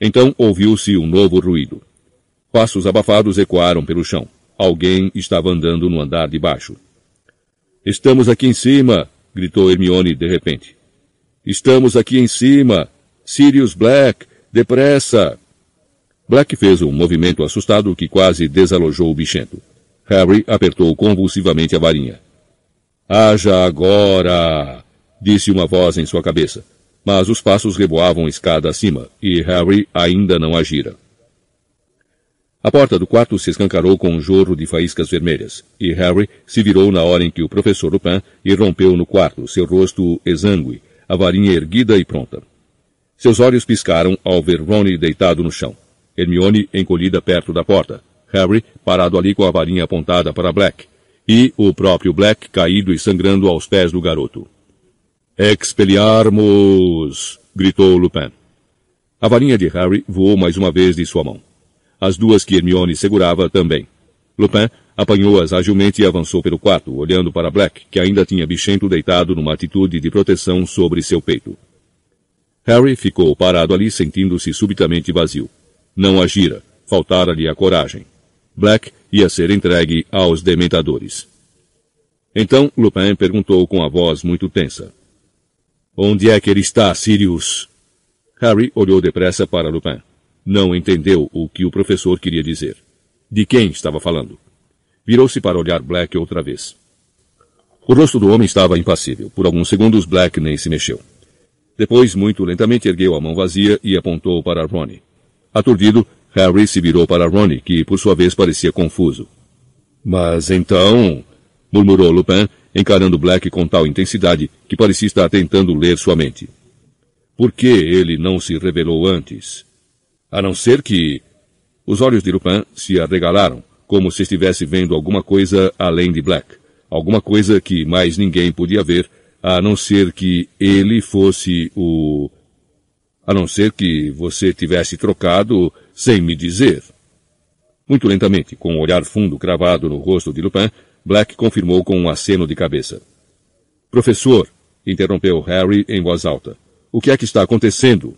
Então ouviu-se um novo ruído. Passos abafados ecoaram pelo chão. Alguém estava andando no andar de baixo. Estamos aqui em cima! gritou Hermione de repente. Estamos aqui em cima! Sirius Black! Depressa! Black fez um movimento assustado que quase desalojou o bichento. Harry apertou convulsivamente a varinha. Haja agora! disse uma voz em sua cabeça. Mas os passos reboavam escada acima, e Harry ainda não agira. A porta do quarto se escancarou com um jorro de faíscas vermelhas, e Harry se virou na hora em que o professor Lupin irrompeu no quarto, seu rosto exangue, a varinha erguida e pronta. Seus olhos piscaram ao ver Ronnie deitado no chão. Hermione encolhida perto da porta. Harry parado ali com a varinha apontada para Black, e o próprio Black caído e sangrando aos pés do garoto. Expelliarmus! gritou Lupin. A varinha de Harry voou mais uma vez de sua mão. As duas que Hermione segurava também. Lupin apanhou-as agilmente e avançou pelo quarto, olhando para Black, que ainda tinha bichento deitado numa atitude de proteção sobre seu peito. Harry ficou parado ali, sentindo-se subitamente vazio. Não agira, faltara-lhe a coragem. Black ia ser entregue aos dementadores. Então Lupin perguntou com a voz muito tensa. Onde é que ele está, Sirius? Harry olhou depressa para Lupin. Não entendeu o que o professor queria dizer. De quem estava falando? Virou-se para olhar Black outra vez. O rosto do homem estava impassível. Por alguns segundos Black nem se mexeu. Depois, muito lentamente, ergueu a mão vazia e apontou para Ronnie. Aturdido, Harry se virou para Ronnie, que por sua vez parecia confuso. Mas então, murmurou Lupin, encarando Black com tal intensidade que parecia estar tentando ler sua mente. Por que ele não se revelou antes? A não ser que... Os olhos de Lupin se arregalaram, como se estivesse vendo alguma coisa além de Black. Alguma coisa que mais ninguém podia ver, a não ser que ele fosse o... A não ser que você tivesse trocado sem me dizer. Muito lentamente, com um olhar fundo cravado no rosto de Lupin, Black confirmou com um aceno de cabeça. Professor, interrompeu Harry em voz alta. O que é que está acontecendo?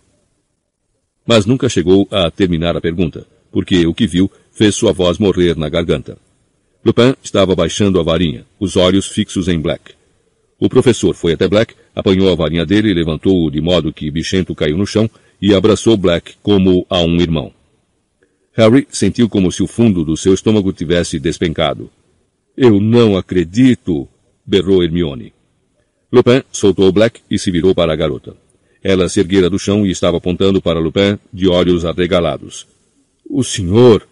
Mas nunca chegou a terminar a pergunta, porque o que viu fez sua voz morrer na garganta. Lupin estava baixando a varinha, os olhos fixos em Black. O professor foi até Black, apanhou a varinha dele levantou-o de modo que Bichento caiu no chão e abraçou Black como a um irmão. Harry sentiu como se o fundo do seu estômago tivesse despencado. Eu não acredito! berrou Hermione. Lupin soltou Black e se virou para a garota. Ela se erguera do chão e estava apontando para Lupin de olhos arregalados. O senhor!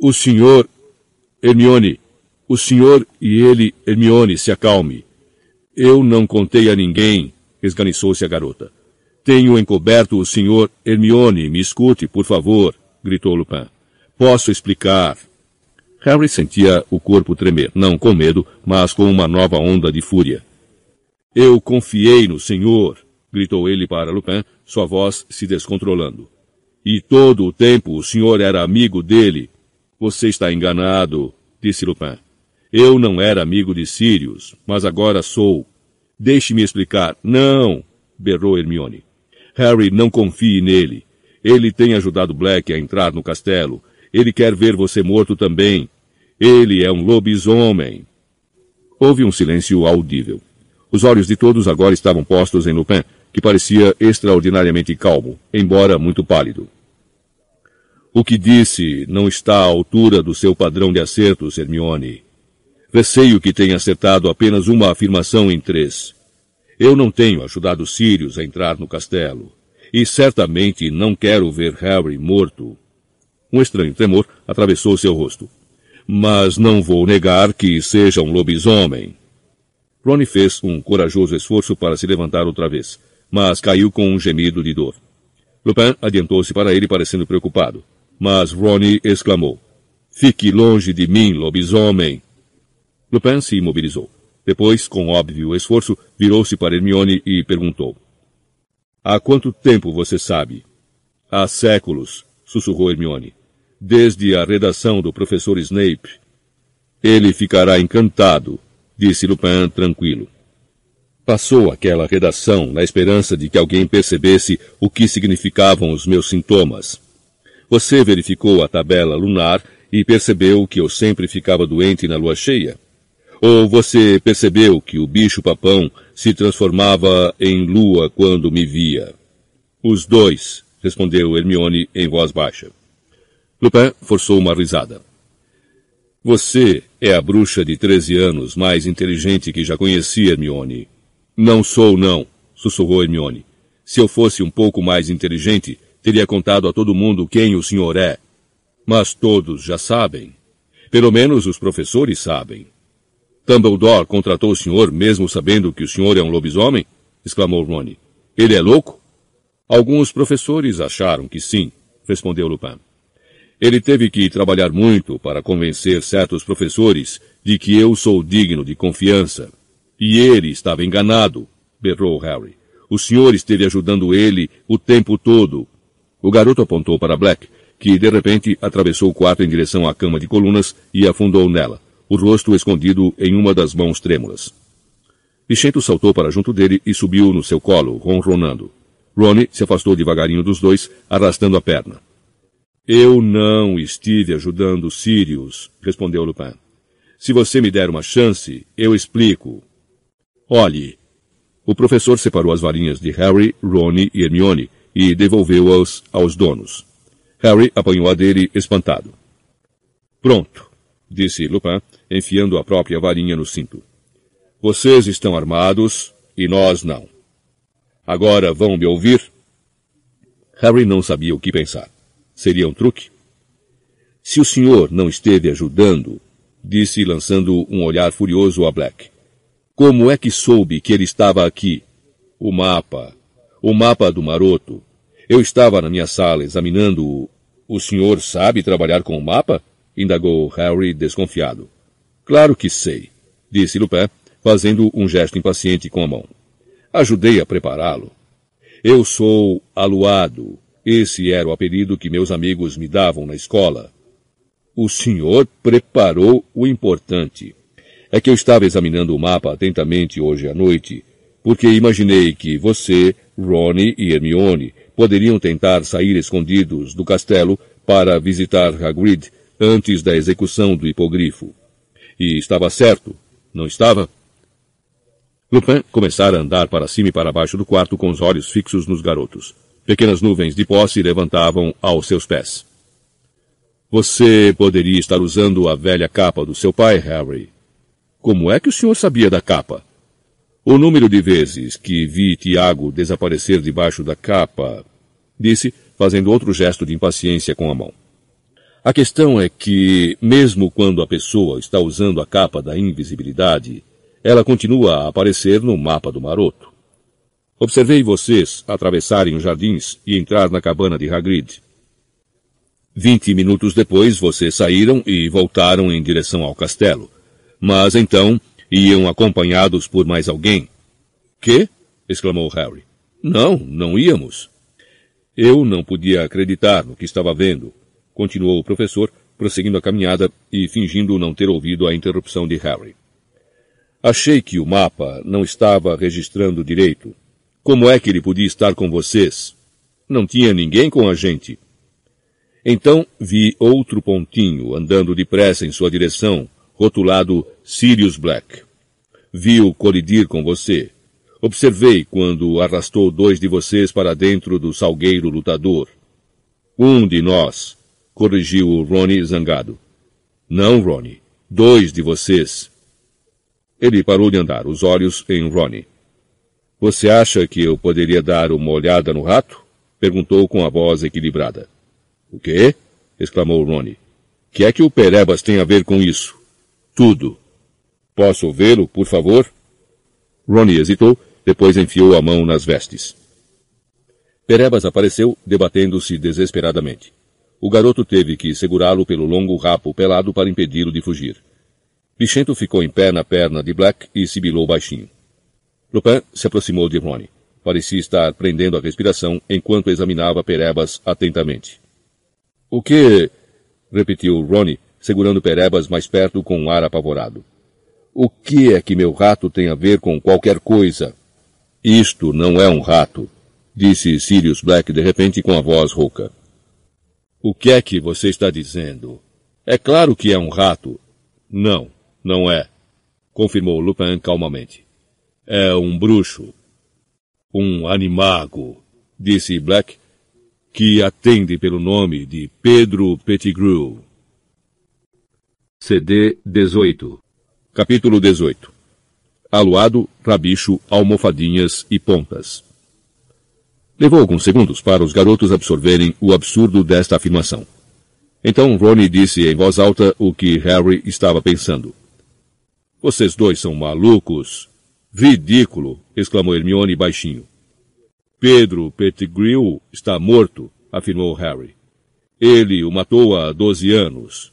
O senhor! Hermione! O senhor e ele, Hermione, se acalme. Eu não contei a ninguém, esganiçou-se a garota. Tenho encoberto o senhor Hermione, me escute, por favor, gritou Lupin. Posso explicar. Harry sentia o corpo tremer, não com medo, mas com uma nova onda de fúria. Eu confiei no senhor, gritou ele para Lupin, sua voz se descontrolando. E todo o tempo o senhor era amigo dele. Você está enganado, disse Lupin. Eu não era amigo de Sirius, mas agora sou. Deixe-me explicar. Não, berrou Hermione. Harry, não confie nele. Ele tem ajudado Black a entrar no castelo. Ele quer ver você morto também. Ele é um lobisomem. Houve um silêncio audível. Os olhos de todos agora estavam postos em Lupin, que parecia extraordinariamente calmo, embora muito pálido. O que disse não está à altura do seu padrão de acertos, Hermione. Receio que tenha acertado apenas uma afirmação em três. Eu não tenho ajudado Sirius a entrar no castelo. E certamente não quero ver Harry morto. Um estranho tremor atravessou seu rosto mas não vou negar que seja um lobisomem. Ronnie fez um corajoso esforço para se levantar outra vez, mas caiu com um gemido de dor. Lupin adiantou-se para ele parecendo preocupado, mas Ronnie exclamou. Fique longe de mim, lobisomem! Lupin se imobilizou. Depois, com óbvio esforço, virou-se para Hermione e perguntou. Há quanto tempo você sabe? Há séculos, sussurrou Hermione desde a redação do professor Snape. Ele ficará encantado, disse Lupin tranquilo. Passou aquela redação na esperança de que alguém percebesse o que significavam os meus sintomas. Você verificou a tabela lunar e percebeu que eu sempre ficava doente na lua cheia? Ou você percebeu que o bicho-papão se transformava em lua quando me via? Os dois, respondeu Hermione em voz baixa. Lupin forçou uma risada. Você é a bruxa de treze anos mais inteligente que já conheci, Hermione. Não sou, não, sussurrou Hermione. Se eu fosse um pouco mais inteligente, teria contado a todo mundo quem o senhor é. Mas todos já sabem. Pelo menos os professores sabem. Dumbledore contratou o senhor mesmo sabendo que o senhor é um lobisomem? exclamou Rony. Ele é louco? Alguns professores acharam que sim, respondeu Lupin. Ele teve que trabalhar muito para convencer certos professores de que eu sou digno de confiança. E ele estava enganado, berrou Harry. O senhor esteve ajudando ele o tempo todo. O garoto apontou para Black, que de repente atravessou o quarto em direção à cama de colunas e afundou nela, o rosto escondido em uma das mãos trêmulas. Vicento saltou para junto dele e subiu no seu colo, ronronando. Ronnie se afastou devagarinho dos dois, arrastando a perna. Eu não estive ajudando Sirius, respondeu Lupin. Se você me der uma chance, eu explico. Olhe. O professor separou as varinhas de Harry, Ronnie e Hermione e devolveu-as aos donos. Harry apanhou a dele espantado. Pronto, disse Lupin, enfiando a própria varinha no cinto. Vocês estão armados e nós não. Agora vão me ouvir? Harry não sabia o que pensar. Seria um truque? Se o senhor não esteve ajudando, disse lançando um olhar furioso a Black. Como é que soube que ele estava aqui? O mapa. O mapa do maroto. Eu estava na minha sala examinando-o. O senhor sabe trabalhar com o mapa? indagou Harry desconfiado. Claro que sei, disse Lupin, fazendo um gesto impaciente com a mão. Ajudei a prepará-lo. Eu sou aluado. Esse era o apelido que meus amigos me davam na escola. O senhor preparou o importante. É que eu estava examinando o mapa atentamente hoje à noite, porque imaginei que você, Ronnie e Hermione poderiam tentar sair escondidos do castelo para visitar Hagrid antes da execução do hipogrifo. E estava certo, não estava? Lupin começara a andar para cima e para baixo do quarto com os olhos fixos nos garotos. Pequenas nuvens de pó se levantavam aos seus pés. Você poderia estar usando a velha capa do seu pai, Harry. Como é que o senhor sabia da capa? O número de vezes que vi Tiago desaparecer debaixo da capa, disse, fazendo outro gesto de impaciência com a mão. A questão é que, mesmo quando a pessoa está usando a capa da invisibilidade, ela continua a aparecer no mapa do maroto. Observei vocês atravessarem os jardins e entrar na cabana de Hagrid. Vinte minutos depois, vocês saíram e voltaram em direção ao castelo. Mas então, iam acompanhados por mais alguém. Que? exclamou Harry. Não, não íamos. Eu não podia acreditar no que estava vendo, continuou o professor, prosseguindo a caminhada e fingindo não ter ouvido a interrupção de Harry. Achei que o mapa não estava registrando direito. Como é que ele podia estar com vocês? Não tinha ninguém com a gente. Então vi outro pontinho andando depressa em sua direção, rotulado Sirius Black. Vi-o colidir com você. Observei quando arrastou dois de vocês para dentro do salgueiro lutador. Um de nós, corrigiu o Ronnie zangado. Não, Ronnie. Dois de vocês. Ele parou de andar, os olhos em Ronnie. Você acha que eu poderia dar uma olhada no rato? Perguntou com a voz equilibrada. O quê? exclamou Ronnie. Que é que o Perebas tem a ver com isso? Tudo. Posso vê-lo, por favor? Ronnie hesitou, depois enfiou a mão nas vestes. Perebas apareceu, debatendo-se desesperadamente. O garoto teve que segurá-lo pelo longo rapo pelado para impedi-lo de fugir. Bichento ficou em pé na perna de Black e sibilou baixinho. Lupin se aproximou de Ronnie. Parecia estar prendendo a respiração enquanto examinava Perebas atentamente. O que? repetiu Ronnie, segurando Perebas mais perto com um ar apavorado. O que é que meu rato tem a ver com qualquer coisa? Isto não é um rato, disse Sirius Black de repente com a voz rouca. O que é que você está dizendo? É claro que é um rato. Não, não é, confirmou Lupin calmamente. É um bruxo. Um animago, disse Black, que atende pelo nome de Pedro Pettigrew. CD 18 Capítulo 18 Aluado, rabicho, almofadinhas e pontas. Levou alguns segundos para os garotos absorverem o absurdo desta afirmação. Então Ronnie disse em voz alta o que Harry estava pensando. Vocês dois são malucos. Ridículo! exclamou Hermione baixinho. Pedro Pettigrew está morto, afirmou Harry. Ele o matou há doze anos.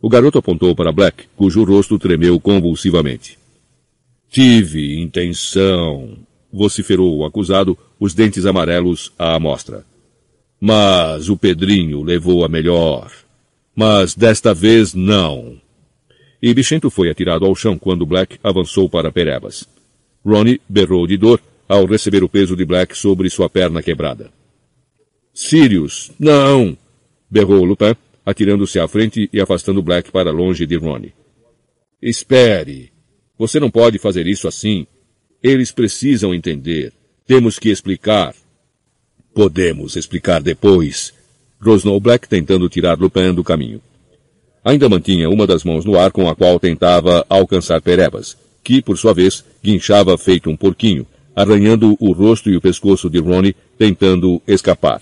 O garoto apontou para Black, cujo rosto tremeu convulsivamente. Tive intenção, vociferou o acusado, os dentes amarelos à amostra. Mas o Pedrinho levou a melhor. Mas desta vez não. E Bichento foi atirado ao chão quando Black avançou para Perebas. Ronnie berrou de dor ao receber o peso de Black sobre sua perna quebrada. Sirius, não! berrou Lupin, atirando-se à frente e afastando Black para longe de Ronnie. Espere! Você não pode fazer isso assim. Eles precisam entender. Temos que explicar. Podemos explicar depois. Rosnou Black tentando tirar Lupin do caminho. Ainda mantinha uma das mãos no ar com a qual tentava alcançar Perebas, que, por sua vez, guinchava feito um porquinho, arranhando o rosto e o pescoço de Ronnie, tentando escapar.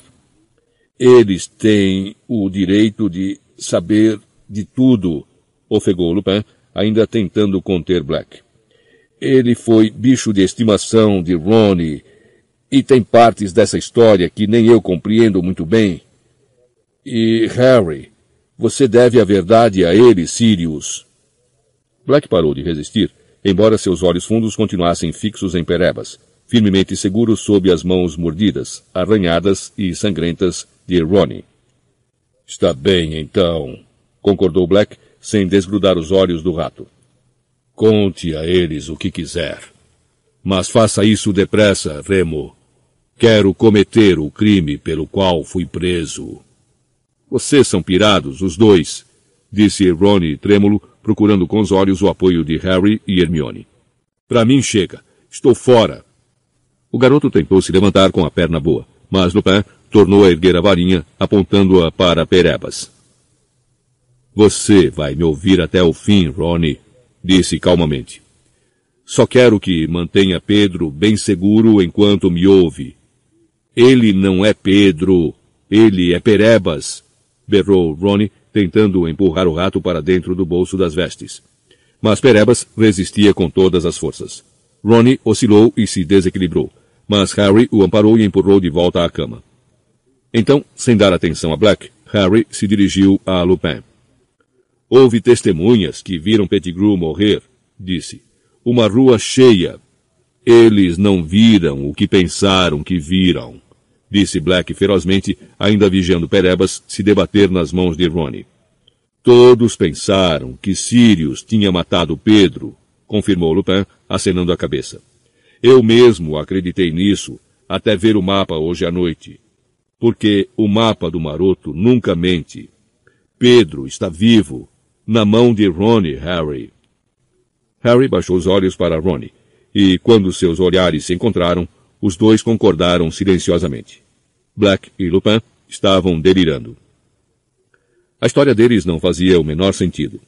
Eles têm o direito de saber de tudo, ofegou Lupin, ainda tentando conter Black. Ele foi bicho de estimação de Ronnie, e tem partes dessa história que nem eu compreendo muito bem. E Harry, você deve a verdade a ele, Sirius. Black parou de resistir, embora seus olhos fundos continuassem fixos em Perebas, firmemente seguros sob as mãos mordidas, arranhadas e sangrentas de Ronnie. Está bem, então, concordou Black, sem desgrudar os olhos do rato. Conte a eles o que quiser. Mas faça isso depressa, Remo. Quero cometer o crime pelo qual fui preso. Vocês são pirados, os dois, disse Ronnie trêmulo, procurando com os olhos o apoio de Harry e Hermione. Para mim chega. Estou fora. O garoto tentou se levantar com a perna boa, mas Lupin tornou a erguer a varinha, apontando-a para Perebas. Você vai me ouvir até o fim, Ronnie, disse calmamente. Só quero que mantenha Pedro bem seguro enquanto me ouve. Ele não é Pedro, ele é Perebas, berrou Ronnie, tentando empurrar o rato para dentro do bolso das vestes. Mas Perebas resistia com todas as forças. Ronnie oscilou e se desequilibrou, mas Harry o amparou e empurrou de volta à cama. Então, sem dar atenção a Black, Harry se dirigiu a Lupin. Houve testemunhas que viram Pettigrew morrer, disse. Uma rua cheia. Eles não viram o que pensaram que viram, disse Black ferozmente, ainda vigiando Perebas se debater nas mãos de Ronnie. Todos pensaram que Sirius tinha matado Pedro, confirmou Lupin, acenando a cabeça. Eu mesmo acreditei nisso, até ver o mapa hoje à noite. Porque o mapa do maroto nunca mente. Pedro está vivo na mão de Ronnie, Harry. Harry baixou os olhos para Ronnie, e quando seus olhares se encontraram, os dois concordaram silenciosamente. Black e Lupin estavam delirando. A história deles não fazia o menor sentido.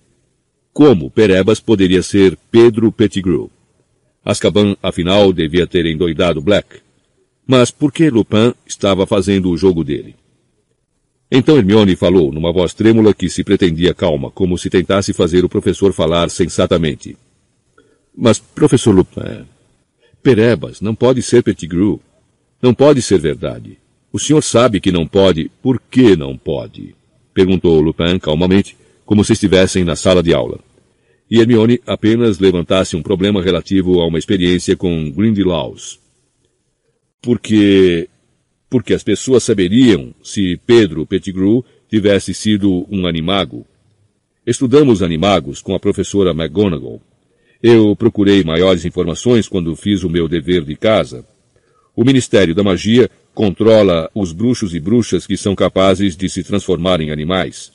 Como Perebas poderia ser Pedro Pettigrew? Azkaban, afinal, devia ter endoidado Black. Mas por que Lupin estava fazendo o jogo dele? Então Hermione falou, numa voz trêmula que se pretendia calma, como se tentasse fazer o professor falar sensatamente. Mas, professor Lupin, Perebas não pode ser Pettigrew. Não pode ser verdade. O senhor sabe que não pode. Por que não pode? Perguntou Lupin calmamente, como se estivessem na sala de aula. E Hermione apenas levantasse um problema relativo a uma experiência com Grindylaws. Porque porque as pessoas saberiam se Pedro Pettigrew tivesse sido um animago. Estudamos animagos com a professora McGonagall. Eu procurei maiores informações quando fiz o meu dever de casa. O Ministério da Magia controla os bruxos e bruxas que são capazes de se transformar em animais.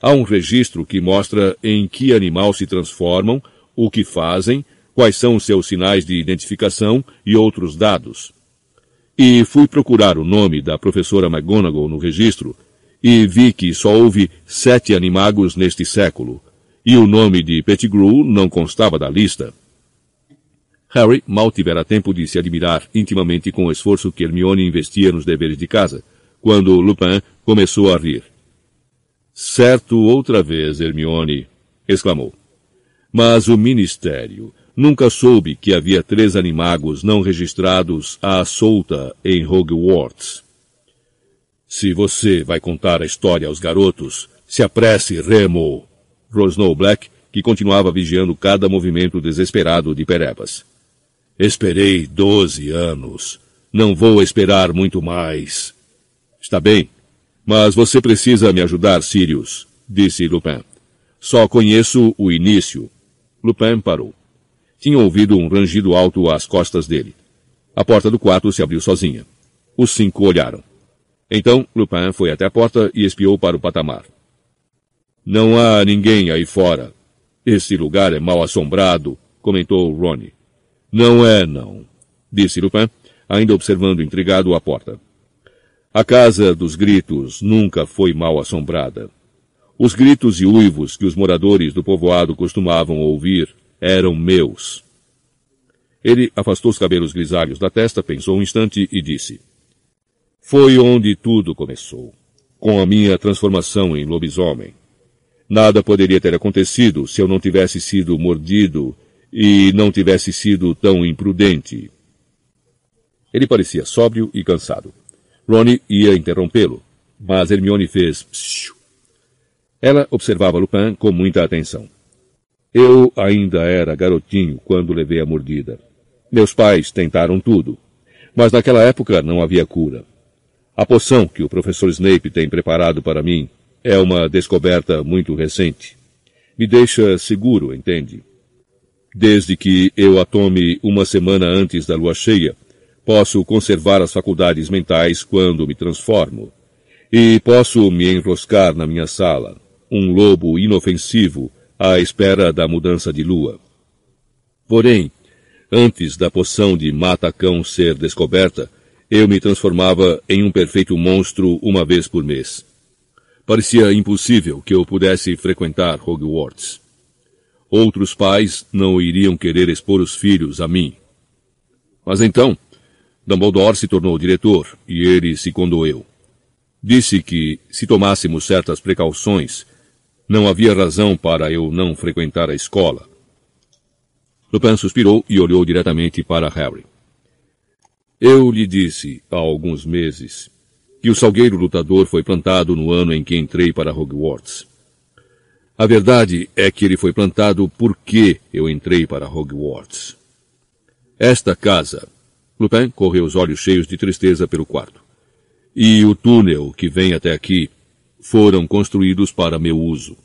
Há um registro que mostra em que animal se transformam, o que fazem, quais são os seus sinais de identificação e outros dados. E fui procurar o nome da professora McGonagall no registro e vi que só houve sete animagos neste século, e o nome de Pettigrew não constava da lista. Harry mal tivera tempo de se admirar intimamente com o esforço que Hermione investia nos deveres de casa, quando Lupin começou a rir. Certo outra vez, Hermione, exclamou. Mas o Ministério Nunca soube que havia três animagos não registrados à solta em Hogwarts. Se você vai contar a história aos garotos, se apresse, Remo! rosnou Black, que continuava vigiando cada movimento desesperado de Perebas. Esperei doze anos. Não vou esperar muito mais. Está bem, mas você precisa me ajudar, Sirius, disse Lupin. Só conheço o início. Lupin parou. Tinha ouvido um rangido alto às costas dele. A porta do quarto se abriu sozinha. Os cinco olharam. Então Lupin foi até a porta e espiou para o patamar. Não há ninguém aí fora. Esse lugar é mal assombrado, comentou Ronnie. Não é, não, disse Lupin, ainda observando intrigado a porta. A casa dos gritos nunca foi mal assombrada. Os gritos e uivos que os moradores do povoado costumavam ouvir eram meus. Ele afastou os cabelos grisalhos da testa, pensou um instante e disse: Foi onde tudo começou, com a minha transformação em lobisomem. Nada poderia ter acontecido se eu não tivesse sido mordido e não tivesse sido tão imprudente. Ele parecia sóbrio e cansado. Ronnie ia interrompê-lo, mas Hermione fez psiu. Ela observava Lupin com muita atenção. Eu ainda era garotinho quando levei a mordida. Meus pais tentaram tudo, mas naquela época não havia cura. A poção que o professor Snape tem preparado para mim é uma descoberta muito recente. Me deixa seguro, entende? Desde que eu a tome uma semana antes da lua cheia, posso conservar as faculdades mentais quando me transformo. E posso me enroscar na minha sala, um lobo inofensivo à espera da mudança de lua. Porém, antes da poção de mata-cão ser descoberta, eu me transformava em um perfeito monstro uma vez por mês. Parecia impossível que eu pudesse frequentar Hogwarts. Outros pais não iriam querer expor os filhos a mim. Mas então, Dumbledore se tornou diretor e ele se condoeu. Disse que, se tomássemos certas precauções, não havia razão para eu não frequentar a escola. Lupin suspirou e olhou diretamente para Harry. Eu lhe disse, há alguns meses, que o salgueiro lutador foi plantado no ano em que entrei para Hogwarts. A verdade é que ele foi plantado porque eu entrei para Hogwarts. Esta casa. Lupin correu os olhos cheios de tristeza pelo quarto. E o túnel que vem até aqui foram construídos para meu uso.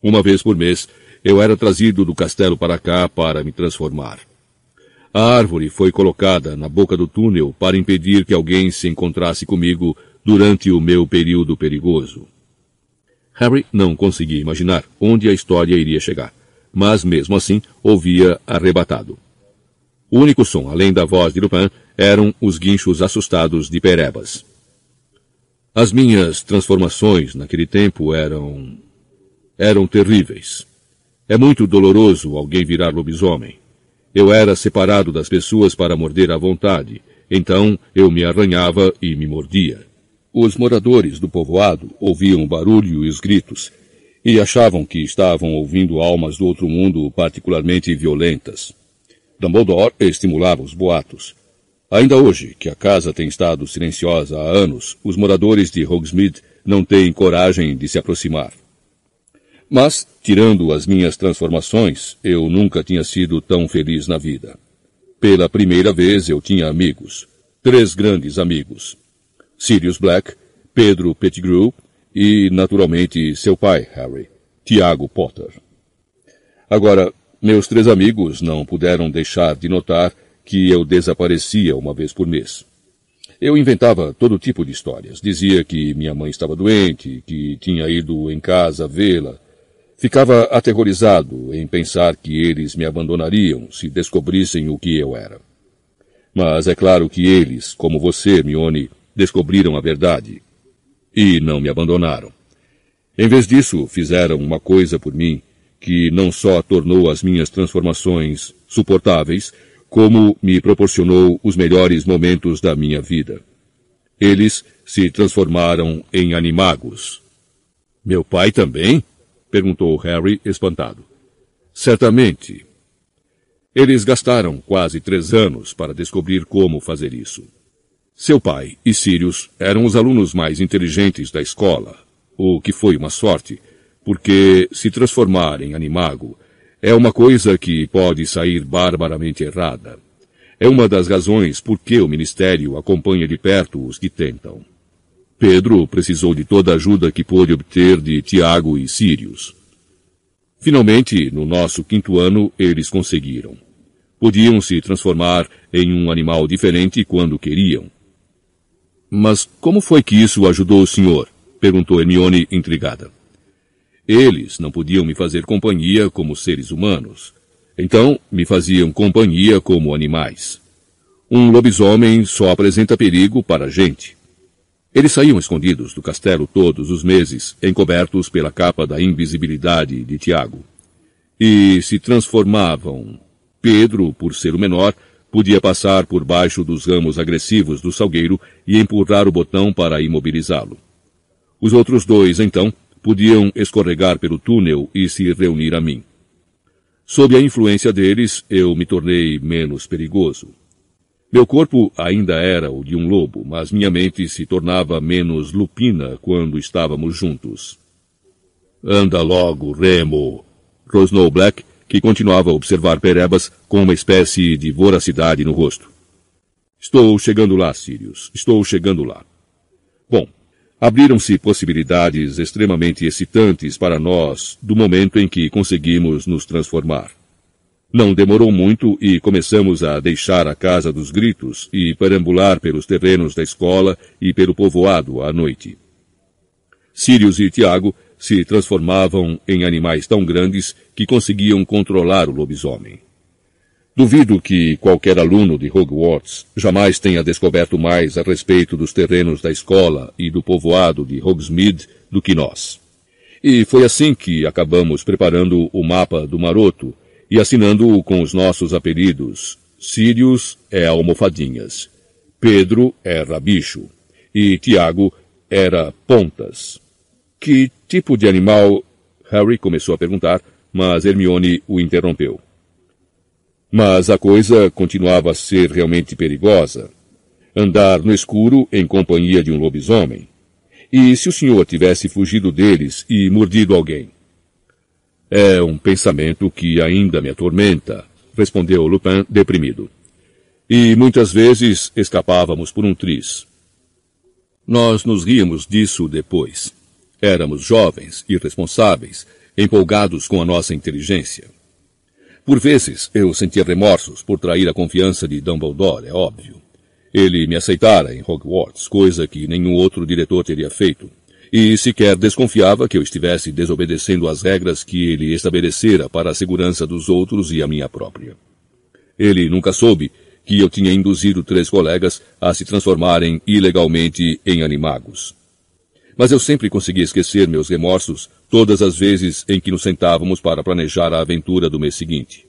Uma vez por mês, eu era trazido do castelo para cá para me transformar. A árvore foi colocada na boca do túnel para impedir que alguém se encontrasse comigo durante o meu período perigoso. Harry não conseguia imaginar onde a história iria chegar, mas mesmo assim ouvia arrebatado. O único som, além da voz de Lupin, eram os guinchos assustados de Perebas. As minhas transformações naquele tempo eram... eram terríveis. É muito doloroso alguém virar lobisomem. Eu era separado das pessoas para morder à vontade, então eu me arranhava e me mordia. Os moradores do povoado ouviam o barulho e os gritos, e achavam que estavam ouvindo almas do outro mundo particularmente violentas. Dumbledore estimulava os boatos. Ainda hoje, que a casa tem estado silenciosa há anos, os moradores de Hogsmeade não têm coragem de se aproximar. Mas, tirando as minhas transformações, eu nunca tinha sido tão feliz na vida. Pela primeira vez eu tinha amigos. Três grandes amigos. Sirius Black, Pedro Pettigrew e, naturalmente, seu pai, Harry, Tiago Potter. Agora, meus três amigos não puderam deixar de notar que eu desaparecia uma vez por mês. Eu inventava todo tipo de histórias. Dizia que minha mãe estava doente, que tinha ido em casa vê-la, Ficava aterrorizado em pensar que eles me abandonariam se descobrissem o que eu era. Mas é claro que eles, como você, Mione, descobriram a verdade. E não me abandonaram. Em vez disso, fizeram uma coisa por mim que não só tornou as minhas transformações suportáveis, como me proporcionou os melhores momentos da minha vida. Eles se transformaram em animagos. Meu pai também? perguntou Harry, espantado. Certamente. Eles gastaram quase três anos para descobrir como fazer isso. Seu pai e Sirius eram os alunos mais inteligentes da escola, o que foi uma sorte, porque se transformar em animago é uma coisa que pode sair barbaramente errada. É uma das razões por que o Ministério acompanha de perto os que tentam. Pedro precisou de toda a ajuda que pôde obter de Tiago e Sírios. Finalmente, no nosso quinto ano, eles conseguiram. Podiam se transformar em um animal diferente quando queriam. Mas como foi que isso ajudou o senhor? perguntou Hermione intrigada. Eles não podiam me fazer companhia como seres humanos. Então, me faziam companhia como animais. Um lobisomem só apresenta perigo para a gente. Eles saíam escondidos do castelo todos os meses, encobertos pela capa da invisibilidade de Tiago. E se transformavam. Pedro, por ser o menor, podia passar por baixo dos ramos agressivos do salgueiro e empurrar o botão para imobilizá-lo. Os outros dois, então, podiam escorregar pelo túnel e se reunir a mim. Sob a influência deles, eu me tornei menos perigoso. Meu corpo ainda era o de um lobo, mas minha mente se tornava menos lupina quando estávamos juntos. Anda logo, Remo! rosnou Black, que continuava a observar Perebas com uma espécie de voracidade no rosto. Estou chegando lá, Sirius. Estou chegando lá. Bom, Abriram-se possibilidades extremamente excitantes para nós do momento em que conseguimos nos transformar. Não demorou muito e começamos a deixar a casa dos gritos e perambular pelos terrenos da escola e pelo povoado à noite. Sirius e Tiago se transformavam em animais tão grandes que conseguiam controlar o lobisomem. Duvido que qualquer aluno de Hogwarts jamais tenha descoberto mais a respeito dos terrenos da escola e do povoado de Hogsmeade do que nós. E foi assim que acabamos preparando o mapa do Maroto e assinando-o com os nossos apelidos. Sirius é Almofadinhas, Pedro é Rabicho e Tiago era Pontas. Que tipo de animal? Harry começou a perguntar, mas Hermione o interrompeu. Mas a coisa continuava a ser realmente perigosa. Andar no escuro em companhia de um lobisomem. E se o senhor tivesse fugido deles e mordido alguém? É um pensamento que ainda me atormenta, respondeu Lupin deprimido. E muitas vezes escapávamos por um triz. Nós nos ríamos disso depois. Éramos jovens, irresponsáveis, empolgados com a nossa inteligência. Por vezes eu sentia remorsos por trair a confiança de Dumbledore, é óbvio. Ele me aceitara em Hogwarts, coisa que nenhum outro diretor teria feito, e sequer desconfiava que eu estivesse desobedecendo as regras que ele estabelecera para a segurança dos outros e a minha própria. Ele nunca soube que eu tinha induzido três colegas a se transformarem ilegalmente em animagos. Mas eu sempre conseguia esquecer meus remorsos todas as vezes em que nos sentávamos para planejar a aventura do mês seguinte.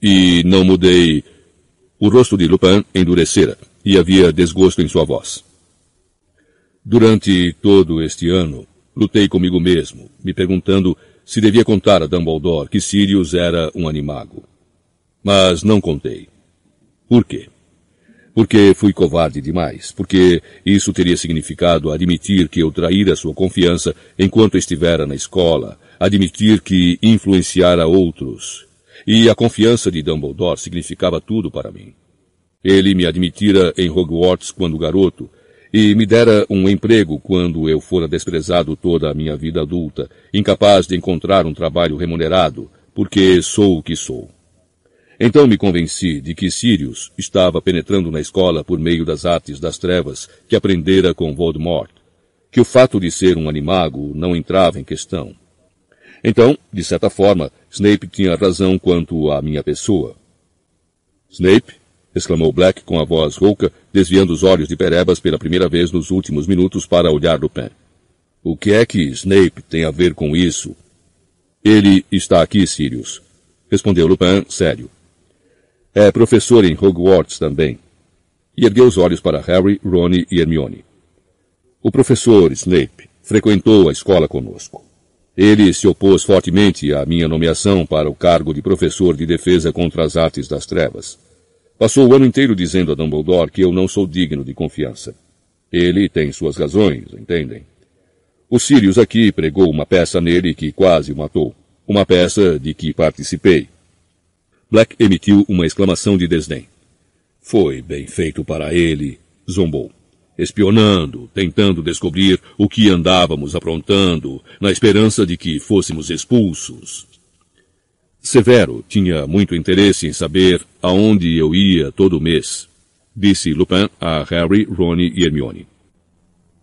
E não mudei. O rosto de Lupin endurecera e havia desgosto em sua voz. Durante todo este ano, lutei comigo mesmo, me perguntando se devia contar a Dumbledore que Sirius era um animago. Mas não contei. Por quê? Porque fui covarde demais, porque isso teria significado admitir que eu traíra sua confiança enquanto estivera na escola, admitir que influenciara outros. E a confiança de Dumbledore significava tudo para mim. Ele me admitira em Hogwarts quando garoto, e me dera um emprego quando eu fora desprezado toda a minha vida adulta, incapaz de encontrar um trabalho remunerado, porque sou o que sou. Então me convenci de que Sirius estava penetrando na escola por meio das artes das trevas que aprendera com Voldemort, que o fato de ser um animago não entrava em questão. Então, de certa forma, Snape tinha razão quanto à minha pessoa. Snape? exclamou Black com a voz rouca, desviando os olhos de Perebas pela primeira vez nos últimos minutos para olhar Lupin. O que é que Snape tem a ver com isso? Ele está aqui, Sirius, respondeu Lupin, sério. É professor em Hogwarts também. E ergueu os olhos para Harry, Ron e Hermione. O professor Snape frequentou a escola conosco. Ele se opôs fortemente à minha nomeação para o cargo de professor de defesa contra as artes das trevas. Passou o ano inteiro dizendo a Dumbledore que eu não sou digno de confiança. Ele tem suas razões, entendem? O Sirius aqui pregou uma peça nele que quase o matou. Uma peça de que participei. Black emitiu uma exclamação de desdém. Foi bem feito para ele, zombou. Espionando, tentando descobrir o que andávamos aprontando, na esperança de que fôssemos expulsos. Severo tinha muito interesse em saber aonde eu ia todo mês, disse Lupin a Harry, Ron e Hermione.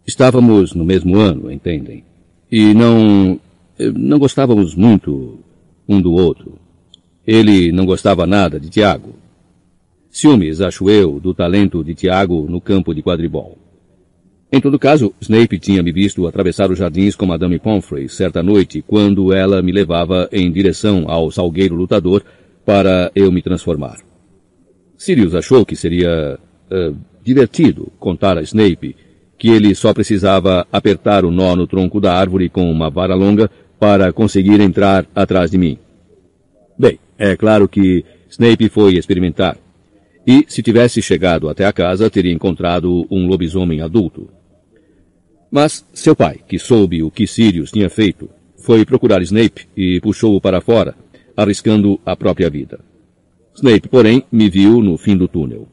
Estávamos no mesmo ano, entendem? E não. não gostávamos muito um do outro. Ele não gostava nada de Tiago. Ciúmes, acho eu, do talento de Tiago no campo de quadribol. Em todo caso, Snape tinha me visto atravessar os jardins com Madame Pomfrey certa noite, quando ela me levava em direção ao salgueiro lutador para eu me transformar. Sirius achou que seria uh, divertido contar a Snape que ele só precisava apertar o nó no tronco da árvore com uma vara longa para conseguir entrar atrás de mim. É claro que Snape foi experimentar. E, se tivesse chegado até a casa, teria encontrado um lobisomem adulto. Mas seu pai, que soube o que Sirius tinha feito, foi procurar Snape e puxou-o para fora, arriscando a própria vida. Snape, porém, me viu no fim do túnel.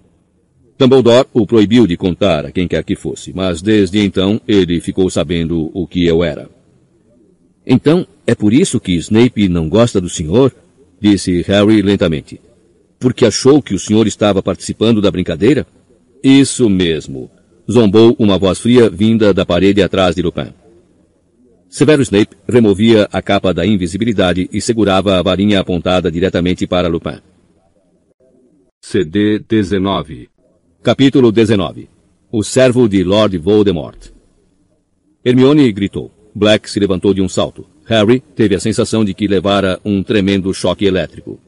Dumbledore o proibiu de contar a quem quer que fosse, mas desde então ele ficou sabendo o que eu era. Então, é por isso que Snape não gosta do senhor? Disse Harry lentamente. Porque achou que o senhor estava participando da brincadeira? Isso mesmo. Zombou uma voz fria vinda da parede atrás de Lupin. Severo Snape removia a capa da invisibilidade e segurava a varinha apontada diretamente para Lupin. CD 19 Capítulo 19 O servo de Lord Voldemort Hermione gritou. Black se levantou de um salto. Harry teve a sensação de que levara um tremendo choque elétrico.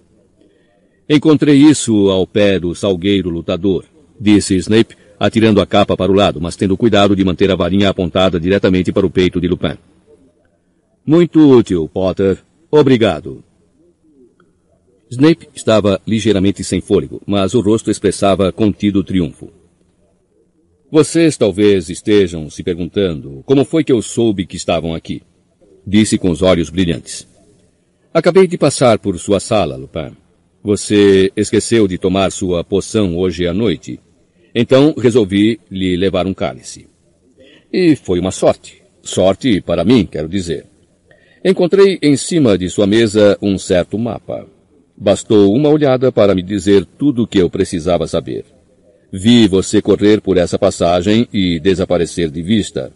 Encontrei isso ao pé do salgueiro lutador, disse Snape, atirando a capa para o lado, mas tendo cuidado de manter a varinha apontada diretamente para o peito de Lupin. Muito útil, Potter. Obrigado. Snape estava ligeiramente sem fôlego, mas o rosto expressava contido triunfo. Vocês talvez estejam se perguntando como foi que eu soube que estavam aqui. Disse com os olhos brilhantes. Acabei de passar por sua sala, Lupin. Você esqueceu de tomar sua poção hoje à noite. Então resolvi lhe levar um cálice. E foi uma sorte. Sorte para mim, quero dizer. Encontrei em cima de sua mesa um certo mapa. Bastou uma olhada para me dizer tudo o que eu precisava saber. Vi você correr por essa passagem e desaparecer de vista.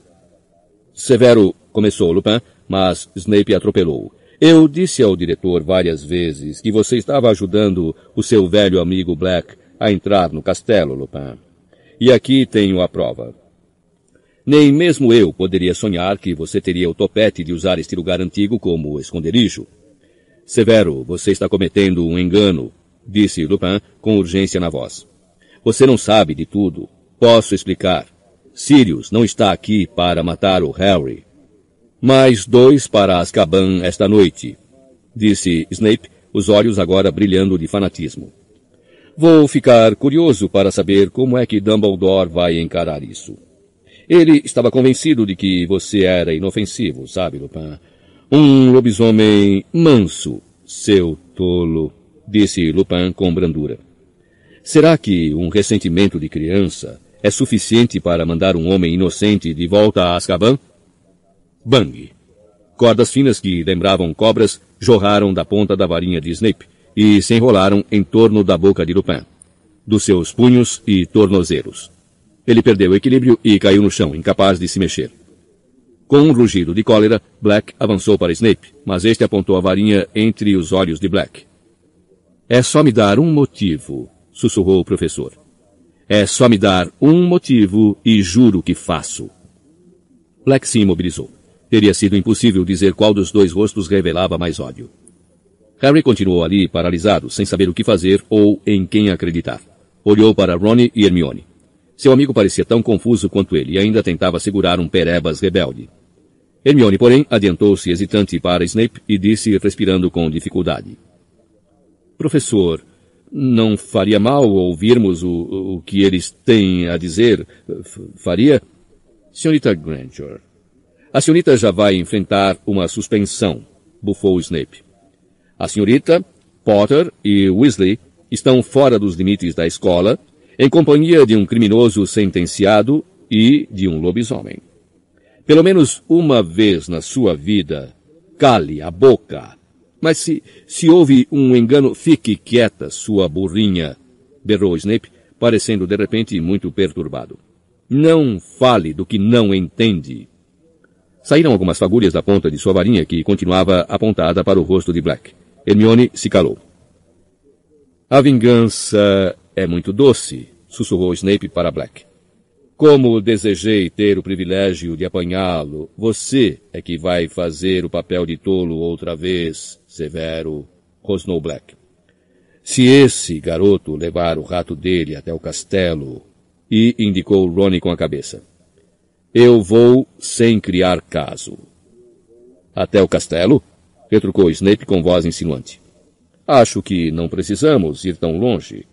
Severo, começou Lupin, mas Snape atropelou. Eu disse ao diretor várias vezes que você estava ajudando o seu velho amigo Black a entrar no castelo, Lupin. E aqui tenho a prova. Nem mesmo eu poderia sonhar que você teria o topete de usar este lugar antigo como esconderijo. Severo, você está cometendo um engano, disse Lupin com urgência na voz. Você não sabe de tudo. Posso explicar. Sirius não está aqui para matar o Harry. Mais dois para Azkaban esta noite, disse Snape, os olhos agora brilhando de fanatismo. Vou ficar curioso para saber como é que Dumbledore vai encarar isso. Ele estava convencido de que você era inofensivo, sabe, Lupin? Um lobisomem manso, seu tolo, disse Lupin com brandura. Será que um ressentimento de criança é suficiente para mandar um homem inocente de volta a Azkaban? Bang! Cordas finas que lembravam cobras jorraram da ponta da varinha de Snape e se enrolaram em torno da boca de Lupin, dos seus punhos e tornozelos. Ele perdeu o equilíbrio e caiu no chão, incapaz de se mexer. Com um rugido de cólera, Black avançou para Snape, mas este apontou a varinha entre os olhos de Black. É só me dar um motivo, sussurrou o professor. É só me dar um motivo e juro que faço. Black se imobilizou. Teria sido impossível dizer qual dos dois rostos revelava mais ódio. Harry continuou ali, paralisado, sem saber o que fazer ou em quem acreditar. Olhou para Ronnie e Hermione. Seu amigo parecia tão confuso quanto ele e ainda tentava segurar um perebas rebelde. Hermione, porém, adiantou-se hesitante para Snape e disse, respirando com dificuldade. Professor, Não faria mal ouvirmos o, o que eles têm a dizer? Faria? Senhorita Granger, a senhorita já vai enfrentar uma suspensão, bufou Snape. A senhorita, Potter e Weasley estão fora dos limites da escola, em companhia de um criminoso sentenciado e de um lobisomem. Pelo menos uma vez na sua vida, cale a boca. Mas se, se houve um engano, fique quieta, sua burrinha, berrou Snape, parecendo de repente muito perturbado. Não fale do que não entende. Saíram algumas fagulhas da ponta de sua varinha que continuava apontada para o rosto de Black. Hermione se calou. A vingança é muito doce, sussurrou Snape para Black. Como desejei ter o privilégio de apanhá-lo, você é que vai fazer o papel de tolo outra vez, Severo, rosnou Black. Se esse garoto levar o rato dele até o castelo, e indicou Ronnie com a cabeça. Eu vou sem criar caso. Até o castelo? retrucou Snape com voz insinuante. Acho que não precisamos ir tão longe.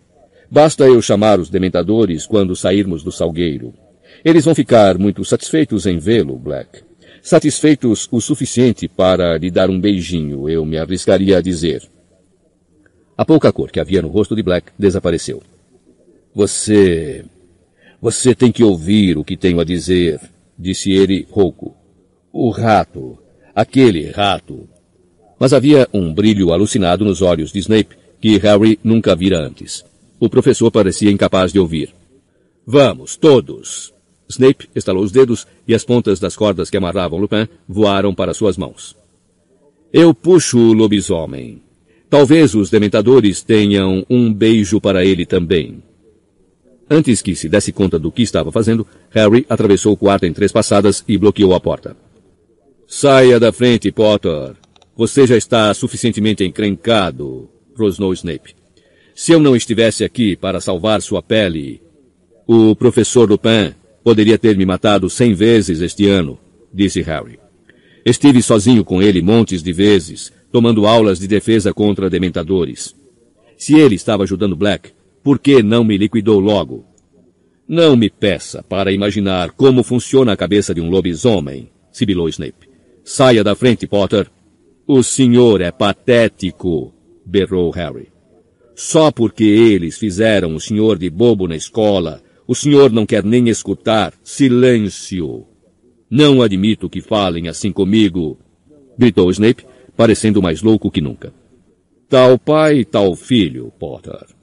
Basta eu chamar os dementadores quando sairmos do salgueiro. Eles vão ficar muito satisfeitos em vê-lo, Black. Satisfeitos o suficiente para lhe dar um beijinho, eu me arriscaria a dizer. A pouca cor que havia no rosto de Black desapareceu. Você. Você tem que ouvir o que tenho a dizer, disse ele rouco. O rato. Aquele rato. Mas havia um brilho alucinado nos olhos de Snape que Harry nunca vira antes. O professor parecia incapaz de ouvir. Vamos, todos! Snape estalou os dedos e as pontas das cordas que amarravam Lupin voaram para suas mãos. Eu puxo o lobisomem. Talvez os dementadores tenham um beijo para ele também. Antes que se desse conta do que estava fazendo, Harry atravessou o quarto em três passadas e bloqueou a porta. Saia da frente, Potter. Você já está suficientemente encrencado, rosnou Snape. Se eu não estivesse aqui para salvar sua pele, o professor Lupin poderia ter me matado cem vezes este ano, disse Harry. Estive sozinho com ele montes de vezes, tomando aulas de defesa contra dementadores. Se ele estava ajudando Black, por que não me liquidou logo? Não me peça para imaginar como funciona a cabeça de um lobisomem, sibilou Snape. Saia da frente, Potter. O senhor é patético, berrou Harry. Só porque eles fizeram o senhor de bobo na escola, o senhor não quer nem escutar. Silêncio! Não admito que falem assim comigo, gritou Snape, parecendo mais louco que nunca. Tal pai, tal filho, Potter.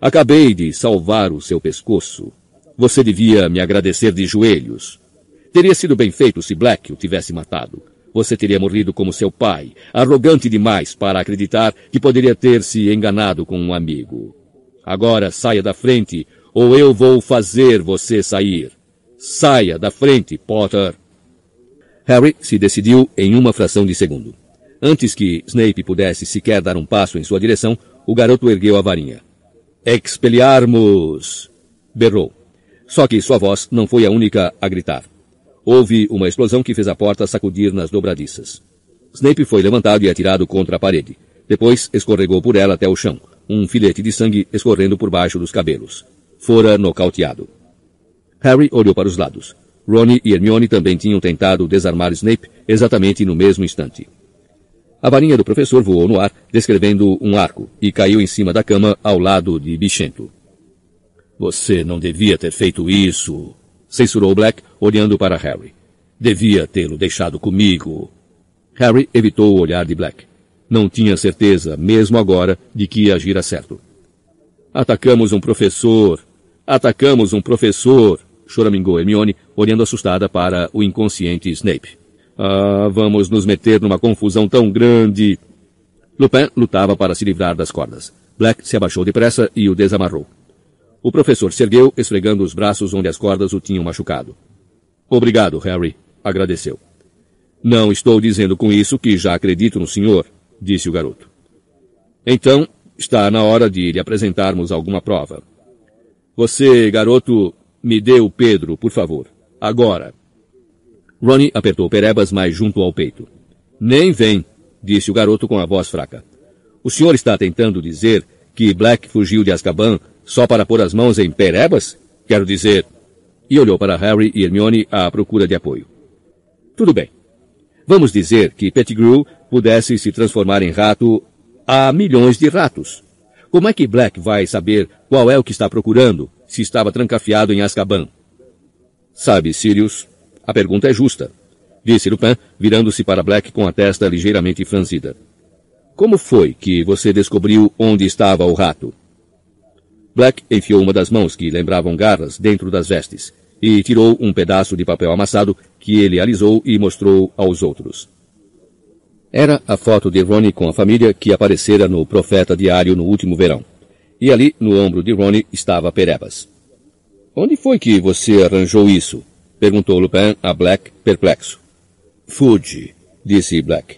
Acabei de salvar o seu pescoço. Você devia me agradecer de joelhos. Teria sido bem feito se Black o tivesse matado. Você teria morrido como seu pai, arrogante demais para acreditar que poderia ter se enganado com um amigo. Agora saia da frente, ou eu vou fazer você sair. Saia da frente, Potter. Harry se decidiu em uma fração de segundo. Antes que Snape pudesse sequer dar um passo em sua direção, o garoto ergueu a varinha. Expeliarmos! berrou. Só que sua voz não foi a única a gritar. Houve uma explosão que fez a porta sacudir nas dobradiças. Snape foi levantado e atirado contra a parede. Depois escorregou por ela até o chão, um filete de sangue escorrendo por baixo dos cabelos. Fora nocauteado. Harry olhou para os lados. Ronnie e Hermione também tinham tentado desarmar Snape exatamente no mesmo instante. A varinha do professor voou no ar, descrevendo um arco, e caiu em cima da cama ao lado de Bichento. Você não devia ter feito isso, censurou Black, olhando para Harry. Devia tê-lo deixado comigo. Harry evitou o olhar de Black. Não tinha certeza, mesmo agora, de que ia agir a certo. Atacamos um professor. Atacamos um professor, choramingou Hermione, olhando assustada para o inconsciente Snape. Ah, vamos nos meter numa confusão tão grande. Lupin lutava para se livrar das cordas. Black se abaixou depressa e o desamarrou. O professor se ergueu, esfregando os braços onde as cordas o tinham machucado. Obrigado, Harry, agradeceu. Não estou dizendo com isso que já acredito no senhor, disse o garoto. Então, está na hora de lhe apresentarmos alguma prova. Você, garoto, me dê o Pedro, por favor. Agora. Ronnie apertou Perebas mais junto ao peito. Nem vem, disse o garoto com a voz fraca. O senhor está tentando dizer que Black fugiu de Azkaban só para pôr as mãos em perebas? Quero dizer... E olhou para Harry e Hermione à procura de apoio. Tudo bem. Vamos dizer que Pettigrew pudesse se transformar em rato a milhões de ratos. Como é que Black vai saber qual é o que está procurando se estava trancafiado em Azkaban? Sabe, Sirius, a pergunta é justa, disse Lupin, virando-se para Black com a testa ligeiramente franzida. Como foi que você descobriu onde estava o rato? Black enfiou uma das mãos que lembravam garras dentro das vestes e tirou um pedaço de papel amassado que ele alisou e mostrou aos outros. Era a foto de Ronnie com a família que aparecera no Profeta Diário no último verão. E ali, no ombro de Ronnie, estava Perebas. Onde foi que você arranjou isso? Perguntou Lupin a Black, perplexo. Fuji, disse Black.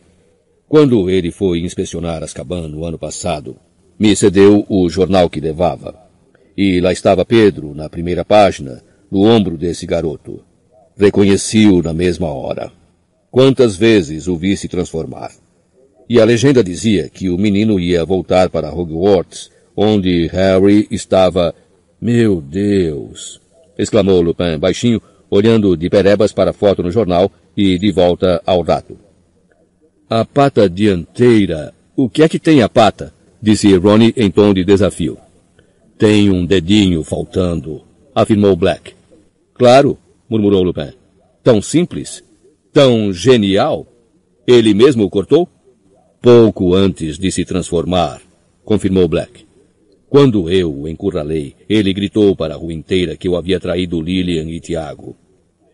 Quando ele foi inspecionar Azkaban no ano passado, me cedeu o jornal que levava. E lá estava Pedro, na primeira página, no ombro desse garoto. Reconheci-o na mesma hora. Quantas vezes o vi se transformar? E a legenda dizia que o menino ia voltar para Hogwarts, onde Harry estava. Meu Deus! exclamou Lupin baixinho, olhando de perebas para a foto no jornal e de volta ao rato. A pata dianteira. O que é que tem a pata? disse Ronnie em tom de desafio. Tem um dedinho faltando, afirmou Black. Claro, murmurou Lupin. Tão simples? Tão genial? Ele mesmo o cortou? Pouco antes de se transformar, confirmou Black. Quando eu o encurralei, ele gritou para a rua inteira que eu havia traído Lilian e Tiago.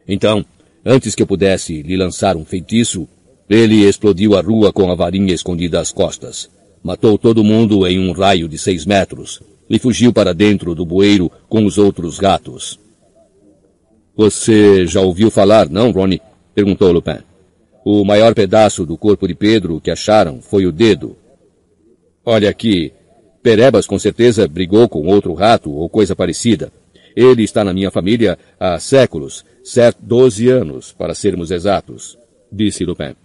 Então, antes que eu pudesse lhe lançar um feitiço, ele explodiu a rua com a varinha escondida às costas. Matou todo mundo em um raio de seis metros e fugiu para dentro do bueiro com os outros gatos. Você já ouviu falar, não, Ronnie? perguntou Lupin. O maior pedaço do corpo de Pedro que acharam foi o dedo. Olha aqui, Perebas com certeza brigou com outro rato ou coisa parecida. Ele está na minha família há séculos, certo doze anos, para sermos exatos, disse Lupin.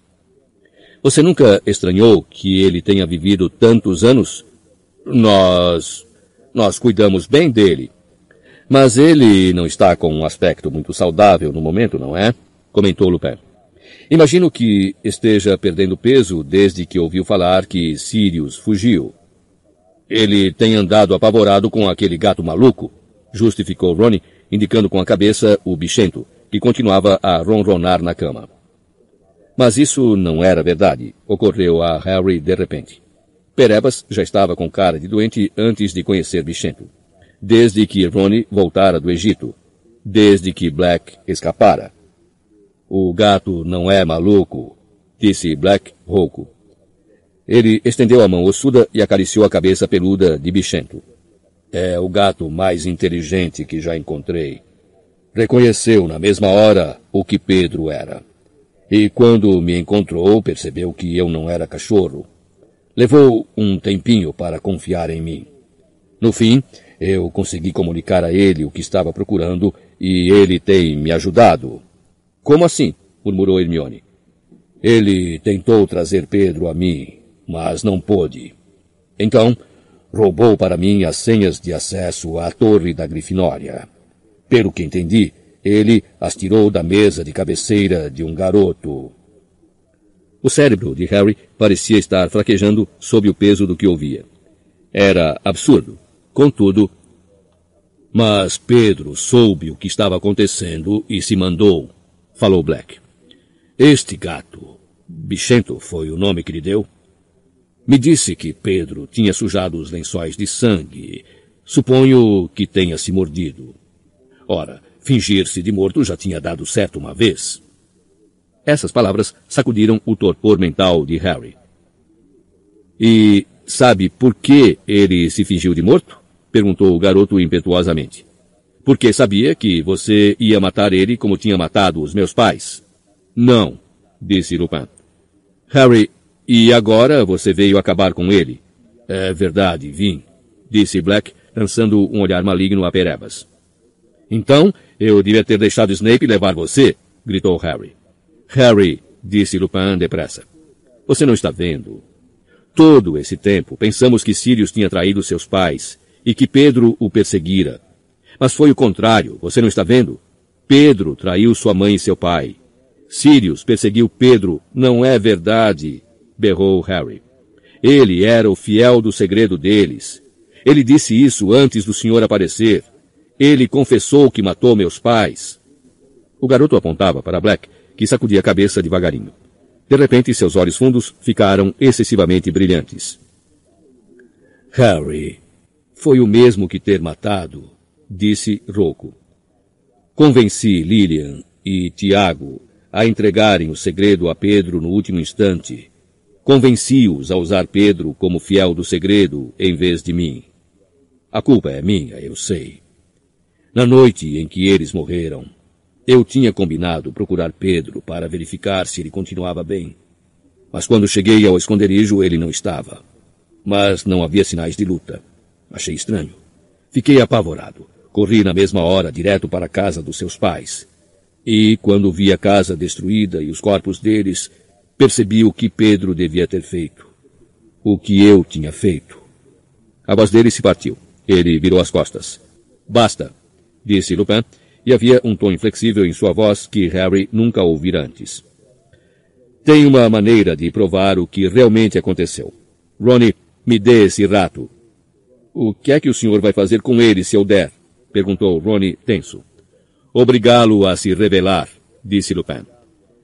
Você nunca estranhou que ele tenha vivido tantos anos? Nós... nós cuidamos bem dele. Mas ele não está com um aspecto muito saudável no momento, não é? comentou Lupin. Imagino que esteja perdendo peso desde que ouviu falar que Sirius fugiu. Ele tem andado apavorado com aquele gato maluco, justificou Ronnie, indicando com a cabeça o bichento, que continuava a ronronar na cama. Mas isso não era verdade, ocorreu a Harry de repente. Perebas já estava com cara de doente antes de conhecer Bichento. Desde que Ronnie voltara do Egito. Desde que Black escapara. O gato não é maluco, disse Black rouco. Ele estendeu a mão ossuda e acariciou a cabeça peluda de Bichento. É o gato mais inteligente que já encontrei. Reconheceu na mesma hora o que Pedro era. E quando me encontrou, percebeu que eu não era cachorro. Levou um tempinho para confiar em mim. No fim, eu consegui comunicar a ele o que estava procurando e ele tem me ajudado. Como assim? murmurou Hermione. Ele tentou trazer Pedro a mim, mas não pôde. Então, roubou para mim as senhas de acesso à torre da Grifinória. Pelo que entendi, ele as tirou da mesa de cabeceira de um garoto. O cérebro de Harry parecia estar fraquejando sob o peso do que ouvia. Era absurdo. Contudo, mas Pedro soube o que estava acontecendo e se mandou falou Black. Este gato, Bichento foi o nome que lhe deu, me disse que Pedro tinha sujado os lençóis de sangue. Suponho que tenha se mordido. Ora, fingir-se de morto já tinha dado certo uma vez. Essas palavras sacudiram o torpor mental de Harry. E sabe por que ele se fingiu de morto? perguntou o garoto impetuosamente porque sabia que você ia matar ele como tinha matado os meus pais. Não, disse Lupin. Harry, e agora você veio acabar com ele? É verdade, vim, disse Black, lançando um olhar maligno a Perebas. Então, eu devia ter deixado Snape levar você, gritou Harry. Harry, disse Lupin depressa. Você não está vendo. Todo esse tempo, pensamos que Sirius tinha traído seus pais e que Pedro o perseguira. Mas foi o contrário, você não está vendo? Pedro traiu sua mãe e seu pai. Sirius perseguiu Pedro, não é verdade, berrou Harry. Ele era o fiel do segredo deles. Ele disse isso antes do senhor aparecer. Ele confessou que matou meus pais. O garoto apontava para Black, que sacudia a cabeça devagarinho. De repente, seus olhos fundos ficaram excessivamente brilhantes. Harry, foi o mesmo que ter matado, disse rouco. Convenci Lilian e Tiago a entregarem o segredo a Pedro no último instante. Convenci-os a usar Pedro como fiel do segredo em vez de mim. A culpa é minha, eu sei. Na noite em que eles morreram, eu tinha combinado procurar Pedro para verificar se ele continuava bem. Mas quando cheguei ao esconderijo, ele não estava. Mas não havia sinais de luta. Achei estranho. Fiquei apavorado. Corri na mesma hora direto para a casa dos seus pais. E, quando vi a casa destruída e os corpos deles, percebi o que Pedro devia ter feito. O que eu tinha feito. A voz dele se partiu. Ele virou as costas. Basta, disse Lupin, e havia um tom inflexível em sua voz que Harry nunca ouvira antes. Tem uma maneira de provar o que realmente aconteceu. Ronnie, me dê esse rato. O que é que o senhor vai fazer com ele se eu der? perguntou Ronnie tenso. Obrigá-lo a se revelar, disse Lupin.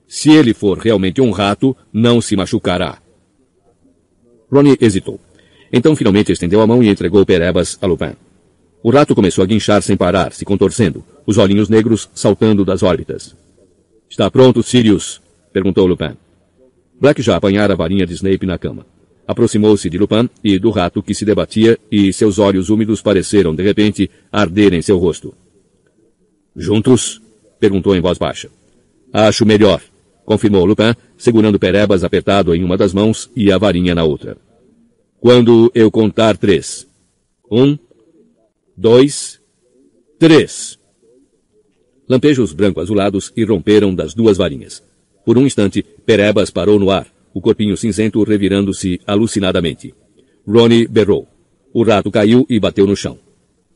Se ele for realmente um rato, não se machucará. Ronnie hesitou. Então finalmente estendeu a mão e entregou Perebas a Lupin. O rato começou a guinchar sem parar, se contorcendo, os olhinhos negros saltando das órbitas. Está pronto, Sirius? perguntou Lupin. Black já apanhara a varinha de Snape na cama. Aproximou-se de Lupin e do rato que se debatia e seus olhos úmidos pareceram, de repente, arder em seu rosto. Juntos? perguntou em voz baixa. Acho melhor, confirmou Lupin, segurando Perebas apertado em uma das mãos e a varinha na outra. Quando eu contar três. Um, dois, três. Lampejos branco-azulados irromperam das duas varinhas. Por um instante, Perebas parou no ar, o corpinho cinzento revirando-se alucinadamente. Ronnie berrou. O rato caiu e bateu no chão.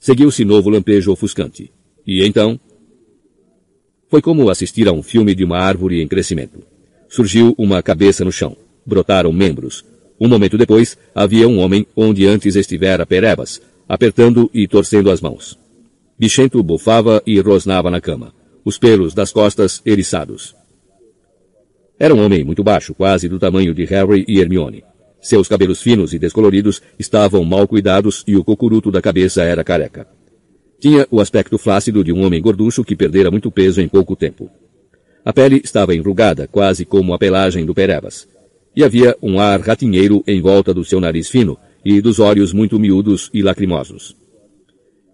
Seguiu-se novo lampejo ofuscante. E então... Foi como assistir a um filme de uma árvore em crescimento. Surgiu uma cabeça no chão. Brotaram membros. Um momento depois, havia um homem onde antes estivera Perebas, apertando e torcendo as mãos. Bichento bufava e rosnava na cama, os pelos das costas eriçados. Era um homem muito baixo, quase do tamanho de Harry e Hermione. Seus cabelos finos e descoloridos estavam mal cuidados e o cocuruto da cabeça era careca. Tinha o aspecto flácido de um homem gorducho que perdera muito peso em pouco tempo. A pele estava enrugada, quase como a pelagem do Perebas. E havia um ar ratinheiro em volta do seu nariz fino, e dos olhos muito miúdos e lacrimosos.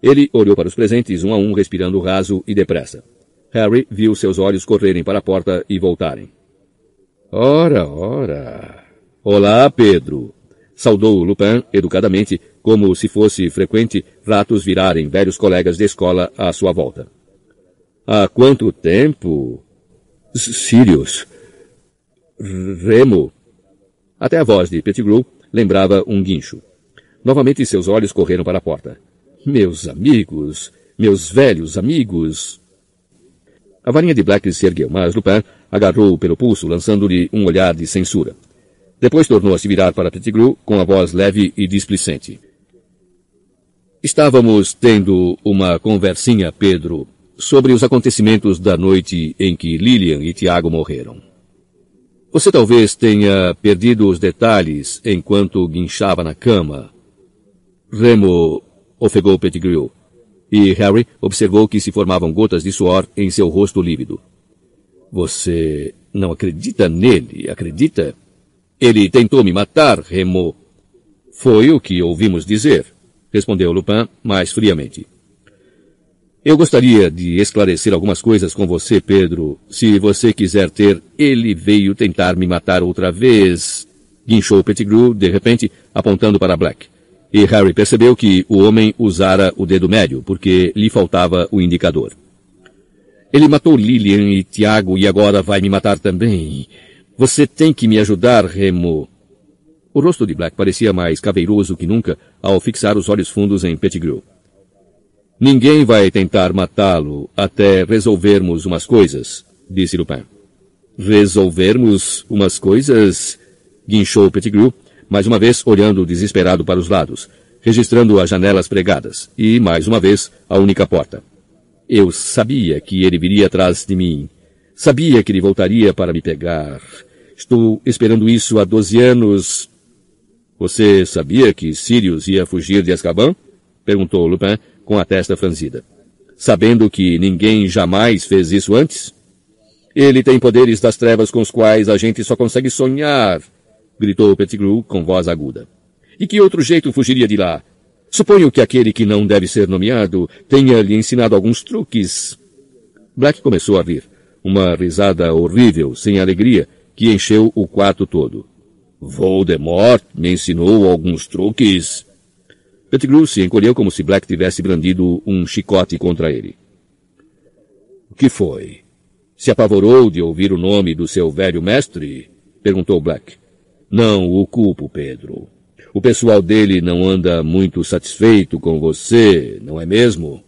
Ele olhou para os presentes um a um, respirando raso e depressa. Harry viu seus olhos correrem para a porta e voltarem. Ora, ora. Olá, Pedro. Saudou Lupin educadamente, como se fosse frequente ratos virarem velhos colegas de escola à sua volta. Há quanto tempo? Sirius. Remo. Até a voz de Pettigrew lembrava um guincho. Novamente seus olhos correram para a porta. Meus amigos, meus velhos amigos. A varinha de Black se ergueu, mas Lupin agarrou-o pelo pulso, lançando-lhe um olhar de censura. Depois tornou a se virar para Pettigrew com a voz leve e displicente. Estávamos tendo uma conversinha, Pedro, sobre os acontecimentos da noite em que Lilian e Tiago morreram. Você talvez tenha perdido os detalhes enquanto guinchava na cama. Remo ofegou Pettigrew, e Harry observou que se formavam gotas de suor em seu rosto lívido. Você não acredita nele, acredita? Ele tentou me matar, Remo. Foi o que ouvimos dizer, respondeu Lupin mais friamente. Eu gostaria de esclarecer algumas coisas com você, Pedro. Se você quiser ter, ele veio tentar me matar outra vez. Guinchou Pettigrew, de repente, apontando para Black. E Harry percebeu que o homem usara o dedo médio, porque lhe faltava o indicador. Ele matou Lilian e Tiago e agora vai me matar também. Você tem que me ajudar, Remo. O rosto de Black parecia mais caveiroso que nunca ao fixar os olhos fundos em Pettigrew. Ninguém vai tentar matá-lo até resolvermos umas coisas, disse Lupin. Resolvermos umas coisas? guinchou Pettigrew, mais uma vez olhando desesperado para os lados, registrando as janelas pregadas, e, mais uma vez, a única porta. Eu sabia que ele viria atrás de mim. Sabia que ele voltaria para me pegar. Estou esperando isso há doze anos. Você sabia que Sirius ia fugir de Azkaban? Perguntou Lupin com a testa franzida. Sabendo que ninguém jamais fez isso antes? Ele tem poderes das trevas com os quais a gente só consegue sonhar, gritou Pettigrew com voz aguda. E que outro jeito fugiria de lá? Suponho que aquele que não deve ser nomeado tenha lhe ensinado alguns truques. Black começou a rir. Uma risada horrível, sem alegria, que encheu o quarto todo. Voldemort me ensinou alguns truques. Pettigrew se encolheu como se Black tivesse brandido um chicote contra ele. O que foi? Se apavorou de ouvir o nome do seu velho mestre? Perguntou Black. Não o culpo, Pedro. O pessoal dele não anda muito satisfeito com você, não é mesmo?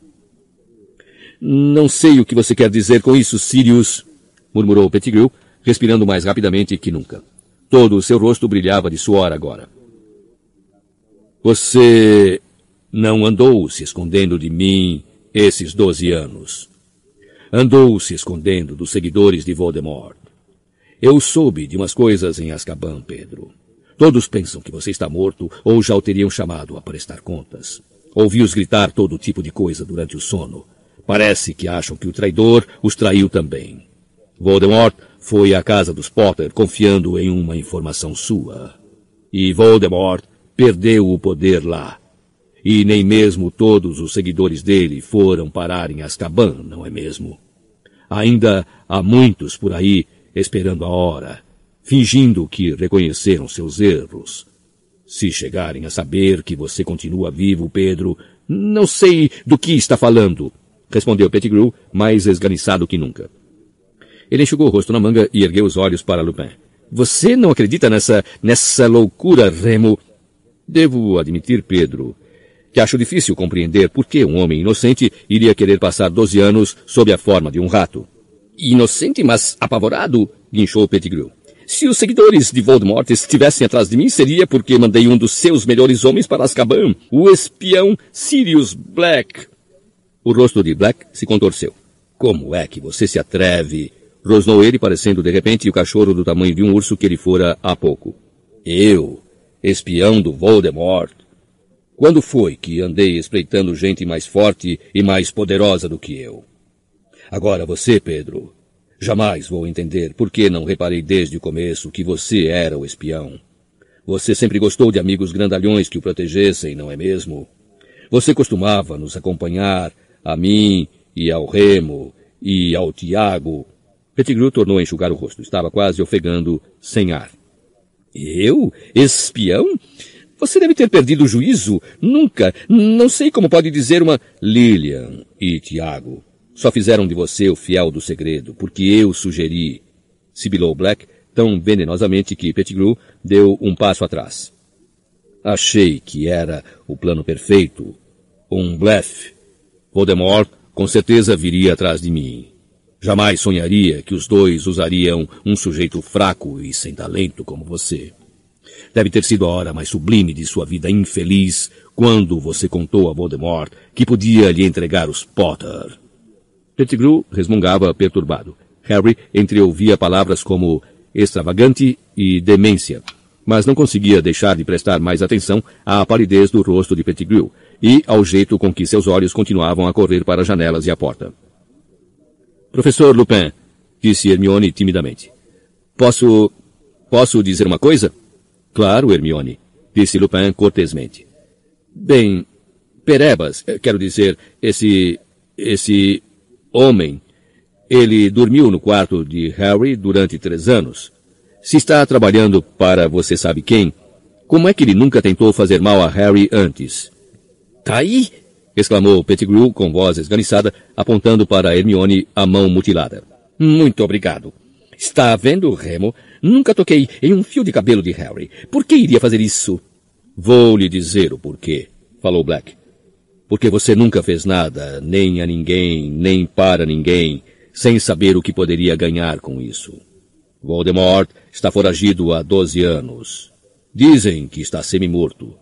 Não sei o que você quer dizer com isso, Sirius, murmurou Pettigrew, respirando mais rapidamente que nunca. Todo o seu rosto brilhava de suor agora. Você não andou se escondendo de mim esses doze anos. Andou se escondendo dos seguidores de Voldemort. Eu soube de umas coisas em Azkaban, Pedro. Todos pensam que você está morto ou já o teriam chamado a prestar contas. Ouvi-os gritar todo tipo de coisa durante o sono. Parece que acham que o traidor os traiu também. Voldemort foi à casa dos Potter confiando em uma informação sua. E Voldemort perdeu o poder lá. E nem mesmo todos os seguidores dele foram parar em Azkaban, não é mesmo? Ainda há muitos por aí esperando a hora fingindo que reconheceram seus erros. Se chegarem a saber que você continua vivo, Pedro, não sei do que está falando, respondeu Pettigrew, mais esganiçado que nunca. Ele enxugou o rosto na manga e ergueu os olhos para Lupin. Você não acredita nessa, nessa loucura, Remo? Devo admitir, Pedro, que acho difícil compreender por que um homem inocente iria querer passar doze anos sob a forma de um rato. Inocente, mas apavorado, guinchou Pettigrew. Se os seguidores de Voldemort estivessem atrás de mim, seria porque mandei um dos seus melhores homens para Azkaban, o espião Sirius Black. O rosto de Black se contorceu. Como é que você se atreve? Rosnou ele, parecendo de repente o cachorro do tamanho de um urso que ele fora há pouco. Eu, espião do Voldemort. Quando foi que andei espreitando gente mais forte e mais poderosa do que eu? Agora você, Pedro, Jamais vou entender por que não reparei desde o começo que você era o espião. Você sempre gostou de amigos grandalhões que o protegessem, não é mesmo? Você costumava nos acompanhar, a mim e ao Remo e ao Tiago. Pettigrew tornou a enxugar o rosto. Estava quase ofegando, sem ar. Eu? Espião? Você deve ter perdido o juízo. Nunca. Não sei como pode dizer uma Lilian e Tiago. Só fizeram de você o fiel do segredo, porque eu sugeri. Sibilou Black tão venenosamente que Pettigrew deu um passo atrás. Achei que era o plano perfeito. Um blefe. Voldemort com certeza viria atrás de mim. Jamais sonharia que os dois usariam um sujeito fraco e sem talento como você. Deve ter sido a hora mais sublime de sua vida infeliz quando você contou a Voldemort que podia lhe entregar os Potter. Pettigrew resmungava perturbado. Harry entreouvia palavras como extravagante e demência, mas não conseguia deixar de prestar mais atenção à palidez do rosto de Pettigrew e ao jeito com que seus olhos continuavam a correr para as janelas e a porta. Professor Lupin, disse Hermione timidamente. Posso... posso dizer uma coisa? Claro, Hermione, disse Lupin cortesmente. Bem, Perebas, quero dizer, esse... esse homem. Ele dormiu no quarto de Harry durante três anos. Se está trabalhando para você sabe quem, como é que ele nunca tentou fazer mal a Harry antes? Tá aí! Exclamou Pettigrew com voz esganiçada, apontando para Hermione a mão mutilada. Muito obrigado. Está vendo, Remo? Nunca toquei em um fio de cabelo de Harry. Por que iria fazer isso? Vou lhe dizer o porquê, falou Black. Porque você nunca fez nada, nem a ninguém, nem para ninguém, sem saber o que poderia ganhar com isso. Voldemort está foragido há doze anos. Dizem que está semi-morto.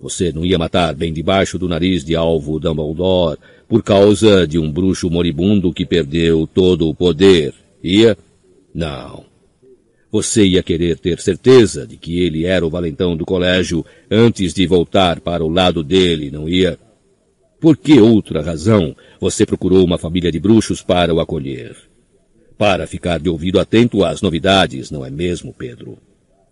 Você não ia matar bem debaixo do nariz de alvo Dumbledore por causa de um bruxo moribundo que perdeu todo o poder, ia? Não. Você ia querer ter certeza de que ele era o valentão do colégio antes de voltar para o lado dele, não ia? Por que outra razão você procurou uma família de bruxos para o acolher? Para ficar de ouvido atento às novidades, não é mesmo, Pedro?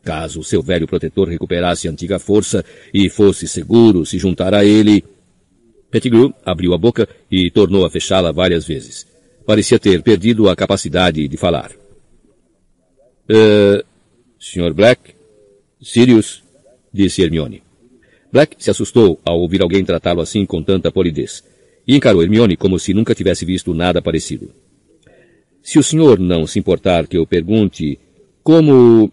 Caso seu velho protetor recuperasse a antiga força e fosse seguro se juntar a ele. Pettigrew abriu a boca e tornou a fechá-la várias vezes. Parecia ter perdido a capacidade de falar. Uh, Sr. Black? Sirius? disse Hermione. Black se assustou ao ouvir alguém tratá-lo assim com tanta polidez, e encarou Hermione como se nunca tivesse visto nada parecido. Se o senhor não se importar que eu pergunte como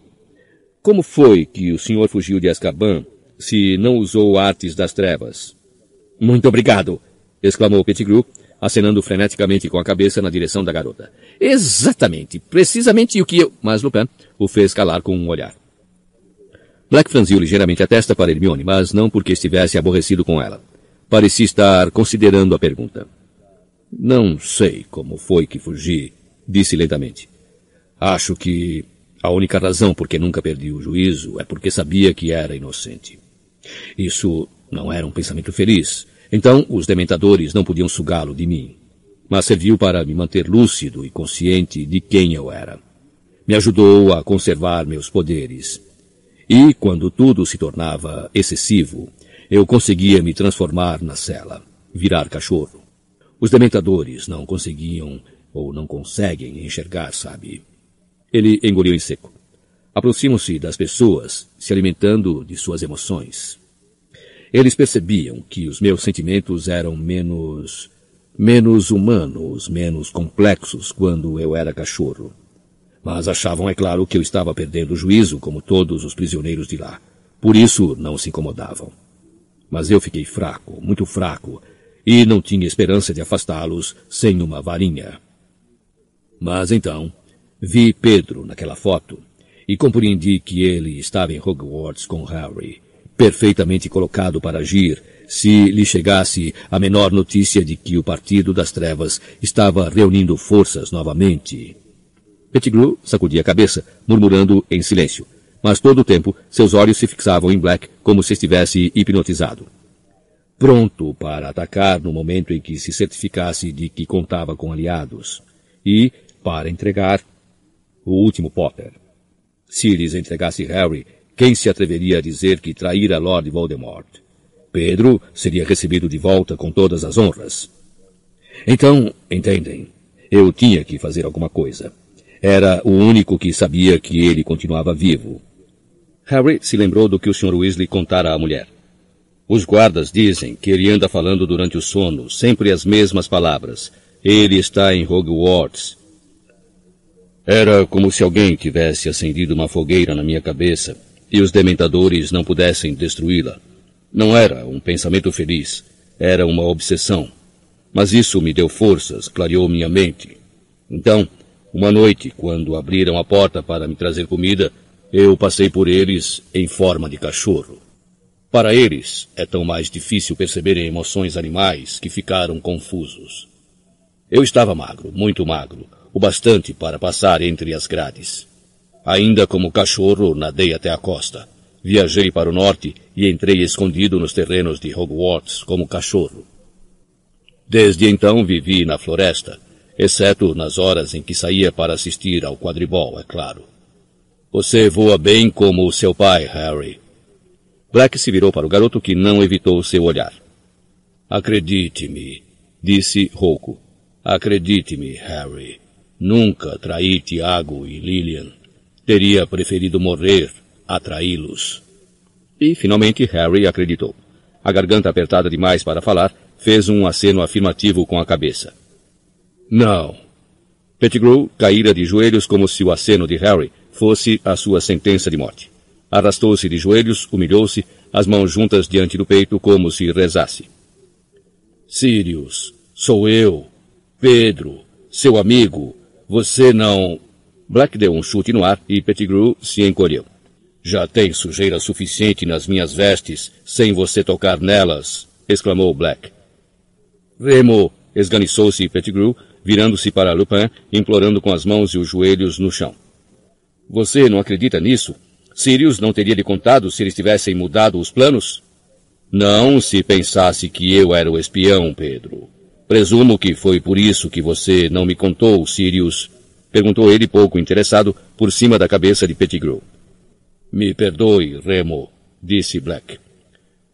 como foi que o senhor fugiu de Azkaban, se não usou artes das trevas? Muito obrigado! exclamou Pettigrew, acenando freneticamente com a cabeça na direção da garota. Exatamente, precisamente o que eu... Mas Lupin o fez calar com um olhar. Black franziu ligeiramente a testa para Hermione, mas não porque estivesse aborrecido com ela. Parecia estar considerando a pergunta. Não sei como foi que fugi, disse lentamente. Acho que a única razão por que nunca perdi o juízo é porque sabia que era inocente. Isso não era um pensamento feliz. Então, os dementadores não podiam sugá-lo de mim. Mas serviu para me manter lúcido e consciente de quem eu era. Me ajudou a conservar meus poderes. E, quando tudo se tornava excessivo, eu conseguia me transformar na cela, virar cachorro. Os dementadores não conseguiam ou não conseguem enxergar, sabe? Ele engoliu em seco. Aproximam-se das pessoas, se alimentando de suas emoções. Eles percebiam que os meus sentimentos eram menos, menos humanos, menos complexos quando eu era cachorro. Mas achavam, é claro, que eu estava perdendo o juízo, como todos os prisioneiros de lá. Por isso não se incomodavam. Mas eu fiquei fraco, muito fraco, e não tinha esperança de afastá-los sem uma varinha. Mas então, Vi Pedro naquela foto e compreendi que ele estava em Hogwarts com Harry, perfeitamente colocado para agir se lhe chegasse a menor notícia de que o Partido das Trevas estava reunindo forças novamente. Pettigrew sacudia a cabeça, murmurando em silêncio, mas todo o tempo seus olhos se fixavam em Black como se estivesse hipnotizado. Pronto para atacar no momento em que se certificasse de que contava com aliados. E, para entregar, o último Potter. Se lhes entregasse Harry, quem se atreveria a dizer que traíra Lord Voldemort? Pedro seria recebido de volta com todas as honras. Então, entendem, eu tinha que fazer alguma coisa. Era o único que sabia que ele continuava vivo. Harry se lembrou do que o Sr. Weasley contara à mulher. Os guardas dizem que ele anda falando durante o sono, sempre as mesmas palavras. Ele está em Hogwarts. Era como se alguém tivesse acendido uma fogueira na minha cabeça e os dementadores não pudessem destruí-la. Não era um pensamento feliz, era uma obsessão. Mas isso me deu forças, clareou minha mente. Então, uma noite, quando abriram a porta para me trazer comida, eu passei por eles em forma de cachorro. Para eles, é tão mais difícil perceberem emoções animais que ficaram confusos. Eu estava magro, muito magro, o bastante para passar entre as grades. Ainda como cachorro, nadei até a costa. Viajei para o norte e entrei escondido nos terrenos de Hogwarts como cachorro. Desde então vivi na floresta, exceto nas horas em que saía para assistir ao quadribol, é claro. Você voa bem como seu pai, Harry. Black se virou para o garoto que não evitou seu olhar. Acredite-me, disse rouco. Acredite-me, Harry. Nunca traí Tiago e Lilian. Teria preferido morrer a traí-los. E, finalmente, Harry acreditou. A garganta apertada demais para falar, fez um aceno afirmativo com a cabeça. Não. Pettigrew caíra de joelhos como se o aceno de Harry fosse a sua sentença de morte. Arrastou-se de joelhos, humilhou-se, as mãos juntas diante do peito como se rezasse. Sirius, sou eu, Pedro, seu amigo. Você não... Black deu um chute no ar e Pettigrew se encolheu. Já tem sujeira suficiente nas minhas vestes, sem você tocar nelas, exclamou Black. Remo, esganiçou-se Pettigrew, virando-se para Lupin, implorando com as mãos e os joelhos no chão. Você não acredita nisso? Sirius não teria lhe contado se eles tivessem mudado os planos? Não se pensasse que eu era o espião, Pedro. Presumo que foi por isso que você não me contou, Sirius, perguntou ele pouco interessado, por cima da cabeça de Pettigrew. Me perdoe, Remo, disse Black.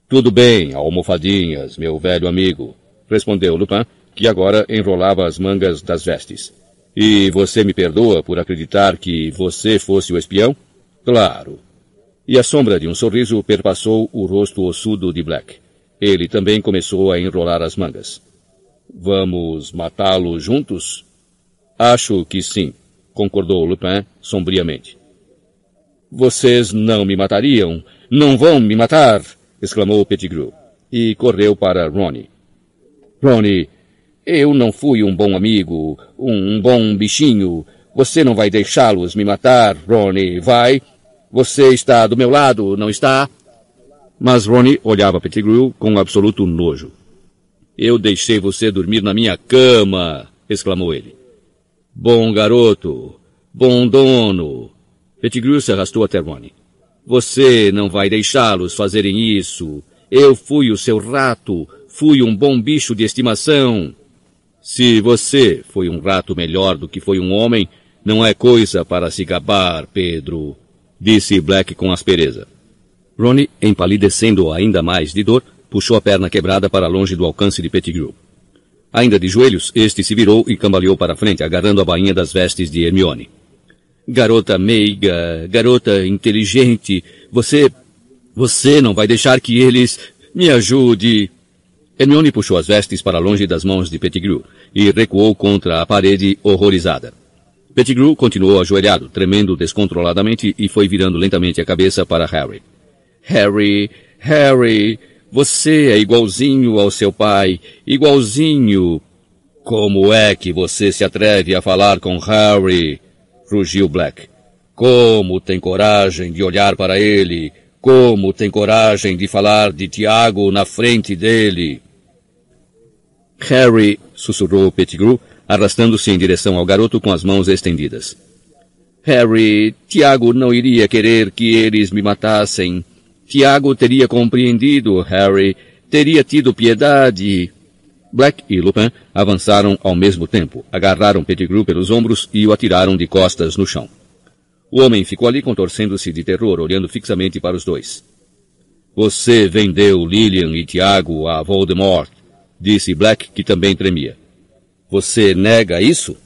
Tudo bem, almofadinhas, meu velho amigo, respondeu Lupin, que agora enrolava as mangas das vestes. E você me perdoa por acreditar que você fosse o espião? Claro. E a sombra de um sorriso perpassou o rosto ossudo de Black. Ele também começou a enrolar as mangas. Vamos matá-lo juntos? Acho que sim, concordou Lupin sombriamente. Vocês não me matariam. Não vão me matar! exclamou Pettigrew. E correu para Ronnie. Ronnie, eu não fui um bom amigo, um bom bichinho. Você não vai deixá-los me matar, Ronnie, vai? Você está do meu lado, não está? Mas Ronnie olhava Pettigrew com absoluto nojo. Eu deixei você dormir na minha cama, exclamou ele. Bom garoto, bom dono, Pettigrew se arrastou até Ronnie. Você não vai deixá-los fazerem isso. Eu fui o seu rato. Fui um bom bicho de estimação. Se você foi um rato melhor do que foi um homem, não é coisa para se gabar, Pedro, disse Black com aspereza. Ronnie, empalidecendo ainda mais de dor, puxou a perna quebrada para longe do alcance de Pettigrew. Ainda de joelhos, este se virou e cambaleou para frente, agarrando a bainha das vestes de Hermione. Garota meiga, garota inteligente, você. Você não vai deixar que eles. Me ajude. Hermione puxou as vestes para longe das mãos de Pettigrew e recuou contra a parede horrorizada. Pettigrew continuou ajoelhado, tremendo descontroladamente e foi virando lentamente a cabeça para Harry. Harry, Harry, você é igualzinho ao seu pai, igualzinho. Como é que você se atreve a falar com Harry? rugiu Black. Como tem coragem de olhar para ele? Como tem coragem de falar de Tiago na frente dele? Harry, sussurrou Pettigrew, arrastando-se em direção ao garoto com as mãos estendidas. Harry, Tiago não iria querer que eles me matassem. Tiago teria compreendido, Harry, teria tido piedade. Black e Lupin avançaram ao mesmo tempo, agarraram Pettigrew pelos ombros e o atiraram de costas no chão. O homem ficou ali contorcendo-se de terror, olhando fixamente para os dois. Você vendeu Lillian e Tiago a Voldemort, disse Black, que também tremia. Você nega isso?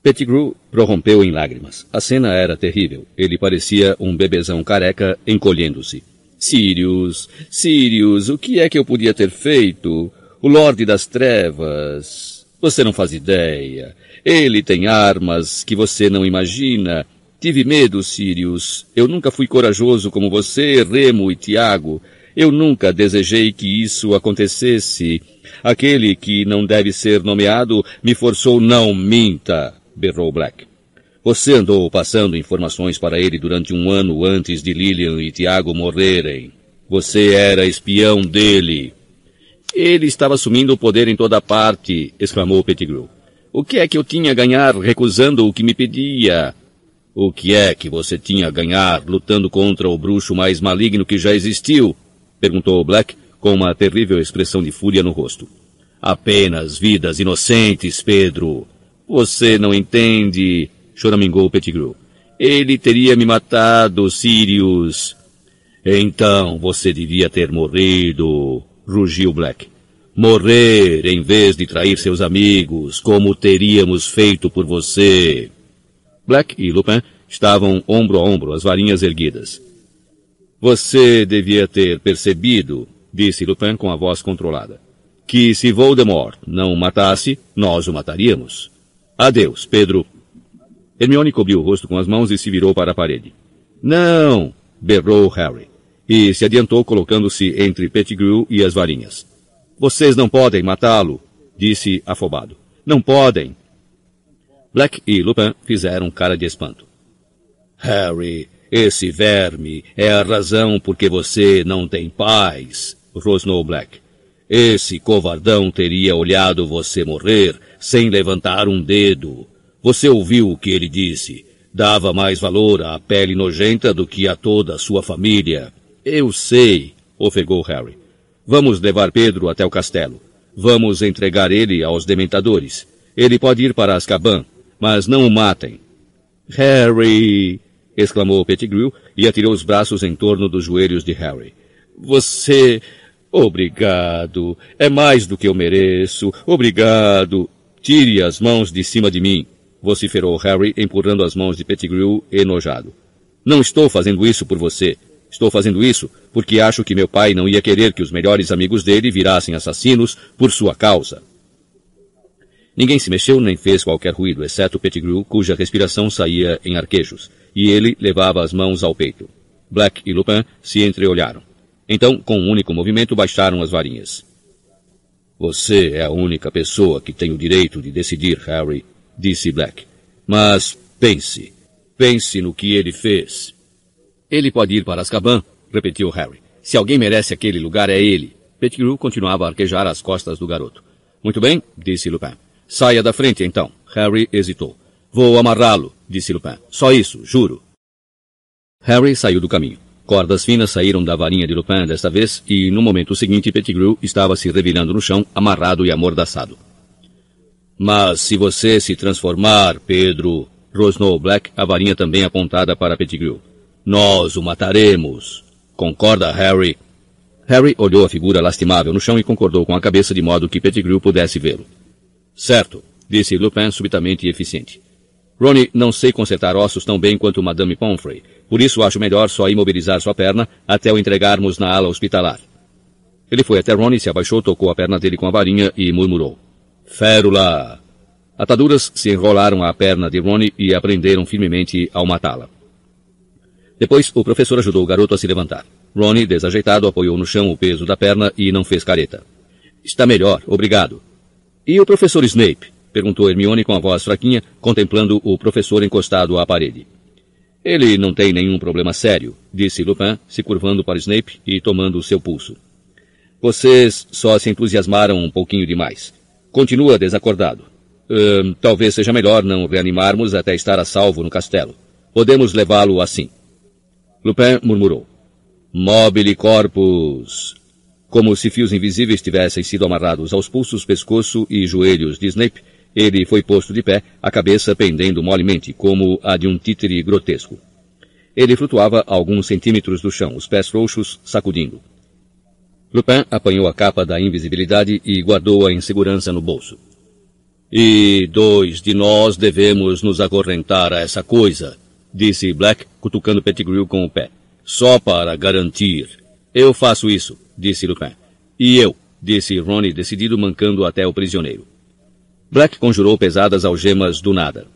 Pettigrew prorrompeu em lágrimas. A cena era terrível. Ele parecia um bebezão careca encolhendo-se. Sirius, Sirius, o que é que eu podia ter feito? O Lorde das Trevas. Você não faz ideia. Ele tem armas que você não imagina. Tive medo, Sirius. Eu nunca fui corajoso como você, Remo e Tiago. Eu nunca desejei que isso acontecesse. Aquele que não deve ser nomeado me forçou não minta, berrou Black. Você andou passando informações para ele durante um ano antes de Lillian e Tiago morrerem. Você era espião dele. Ele estava assumindo o poder em toda parte, exclamou Pettigrew. O que é que eu tinha a ganhar recusando o que me pedia? O que é que você tinha a ganhar lutando contra o bruxo mais maligno que já existiu? perguntou Black com uma terrível expressão de fúria no rosto. Apenas vidas inocentes, Pedro. Você não entende, choramingou Pettigrew. Ele teria me matado, Sirius. Então você devia ter morrido, rugiu Black. Morrer em vez de trair seus amigos, como teríamos feito por você. Black e Lupin estavam ombro a ombro, as varinhas erguidas. Você devia ter percebido, disse Lupin com a voz controlada, que se Voldemort não o matasse, nós o mataríamos. Adeus, Pedro. Hermione cobriu o rosto com as mãos e se virou para a parede. Não! berrou Harry. E se adiantou colocando-se entre Pettigrew e as varinhas. Vocês não podem matá-lo, disse afobado. Não podem. Black e Lupin fizeram cara de espanto. Harry, esse verme é a razão por que você não tem paz, rosnou Black. Esse covardão teria olhado você morrer sem levantar um dedo. Você ouviu o que ele disse. Dava mais valor à pele nojenta do que a toda a sua família. Eu sei, ofegou Harry. Vamos levar Pedro até o castelo. Vamos entregar ele aos dementadores. Ele pode ir para Azkaban, mas não o matem. Harry! exclamou Pettigrew e atirou os braços em torno dos joelhos de Harry. Você... Obrigado. É mais do que eu mereço. Obrigado. Tire as mãos de cima de mim, vociferou Harry, empurrando as mãos de Pettigrew enojado. Não estou fazendo isso por você. Estou fazendo isso porque acho que meu pai não ia querer que os melhores amigos dele virassem assassinos por sua causa. Ninguém se mexeu nem fez qualquer ruído, exceto Pettigrew, cuja respiração saía em arquejos, e ele levava as mãos ao peito. Black e Lupin se entreolharam. Então, com um único movimento, baixaram as varinhas. Você é a única pessoa que tem o direito de decidir, Harry, disse Black. Mas pense. Pense no que ele fez. Ele pode ir para Azkaban, repetiu Harry. Se alguém merece aquele lugar, é ele. Pettigrew continuava a arquejar as costas do garoto. Muito bem, disse Lupin. Saia da frente, então. Harry hesitou. Vou amarrá-lo, disse Lupin. Só isso, juro. Harry saiu do caminho. Cordas finas saíram da varinha de Lupin desta vez e, no momento seguinte, Pettigrew estava se revirando no chão, amarrado e amordaçado. Mas se você se transformar, Pedro, rosnou Black, a varinha também apontada para Pettigrew. Nós o mataremos. Concorda, Harry? Harry olhou a figura lastimável no chão e concordou com a cabeça de modo que Pettigrew pudesse vê-lo. Certo, disse Lupin subitamente eficiente. Ronnie não sei consertar ossos tão bem quanto Madame Pomfrey, por isso acho melhor só imobilizar sua perna até o entregarmos na ala hospitalar. Ele foi até Ronnie, se abaixou, tocou a perna dele com a varinha e murmurou. Férula! Ataduras se enrolaram à perna de Ronnie e aprenderam firmemente ao matá-la. Depois, o professor ajudou o garoto a se levantar. Ronnie, desajeitado, apoiou no chão o peso da perna e não fez careta. Está melhor, obrigado. E o professor Snape? Perguntou Hermione com a voz fraquinha, contemplando o professor encostado à parede. Ele não tem nenhum problema sério, disse Lupin, se curvando para Snape e tomando o seu pulso. Vocês só se entusiasmaram um pouquinho demais. Continua desacordado. Uh, talvez seja melhor não reanimarmos até estar a salvo no castelo. Podemos levá-lo assim. Lupin murmurou. Mobile corpus. Como se fios invisíveis tivessem sido amarrados aos pulsos, pescoço e joelhos de Snape, ele foi posto de pé, a cabeça pendendo molemente, como a de um títere grotesco. Ele flutuava a alguns centímetros do chão, os pés frouxos, sacudindo. Lupin apanhou a capa da invisibilidade e guardou-a em segurança no bolso. E dois de nós devemos nos acorrentar a essa coisa, disse Black, cutucando Pettigrew com o pé. Só para garantir. Eu faço isso, disse Lupin. E eu, disse Ronnie, decidido, mancando até o prisioneiro. Black conjurou pesadas algemas do nada.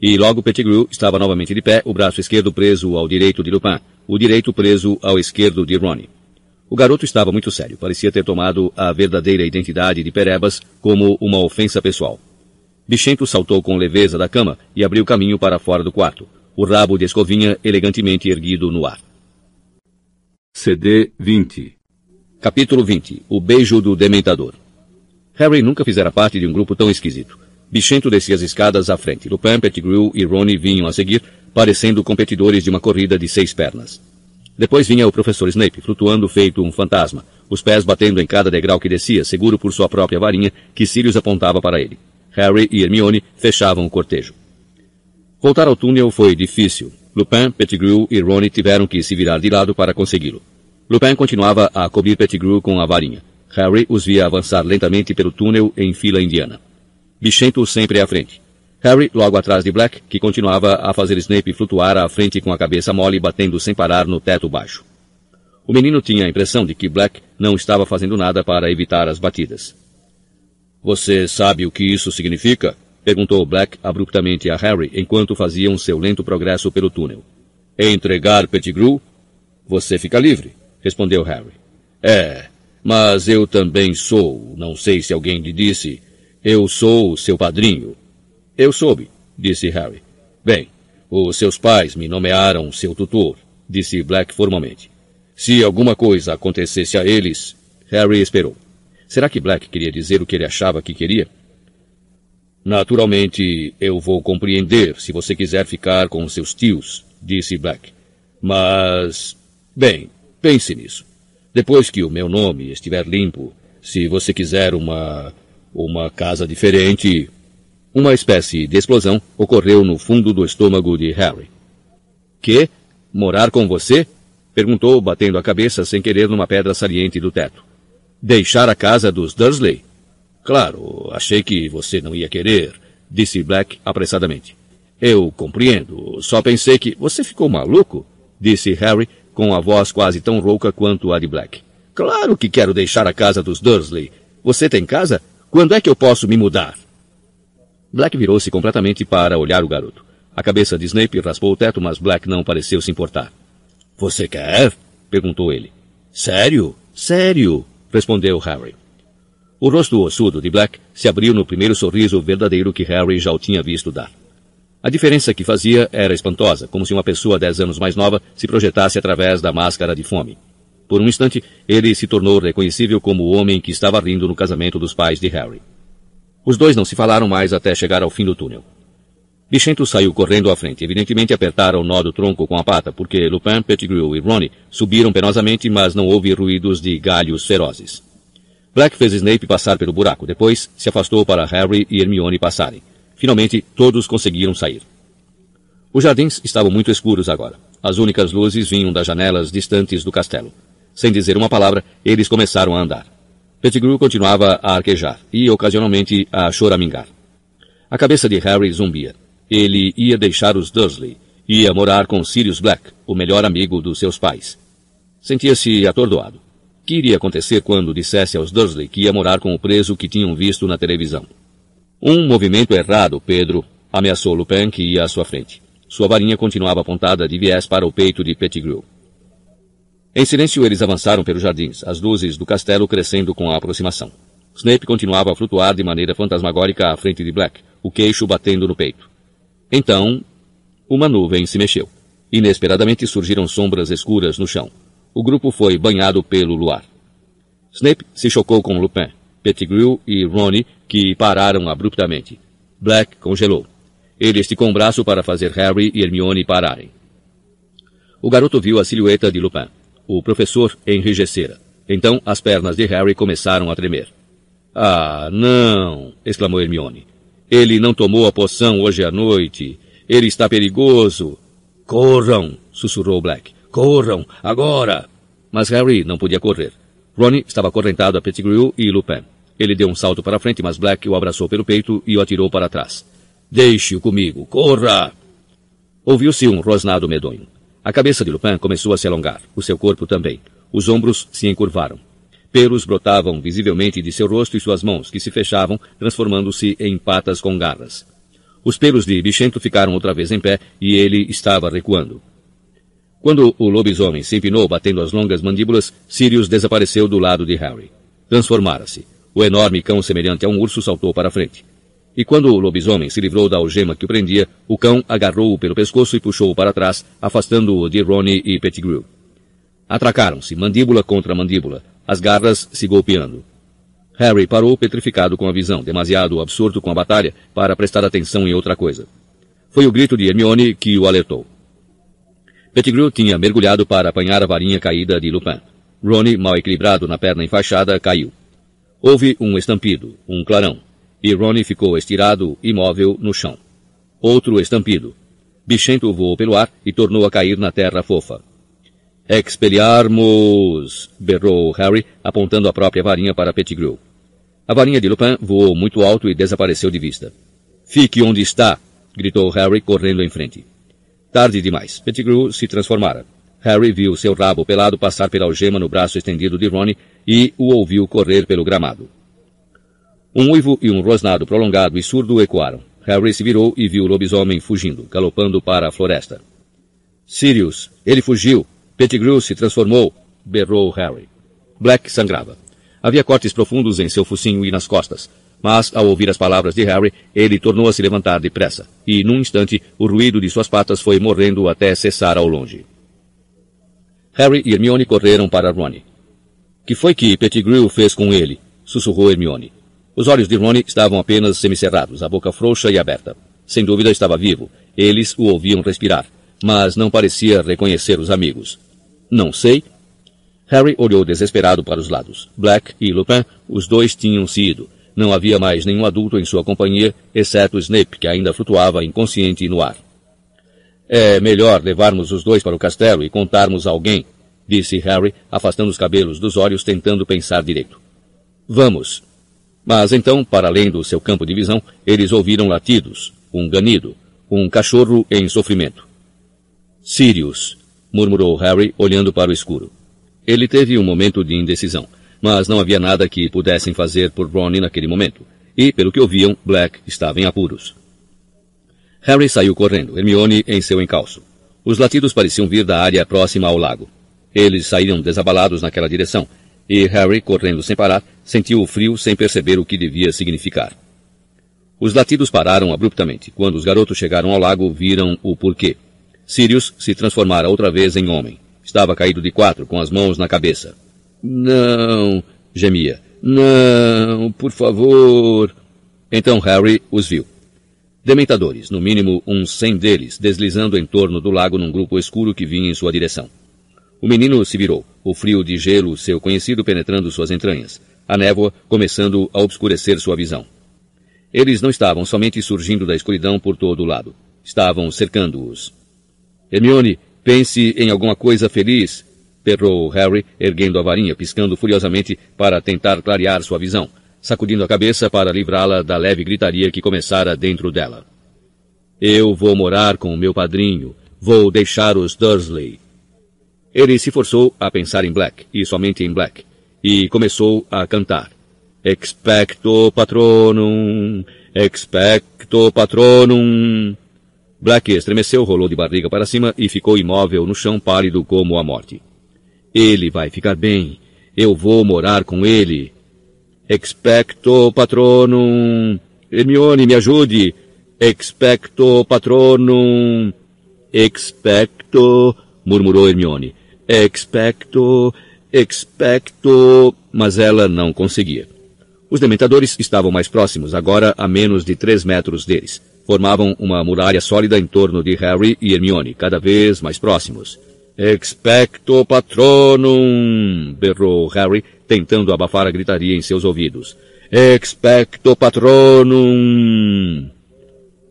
E logo Pettigrew estava novamente de pé, o braço esquerdo preso ao direito de Lupin, o direito preso ao esquerdo de Ronnie. O garoto estava muito sério, parecia ter tomado a verdadeira identidade de Perebas como uma ofensa pessoal. Bichento saltou com leveza da cama e abriu caminho para fora do quarto, o rabo de escovinha elegantemente erguido no ar. CD 20 Capítulo 20 O beijo do dementador Harry nunca fizera parte de um grupo tão esquisito. Bichento descia as escadas à frente. Lupin, Pettigrew e Ronnie vinham a seguir, parecendo competidores de uma corrida de seis pernas. Depois vinha o professor Snape, flutuando feito um fantasma, os pés batendo em cada degrau que descia, seguro por sua própria varinha, que Sirius apontava para ele. Harry e Hermione fechavam o cortejo. Voltar ao túnel foi difícil. Lupin, Pettigrew e Ronnie tiveram que se virar de lado para consegui-lo. Lupin continuava a cobrir Pettigrew com a varinha. Harry os via avançar lentamente pelo túnel em fila indiana. Bichento sempre à frente. Harry logo atrás de Black, que continuava a fazer Snape flutuar à frente com a cabeça mole batendo sem parar no teto baixo. O menino tinha a impressão de que Black não estava fazendo nada para evitar as batidas. Você sabe o que isso significa? Perguntou Black abruptamente a Harry enquanto faziam seu lento progresso pelo túnel. Entregar Pettigrew? Você fica livre, respondeu Harry. É, mas eu também sou, não sei se alguém lhe disse, eu sou seu padrinho. Eu soube, disse Harry. Bem, os seus pais me nomearam seu tutor, disse Black formalmente. Se alguma coisa acontecesse a eles, Harry esperou. Será que Black queria dizer o que ele achava que queria? Naturalmente, eu vou compreender se você quiser ficar com seus tios, disse Black. Mas, bem, pense nisso. Depois que o meu nome estiver limpo, se você quiser uma uma casa diferente, uma espécie de explosão ocorreu no fundo do estômago de Harry. Que? Morar com você? Perguntou, batendo a cabeça sem querer numa pedra saliente do teto. Deixar a casa dos Dursley? Claro, achei que você não ia querer, disse Black apressadamente. Eu compreendo, só pensei que você ficou maluco, disse Harry com a voz quase tão rouca quanto a de Black. Claro que quero deixar a casa dos Dursley. Você tem casa? Quando é que eu posso me mudar? Black virou-se completamente para olhar o garoto. A cabeça de Snape raspou o teto, mas Black não pareceu se importar. Você quer? perguntou ele. Sério? Sério? respondeu Harry. O rosto ossudo de Black se abriu no primeiro sorriso verdadeiro que Harry já o tinha visto dar. A diferença que fazia era espantosa, como se uma pessoa dez anos mais nova se projetasse através da máscara de fome. Por um instante, ele se tornou reconhecível como o homem que estava rindo no casamento dos pais de Harry. Os dois não se falaram mais até chegar ao fim do túnel. Bichento saiu correndo à frente. Evidentemente apertaram o nó do tronco com a pata, porque Lupin, Pettigrew e Ronnie subiram penosamente, mas não houve ruídos de galhos ferozes. Black fez Snape passar pelo buraco. Depois se afastou para Harry e Hermione passarem. Finalmente, todos conseguiram sair. Os jardins estavam muito escuros agora. As únicas luzes vinham das janelas distantes do castelo. Sem dizer uma palavra, eles começaram a andar. Pettigrew continuava a arquejar e, ocasionalmente, a choramingar. A cabeça de Harry zumbia. Ele ia deixar os Dursley. Ia morar com Sirius Black, o melhor amigo dos seus pais. Sentia-se atordoado. O que iria acontecer quando dissesse aos Dursley que ia morar com o preso que tinham visto na televisão? Um movimento errado, Pedro, ameaçou Lupin que ia à sua frente. Sua varinha continuava apontada de viés para o peito de Pettigrew. Em silêncio eles avançaram pelos jardins, as luzes do castelo crescendo com a aproximação. Snape continuava a flutuar de maneira fantasmagórica à frente de Black, o queixo batendo no peito. Então, uma nuvem se mexeu. Inesperadamente surgiram sombras escuras no chão. O grupo foi banhado pelo luar. Snape se chocou com Lupin, Pettigrew e Ronnie, que pararam abruptamente. Black congelou. Ele esticou um braço para fazer Harry e Hermione pararem. O garoto viu a silhueta de Lupin. O professor enrijecera. Então as pernas de Harry começaram a tremer. Ah, não! exclamou Hermione. Ele não tomou a poção hoje à noite. Ele está perigoso. Corram! sussurrou Black. Corram! Agora! Mas Harry não podia correr. Ronnie estava acorrentado a Pettigrew e Lupin. Ele deu um salto para frente, mas Black o abraçou pelo peito e o atirou para trás. Deixe-o comigo! Corra! Ouviu-se um rosnado medonho. A cabeça de Lupin começou a se alongar, o seu corpo também. Os ombros se encurvaram. Pelos brotavam visivelmente de seu rosto e suas mãos, que se fechavam, transformando-se em patas com garras. Os pelos de Bichento ficaram outra vez em pé e ele estava recuando. Quando o lobisomem se empinou batendo as longas mandíbulas, Sirius desapareceu do lado de Harry. Transformara-se. O enorme cão semelhante a um urso saltou para a frente. E quando o lobisomem se livrou da algema que o prendia, o cão agarrou-o pelo pescoço e puxou-o para trás, afastando-o de Ronnie e Pettigrew. Atracaram-se, mandíbula contra mandíbula, as garras se golpeando. Harry parou petrificado com a visão, demasiado absurdo com a batalha para prestar atenção em outra coisa. Foi o grito de Hermione que o alertou. Pettigrew tinha mergulhado para apanhar a varinha caída de Lupin. Ronnie, mal equilibrado na perna enfaixada, caiu. Houve um estampido, um clarão, e Ronnie ficou estirado, imóvel, no chão. Outro estampido. Bichento voou pelo ar e tornou a cair na terra fofa. Expelliarmus! berrou Harry, apontando a própria varinha para Pettigrew. A varinha de Lupin voou muito alto e desapareceu de vista. Fique onde está! gritou Harry, correndo em frente. Tarde demais. Pettigrew se transformara. Harry viu seu rabo pelado passar pela algema no braço estendido de Ronnie e o ouviu correr pelo gramado. Um uivo e um rosnado prolongado e surdo ecoaram. Harry se virou e viu o lobisomem fugindo, galopando para a floresta. Sirius, ele fugiu! Pettigrew se transformou! berrou Harry. Black sangrava. Havia cortes profundos em seu focinho e nas costas, mas, ao ouvir as palavras de Harry, ele tornou a se levantar depressa, e, num instante, o ruído de suas patas foi morrendo até cessar ao longe. Harry e Hermione correram para Ronnie. Que foi que Pettigrew fez com ele? sussurrou Hermione. Os olhos de Ronnie estavam apenas semicerrados, a boca frouxa e aberta. Sem dúvida estava vivo. Eles o ouviam respirar, mas não parecia reconhecer os amigos. Não sei. Harry olhou desesperado para os lados. Black e Lupin, os dois tinham se ido. Não havia mais nenhum adulto em sua companhia, exceto Snape, que ainda flutuava inconsciente no ar. É melhor levarmos os dois para o castelo e contarmos a alguém, disse Harry, afastando os cabelos dos olhos, tentando pensar direito. Vamos. Mas então, para além do seu campo de visão, eles ouviram latidos, um ganido, um cachorro em sofrimento. Sirius, murmurou Harry, olhando para o escuro. Ele teve um momento de indecisão, mas não havia nada que pudessem fazer por Ron naquele momento, e, pelo que ouviam, Black estava em apuros. Harry saiu correndo, Hermione em seu encalço. Os latidos pareciam vir da área próxima ao lago. Eles saíram desabalados naquela direção, e Harry, correndo sem parar, sentiu o frio sem perceber o que devia significar. Os latidos pararam abruptamente. Quando os garotos chegaram ao lago, viram o porquê. Sirius se transformara outra vez em homem. Estava caído de quatro, com as mãos na cabeça. Não, gemia. Não, por favor. Então Harry os viu. Dementadores, no mínimo uns cem deles, deslizando em torno do lago num grupo escuro que vinha em sua direção. O menino se virou, o frio de gelo, seu conhecido, penetrando suas entranhas, a névoa começando a obscurecer sua visão. Eles não estavam somente surgindo da escuridão por todo o lado. Estavam cercando-os. Hermione, pense em alguma coisa feliz, berrou Harry, erguendo a varinha, piscando furiosamente para tentar clarear sua visão sacudindo a cabeça para livrá-la da leve gritaria que começara dentro dela. Eu vou morar com o meu padrinho. Vou deixar os Dursley. Ele se forçou a pensar em Black, e somente em Black, e começou a cantar. Expecto patronum, expecto patronum. Black estremeceu, rolou de barriga para cima e ficou imóvel no chão pálido como a morte. Ele vai ficar bem. Eu vou morar com ele. Expecto patronum. Hermione, me ajude. Expecto patronum. Expecto, murmurou Hermione. Expecto, expecto, mas ela não conseguia. Os dementadores estavam mais próximos, agora a menos de três metros deles. Formavam uma muralha sólida em torno de Harry e Hermione, cada vez mais próximos. Expecto patronum! berrou Harry, tentando abafar a gritaria em seus ouvidos. Expecto patronum!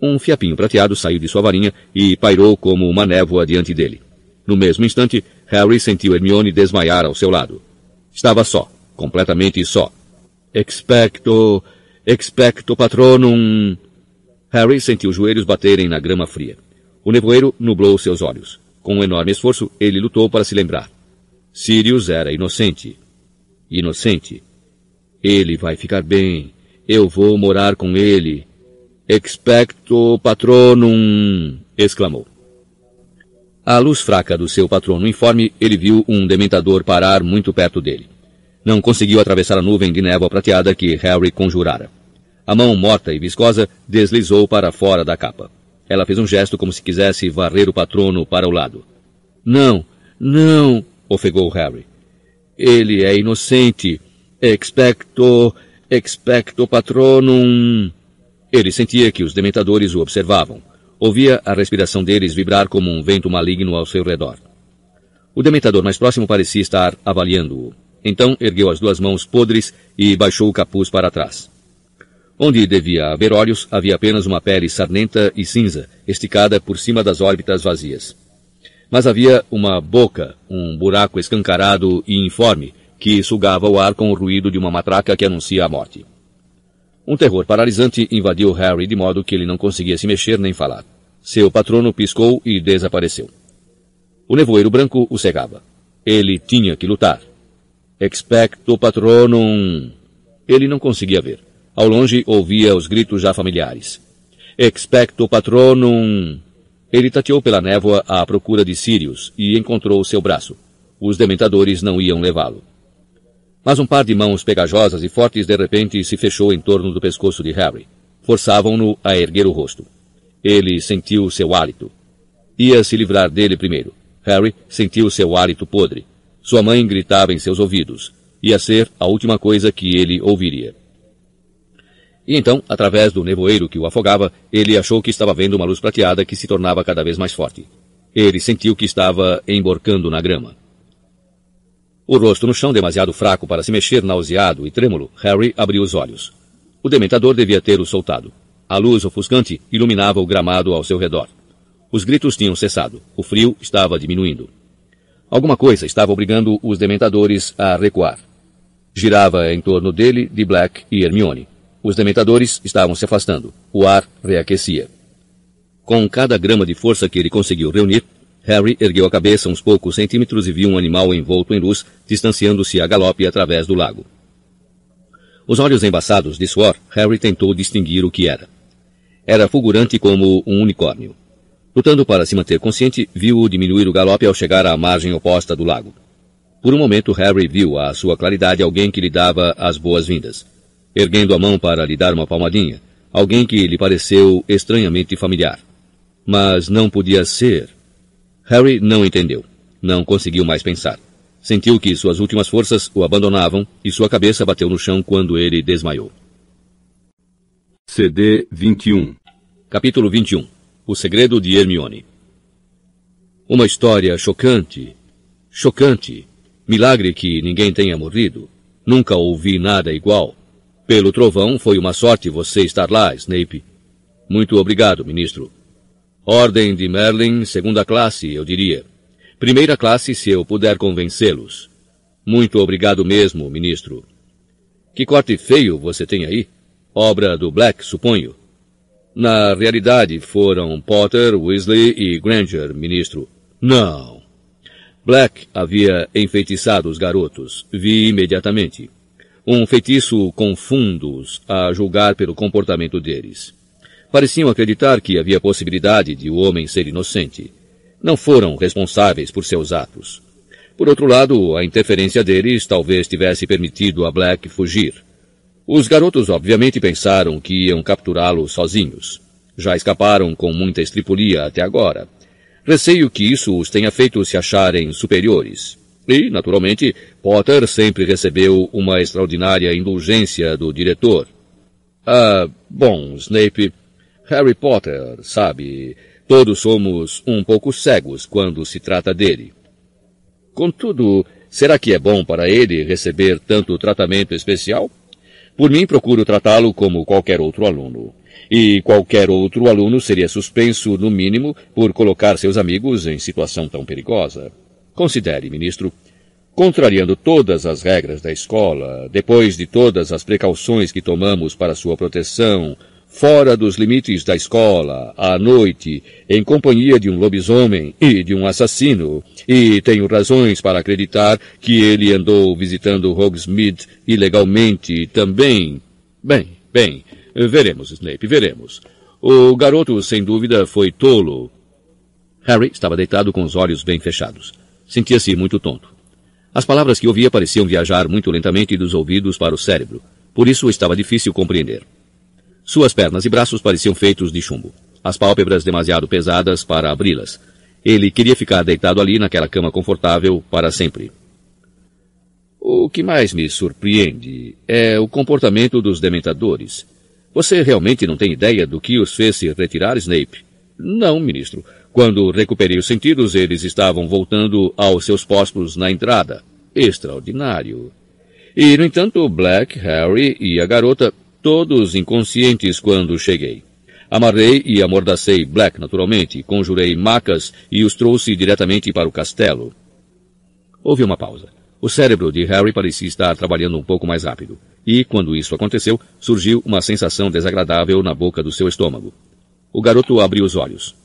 Um fiapinho prateado saiu de sua varinha e pairou como uma névoa diante dele. No mesmo instante, Harry sentiu Hermione desmaiar ao seu lado. Estava só, completamente só. Expecto, expecto patronum! Harry sentiu os joelhos baterem na grama fria. O nevoeiro nublou seus olhos. Com um enorme esforço, ele lutou para se lembrar. Sirius era inocente inocente. Ele vai ficar bem. Eu vou morar com ele. Expecto patronum! exclamou. À luz fraca do seu patrono informe, ele viu um dementador parar muito perto dele. Não conseguiu atravessar a nuvem de névoa prateada que Harry conjurara. A mão morta e viscosa deslizou para fora da capa. Ela fez um gesto como se quisesse varrer o patrono para o lado. Não, não, ofegou Harry. Ele é inocente. Expecto, expecto patronum. Ele sentia que os dementadores o observavam. Ouvia a respiração deles vibrar como um vento maligno ao seu redor. O dementador mais próximo parecia estar avaliando-o. Então ergueu as duas mãos podres e baixou o capuz para trás. Onde devia haver olhos, havia apenas uma pele sarnenta e cinza, esticada por cima das órbitas vazias. Mas havia uma boca, um buraco escancarado e informe, que sugava o ar com o ruído de uma matraca que anuncia a morte. Um terror paralisante invadiu Harry de modo que ele não conseguia se mexer nem falar. Seu patrono piscou e desapareceu. O nevoeiro branco o cegava. Ele tinha que lutar. Expecto patronum. Ele não conseguia ver. Ao longe ouvia os gritos já familiares. expecto patronum. Ele tateou pela névoa à procura de Sirius e encontrou seu braço. Os dementadores não iam levá-lo. Mas um par de mãos pegajosas e fortes de repente se fechou em torno do pescoço de Harry. Forçavam-no a erguer o rosto. Ele sentiu seu hálito. Ia se livrar dele primeiro. Harry sentiu seu hálito podre. Sua mãe gritava em seus ouvidos. Ia ser a última coisa que ele ouviria. E então, através do nevoeiro que o afogava, ele achou que estava vendo uma luz prateada que se tornava cada vez mais forte. Ele sentiu que estava emborcando na grama. O rosto no chão demasiado fraco para se mexer, nauseado e trêmulo, Harry abriu os olhos. O dementador devia ter o soltado. A luz ofuscante iluminava o gramado ao seu redor. Os gritos tinham cessado. O frio estava diminuindo. Alguma coisa estava obrigando os dementadores a recuar. Girava em torno dele de Black e Hermione. Os dementadores estavam se afastando. O ar reaquecia. Com cada grama de força que ele conseguiu reunir, Harry ergueu a cabeça uns poucos centímetros e viu um animal envolto em luz, distanciando-se a galope através do lago. Os olhos embaçados de suor, Harry tentou distinguir o que era. Era fulgurante como um unicórnio. Lutando para se manter consciente, viu-o diminuir o galope ao chegar à margem oposta do lago. Por um momento, Harry viu à sua claridade alguém que lhe dava as boas-vindas. Erguendo a mão para lhe dar uma palmadinha, alguém que lhe pareceu estranhamente familiar. Mas não podia ser. Harry não entendeu. Não conseguiu mais pensar. Sentiu que suas últimas forças o abandonavam e sua cabeça bateu no chão quando ele desmaiou. CD 21 Capítulo 21 O segredo de Hermione Uma história chocante. Chocante. Milagre que ninguém tenha morrido. Nunca ouvi nada igual. Pelo trovão, foi uma sorte você estar lá, Snape. Muito obrigado, ministro. Ordem de Merlin, segunda classe, eu diria. Primeira classe, se eu puder convencê-los. Muito obrigado mesmo, ministro. Que corte feio você tem aí? Obra do Black, suponho. Na realidade, foram Potter, Weasley e Granger, ministro. Não. Black havia enfeitiçado os garotos. Vi imediatamente. Um feitiço com fundos, a julgar pelo comportamento deles. Pareciam acreditar que havia possibilidade de o homem ser inocente. Não foram responsáveis por seus atos. Por outro lado, a interferência deles talvez tivesse permitido a Black fugir. Os garotos obviamente pensaram que iam capturá-lo sozinhos. Já escaparam com muita estripulia até agora. Receio que isso os tenha feito se acharem superiores. E, naturalmente, Potter sempre recebeu uma extraordinária indulgência do diretor. Ah, bom, Snape, Harry Potter, sabe, todos somos um pouco cegos quando se trata dele. Contudo, será que é bom para ele receber tanto tratamento especial? Por mim, procuro tratá-lo como qualquer outro aluno. E qualquer outro aluno seria suspenso, no mínimo, por colocar seus amigos em situação tão perigosa. Considere, ministro, contrariando todas as regras da escola, depois de todas as precauções que tomamos para sua proteção, fora dos limites da escola, à noite, em companhia de um lobisomem e de um assassino, e tenho razões para acreditar que ele andou visitando Hogsmeade ilegalmente também. Bem, bem, veremos, Snape, veremos. O garoto, sem dúvida, foi tolo. Harry estava deitado com os olhos bem fechados. Sentia-se muito tonto. As palavras que ouvia pareciam viajar muito lentamente dos ouvidos para o cérebro. Por isso estava difícil compreender. Suas pernas e braços pareciam feitos de chumbo, as pálpebras demasiado pesadas para abri-las. Ele queria ficar deitado ali naquela cama confortável para sempre. O que mais me surpreende é o comportamento dos dementadores. Você realmente não tem ideia do que os fez se retirar, Snape? Não, ministro. Quando recuperei os sentidos, eles estavam voltando aos seus postos na entrada. Extraordinário. E, no entanto, Black, Harry e a garota todos inconscientes quando cheguei. Amarrei e amordacei Black naturalmente, conjurei macas e os trouxe diretamente para o castelo. Houve uma pausa. O cérebro de Harry parecia estar trabalhando um pouco mais rápido, e, quando isso aconteceu, surgiu uma sensação desagradável na boca do seu estômago. O garoto abriu os olhos.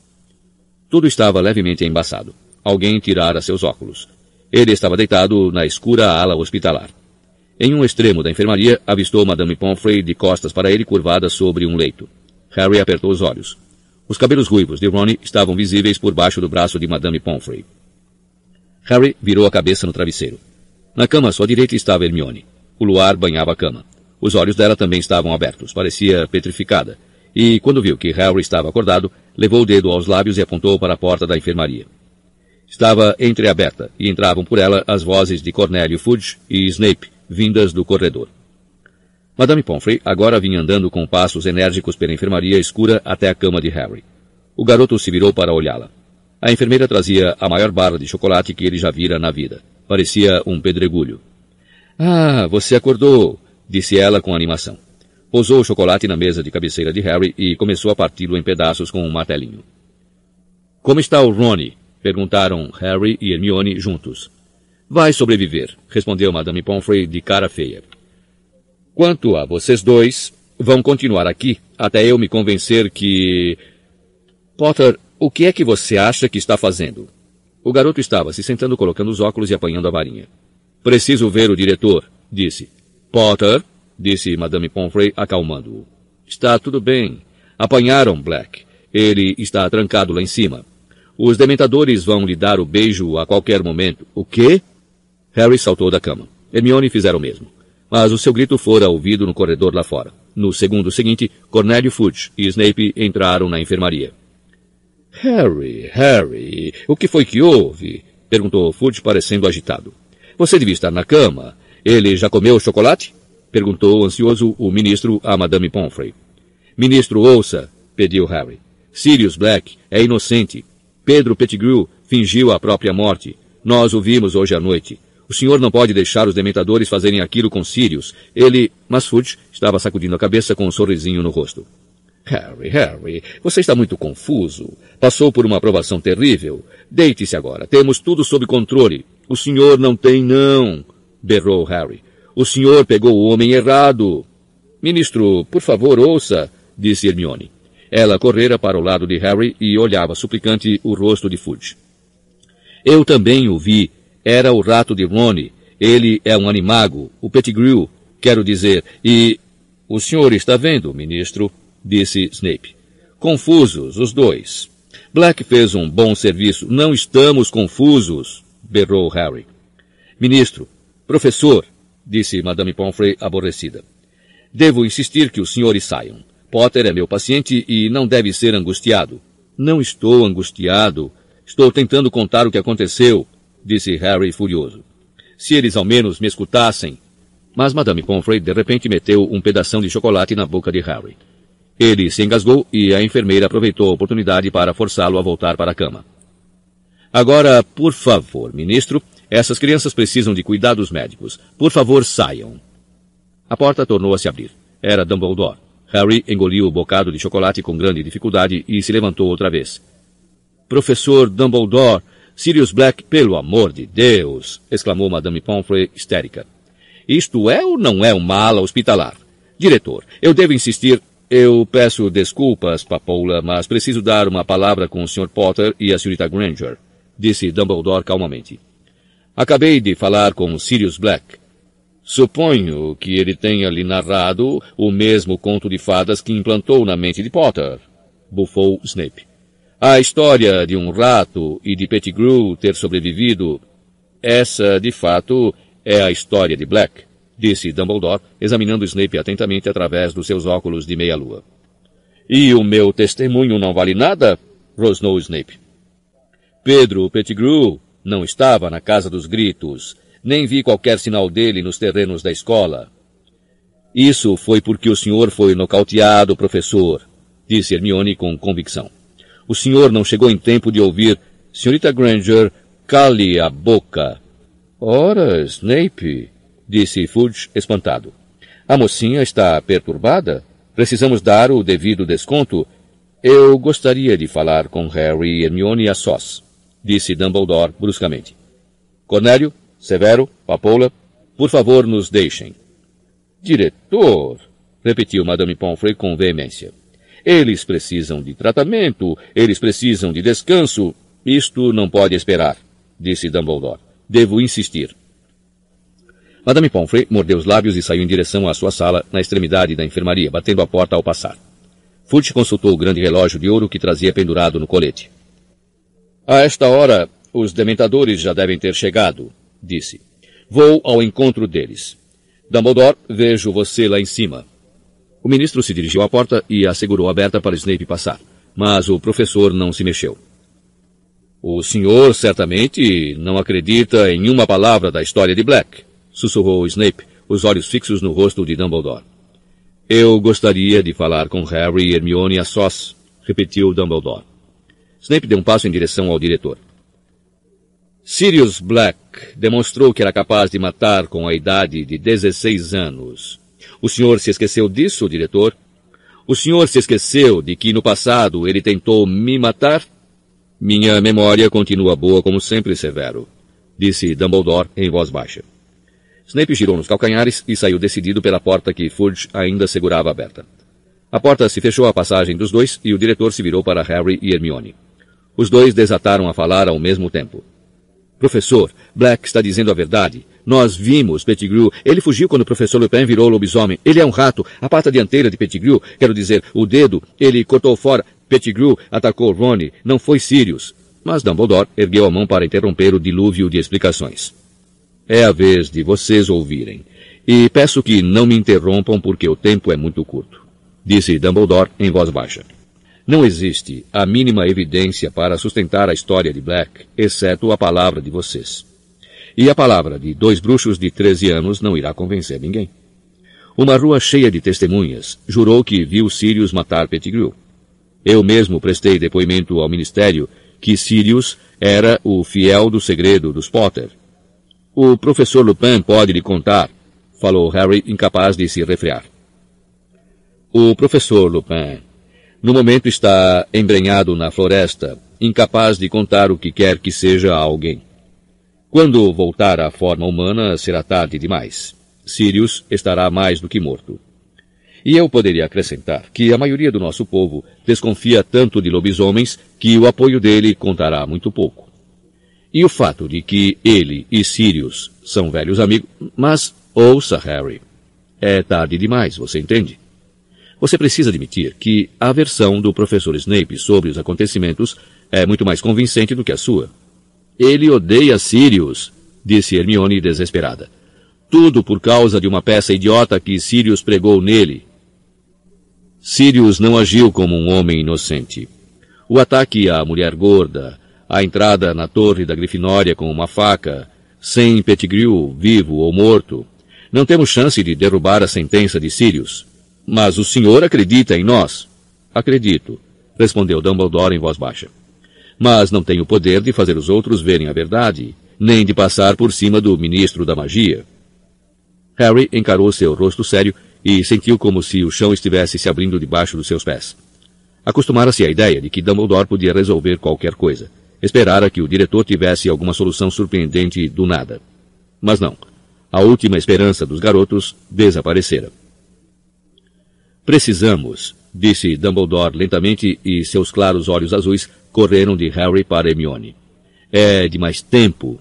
Tudo estava levemente embaçado. Alguém tirara seus óculos. Ele estava deitado na escura ala hospitalar. Em um extremo da enfermaria, avistou Madame Pomfrey de costas para ele curvada sobre um leito. Harry apertou os olhos. Os cabelos ruivos de Ronnie estavam visíveis por baixo do braço de Madame Pomfrey. Harry virou a cabeça no travesseiro. Na cama à sua direita estava Hermione. O luar banhava a cama. Os olhos dela também estavam abertos, parecia petrificada, e quando viu que Harry estava acordado, levou o dedo aos lábios e apontou para a porta da enfermaria. Estava entreaberta, e entravam por ela as vozes de Cornélio Fudge e Snape, vindas do corredor. Madame Pomfrey agora vinha andando com passos enérgicos pela enfermaria escura até a cama de Harry. O garoto se virou para olhá-la. A enfermeira trazia a maior barra de chocolate que ele já vira na vida. Parecia um pedregulho. Ah, você acordou, disse ela com animação. Pousou o chocolate na mesa de cabeceira de Harry e começou a parti-lo em pedaços com um martelinho. Como está o Ronnie? perguntaram Harry e Hermione juntos. Vai sobreviver, respondeu Madame Pomfrey de cara feia. Quanto a vocês dois, vão continuar aqui até eu me convencer que. Potter, o que é que você acha que está fazendo? O garoto estava se sentando colocando os óculos e apanhando a varinha. Preciso ver o diretor, disse. Potter, disse Madame Pomfrey, acalmando-o. Está tudo bem. Apanharam Black. Ele está trancado lá em cima. Os dementadores vão lhe dar o beijo a qualquer momento. O quê? Harry saltou da cama. Hermione fizeram o mesmo. Mas o seu grito fora ouvido no corredor lá fora. No segundo seguinte, Cornélio Fudge e Snape entraram na enfermaria. Harry, Harry, o que foi que houve? perguntou Fudge parecendo agitado. Você devia estar na cama. Ele já comeu chocolate? perguntou ansioso o ministro a Madame Pomfrey. Ministro, ouça, pediu Harry. Sirius Black é inocente. Pedro Pettigrew fingiu a própria morte. Nós o vimos hoje à noite. O senhor não pode deixar os dementadores fazerem aquilo com Sirius. Ele... Mas Fudge estava sacudindo a cabeça com um sorrisinho no rosto. Harry, Harry, você está muito confuso. Passou por uma aprovação terrível. Deite-se agora. Temos tudo sob controle. O senhor não tem, não. Berrou Harry. O senhor pegou o homem errado. Ministro, por favor, ouça, disse Hermione. Ela correra para o lado de Harry e olhava suplicante o rosto de Fudge. Eu também o vi. Era o rato de Rony. Ele é um animago, o Pettigrew, quero dizer, e... O senhor está vendo, ministro, disse Snape. Confusos, os dois. Black fez um bom serviço. Não estamos confusos, berrou Harry. Ministro, professor, disse Madame Pomfrey aborrecida. Devo insistir que os senhores saiam. Potter é meu paciente e não deve ser angustiado. Não estou angustiado. Estou tentando contar o que aconteceu, disse Harry furioso. Se eles ao menos me escutassem. Mas Madame Pomfrey de repente meteu um pedação de chocolate na boca de Harry. Ele se engasgou e a enfermeira aproveitou a oportunidade para forçá-lo a voltar para a cama. Agora, por favor, ministro, essas crianças precisam de cuidados médicos. Por favor, saiam. A porta tornou a se abrir. Era Dumbledore. Harry engoliu o bocado de chocolate com grande dificuldade e se levantou outra vez. Professor Dumbledore, Sirius Black, pelo amor de Deus! exclamou Madame Pomfrey, histérica. Isto é ou não é uma ala hospitalar? Diretor, eu devo insistir. Eu peço desculpas, Papoula, mas preciso dar uma palavra com o Sr. Potter e a Srta. Granger, disse Dumbledore calmamente. Acabei de falar com Sirius Black. Suponho que ele tenha lhe narrado o mesmo conto de fadas que implantou na mente de Potter, bufou Snape. A história de um rato e de Pettigrew ter sobrevivido, essa, de fato, é a história de Black, disse Dumbledore, examinando Snape atentamente através dos seus óculos de meia-lua. E o meu testemunho não vale nada? rosnou Snape. Pedro Pettigrew não estava na Casa dos Gritos, nem vi qualquer sinal dele nos terrenos da escola. Isso foi porque o senhor foi nocauteado, professor, disse Hermione com convicção. O senhor não chegou em tempo de ouvir Senhorita Granger, cale a boca. Ora, Snape, disse Fudge, espantado. A mocinha está perturbada? Precisamos dar o devido desconto? Eu gostaria de falar com Harry e Hermione a sós disse Dumbledore bruscamente. Cornélio, Severo, Papoula, por favor, nos deixem. Diretor, repetiu Madame Pomfrey com veemência. Eles precisam de tratamento, eles precisam de descanso. Isto não pode esperar, disse Dumbledore. Devo insistir. Madame Pomfrey mordeu os lábios e saiu em direção à sua sala, na extremidade da enfermaria, batendo a porta ao passar. Fudge consultou o grande relógio de ouro que trazia pendurado no colete. A esta hora, os dementadores já devem ter chegado, disse. Vou ao encontro deles. Dumbledore, vejo você lá em cima. O ministro se dirigiu à porta e a segurou aberta para Snape passar, mas o professor não se mexeu. O senhor certamente não acredita em uma palavra da história de Black, sussurrou Snape, os olhos fixos no rosto de Dumbledore. Eu gostaria de falar com Harry e Hermione a sós, repetiu Dumbledore. Snape deu um passo em direção ao diretor. Sirius Black demonstrou que era capaz de matar com a idade de 16 anos. O senhor se esqueceu disso, diretor? O senhor se esqueceu de que no passado ele tentou me matar? Minha memória continua boa como sempre, Severo, disse Dumbledore em voz baixa. Snape girou nos calcanhares e saiu decidido pela porta que Fudge ainda segurava aberta. A porta se fechou à passagem dos dois e o diretor se virou para Harry e Hermione. Os dois desataram a falar ao mesmo tempo. Professor, Black está dizendo a verdade. Nós vimos Pettigrew. Ele fugiu quando o professor Lupin virou lobisomem. Ele é um rato. A pata dianteira de Pettigrew, quero dizer, o dedo, ele cortou fora. Pettigrew atacou Ronnie. Não foi Sirius. Mas Dumbledore ergueu a mão para interromper o dilúvio de explicações. É a vez de vocês ouvirem. E peço que não me interrompam porque o tempo é muito curto. Disse Dumbledore em voz baixa. Não existe a mínima evidência para sustentar a história de Black, exceto a palavra de vocês. E a palavra de dois bruxos de 13 anos não irá convencer ninguém. Uma rua cheia de testemunhas jurou que viu Sirius matar Pettigrew. Eu mesmo prestei depoimento ao ministério que Sirius era o fiel do segredo dos Potter. O professor Lupin pode lhe contar, falou Harry, incapaz de se refrear. O professor Lupin no momento está embrenhado na floresta, incapaz de contar o que quer que seja a alguém. Quando voltar à forma humana, será tarde demais. Sirius estará mais do que morto. E eu poderia acrescentar que a maioria do nosso povo desconfia tanto de lobisomens que o apoio dele contará muito pouco. E o fato de que ele e Sirius são velhos amigos. Mas ouça, Harry. É tarde demais, você entende? Você precisa admitir que a versão do professor Snape sobre os acontecimentos é muito mais convincente do que a sua. Ele odeia Sirius, disse Hermione desesperada. Tudo por causa de uma peça idiota que Sirius pregou nele. Sirius não agiu como um homem inocente. O ataque à mulher gorda, a entrada na torre da Grifinória com uma faca, sem Pettigrew, vivo ou morto. Não temos chance de derrubar a sentença de Sirius. Mas o senhor acredita em nós? Acredito, respondeu Dumbledore em voz baixa. Mas não tenho o poder de fazer os outros verem a verdade, nem de passar por cima do ministro da magia. Harry encarou seu rosto sério e sentiu como se o chão estivesse se abrindo debaixo dos seus pés. Acostumara-se à ideia de que Dumbledore podia resolver qualquer coisa. Esperara que o diretor tivesse alguma solução surpreendente do nada. Mas não. A última esperança dos garotos desaparecera. Precisamos, disse Dumbledore lentamente e seus claros olhos azuis correram de Harry para Hermione. É de mais tempo.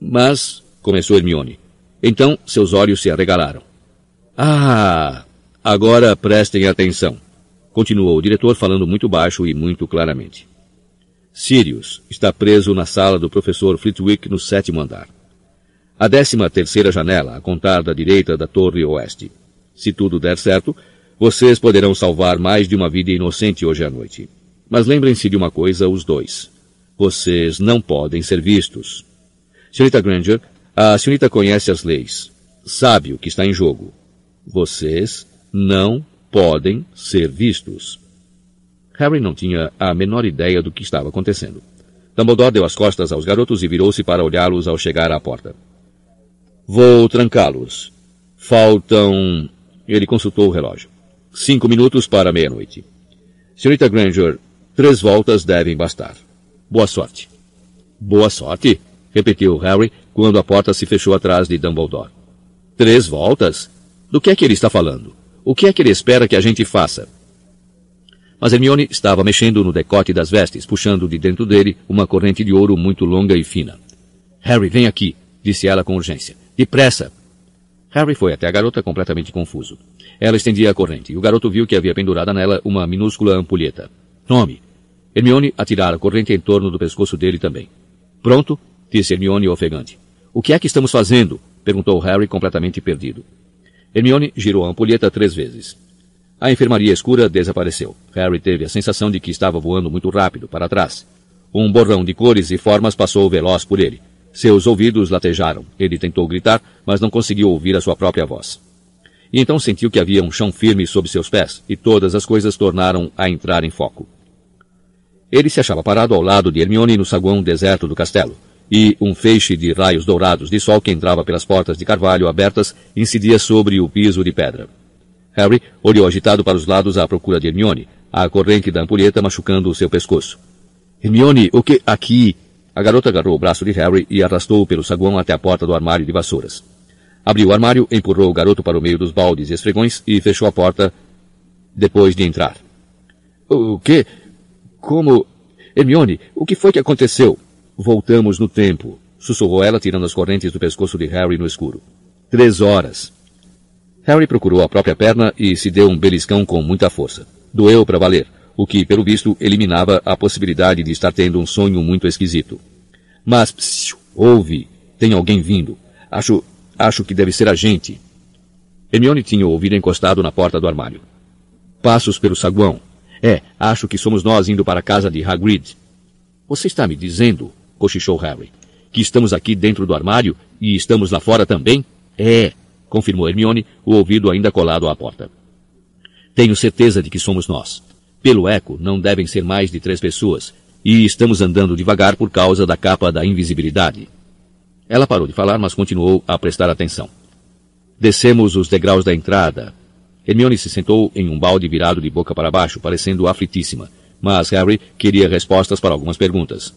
Mas, começou Hermione. Então seus olhos se arregalaram. Ah! Agora prestem atenção. Continuou o diretor falando muito baixo e muito claramente. Sirius está preso na sala do professor Flitwick no sétimo andar. A décima terceira janela, a contar da direita da torre oeste. Se tudo der certo, vocês poderão salvar mais de uma vida inocente hoje à noite. Mas lembrem-se de uma coisa, os dois. Vocês não podem ser vistos. Senhorita Granger, a senhorita conhece as leis. Sabe o que está em jogo. Vocês não podem ser vistos. Harry não tinha a menor ideia do que estava acontecendo. Dumbledore deu as costas aos garotos e virou-se para olhá-los ao chegar à porta. Vou trancá-los. Faltam... Ele consultou o relógio. Cinco minutos para meia-noite. Senhorita Granger, três voltas devem bastar. Boa sorte. Boa sorte? repetiu Harry quando a porta se fechou atrás de Dumbledore. Três voltas? Do que é que ele está falando? O que é que ele espera que a gente faça? Mas Hermione estava mexendo no decote das vestes, puxando de dentro dele uma corrente de ouro muito longa e fina. Harry, vem aqui, disse ela com urgência. Depressa! Harry foi até a garota completamente confuso. Ela estendia a corrente e o garoto viu que havia pendurada nela uma minúscula ampulheta. Tome! Hermione atirara a corrente em torno do pescoço dele também. Pronto? disse Hermione ofegante. O que é que estamos fazendo? perguntou Harry completamente perdido. Hermione girou a ampulheta três vezes. A enfermaria escura desapareceu. Harry teve a sensação de que estava voando muito rápido para trás. Um borrão de cores e formas passou veloz por ele. Seus ouvidos latejaram. Ele tentou gritar, mas não conseguiu ouvir a sua própria voz. E então sentiu que havia um chão firme sob seus pés, e todas as coisas tornaram a entrar em foco. Ele se achava parado ao lado de Hermione no saguão deserto do castelo, e um feixe de raios dourados de sol que entrava pelas portas de carvalho abertas incidia sobre o piso de pedra. Harry olhou agitado para os lados à procura de Hermione, a corrente da ampulheta machucando o seu pescoço. Hermione, o que... Aqui... A garota agarrou o braço de Harry e arrastou-o pelo saguão até a porta do armário de vassouras. Abriu o armário, empurrou o garoto para o meio dos baldes e esfregões e fechou a porta depois de entrar. O que? Como? Hermione, o que foi que aconteceu? Voltamos no tempo, sussurrou ela, tirando as correntes do pescoço de Harry no escuro. Três horas. Harry procurou a própria perna e se deu um beliscão com muita força. Doeu para valer o que, pelo visto, eliminava a possibilidade de estar tendo um sonho muito esquisito. Mas, psiu, ouve, tem alguém vindo. Acho, acho que deve ser a gente. Hermione tinha o ouvido encostado na porta do armário. Passos pelo saguão. É, acho que somos nós indo para a casa de Hagrid. Você está me dizendo, cochichou Harry, que estamos aqui dentro do armário e estamos lá fora também? É, confirmou Hermione, o ouvido ainda colado à porta. Tenho certeza de que somos nós. Pelo eco, não devem ser mais de três pessoas, e estamos andando devagar por causa da capa da invisibilidade. Ela parou de falar, mas continuou a prestar atenção. Descemos os degraus da entrada. Hermione se sentou em um balde virado de boca para baixo, parecendo aflitíssima, mas Harry queria respostas para algumas perguntas.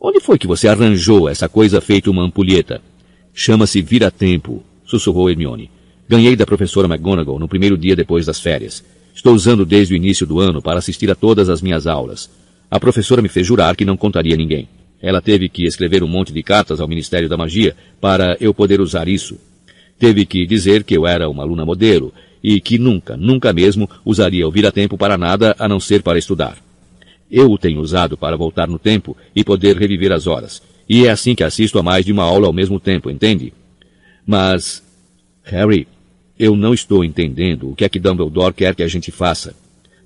Onde foi que você arranjou essa coisa feita uma ampulheta? Chama-se vira-tempo, sussurrou Hermione. Ganhei da professora McGonagall no primeiro dia depois das férias. Estou usando desde o início do ano para assistir a todas as minhas aulas. A professora me fez jurar que não contaria a ninguém. Ela teve que escrever um monte de cartas ao Ministério da Magia para eu poder usar isso. Teve que dizer que eu era uma aluna modelo e que nunca, nunca mesmo usaria o vira-tempo para nada a não ser para estudar. Eu o tenho usado para voltar no tempo e poder reviver as horas. E é assim que assisto a mais de uma aula ao mesmo tempo, entende? Mas, Harry, eu não estou entendendo o que é que Dumbledore quer que a gente faça.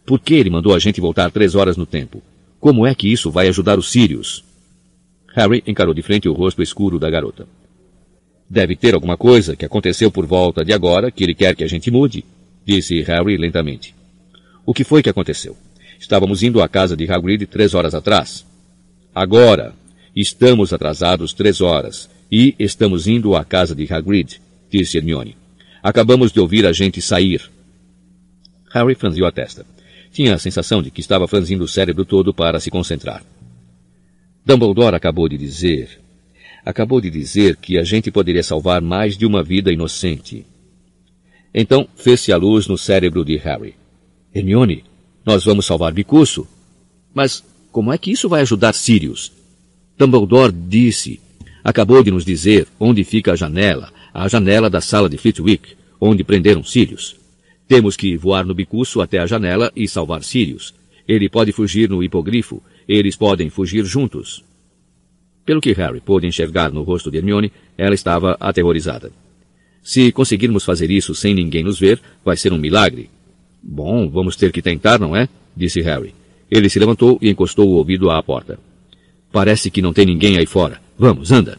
Por que ele mandou a gente voltar três horas no tempo? Como é que isso vai ajudar os Sirius? Harry encarou de frente o rosto escuro da garota. Deve ter alguma coisa que aconteceu por volta de agora que ele quer que a gente mude, disse Harry lentamente. O que foi que aconteceu? Estávamos indo à casa de Hagrid três horas atrás. Agora, estamos atrasados três horas e estamos indo à casa de Hagrid, disse Hermione. Acabamos de ouvir a gente sair. Harry franziu a testa. Tinha a sensação de que estava franzindo o cérebro todo para se concentrar. Dumbledore acabou de dizer. Acabou de dizer que a gente poderia salvar mais de uma vida inocente. Então fez-se a luz no cérebro de Harry. Hermione, nós vamos salvar Bicuço. Mas como é que isso vai ajudar Sirius? Dumbledore disse, acabou de nos dizer onde fica a janela, à janela da sala de Flitwick, onde prenderam Sirius. Temos que voar no bicuço até a janela e salvar Sirius. Ele pode fugir no hipogrifo. Eles podem fugir juntos. Pelo que Harry pôde enxergar no rosto de Hermione, ela estava aterrorizada. Se conseguirmos fazer isso sem ninguém nos ver, vai ser um milagre. Bom, vamos ter que tentar, não é? Disse Harry. Ele se levantou e encostou o ouvido à porta. Parece que não tem ninguém aí fora. Vamos, anda.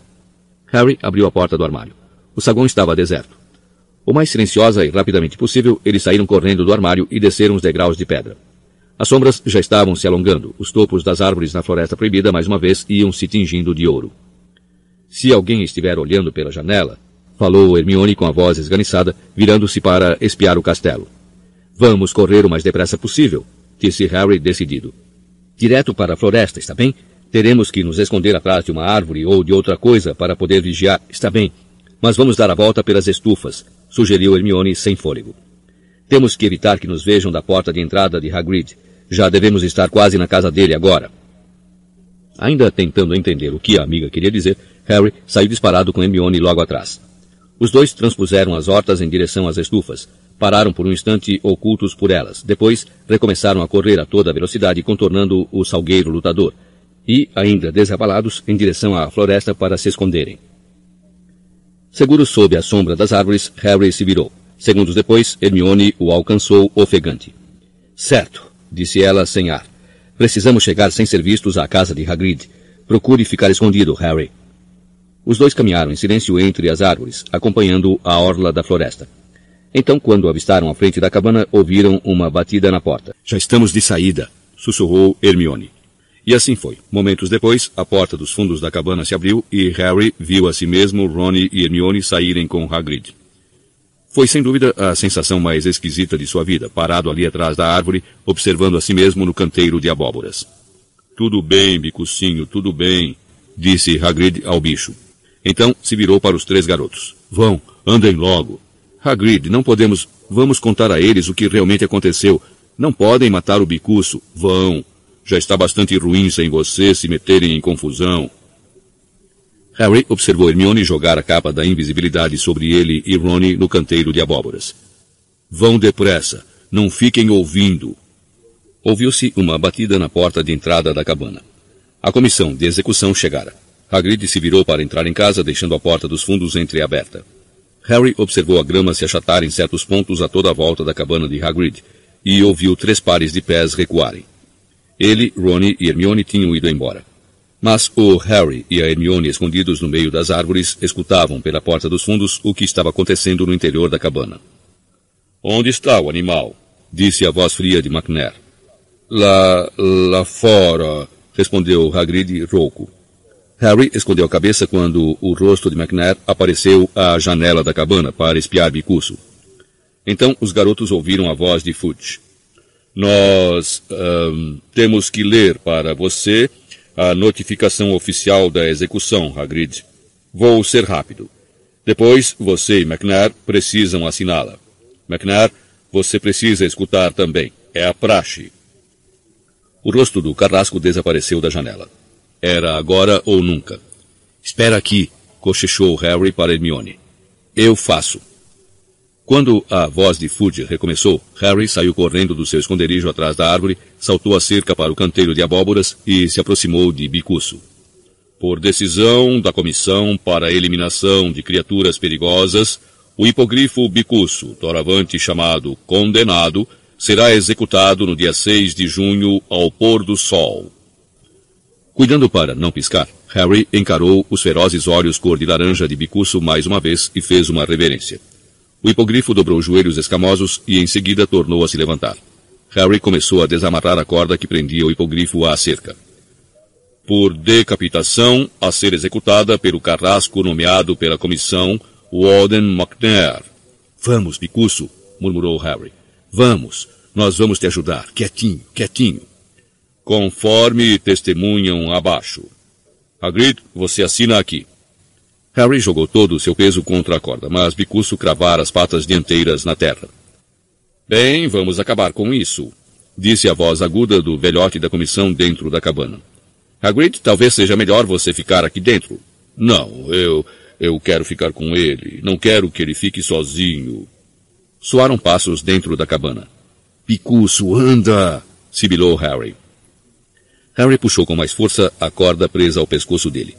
Harry abriu a porta do armário. O saguão estava deserto. O mais silenciosa e rapidamente possível, eles saíram correndo do armário e desceram os degraus de pedra. As sombras já estavam se alongando. Os topos das árvores na floresta proibida, mais uma vez, iam se tingindo de ouro. Se alguém estiver olhando pela janela, falou Hermione com a voz esganiçada, virando-se para espiar o castelo. Vamos correr o mais depressa possível, disse Harry decidido. Direto para a floresta, está bem? Teremos que nos esconder atrás de uma árvore ou de outra coisa para poder vigiar, está bem? Mas vamos dar a volta pelas estufas, sugeriu Hermione sem fôlego. Temos que evitar que nos vejam da porta de entrada de Hagrid. Já devemos estar quase na casa dele agora. Ainda tentando entender o que a amiga queria dizer, Harry saiu disparado com Hermione logo atrás. Os dois transpuseram as hortas em direção às estufas. Pararam por um instante ocultos por elas. Depois, recomeçaram a correr a toda velocidade, contornando o salgueiro lutador. E, ainda desabalados, em direção à floresta para se esconderem. Seguro sob a sombra das árvores, Harry se virou. Segundos depois, Hermione o alcançou ofegante. Certo, disse ela sem ar. Precisamos chegar sem ser vistos à casa de Hagrid. Procure ficar escondido, Harry. Os dois caminharam em silêncio entre as árvores, acompanhando a orla da floresta. Então, quando avistaram a frente da cabana, ouviram uma batida na porta. Já estamos de saída, sussurrou Hermione. E assim foi. Momentos depois, a porta dos fundos da cabana se abriu e Harry viu a si mesmo, Ron e Hermione saírem com Hagrid. Foi sem dúvida a sensação mais esquisita de sua vida, parado ali atrás da árvore, observando a si mesmo no canteiro de abóboras. Tudo bem, bicucinho, tudo bem, disse Hagrid ao bicho. Então se virou para os três garotos. Vão, andem logo. Hagrid, não podemos. Vamos contar a eles o que realmente aconteceu. Não podem matar o bicuço. Vão. Já está bastante ruim sem vocês se meterem em confusão. Harry observou Hermione jogar a capa da invisibilidade sobre ele e Ron no canteiro de abóboras. Vão depressa. Não fiquem ouvindo. Ouviu-se uma batida na porta de entrada da cabana. A comissão de execução chegara. Hagrid se virou para entrar em casa, deixando a porta dos fundos entreaberta. Harry observou a grama se achatar em certos pontos a toda a volta da cabana de Hagrid e ouviu três pares de pés recuarem. Ele, Ron e Hermione tinham ido embora. Mas o Harry e a Hermione, escondidos no meio das árvores, escutavam pela porta dos fundos o que estava acontecendo no interior da cabana. Onde está o animal? disse a voz fria de McNair. Lá, lá fora, respondeu Hagrid rouco. Harry escondeu a cabeça quando o rosto de McNair apareceu à janela da cabana para espiar Bicuço. Então os garotos ouviram a voz de Fudge. Nós um, temos que ler para você a notificação oficial da execução, Hagrid. Vou ser rápido. Depois, você e McNair precisam assiná-la. McNair, você precisa escutar também. É a praxe. O rosto do carrasco desapareceu da janela. Era agora ou nunca. Espera aqui, cochichou Harry para Hermione. Eu faço. Quando a voz de Fudge recomeçou, Harry saiu correndo do seu esconderijo atrás da árvore, saltou a cerca para o canteiro de abóboras e se aproximou de Bicuço. Por decisão da Comissão para a Eliminação de Criaturas Perigosas, o hipogrifo Bicuço, doravante chamado Condenado, será executado no dia 6 de junho ao pôr do sol. Cuidando para não piscar, Harry encarou os ferozes olhos cor de laranja de Bicuço mais uma vez e fez uma reverência. O hipogrifo dobrou os joelhos escamosos e em seguida tornou a se levantar. Harry começou a desamarrar a corda que prendia o hipogrifo à cerca. Por decapitação a ser executada pelo carrasco nomeado pela comissão Walden McNair. Vamos, Bicuço, murmurou Harry. Vamos, nós vamos te ajudar. Quietinho, quietinho conforme testemunham abaixo. Hagrid, você assina aqui. Harry jogou todo o seu peso contra a corda, mas Bicuço cravara as patas dianteiras na terra. Bem, vamos acabar com isso, disse a voz aguda do velhote da comissão dentro da cabana. Hagrid, talvez seja melhor você ficar aqui dentro. Não, eu, eu quero ficar com ele. Não quero que ele fique sozinho. Soaram passos dentro da cabana. Picuço, anda! sibilou Harry. Harry puxou com mais força a corda presa ao pescoço dele.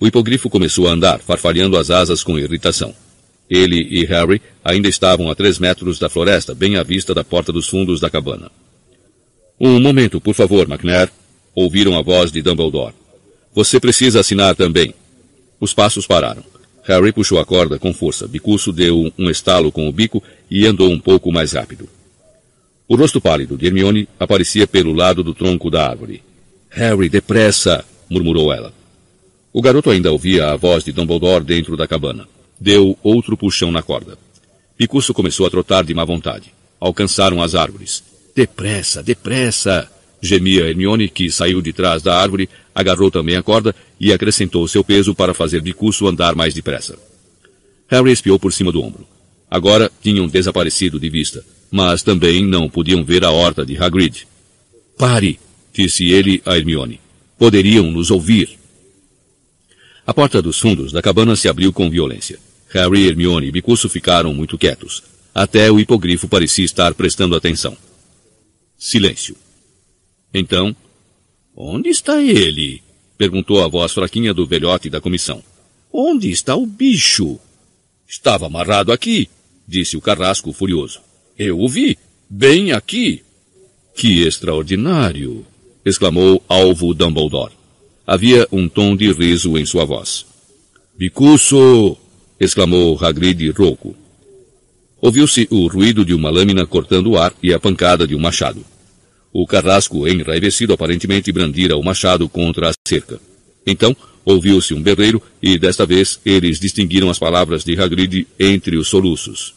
O hipogrifo começou a andar, farfalhando as asas com irritação. Ele e Harry ainda estavam a três metros da floresta, bem à vista da porta dos fundos da cabana. Um momento, por favor, McNair. Ouviram a voz de Dumbledore. Você precisa assinar também. Os passos pararam. Harry puxou a corda com força. Bicuço deu um estalo com o bico e andou um pouco mais rápido. O rosto pálido de Hermione aparecia pelo lado do tronco da árvore. Harry, depressa! murmurou ela. O garoto ainda ouvia a voz de Dumbledore dentro da cabana. Deu outro puxão na corda. Picuço começou a trotar de má vontade. Alcançaram as árvores. Depressa, depressa! gemia Hermione, que saiu de trás da árvore, agarrou também a corda e acrescentou seu peso para fazer Bicuço andar mais depressa. Harry espiou por cima do ombro. Agora tinham desaparecido de vista, mas também não podiam ver a horta de Hagrid. Pare! disse ele a Hermione. Poderiam nos ouvir. A porta dos fundos da cabana se abriu com violência. Harry, Hermione e Bicuço ficaram muito quietos. Até o hipogrifo parecia estar prestando atenção. Silêncio. Então, onde está ele? perguntou a voz fraquinha do velhote da comissão. Onde está o bicho? Estava amarrado aqui, disse o carrasco furioso. Eu o vi, bem aqui. Que extraordinário! exclamou Alvo Dumbledore. Havia um tom de riso em sua voz. Bicuço! exclamou Hagrid rouco. Ouviu-se o ruído de uma lâmina cortando o ar e a pancada de um machado. O carrasco, enraivecido, aparentemente brandira o machado contra a cerca. Então, ouviu-se um berreiro e, desta vez, eles distinguiram as palavras de Hagrid entre os soluços.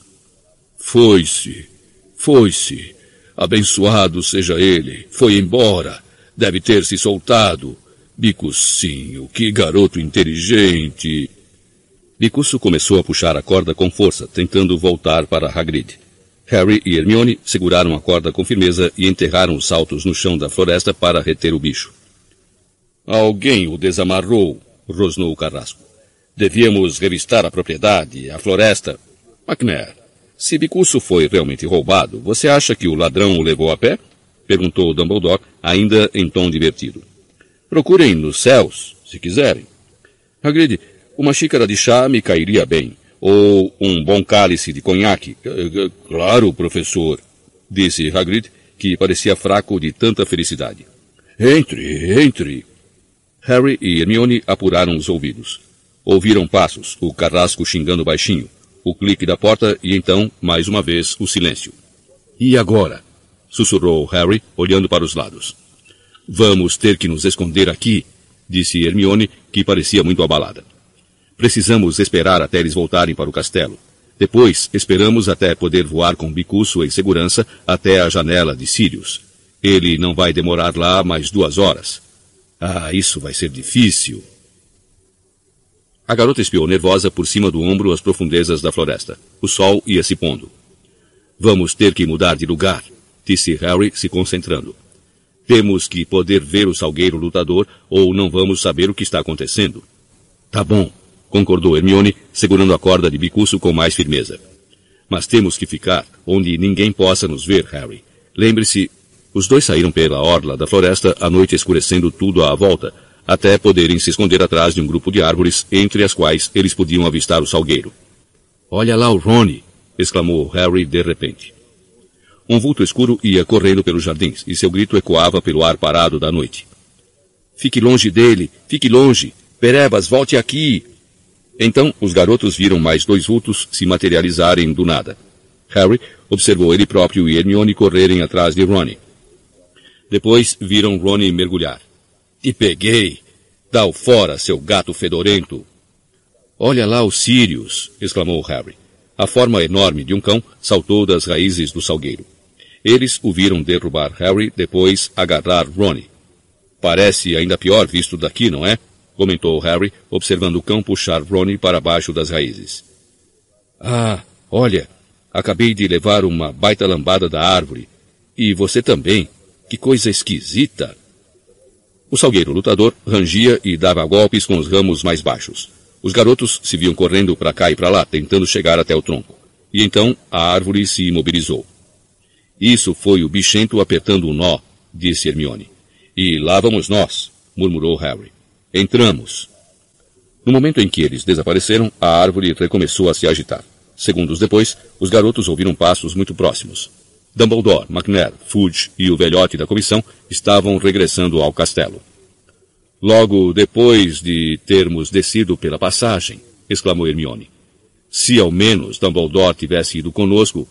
Foi-se, foi-se. Abençoado seja ele. Foi embora. Deve ter se soltado. Bicucinho, que garoto inteligente. Bicuço começou a puxar a corda com força, tentando voltar para Hagrid. Harry e Hermione seguraram a corda com firmeza e enterraram os saltos no chão da floresta para reter o bicho. Alguém o desamarrou, rosnou o carrasco. Devíamos revistar a propriedade, a floresta. McNair, se Bicuço foi realmente roubado, você acha que o ladrão o levou a pé? Perguntou Dumbledore, ainda em tom divertido. Procurem nos céus, se quiserem. Hagrid, uma xícara de chá me cairia bem. Ou um bom cálice de conhaque. Claro, professor, disse Hagrid, que parecia fraco de tanta felicidade. Entre, entre. Harry e Hermione apuraram os ouvidos. Ouviram passos, o carrasco xingando baixinho, o clique da porta e então, mais uma vez, o silêncio. E agora? sussurrou Harry, olhando para os lados. Vamos ter que nos esconder aqui, disse Hermione, que parecia muito abalada. Precisamos esperar até eles voltarem para o castelo. Depois, esperamos até poder voar com Bicuço em segurança até a janela de Sirius. Ele não vai demorar lá mais duas horas. Ah, isso vai ser difícil. A garota espiou nervosa por cima do ombro as profundezas da floresta. O sol ia se pondo. Vamos ter que mudar de lugar, disse Harry, se concentrando. Temos que poder ver o salgueiro lutador ou não vamos saber o que está acontecendo. Tá bom, concordou Hermione, segurando a corda de bicuço com mais firmeza. Mas temos que ficar onde ninguém possa nos ver, Harry. Lembre-se, os dois saíram pela orla da floresta, a noite escurecendo tudo à volta, até poderem se esconder atrás de um grupo de árvores, entre as quais eles podiam avistar o salgueiro. Olha lá o Rony! exclamou Harry de repente. Um vulto escuro ia correndo pelos jardins, e seu grito ecoava pelo ar parado da noite. Fique longe dele! Fique longe! Perebas, volte aqui! Então os garotos viram mais dois vultos se materializarem do nada. Harry observou ele próprio e Hermione correrem atrás de Ronnie. Depois viram Ronnie mergulhar. Te peguei! Dá-o fora, seu gato fedorento! Olha lá os Sirius! exclamou Harry. A forma enorme de um cão saltou das raízes do salgueiro. Eles o viram derrubar Harry, depois agarrar Ronnie. Parece ainda pior visto daqui, não é? comentou Harry, observando o cão puxar Ronnie para baixo das raízes. Ah, olha, acabei de levar uma baita lambada da árvore. E você também. Que coisa esquisita! O salgueiro lutador rangia e dava golpes com os ramos mais baixos. Os garotos se viam correndo para cá e para lá, tentando chegar até o tronco. E então a árvore se imobilizou. Isso foi o bichento apertando o nó, disse Hermione. E lá vamos nós, murmurou Harry. Entramos. No momento em que eles desapareceram, a árvore recomeçou a se agitar. Segundos depois, os garotos ouviram passos muito próximos. Dumbledore, McNair, Fudge e o velhote da comissão estavam regressando ao castelo. Logo depois de termos descido pela passagem, exclamou Hermione. Se ao menos Dumbledore tivesse ido conosco,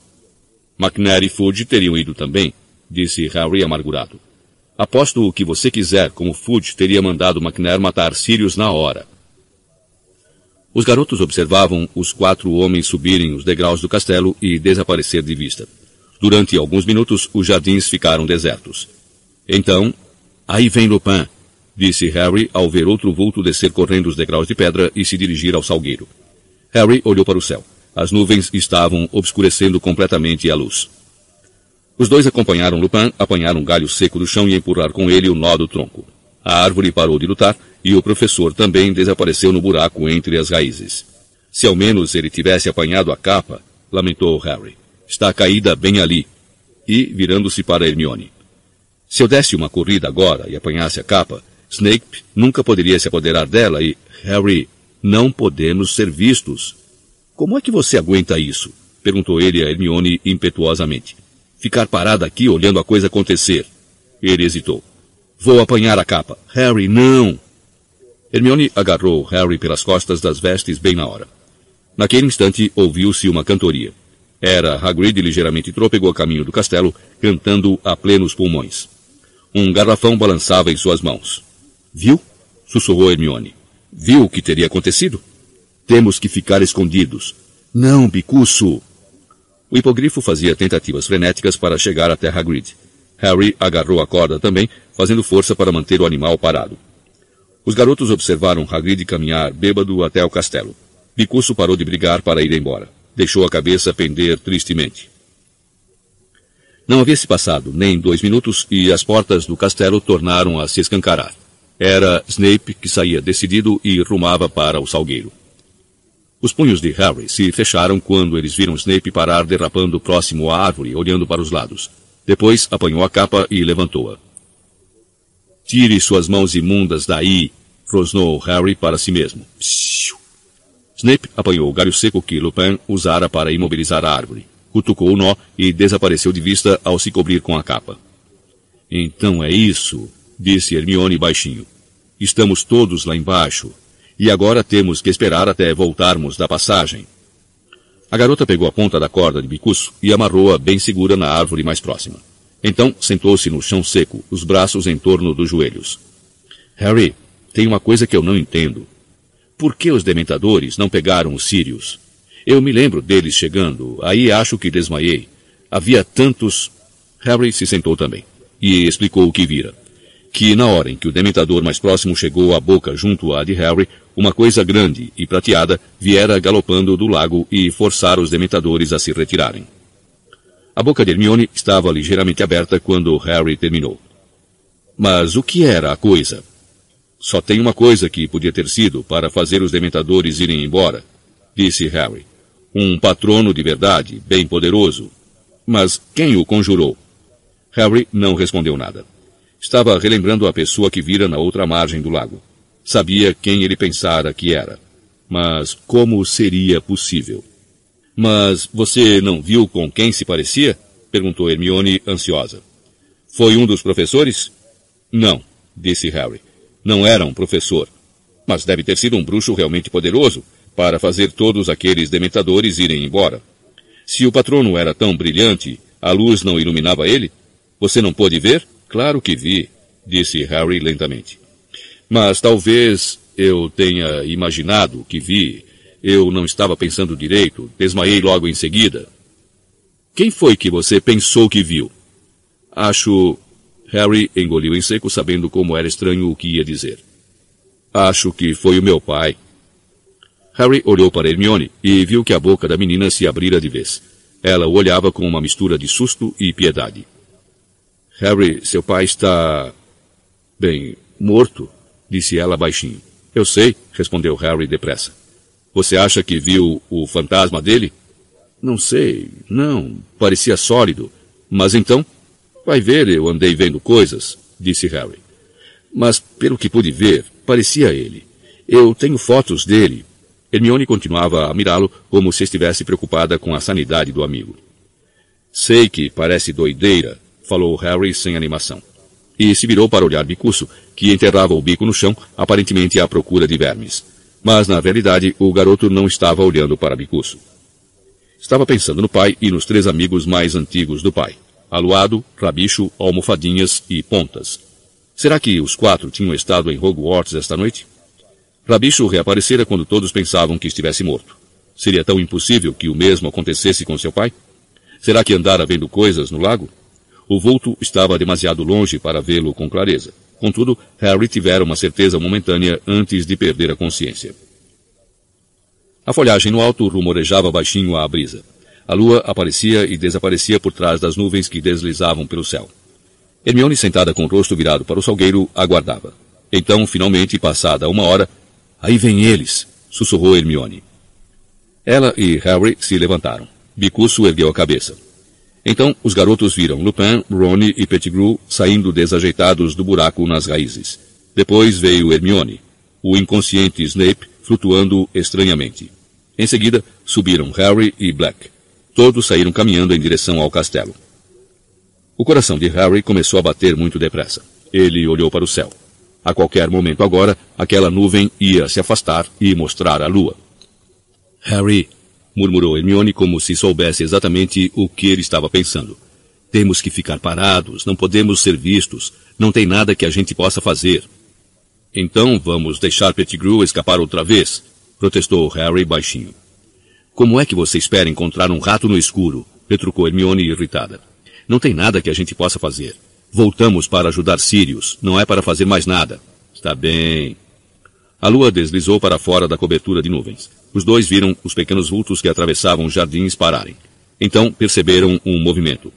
McNair e Fudge teriam ido também, disse Harry amargurado. Aposto o que você quiser, como Fudge teria mandado McNair matar Sirius na hora. Os garotos observavam os quatro homens subirem os degraus do castelo e desaparecer de vista. Durante alguns minutos, os jardins ficaram desertos. Então, aí vem Lupin, disse Harry ao ver outro vulto descer correndo os degraus de pedra e se dirigir ao salgueiro. Harry olhou para o céu. As nuvens estavam obscurecendo completamente a luz. Os dois acompanharam Lupin, apanharam um galho seco do chão e empurrar com ele o nó do tronco. A árvore parou de lutar e o professor também desapareceu no buraco entre as raízes. Se ao menos ele tivesse apanhado a capa, lamentou Harry. Está caída bem ali. E, virando-se para Hermione. Se eu desse uma corrida agora e apanhasse a capa, Snape nunca poderia se apoderar dela e... Harry, não podemos ser vistos. Como é que você aguenta isso? Perguntou ele a Hermione impetuosamente. Ficar parada aqui olhando a coisa acontecer. Ele hesitou. Vou apanhar a capa. Harry, não! Hermione agarrou Harry pelas costas das vestes bem na hora. Naquele instante ouviu-se uma cantoria. Era Hagrid ligeiramente trôpego a caminho do castelo, cantando a plenos pulmões. Um garrafão balançava em suas mãos. Viu? sussurrou Hermione. Viu o que teria acontecido? Temos que ficar escondidos. Não, bicuço! O hipogrifo fazia tentativas frenéticas para chegar até Hagrid. Harry agarrou a corda também, fazendo força para manter o animal parado. Os garotos observaram Hagrid caminhar bêbado até o castelo. Bicuço parou de brigar para ir embora. Deixou a cabeça pender tristemente. Não havia se passado nem dois minutos e as portas do castelo tornaram a se escancarar. Era Snape que saía decidido e rumava para o salgueiro. Os punhos de Harry se fecharam quando eles viram Snape parar derrapando próximo à árvore, olhando para os lados. Depois apanhou a capa e levantou-a. Tire suas mãos imundas daí, rosnou Harry para si mesmo. Psiu. Snape apanhou o galho seco que Lupin usara para imobilizar a árvore, cutucou o nó e desapareceu de vista ao se cobrir com a capa. Então é isso, disse Hermione baixinho. Estamos todos lá embaixo, e agora temos que esperar até voltarmos da passagem. A garota pegou a ponta da corda de bicuço e amarrou-a bem segura na árvore mais próxima. Então sentou-se no chão seco, os braços em torno dos joelhos. Harry, tem uma coisa que eu não entendo. Por que os dementadores não pegaram os sírios? Eu me lembro deles chegando, aí acho que desmaiei. Havia tantos. Harry se sentou também e explicou o que vira que, na hora em que o dementador mais próximo chegou à boca junto à de Harry, uma coisa grande e prateada viera galopando do lago e forçara os dementadores a se retirarem. A boca de Hermione estava ligeiramente aberta quando Harry terminou. Mas o que era a coisa? Só tem uma coisa que podia ter sido para fazer os dementadores irem embora, disse Harry. Um patrono de verdade, bem poderoso. Mas quem o conjurou? Harry não respondeu nada. Estava relembrando a pessoa que vira na outra margem do lago. Sabia quem ele pensara que era. Mas como seria possível? Mas você não viu com quem se parecia? perguntou Hermione, ansiosa. Foi um dos professores? Não, disse Harry. Não era um professor. Mas deve ter sido um bruxo realmente poderoso para fazer todos aqueles dementadores irem embora. Se o patrono era tão brilhante, a luz não iluminava ele? Você não pôde ver? Claro que vi, disse Harry lentamente. Mas talvez eu tenha imaginado que vi. Eu não estava pensando direito, desmaiei logo em seguida. Quem foi que você pensou que viu? Acho. Harry engoliu em seco, sabendo como era estranho o que ia dizer. Acho que foi o meu pai. Harry olhou para Hermione e viu que a boca da menina se abrira de vez. Ela o olhava com uma mistura de susto e piedade. Harry, seu pai está. bem, morto, disse ela baixinho. Eu sei, respondeu Harry depressa. Você acha que viu o fantasma dele? Não sei, não, parecia sólido. Mas então, vai ver, eu andei vendo coisas, disse Harry. Mas, pelo que pude ver, parecia ele. Eu tenho fotos dele. Hermione continuava a mirá-lo como se estivesse preocupada com a sanidade do amigo. Sei que parece doideira, falou Harry sem animação. E se virou para olhar Bicuço, que enterrava o bico no chão, aparentemente à procura de vermes. Mas, na realidade, o garoto não estava olhando para Bicuço. Estava pensando no pai e nos três amigos mais antigos do pai. Aluado, Rabicho, Almofadinhas e Pontas. Será que os quatro tinham estado em Hogwarts esta noite? Rabicho reaparecera quando todos pensavam que estivesse morto. Seria tão impossível que o mesmo acontecesse com seu pai? Será que andara vendo coisas no lago? O vulto estava demasiado longe para vê-lo com clareza. Contudo, Harry tivera uma certeza momentânea antes de perder a consciência. A folhagem no alto rumorejava baixinho à brisa. A lua aparecia e desaparecia por trás das nuvens que deslizavam pelo céu. Hermione, sentada com o rosto virado para o salgueiro, aguardava. Então, finalmente, passada uma hora, aí vem eles, sussurrou Hermione. Ela e Harry se levantaram. Bicuço ergueu a cabeça. Então os garotos viram Lupin, Ronnie e Pettigrew saindo desajeitados do buraco nas raízes. Depois veio Hermione, o inconsciente Snape flutuando estranhamente. Em seguida, subiram Harry e Black. Todos saíram caminhando em direção ao castelo. O coração de Harry começou a bater muito depressa. Ele olhou para o céu. A qualquer momento agora, aquela nuvem ia se afastar e mostrar a lua. Harry, murmurou Hermione como se soubesse exatamente o que ele estava pensando. Temos que ficar parados, não podemos ser vistos, não tem nada que a gente possa fazer. Então vamos deixar Pettigrew escapar outra vez, protestou Harry baixinho. Como é que você espera encontrar um rato no escuro? retrucou Hermione irritada. Não tem nada que a gente possa fazer. Voltamos para ajudar Sirius, não é para fazer mais nada. Está bem. A lua deslizou para fora da cobertura de nuvens. Os dois viram os pequenos vultos que atravessavam os jardins pararem. Então perceberam um movimento.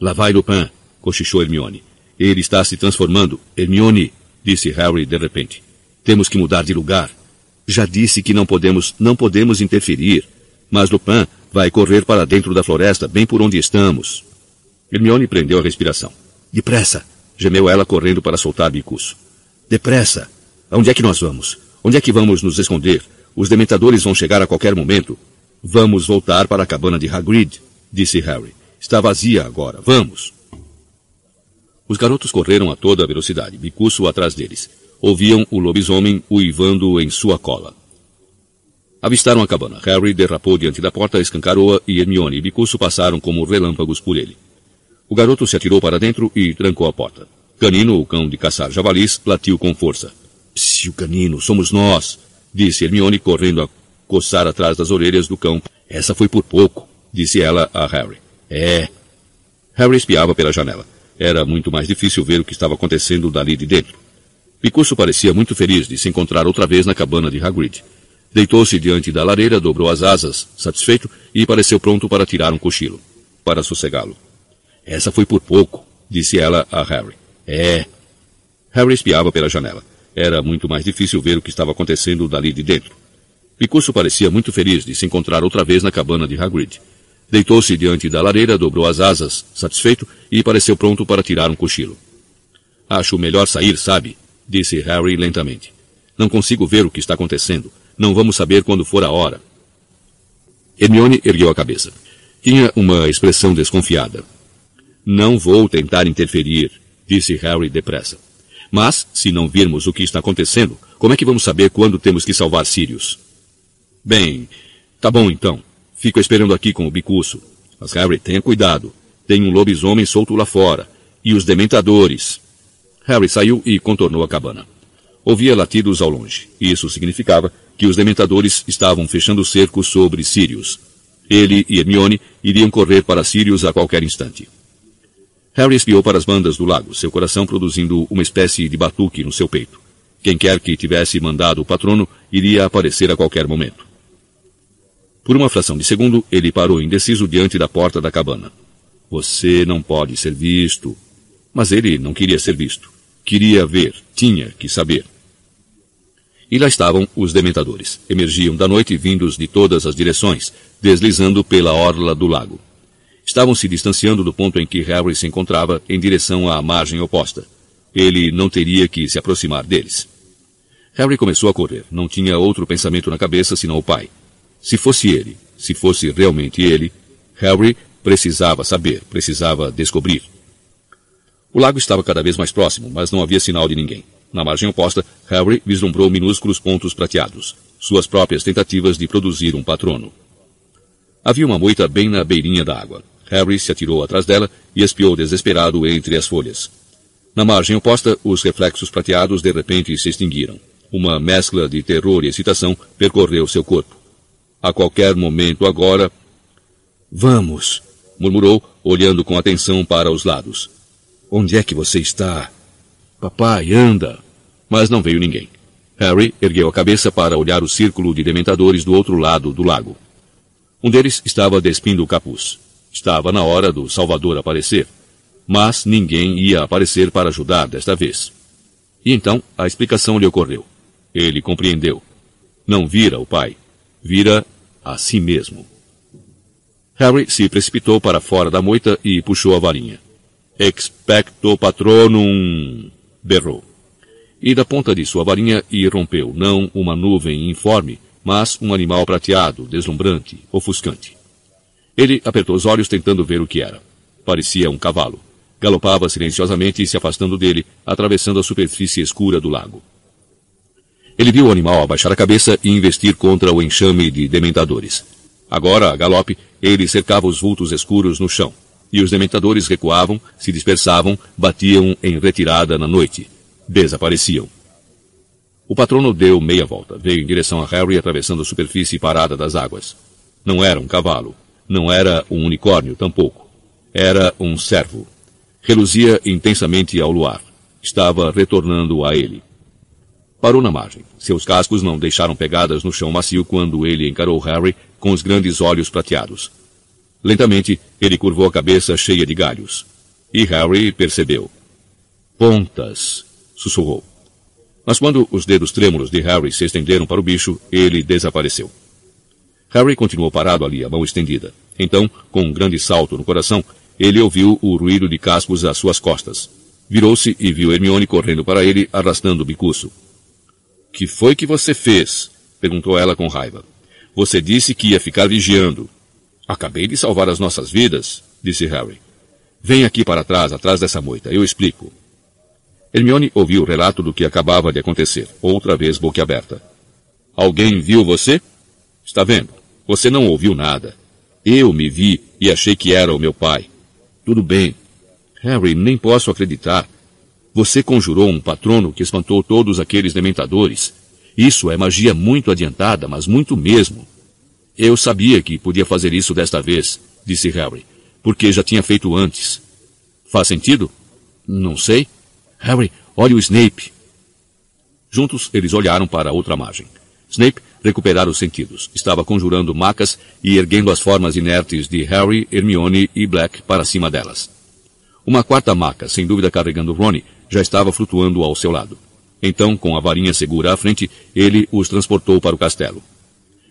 Lá vai Lupin, cochichou Hermione. Ele está se transformando. Hermione, disse Harry de repente. Temos que mudar de lugar. Já disse que não podemos, não podemos interferir. Mas Lupin vai correr para dentro da floresta, bem por onde estamos. Hermione prendeu a respiração. Depressa! gemeu ela correndo para soltar Bicuço. Depressa! Aonde é que nós vamos? Onde é que vamos nos esconder? Os dementadores vão chegar a qualquer momento. Vamos voltar para a cabana de Hagrid, disse Harry. Está vazia agora. Vamos. Os garotos correram a toda velocidade, Bicuço atrás deles. Ouviam o lobisomem uivando em sua cola. Avistaram a cabana. Harry derrapou diante da porta, escancarou-a e Hermione e Bicuço passaram como relâmpagos por ele. O garoto se atirou para dentro e trancou a porta. Canino, o cão de caçar javalis, latiu com força. Psiu, Canino, somos nós! disse Hermione correndo a coçar atrás das orelhas do cão. Essa foi por pouco, disse ela a Harry. É. Harry espiava pela janela. Era muito mais difícil ver o que estava acontecendo dali de dentro. Picuço parecia muito feliz de se encontrar outra vez na cabana de Hagrid. Deitou-se diante da lareira, dobrou as asas, satisfeito, e pareceu pronto para tirar um cochilo, para sossegá-lo. Essa foi por pouco, disse ela a Harry. É. Harry espiava pela janela. Era muito mais difícil ver o que estava acontecendo dali de dentro. Picuço parecia muito feliz de se encontrar outra vez na cabana de Hagrid. Deitou-se diante da lareira, dobrou as asas, satisfeito, e pareceu pronto para tirar um cochilo. Acho melhor sair, sabe? disse Harry lentamente. Não consigo ver o que está acontecendo. Não vamos saber quando for a hora. Hermione ergueu a cabeça. Tinha uma expressão desconfiada. Não vou tentar interferir, disse Harry depressa. Mas, se não virmos o que está acontecendo, como é que vamos saber quando temos que salvar Sirius? Bem, tá bom então. Fico esperando aqui com o bicuço. Mas Harry, tenha cuidado. Tem um lobisomem solto lá fora. E os dementadores. Harry saiu e contornou a cabana. Ouvia latidos ao longe. Isso significava que os dementadores estavam fechando o cerco sobre Sirius. Ele e Hermione iriam correr para Sirius a qualquer instante. Harry espiou para as bandas do lago, seu coração produzindo uma espécie de batuque no seu peito. Quem quer que tivesse mandado o patrono iria aparecer a qualquer momento. Por uma fração de segundo, ele parou indeciso diante da porta da cabana. Você não pode ser visto. Mas ele não queria ser visto. Queria ver, tinha que saber. E lá estavam os dementadores. Emergiam da noite vindos de todas as direções, deslizando pela orla do lago. Estavam se distanciando do ponto em que Harry se encontrava em direção à margem oposta. Ele não teria que se aproximar deles. Harry começou a correr. Não tinha outro pensamento na cabeça senão o pai. Se fosse ele, se fosse realmente ele, Harry precisava saber, precisava descobrir. O lago estava cada vez mais próximo, mas não havia sinal de ninguém. Na margem oposta, Harry vislumbrou minúsculos pontos prateados, suas próprias tentativas de produzir um patrono. Havia uma moita bem na beirinha da água. Harry se atirou atrás dela e espiou desesperado entre as folhas. Na margem oposta, os reflexos prateados de repente se extinguiram. Uma mescla de terror e excitação percorreu seu corpo. A qualquer momento agora. Vamos! murmurou, olhando com atenção para os lados. Onde é que você está? Papai, anda! Mas não veio ninguém. Harry ergueu a cabeça para olhar o círculo de dementadores do outro lado do lago. Um deles estava despindo o capuz. Estava na hora do Salvador aparecer. Mas ninguém ia aparecer para ajudar desta vez. E então a explicação lhe ocorreu. Ele compreendeu. Não vira o pai. Vira a si mesmo. Harry se precipitou para fora da moita e puxou a varinha. Expecto patronum! berrou. E da ponta de sua varinha irrompeu não uma nuvem informe, mas um animal prateado, deslumbrante, ofuscante. Ele apertou os olhos tentando ver o que era. Parecia um cavalo. Galopava silenciosamente se afastando dele, atravessando a superfície escura do lago. Ele viu o animal abaixar a cabeça e investir contra o enxame de dementadores. Agora, a galope, ele cercava os vultos escuros no chão, e os dementadores recuavam, se dispersavam, batiam em retirada na noite. Desapareciam. O patrono deu meia volta, veio em direção a Harry atravessando a superfície parada das águas. Não era um cavalo. Não era um unicórnio, tampouco. Era um servo. Reluzia intensamente ao luar. Estava retornando a ele. Parou na margem. Seus cascos não deixaram pegadas no chão macio quando ele encarou Harry com os grandes olhos prateados. Lentamente, ele curvou a cabeça cheia de galhos. E Harry percebeu. Pontas, sussurrou. Mas quando os dedos trêmulos de Harry se estenderam para o bicho, ele desapareceu. Harry continuou parado ali, a mão estendida. Então, com um grande salto no coração, ele ouviu o ruído de cascos às suas costas. Virou-se e viu Hermione correndo para ele, arrastando o bicuço. Que foi que você fez? perguntou ela com raiva. Você disse que ia ficar vigiando. Acabei de salvar as nossas vidas, disse Harry. Vem aqui para trás, atrás dessa moita, eu explico. Hermione ouviu o relato do que acabava de acontecer, outra vez boquiaberta. Alguém viu você? Está vendo? Você não ouviu nada. Eu me vi e achei que era o meu pai. Tudo bem. Harry, nem posso acreditar. Você conjurou um patrono que espantou todos aqueles dementadores. Isso é magia muito adiantada, mas muito mesmo. Eu sabia que podia fazer isso desta vez, disse Harry, porque já tinha feito antes. Faz sentido? Não sei. Harry, olhe o Snape. Juntos, eles olharam para a outra margem. Snape recuperara os sentidos. Estava conjurando macas e erguendo as formas inertes de Harry, Hermione e Black para cima delas. Uma quarta maca, sem dúvida carregando Ronnie, já estava flutuando ao seu lado. Então, com a varinha segura à frente, ele os transportou para o castelo.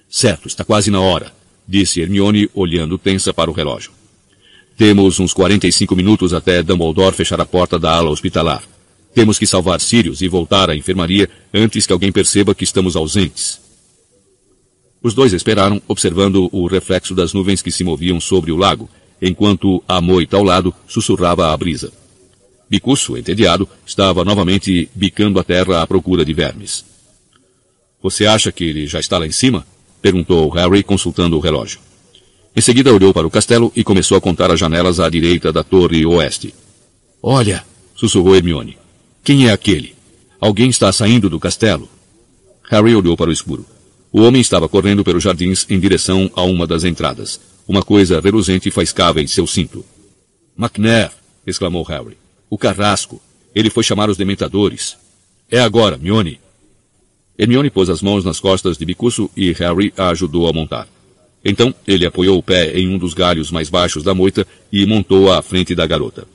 Certo, está quase na hora, disse Hermione, olhando tensa para o relógio. Temos uns 45 minutos até Dumbledore fechar a porta da ala hospitalar. Temos que salvar Sirius e voltar à enfermaria antes que alguém perceba que estamos ausentes. Os dois esperaram, observando o reflexo das nuvens que se moviam sobre o lago, enquanto a moita ao lado sussurrava a brisa. Bicuço, entediado, estava novamente bicando a terra à procura de vermes. Você acha que ele já está lá em cima? perguntou Harry, consultando o relógio. Em seguida olhou para o castelo e começou a contar as janelas à direita da torre oeste. Olha, sussurrou Hermione. Quem é aquele? Alguém está saindo do castelo. Harry olhou para o escuro. O homem estava correndo pelos jardins em direção a uma das entradas. Uma coisa reluzente faiscava em seu cinto. McNair! exclamou Harry. O carrasco. Ele foi chamar os dementadores. É agora, Mione. Hermione pôs as mãos nas costas de Bicuço e Harry a ajudou a montar. Então, ele apoiou o pé em um dos galhos mais baixos da moita e montou-a à frente da garota.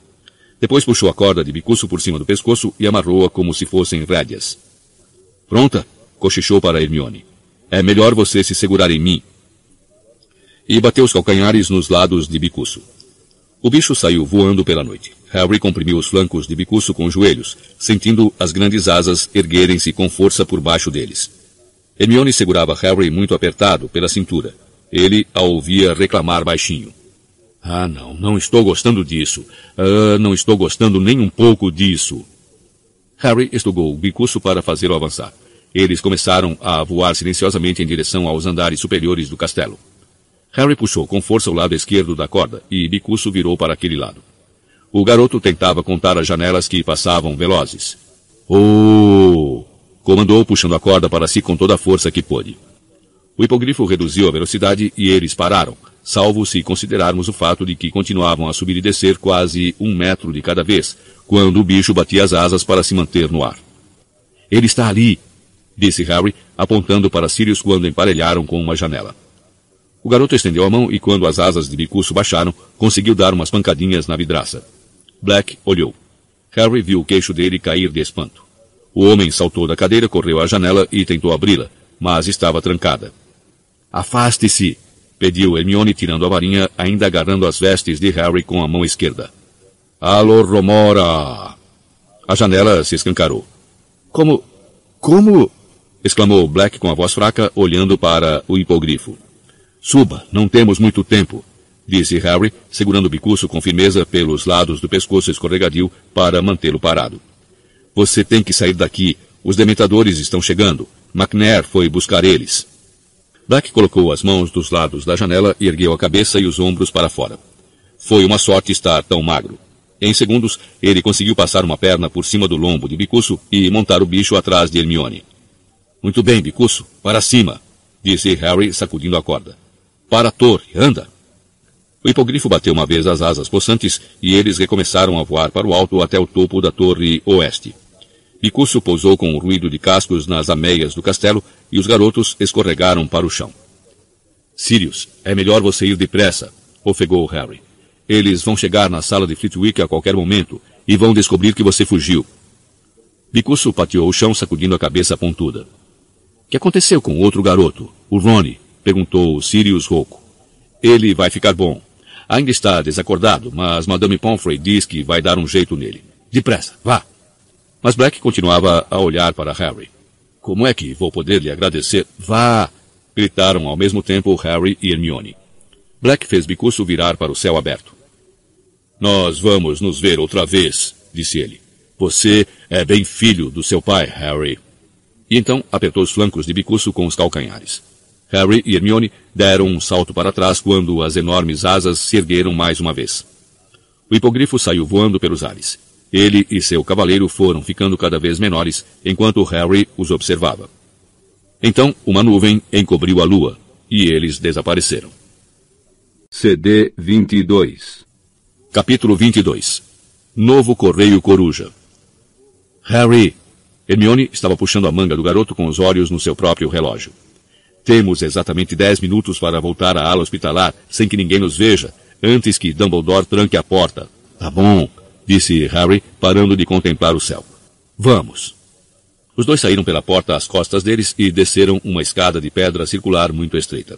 Depois puxou a corda de bicuço por cima do pescoço e amarrou-a como se fossem rédeas. Pronta? cochichou para Hermione. É melhor você se segurar em mim. E bateu os calcanhares nos lados de bicuço. O bicho saiu voando pela noite. Harry comprimiu os flancos de bicuço com os joelhos, sentindo as grandes asas erguerem-se com força por baixo deles. Hermione segurava Harry muito apertado pela cintura. Ele a ouvia reclamar baixinho. Ah, não, não estou gostando disso. Ah, não estou gostando nem um pouco disso. Harry estugou o bicuço para fazê-lo avançar. Eles começaram a voar silenciosamente em direção aos andares superiores do castelo. Harry puxou com força o lado esquerdo da corda e Bicuço virou para aquele lado. O garoto tentava contar as janelas que passavam velozes. Oh! Comandou puxando a corda para si com toda a força que pôde. O hipogrifo reduziu a velocidade e eles pararam, salvo se considerarmos o fato de que continuavam a subir e descer quase um metro de cada vez, quando o bicho batia as asas para se manter no ar. Ele está ali, disse Harry, apontando para Sirius quando emparelharam com uma janela. O garoto estendeu a mão e quando as asas de bicuço baixaram, conseguiu dar umas pancadinhas na vidraça. Black olhou. Harry viu o queixo dele cair de espanto. O homem saltou da cadeira, correu à janela e tentou abri-la, mas estava trancada. Afaste-se! pediu Hermione tirando a varinha, ainda agarrando as vestes de Harry com a mão esquerda. Alô, Romora! A janela se escancarou. Como? Como? Exclamou Black com a voz fraca, olhando para o hipogrifo. Suba, não temos muito tempo, disse Harry, segurando o bicuço com firmeza pelos lados do pescoço escorregadio para mantê-lo parado. Você tem que sair daqui. Os dementadores estão chegando. McNair foi buscar eles. Black colocou as mãos dos lados da janela e ergueu a cabeça e os ombros para fora. Foi uma sorte estar tão magro. Em segundos, ele conseguiu passar uma perna por cima do lombo de Bicuço e montar o bicho atrás de Hermione. Muito bem, Bicuço, para cima, disse Harry, sacudindo a corda. Para a torre, anda! O hipogrifo bateu uma vez as asas possantes e eles recomeçaram a voar para o alto até o topo da torre oeste. Bicuço pousou com o ruído de cascos nas ameias do castelo e os garotos escorregaram para o chão. Sirius, é melhor você ir depressa, ofegou Harry. Eles vão chegar na sala de Flitwick a qualquer momento e vão descobrir que você fugiu. Bicuço pateou o chão sacudindo a cabeça pontuda. Que aconteceu com outro garoto, o Ronnie? perguntou Sirius rouco. Ele vai ficar bom. Ainda está desacordado, mas Madame Pomfrey diz que vai dar um jeito nele. Depressa, vá. Mas Black continuava a olhar para Harry. Como é que vou poder lhe agradecer? Vá! gritaram ao mesmo tempo Harry e Hermione. Black fez Bicuço virar para o céu aberto. Nós vamos nos ver outra vez, disse ele. Você é bem filho do seu pai, Harry. E então apertou os flancos de Bicuço com os calcanhares. Harry e Hermione deram um salto para trás quando as enormes asas se ergueram mais uma vez. O hipogrifo saiu voando pelos ares. Ele e seu cavaleiro foram ficando cada vez menores enquanto Harry os observava. Então uma nuvem encobriu a lua e eles desapareceram. CD 22 Capítulo 22 Novo Correio Coruja Harry! Hermione estava puxando a manga do garoto com os olhos no seu próprio relógio. Temos exatamente dez minutos para voltar à ala hospitalar sem que ninguém nos veja, antes que Dumbledore tranque a porta. Tá bom, disse Harry, parando de contemplar o céu. Vamos. Os dois saíram pela porta às costas deles e desceram uma escada de pedra circular muito estreita.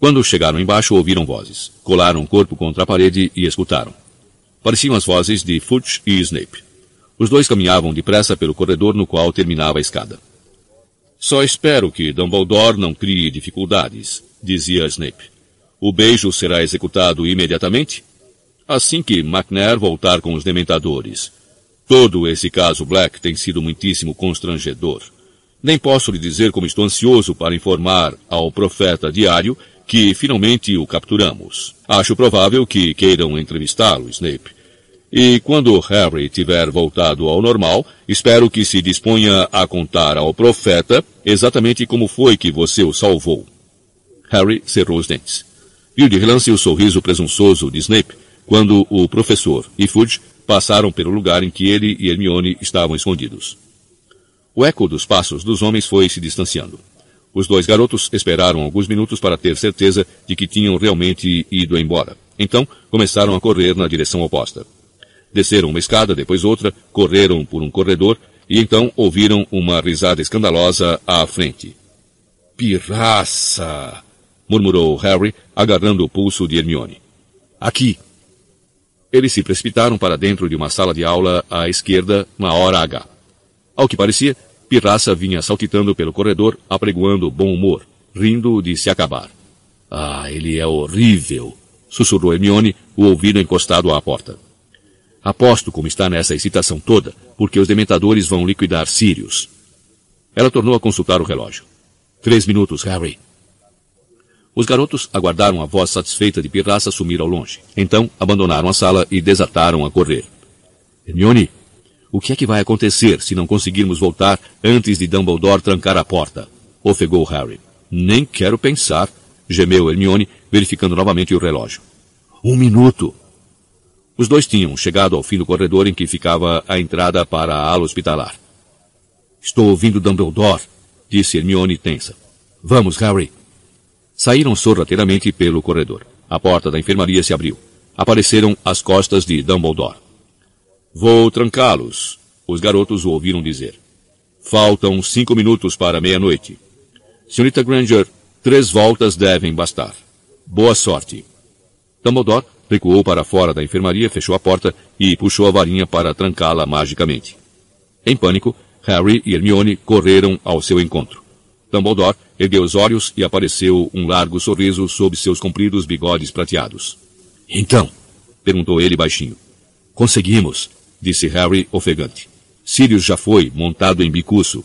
Quando chegaram embaixo, ouviram vozes. Colaram o corpo contra a parede e escutaram. Pareciam as vozes de Fudge e Snape. Os dois caminhavam depressa pelo corredor no qual terminava a escada. Só espero que Dumbledore não crie dificuldades, dizia Snape. O beijo será executado imediatamente? Assim que McNair voltar com os dementadores. Todo esse caso Black tem sido muitíssimo constrangedor. Nem posso lhe dizer como estou ansioso para informar ao profeta diário que finalmente o capturamos. Acho provável que queiram entrevistá-lo, Snape. E quando Harry tiver voltado ao normal, espero que se disponha a contar ao profeta exatamente como foi que você o salvou. Harry cerrou os dentes. Viu de relance o sorriso presunçoso de Snape quando o professor e Fudge passaram pelo lugar em que ele e Hermione estavam escondidos. O eco dos passos dos homens foi se distanciando. Os dois garotos esperaram alguns minutos para ter certeza de que tinham realmente ido embora. Então começaram a correr na direção oposta. Desceram uma escada, depois outra, correram por um corredor e então ouviram uma risada escandalosa à frente. Pirraça! murmurou Harry, agarrando o pulso de Hermione. Aqui! Eles se precipitaram para dentro de uma sala de aula à esquerda na hora H. Ao que parecia, Pirraça vinha saltitando pelo corredor, apregoando bom humor, rindo de se acabar. Ah, ele é horrível! sussurrou Hermione, o ouvido encostado à porta. Aposto como está nessa excitação toda, porque os dementadores vão liquidar Sirius. Ela tornou a consultar o relógio. Três minutos, Harry. Os garotos aguardaram a voz satisfeita de Pirraça sumir ao longe. Então, abandonaram a sala e desataram a correr. Hermione, o que é que vai acontecer se não conseguirmos voltar antes de Dumbledore trancar a porta? Ofegou Harry. Nem quero pensar, gemeu Hermione, verificando novamente o relógio. Um minuto, os dois tinham chegado ao fim do corredor em que ficava a entrada para a ala hospitalar. Estou ouvindo Dumbledore, disse Hermione tensa. Vamos, Harry. Saíram sorrateiramente pelo corredor. A porta da enfermaria se abriu. Apareceram as costas de Dumbledore. Vou trancá-los, os garotos o ouviram dizer. Faltam cinco minutos para meia-noite. Senhorita Granger, Três voltas devem bastar. Boa sorte. Dumbledore recuou para fora da enfermaria, fechou a porta e puxou a varinha para trancá-la magicamente. Em pânico, Harry e Hermione correram ao seu encontro. Dumbledore ergueu os olhos e apareceu um largo sorriso sob seus compridos bigodes prateados. Então? perguntou ele baixinho. Conseguimos, disse Harry ofegante. Sirius já foi, montado em bicuço.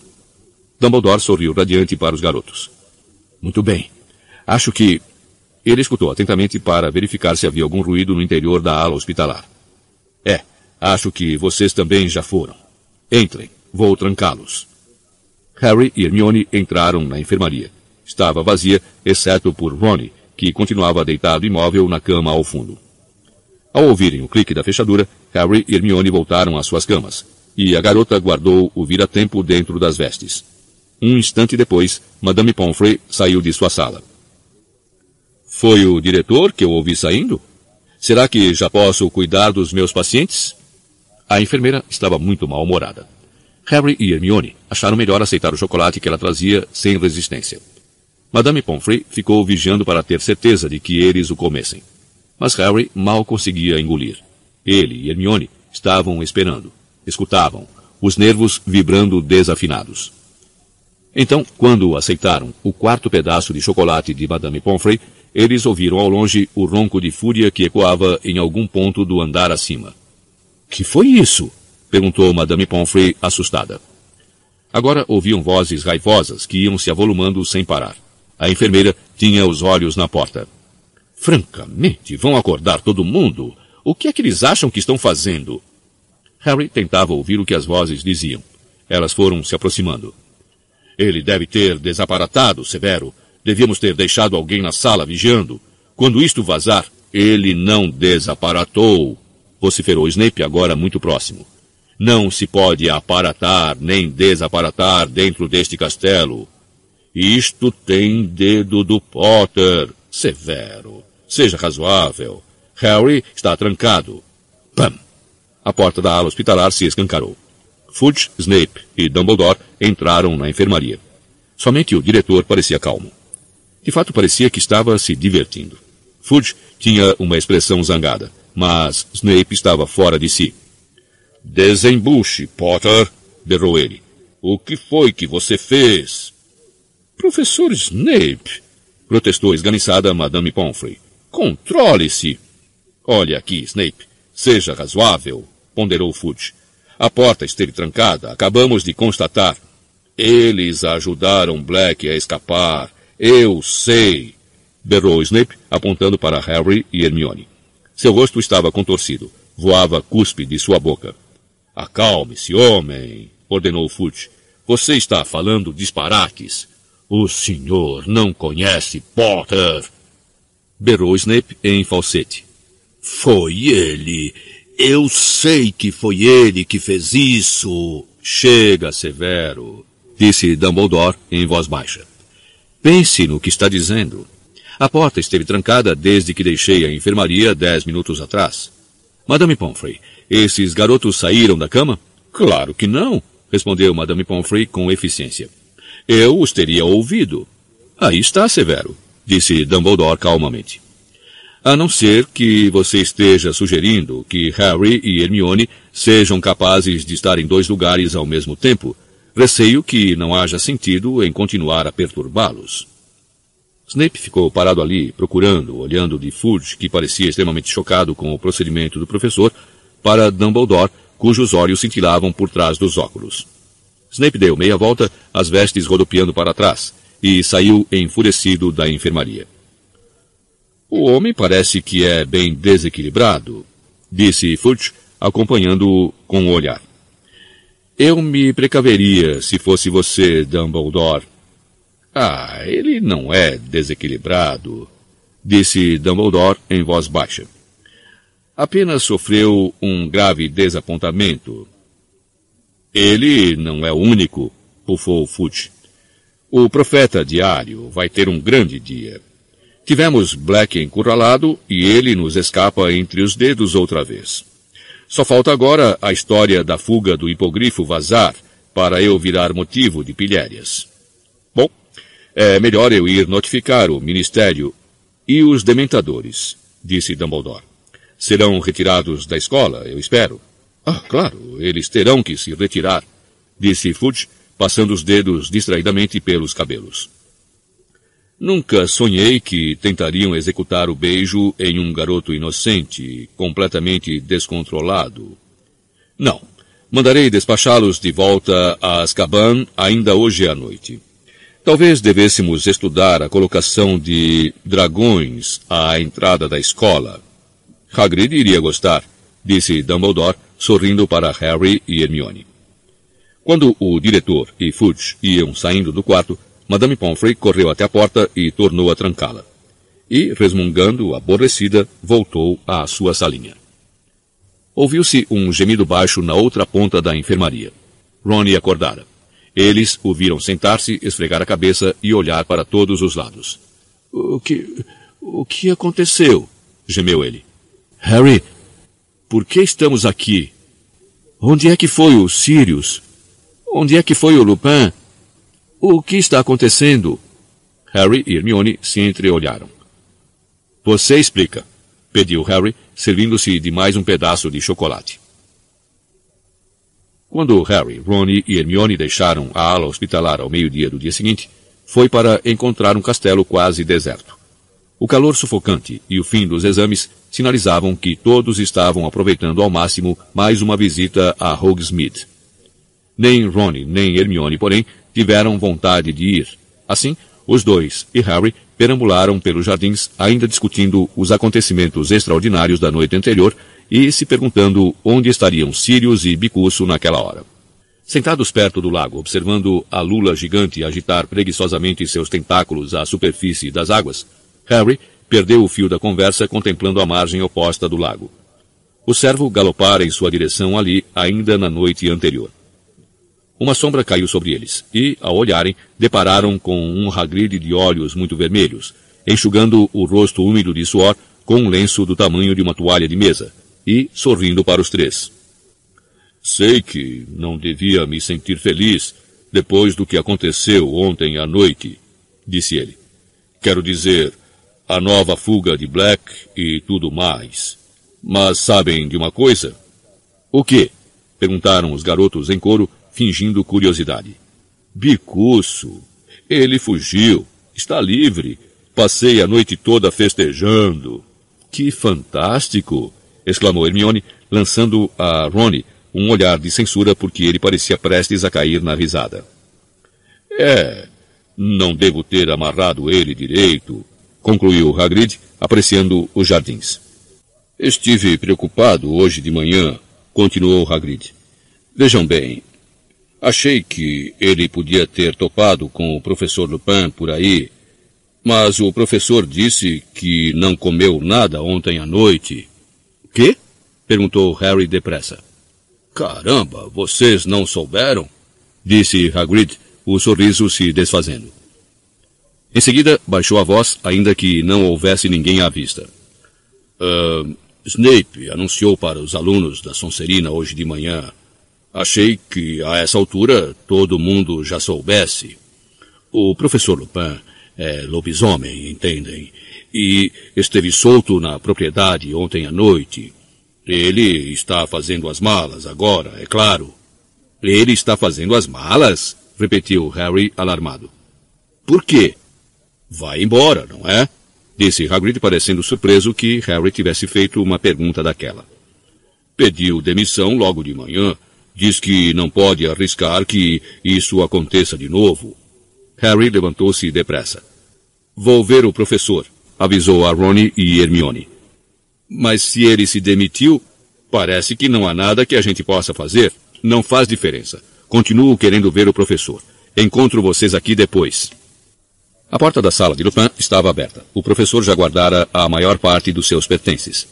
Dumbledore sorriu radiante para os garotos. Muito bem. Acho que... Ele escutou atentamente para verificar se havia algum ruído no interior da ala hospitalar. É, acho que vocês também já foram. Entrem, vou trancá-los. Harry e Hermione entraram na enfermaria. Estava vazia, exceto por Ronnie, que continuava deitado imóvel na cama ao fundo. Ao ouvirem o clique da fechadura, Harry e Hermione voltaram às suas camas, e a garota guardou o vira-tempo dentro das vestes. Um instante depois, Madame Pomfrey saiu de sua sala. Foi o diretor que eu ouvi saindo? Será que já posso cuidar dos meus pacientes? A enfermeira estava muito mal-humorada. Harry e Hermione acharam melhor aceitar o chocolate que ela trazia sem resistência. Madame Pomfrey ficou vigiando para ter certeza de que eles o comessem. Mas Harry mal conseguia engolir. Ele e Hermione estavam esperando. Escutavam, os nervos vibrando desafinados. Então, quando aceitaram o quarto pedaço de chocolate de Madame Pomfrey, eles ouviram ao longe o ronco de fúria que ecoava em algum ponto do andar acima. Que foi isso? Perguntou Madame Pomfrey, assustada. Agora ouviam vozes raivosas que iam se avolumando sem parar. A enfermeira tinha os olhos na porta. Francamente, vão acordar todo mundo? O que é que eles acham que estão fazendo? Harry tentava ouvir o que as vozes diziam. Elas foram se aproximando. Ele deve ter desaparatado, Severo. Devíamos ter deixado alguém na sala vigiando. Quando isto vazar, ele não desaparatou, vociferou Snape agora muito próximo. Não se pode aparatar nem desaparatar dentro deste castelo. Isto tem dedo do Potter. Severo. Seja razoável. Harry está trancado. Pam! A porta da ala hospitalar se escancarou. Fudge, Snape e Dumbledore entraram na enfermaria. Somente o diretor parecia calmo. De fato, parecia que estava se divertindo. Fudge tinha uma expressão zangada, mas Snape estava fora de si. Desembuche, Potter, berrou ele. O que foi que você fez? Professor Snape, protestou esganiçada Madame Pomfrey. Controle-se. Olha aqui, Snape. Seja razoável, ponderou Fudge. A porta esteve trancada, acabamos de constatar. Eles ajudaram Black a escapar. Eu sei, berrou Snape, apontando para Harry e Hermione. Seu rosto estava contorcido. Voava cuspe de sua boca. Acalme-se, homem, ordenou Fudge. Você está falando disparates. O senhor não conhece Potter. Berrou Snape em falsete. Foi ele. Eu sei que foi ele que fez isso. Chega, Severo, disse Dumbledore em voz baixa. Pense no que está dizendo. A porta esteve trancada desde que deixei a enfermaria dez minutos atrás. Madame Pomfrey, esses garotos saíram da cama? Claro que não, respondeu Madame Pomfrey com eficiência. Eu os teria ouvido. Aí está, Severo, disse Dumbledore calmamente. A não ser que você esteja sugerindo que Harry e Hermione sejam capazes de estar em dois lugares ao mesmo tempo, receio que não haja sentido em continuar a perturbá-los. Snape ficou parado ali, procurando, olhando de Fudge, que parecia extremamente chocado com o procedimento do professor, para Dumbledore, cujos olhos cintilavam por trás dos óculos. Snape deu meia volta, as vestes rodopiando para trás, e saiu enfurecido da enfermaria. O homem parece que é bem desequilibrado, disse Fudge, acompanhando-o com o olhar. Eu me precaveria se fosse você, Dumbledore. Ah, ele não é desequilibrado, disse Dumbledore em voz baixa. Apenas sofreu um grave desapontamento. Ele não é o único, bufou Fudge. O profeta diário vai ter um grande dia. Tivemos Black encurralado e ele nos escapa entre os dedos outra vez. Só falta agora a história da fuga do hipogrifo vazar para eu virar motivo de pilhérias. Bom, É melhor eu ir notificar o Ministério e os dementadores, disse Dumbledore. Serão retirados da escola, eu espero. Ah, claro, eles terão que se retirar, disse Fudge, passando os dedos distraidamente pelos cabelos. Nunca sonhei que tentariam executar o beijo em um garoto inocente, completamente descontrolado. Não. Mandarei despachá-los de volta a Azkaban ainda hoje à noite. Talvez devêssemos estudar a colocação de dragões à entrada da escola. Hagrid iria gostar, disse Dumbledore, sorrindo para Harry e Hermione. Quando o diretor e Fudge iam saindo do quarto, Madame Pomfrey correu até a porta e tornou a trancá-la. E, resmungando, aborrecida, voltou à sua salinha. Ouviu-se um gemido baixo na outra ponta da enfermaria. Ronnie acordara. Eles o viram sentar-se, esfregar a cabeça e olhar para todos os lados. O que. O que aconteceu? gemeu ele. Harry, por que estamos aqui? Onde é que foi o Sirius? Onde é que foi o Lupin? O que está acontecendo? Harry e Hermione se entreolharam. Você explica, pediu Harry, servindo-se de mais um pedaço de chocolate. Quando Harry, Ron e Hermione deixaram a ala hospitalar ao meio-dia do dia seguinte, foi para encontrar um castelo quase deserto. O calor sufocante e o fim dos exames sinalizavam que todos estavam aproveitando ao máximo mais uma visita a Hogsmeade. Nem Ron nem Hermione, porém, tiveram vontade de ir. Assim, os dois e Harry perambularam pelos jardins, ainda discutindo os acontecimentos extraordinários da noite anterior e se perguntando onde estariam Sirius e Bicuço naquela hora. Sentados perto do lago, observando a lula gigante agitar preguiçosamente seus tentáculos à superfície das águas, Harry perdeu o fio da conversa contemplando a margem oposta do lago. O servo galopara em sua direção ali ainda na noite anterior. Uma sombra caiu sobre eles, e, ao olharem, depararam com um Hagrid de olhos muito vermelhos, enxugando o rosto úmido de suor com um lenço do tamanho de uma toalha de mesa, e sorrindo para os três. Sei que não devia me sentir feliz depois do que aconteceu ontem à noite, disse ele. Quero dizer, a nova fuga de Black e tudo mais. Mas sabem de uma coisa? O que? perguntaram os garotos em coro, fingindo curiosidade. Bicuço. Ele fugiu. Está livre. Passei a noite toda festejando. Que fantástico! exclamou Hermione, lançando a Rony um olhar de censura porque ele parecia prestes a cair na risada. É, não devo ter amarrado ele direito, concluiu Hagrid, apreciando os jardins. Estive preocupado hoje de manhã, continuou Hagrid. Vejam bem, achei que ele podia ter topado com o professor Lupin por aí, mas o professor disse que não comeu nada ontem à noite. Quê? perguntou Harry depressa. Caramba, vocês não souberam? disse Hagrid, o sorriso se desfazendo. Em seguida, baixou a voz, ainda que não houvesse ninguém à vista. Uh, Snape anunciou para os alunos da Sonserina hoje de manhã. Achei que, a essa altura, todo mundo já soubesse. O professor Lupin é lobisomem, entendem? e esteve solto na propriedade ontem à noite. Ele está fazendo as malas agora, é claro. Ele está fazendo as malas? repetiu Harry alarmado. Por quê? Vai embora, não é? Disse Hagrid parecendo surpreso que Harry tivesse feito uma pergunta daquela. Pediu demissão logo de manhã. Diz que não pode arriscar que isso aconteça de novo. Harry levantou-se depressa. Vou ver o professor, avisou a Ronnie e Hermione. Mas se ele se demitiu, parece que não há nada que a gente possa fazer. Não faz diferença. Continuo querendo ver o professor. Encontro vocês aqui depois. A porta da sala de Lupin estava aberta. O professor já guardara a maior parte dos seus pertences.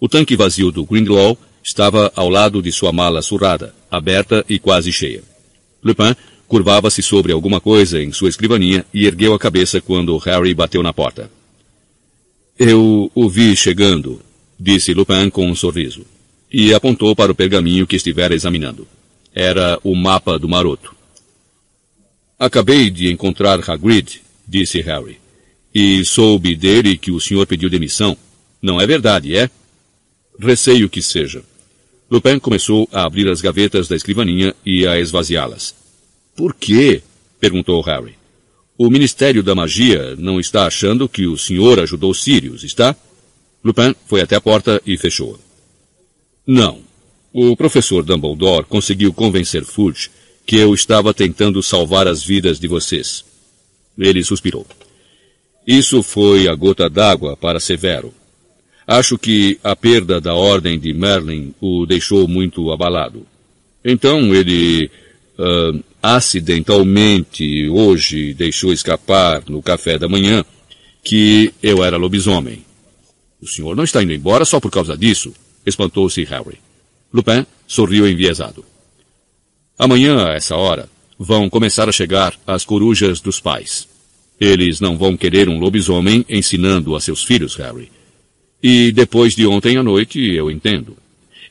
O tanque vazio do Grindlaw estava ao lado de sua mala surrada, aberta e quase cheia. Lupin curvava-se sobre alguma coisa em sua escrivaninha e ergueu a cabeça quando Harry bateu na porta. Eu o vi chegando, disse Lupin com um sorriso, e apontou para o pergaminho que estivera examinando. Era o mapa do maroto. Acabei de encontrar Hagrid, disse Harry. E soube dele que o senhor pediu demissão. Não é verdade, é? Receio que seja. Lupin começou a abrir as gavetas da escrivaninha e a esvaziá-las. Por quê? perguntou Harry. O Ministério da Magia não está achando que o senhor ajudou Sirius, está? Lupin foi até a porta e fechou-a. Não. O professor Dumbledore conseguiu convencer Fudge que eu estava tentando salvar as vidas de vocês. Ele suspirou. Isso foi a gota d'água para Severo. Acho que a perda da ordem de Merlin o deixou muito abalado. Então ele uh, acidentalmente hoje deixou escapar no café da manhã que eu era lobisomem. O senhor não está indo embora só por causa disso? Espantou-se Harry. Lupin sorriu enviesado. Amanhã, a essa hora, vão começar a chegar as corujas dos pais. Eles não vão querer um lobisomem ensinando a seus filhos, Harry. E depois de ontem à noite, eu entendo.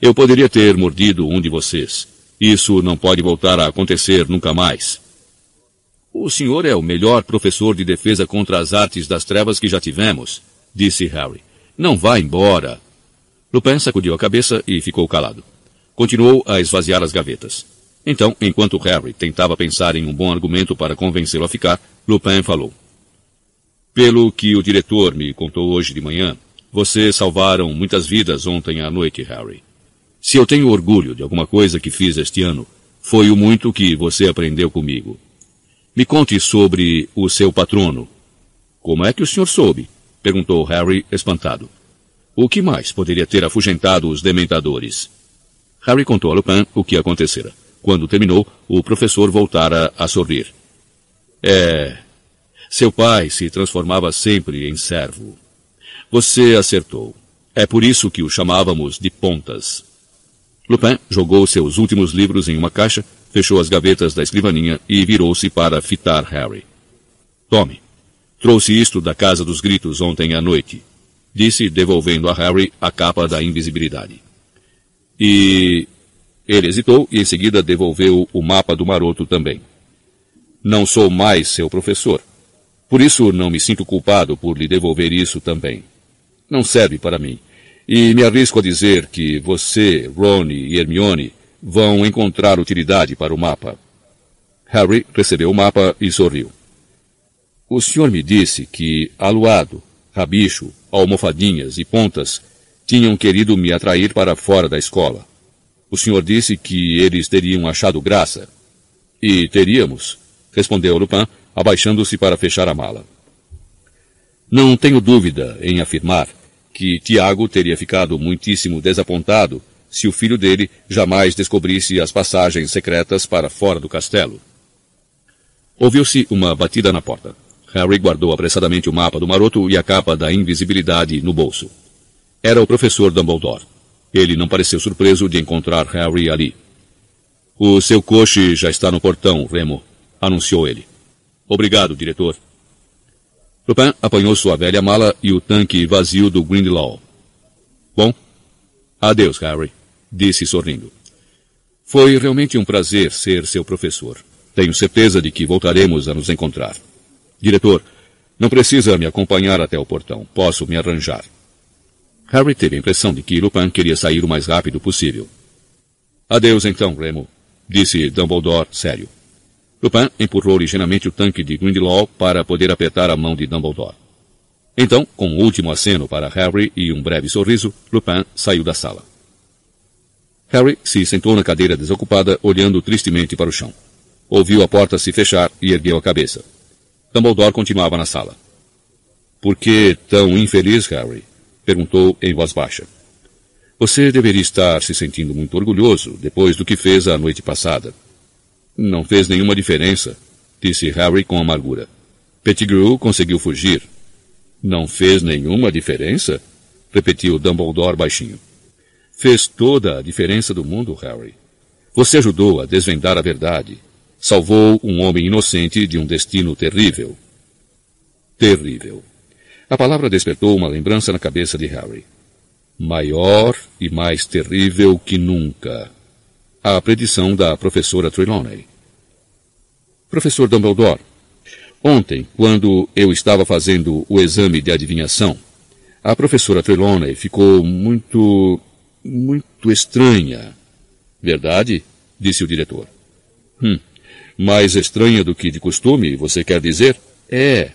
Eu poderia ter mordido um de vocês, isso não pode voltar a acontecer nunca mais. O senhor é o melhor professor de defesa contra as artes das trevas que já tivemos, disse Harry. Não vá embora. Lupin sacudiu a cabeça e ficou calado. Continuou a esvaziar as gavetas. Então, enquanto Harry tentava pensar em um bom argumento para convencê-lo a ficar, Lupin falou. Pelo que o diretor me contou hoje de manhã, vocês salvaram muitas vidas ontem à noite, Harry. Se eu tenho orgulho de alguma coisa que fiz este ano, foi o muito que você aprendeu comigo. Me conte sobre o seu patrono. Como é que o senhor soube? perguntou Harry, espantado. O que mais poderia ter afugentado os dementadores? Harry contou a Lupin o que acontecera. Quando terminou, o professor voltara a sorrir. É. Seu pai se transformava sempre em servo. Você acertou. É por isso que o chamávamos de Pontas. Lupin jogou seus últimos livros em uma caixa, fechou as gavetas da escrivaninha e virou-se para fitar Harry. Tome. Trouxe isto da Casa dos Gritos ontem à noite, disse, devolvendo a Harry a capa da invisibilidade. E... Ele hesitou e em seguida devolveu o mapa do maroto também. Não sou mais seu professor. Por isso não me sinto culpado por lhe devolver isso também. Não serve para mim. E me arrisco a dizer que você, Ron e Hermione vão encontrar utilidade para o mapa. Harry recebeu o mapa e sorriu. O senhor me disse que Aluado, Rabicho, Almofadinhas e Pontas tinham querido me atrair para fora da escola. O senhor disse que eles teriam achado graça. E teríamos, respondeu Lupin, abaixando-se para fechar a mala. Não tenho dúvida em afirmar que Tiago teria ficado muitíssimo desapontado se o filho dele jamais descobrisse as passagens secretas para fora do castelo. Ouviu-se uma batida na porta. Harry guardou apressadamente o mapa do maroto e a capa da invisibilidade no bolso. Era o professor Dumbledore. Ele não pareceu surpreso de encontrar Harry ali. O seu coche já está no portão, Remo, anunciou ele. Obrigado, diretor. Lupin apanhou sua velha mala e o tanque vazio do Grindlaw. Bom, adeus, Harry, disse sorrindo. Foi realmente um prazer ser seu professor. Tenho certeza de que voltaremos a nos encontrar. Diretor, não precisa me acompanhar até o portão. Posso me arranjar. Harry teve a impressão de que Lupin queria sair o mais rápido possível. Adeus então, Remo, disse Dumbledore sério. Lupin empurrou ligeiramente o tanque de Grindelwald para poder apertar a mão de Dumbledore. Então, com um último aceno para Harry e um breve sorriso, Lupin saiu da sala. Harry se sentou na cadeira desocupada, olhando tristemente para o chão. Ouviu a porta se fechar e ergueu a cabeça. Dumbledore continuava na sala. Por que tão infeliz, Harry? perguntou em voz baixa. Você deveria estar se sentindo muito orgulhoso depois do que fez a noite passada. Não fez nenhuma diferença, disse Harry com amargura. Pettigrew conseguiu fugir. Não fez nenhuma diferença? repetiu Dumbledore baixinho. Fez toda a diferença do mundo, Harry. Você ajudou a desvendar a verdade. Salvou um homem inocente de um destino terrível. Terrível. A palavra despertou uma lembrança na cabeça de Harry. Maior e mais terrível que nunca a predição da professora Trelawney. Professor Dumbledore, Ontem, quando eu estava fazendo o exame de adivinhação, a professora Trelawney ficou muito. muito estranha. Verdade? disse o diretor. Hum, mais estranha do que de costume, você quer dizer? É.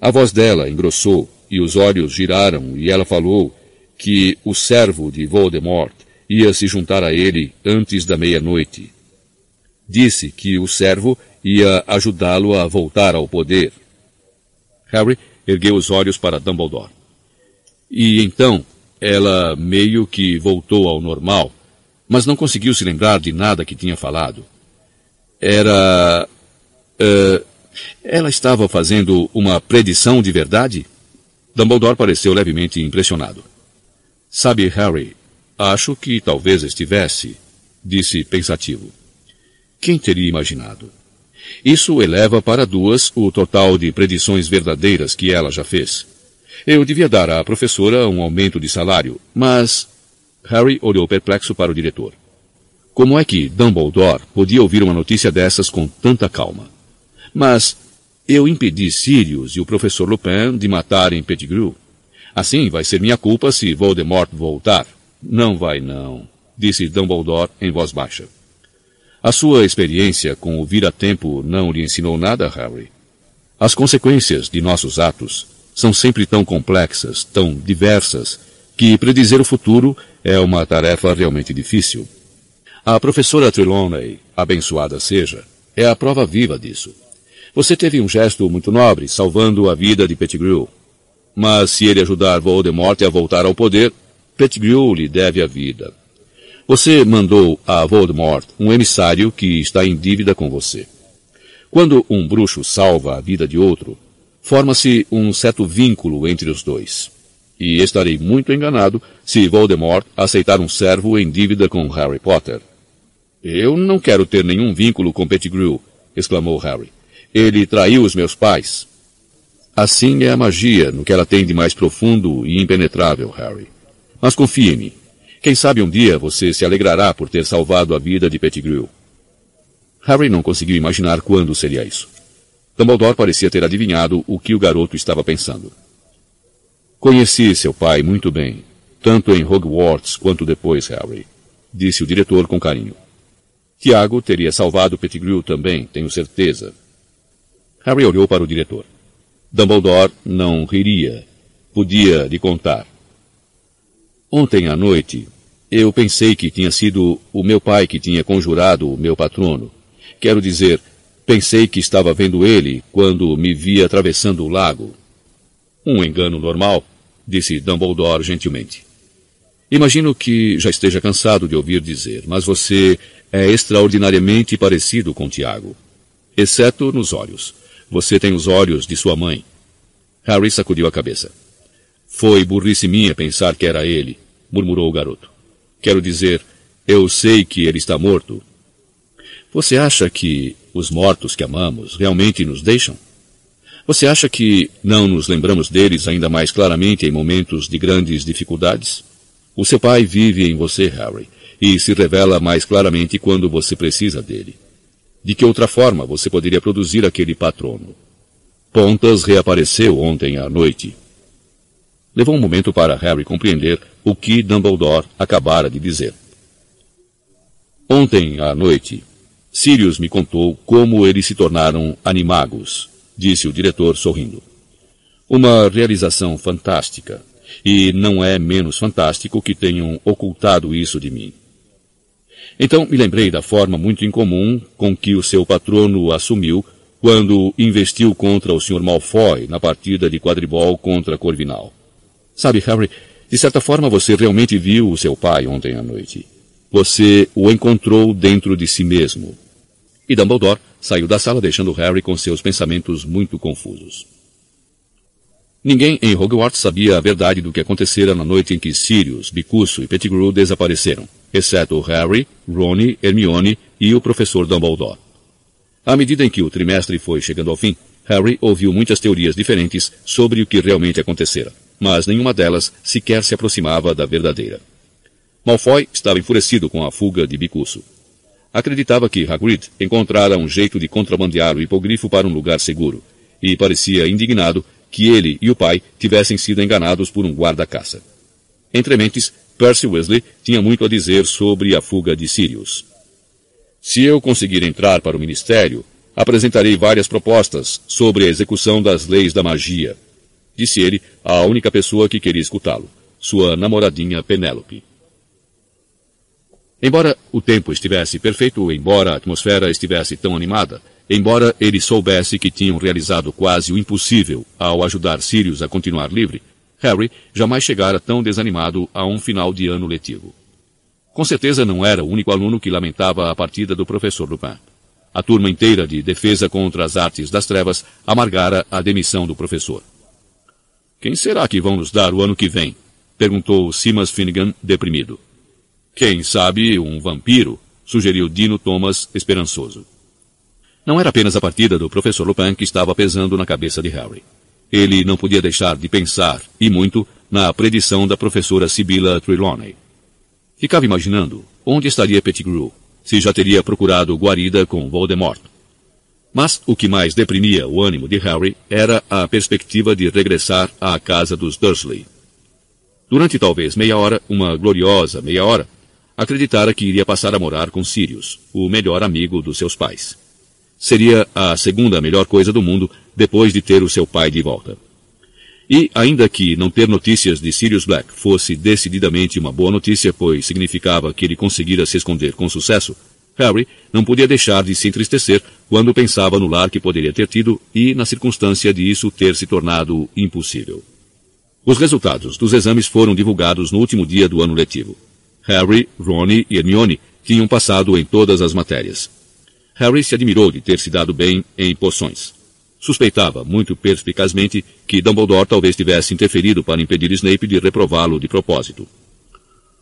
A voz dela engrossou e os olhos giraram e ela falou que o servo de Voldemort ia se juntar a ele antes da meia-noite. Disse que o servo ia ajudá-lo a voltar ao poder. Harry ergueu os olhos para Dumbledore. E então, ela meio que voltou ao normal, mas não conseguiu se lembrar de nada que tinha falado. Era. Uh, ela estava fazendo uma predição de verdade? Dumbledore pareceu levemente impressionado. Sabe, Harry, acho que talvez estivesse, disse pensativo. Quem teria imaginado? Isso eleva para duas o total de predições verdadeiras que ela já fez. Eu devia dar à professora um aumento de salário, mas. Harry olhou perplexo para o diretor. Como é que Dumbledore podia ouvir uma notícia dessas com tanta calma? Mas eu impedi Sirius e o professor Lupin de matarem Pettigrew. Assim vai ser minha culpa se Voldemort voltar. Não vai não, disse Dumbledore em voz baixa. A sua experiência com o vira-tempo não lhe ensinou nada, Harry. As consequências de nossos atos são sempre tão complexas, tão diversas, que predizer o futuro é uma tarefa realmente difícil. A professora Trelawney, abençoada seja, é a prova viva disso. Você teve um gesto muito nobre, salvando a vida de Pettigrew. Mas se ele ajudar Voldemort a voltar ao poder, Pettigrew lhe deve a vida. Você mandou a Voldemort um emissário que está em dívida com você. Quando um bruxo salva a vida de outro, forma-se um certo vínculo entre os dois. E estarei muito enganado se Voldemort aceitar um servo em dívida com Harry Potter. Eu não quero ter nenhum vínculo com Pettigrew, exclamou Harry. Ele traiu os meus pais. Assim é a magia no que ela tem de mais profundo e impenetrável, Harry. Mas confie em mim. Quem sabe um dia você se alegrará por ter salvado a vida de Pettigrew. Harry não conseguiu imaginar quando seria isso. Dumbledore parecia ter adivinhado o que o garoto estava pensando. Conheci seu pai muito bem, tanto em Hogwarts quanto depois, Harry, disse o diretor com carinho. Tiago teria salvado Pettigrew também, tenho certeza. Harry olhou para o diretor. Dumbledore não riria. Podia lhe contar. Ontem à noite, eu pensei que tinha sido o meu pai que tinha conjurado o meu patrono. Quero dizer, pensei que estava vendo ele quando me via atravessando o lago. Um engano normal, disse Dumbledore gentilmente. Imagino que já esteja cansado de ouvir dizer, mas você é extraordinariamente parecido com Tiago. Exceto nos olhos. Você tem os olhos de sua mãe. Harry sacudiu a cabeça. Foi burrice minha pensar que era ele, murmurou o garoto. Quero dizer, eu sei que ele está morto. Você acha que os mortos que amamos realmente nos deixam? Você acha que não nos lembramos deles ainda mais claramente em momentos de grandes dificuldades? O seu pai vive em você, Harry, e se revela mais claramente quando você precisa dele. De que outra forma você poderia produzir aquele patrono? Pontas reapareceu ontem à noite. Levou um momento para Harry compreender o que Dumbledore acabara de dizer. Ontem à noite, Sirius me contou como eles se tornaram animagos, disse o diretor sorrindo. Uma realização fantástica, e não é menos fantástico que tenham ocultado isso de mim. Então me lembrei da forma muito incomum com que o seu patrono assumiu quando investiu contra o Sr. Malfoy na partida de quadribol contra Corvinal. Sabe, Harry, de certa forma você realmente viu o seu pai ontem à noite. Você o encontrou dentro de si mesmo. E Dumbledore saiu da sala deixando Harry com seus pensamentos muito confusos. Ninguém em Hogwarts sabia a verdade do que acontecera na noite em que Sirius, Bicuço e Pettigrew desapareceram, exceto Harry, Ron, Hermione e o professor Dumbledore. À medida em que o trimestre foi chegando ao fim, Harry ouviu muitas teorias diferentes sobre o que realmente acontecera mas nenhuma delas sequer se aproximava da verdadeira. Malfoy estava enfurecido com a fuga de Bicuço. Acreditava que Hagrid encontrara um jeito de contrabandear o hipogrifo para um lugar seguro, e parecia indignado que ele e o pai tivessem sido enganados por um guarda-caça. Entre mentes, Percy Wesley tinha muito a dizer sobre a fuga de Sirius. Se eu conseguir entrar para o ministério, apresentarei várias propostas sobre a execução das leis da magia, disse ele à única pessoa que queria escutá-lo, sua namoradinha Penélope. Embora o tempo estivesse perfeito, embora a atmosfera estivesse tão animada, embora ele soubesse que tinham realizado quase o impossível ao ajudar Sirius a continuar livre, Harry jamais chegara tão desanimado a um final de ano letivo. Com certeza não era o único aluno que lamentava a partida do professor Lupin. A turma inteira de defesa contra as artes das trevas amargara a demissão do professor. Quem será que vão nos dar o ano que vem? perguntou Simas Finnegan, deprimido. Quem sabe um vampiro, sugeriu Dino Thomas, esperançoso. Não era apenas a partida do professor Lupin que estava pesando na cabeça de Harry. Ele não podia deixar de pensar, e muito, na predição da professora Sibylla Trelawney. Ficava imaginando onde estaria Pettigrew, se já teria procurado guarida com Voldemort. Mas o que mais deprimia o ânimo de Harry era a perspectiva de regressar à casa dos Dursley. Durante talvez meia hora, uma gloriosa meia hora, acreditara que iria passar a morar com Sirius, o melhor amigo dos seus pais. Seria a segunda melhor coisa do mundo depois de ter o seu pai de volta. E, ainda que não ter notícias de Sirius Black fosse decididamente uma boa notícia, pois significava que ele conseguira se esconder com sucesso, Harry não podia deixar de se entristecer quando pensava no lar que poderia ter tido e na circunstância de isso ter se tornado impossível. Os resultados dos exames foram divulgados no último dia do ano letivo. Harry, Ron e Hermione tinham passado em todas as matérias. Harry se admirou de ter se dado bem em poções. Suspeitava, muito perspicazmente, que Dumbledore talvez tivesse interferido para impedir Snape de reprová-lo de propósito.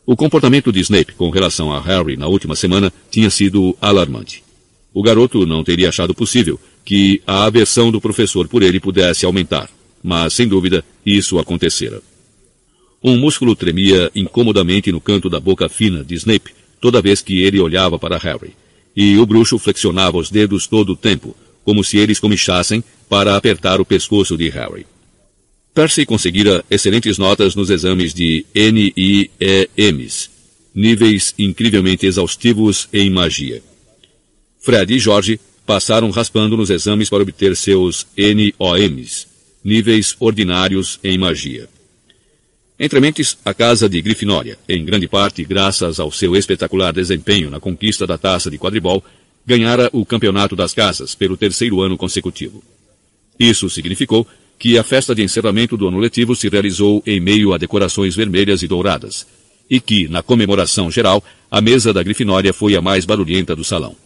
O comportamento de Snape com relação a Harry na última semana tinha sido alarmante. O garoto não teria achado possível que a aversão do professor por ele pudesse aumentar, mas, sem dúvida, isso acontecera. Um músculo tremia incomodamente no canto da boca fina de Snape toda vez que ele olhava para Harry e o bruxo flexionava os dedos todo o tempo, como se eles comichassem para apertar o pescoço de Harry. Percy conseguira excelentes notas nos exames de NIEMs, níveis incrivelmente exaustivos em magia. Fred e George passaram raspando nos exames para obter seus NOMs, níveis ordinários em magia. Entre mentes, a casa de Grifinória, em grande parte graças ao seu espetacular desempenho na conquista da taça de quadribol, ganhara o campeonato das casas pelo terceiro ano consecutivo. Isso significou que a festa de encerramento do ano letivo se realizou em meio a decorações vermelhas e douradas, e que, na comemoração geral, a mesa da Grifinória foi a mais barulhenta do salão.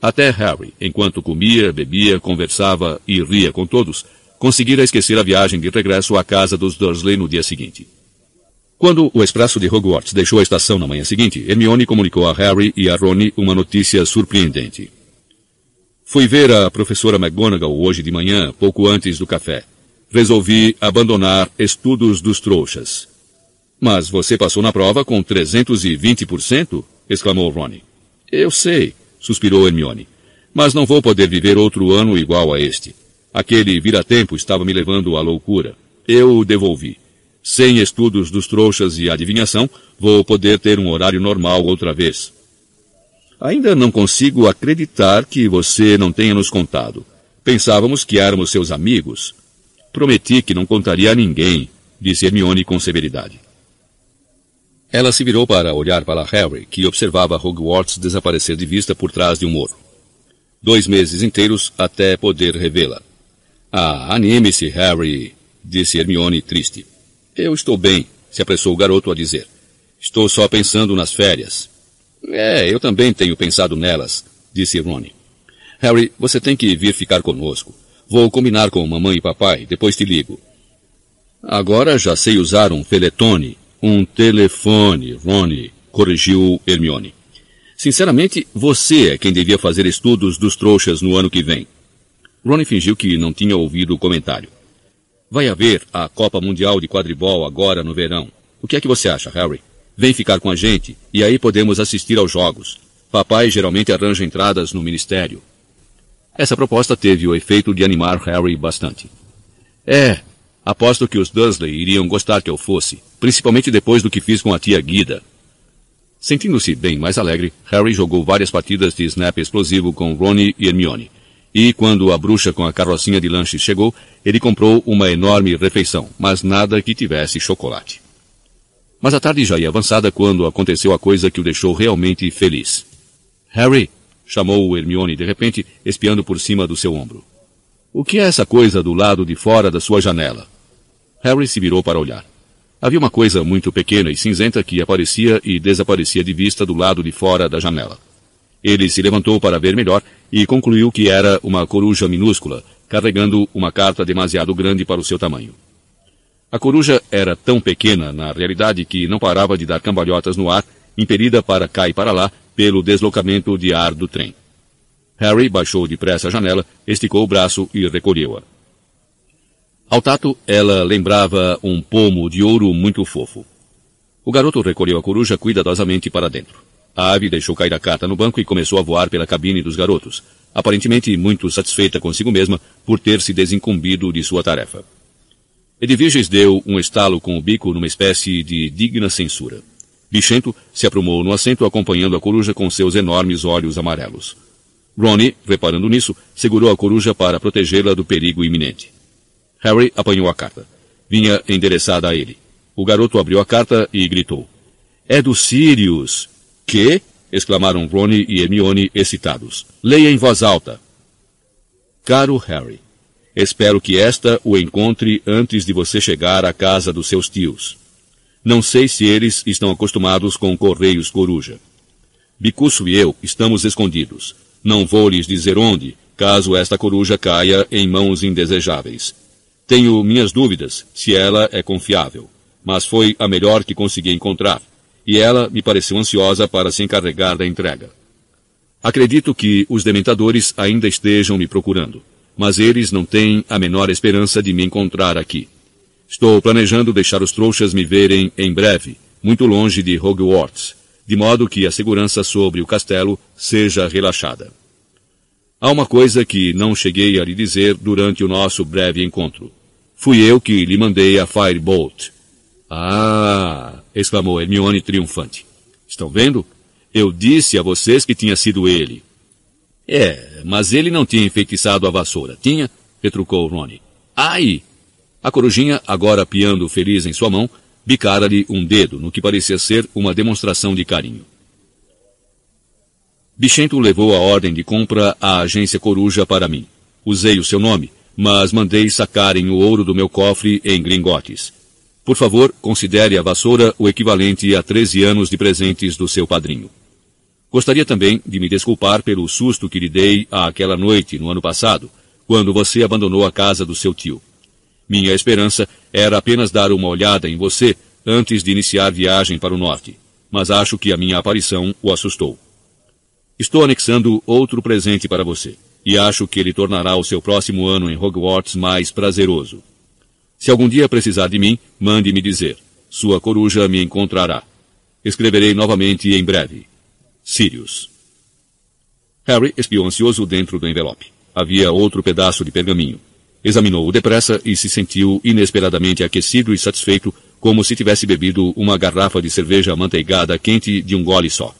Até Harry, enquanto comia, bebia, conversava e ria com todos, conseguira esquecer a viagem de regresso à casa dos Dursley no dia seguinte. Quando o expresso de Hogwarts deixou a estação na manhã seguinte, Hermione comunicou a Harry e a Ron uma notícia surpreendente. Fui ver a professora McGonagall hoje de manhã, pouco antes do café. Resolvi abandonar estudos dos trouxas. Mas você passou na prova com 320%? exclamou Ron. Eu sei, suspirou Hermione. Mas não vou poder viver outro ano igual a este. Aquele vira-tempo estava me levando à loucura. Eu o devolvi. Sem estudos dos trouxas e adivinhação, vou poder ter um horário normal outra vez. Ainda não consigo acreditar que você não tenha nos contado. Pensávamos que éramos seus amigos. Prometi que não contaria a ninguém, disse Hermione com severidade. Ela se virou para olhar para Harry, que observava Hogwarts desaparecer de vista por trás de um muro. Dois meses inteiros até poder revê-la. Ah, anime-se, Harry, disse Hermione triste. Eu estou bem, se apressou o garoto a dizer. Estou só pensando nas férias. É, eu também tenho pensado nelas, disse Ron. Harry, você tem que vir ficar conosco. Vou combinar com mamãe e papai, depois te ligo. Agora já sei usar um feletone, um telefone, Ronnie, corrigiu Hermione. Sinceramente, você é quem devia fazer estudos dos trouxas no ano que vem. Ronnie fingiu que não tinha ouvido o comentário. Vai haver a Copa Mundial de Quadribol agora no verão. O que é que você acha, Harry? Vem ficar com a gente e aí podemos assistir aos jogos. Papai geralmente arranja entradas no ministério. Essa proposta teve o efeito de animar Harry bastante. É, aposto que os Dursley iriam gostar que eu fosse, principalmente depois do que fiz com a tia Guida. Sentindo-se bem mais alegre, Harry jogou várias partidas de snap explosivo com Ronnie e Hermione. E quando a bruxa com a carrocinha de lanches chegou, ele comprou uma enorme refeição, mas nada que tivesse chocolate. Mas a tarde já ia avançada quando aconteceu a coisa que o deixou realmente feliz. Harry, chamou Hermione de repente, espiando por cima do seu ombro. O que é essa coisa do lado de fora da sua janela? Harry se virou para olhar. Havia uma coisa muito pequena e cinzenta que aparecia e desaparecia de vista do lado de fora da janela. Ele se levantou para ver melhor e concluiu que era uma coruja minúscula, carregando uma carta demasiado grande para o seu tamanho. A coruja era tão pequena, na realidade, que não parava de dar cambalhotas no ar, impedida para cá e para lá pelo deslocamento de ar do trem. Harry baixou depressa a janela, esticou o braço e recolheu-a. Ao tato, ela lembrava um pomo de ouro muito fofo. O garoto recolheu a coruja cuidadosamente para dentro. A ave deixou cair a carta no banco e começou a voar pela cabine dos garotos, aparentemente muito satisfeita consigo mesma por ter se desincumbido de sua tarefa. Edviges deu um estalo com o bico numa espécie de digna censura. Bichento se aprumou no assento acompanhando a coruja com seus enormes olhos amarelos. Ronnie, reparando nisso, segurou a coruja para protegê-la do perigo iminente. Harry apanhou a carta. Vinha endereçada a ele. O garoto abriu a carta e gritou. É do Sirius! Que? exclamaram Ronnie e Hermione excitados. Leia em voz alta. Caro Harry, espero que esta o encontre antes de você chegar à casa dos seus tios. Não sei se eles estão acostumados com correios coruja. Bicuço e eu estamos escondidos. Não vou lhes dizer onde, caso esta coruja caia em mãos indesejáveis. Tenho minhas dúvidas se ela é confiável, mas foi a melhor que consegui encontrar e ela me pareceu ansiosa para se encarregar da entrega. Acredito que os dementadores ainda estejam me procurando, mas eles não têm a menor esperança de me encontrar aqui. Estou planejando deixar os trouxas me verem em breve, muito longe de Hogwarts, de modo que a segurança sobre o castelo seja relaxada. Há uma coisa que não cheguei a lhe dizer durante o nosso breve encontro. Fui eu que lhe mandei a Firebolt, ah! exclamou Hermione triunfante. Estão vendo? Eu disse a vocês que tinha sido ele. É, mas ele não tinha enfeitiçado a vassoura, tinha? retrucou Rony. Ai! A corujinha, agora piando feliz em sua mão, bicara-lhe um dedo, no que parecia ser uma demonstração de carinho. Bichento levou a ordem de compra à agência Coruja para mim. Usei o seu nome, mas mandei sacarem o ouro do meu cofre em gringotes. Por favor, considere a vassoura o equivalente a 13 anos de presentes do seu padrinho. Gostaria também de me desculpar pelo susto que lhe dei àquela noite no ano passado, quando você abandonou a casa do seu tio. Minha esperança era apenas dar uma olhada em você antes de iniciar viagem para o norte, mas acho que a minha aparição o assustou. Estou anexando outro presente para você, e acho que ele tornará o seu próximo ano em Hogwarts mais prazeroso. Se algum dia precisar de mim, mande me dizer. Sua coruja me encontrará. Escreverei novamente em breve. Sirius. Harry espiou ansioso dentro do envelope. Havia outro pedaço de pergaminho. Examinou-o depressa e se sentiu inesperadamente aquecido e satisfeito, como se tivesse bebido uma garrafa de cerveja amanteigada quente de um gole só.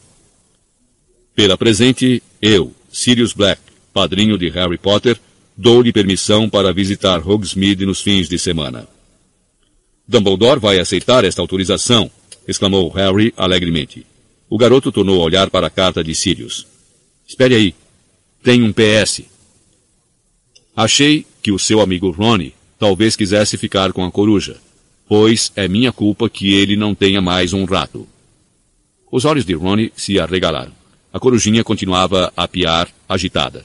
Pela presente, eu, Sirius Black, padrinho de Harry Potter, Dou-lhe permissão para visitar Hogsmeade nos fins de semana. Dumbledore vai aceitar esta autorização, exclamou Harry alegremente. O garoto tornou a olhar para a carta de Sirius. Espere aí. Tem um PS. Achei que o seu amigo Ronnie talvez quisesse ficar com a coruja, pois é minha culpa que ele não tenha mais um rato. Os olhos de Ronnie se arregalaram. A corujinha continuava a piar, agitada.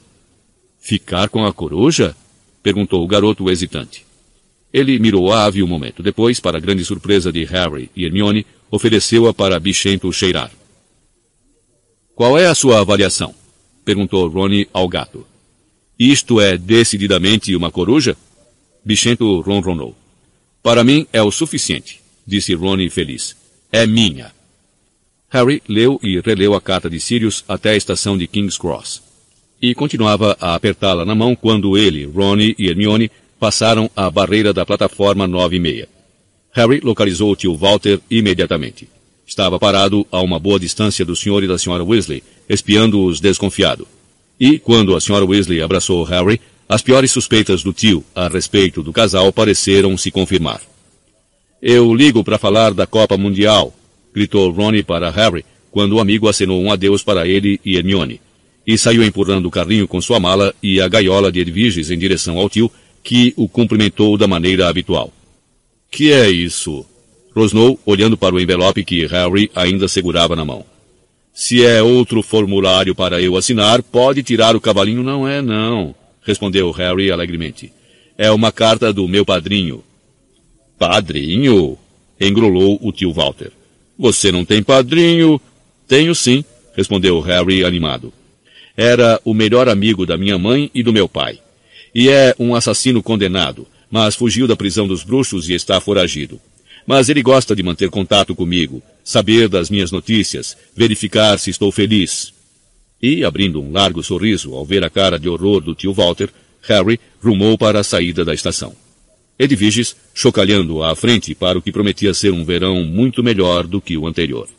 Ficar com a coruja? perguntou o garoto hesitante. Ele mirou a ave um momento. Depois, para grande surpresa de Harry e Hermione, ofereceu-a para Bichento cheirar. Qual é a sua avaliação? perguntou Rony ao gato. Isto é decididamente uma coruja? Bichento ronronou. Para mim é o suficiente, disse Rony feliz. É minha. Harry leu e releu a carta de Sirius até a estação de King's Cross. e continuava a apertá-la na mão quando ele, Ronnie e Hermione passaram a barreira da plataforma 9 e meia. Harry localizou o tio Walter imediatamente. Estava parado a uma boa distância do senhor e da senhora Weasley, espiando-os desconfiado. E, quando a senhora Weasley abraçou Harry, as piores suspeitas do tio a respeito do casal pareceram se confirmar. Eu ligo para falar da Copa Mundial, gritou Ronnie para Harry, quando o amigo acenou um adeus para ele e Hermione, e saiu empurrando o carrinho com sua mala e a gaiola de Edviges em direção ao tio, que o cumprimentou da maneira habitual. Que é isso? Rosnou, olhando para o envelope que Harry ainda segurava na mão. Se é outro formulário para eu assinar, pode tirar o cavalinho. Não é, não, respondeu Harry alegremente. É uma carta do meu padrinho. Padrinho? engrolou o tio Walter. Você não tem padrinho? Tenho sim, respondeu Harry animado. Era o melhor amigo da minha mãe e do meu pai. E é um assassino condenado, mas fugiu da prisão dos bruxos e está foragido. Mas ele gosta de manter contato comigo, saber das minhas notícias, verificar se estou feliz. E, abrindo um largo sorriso ao ver a cara de horror do tio Walter, Harry rumou para a saída da estação. Edviges chocalhando à frente para o que prometia ser um verão muito melhor do que o anterior.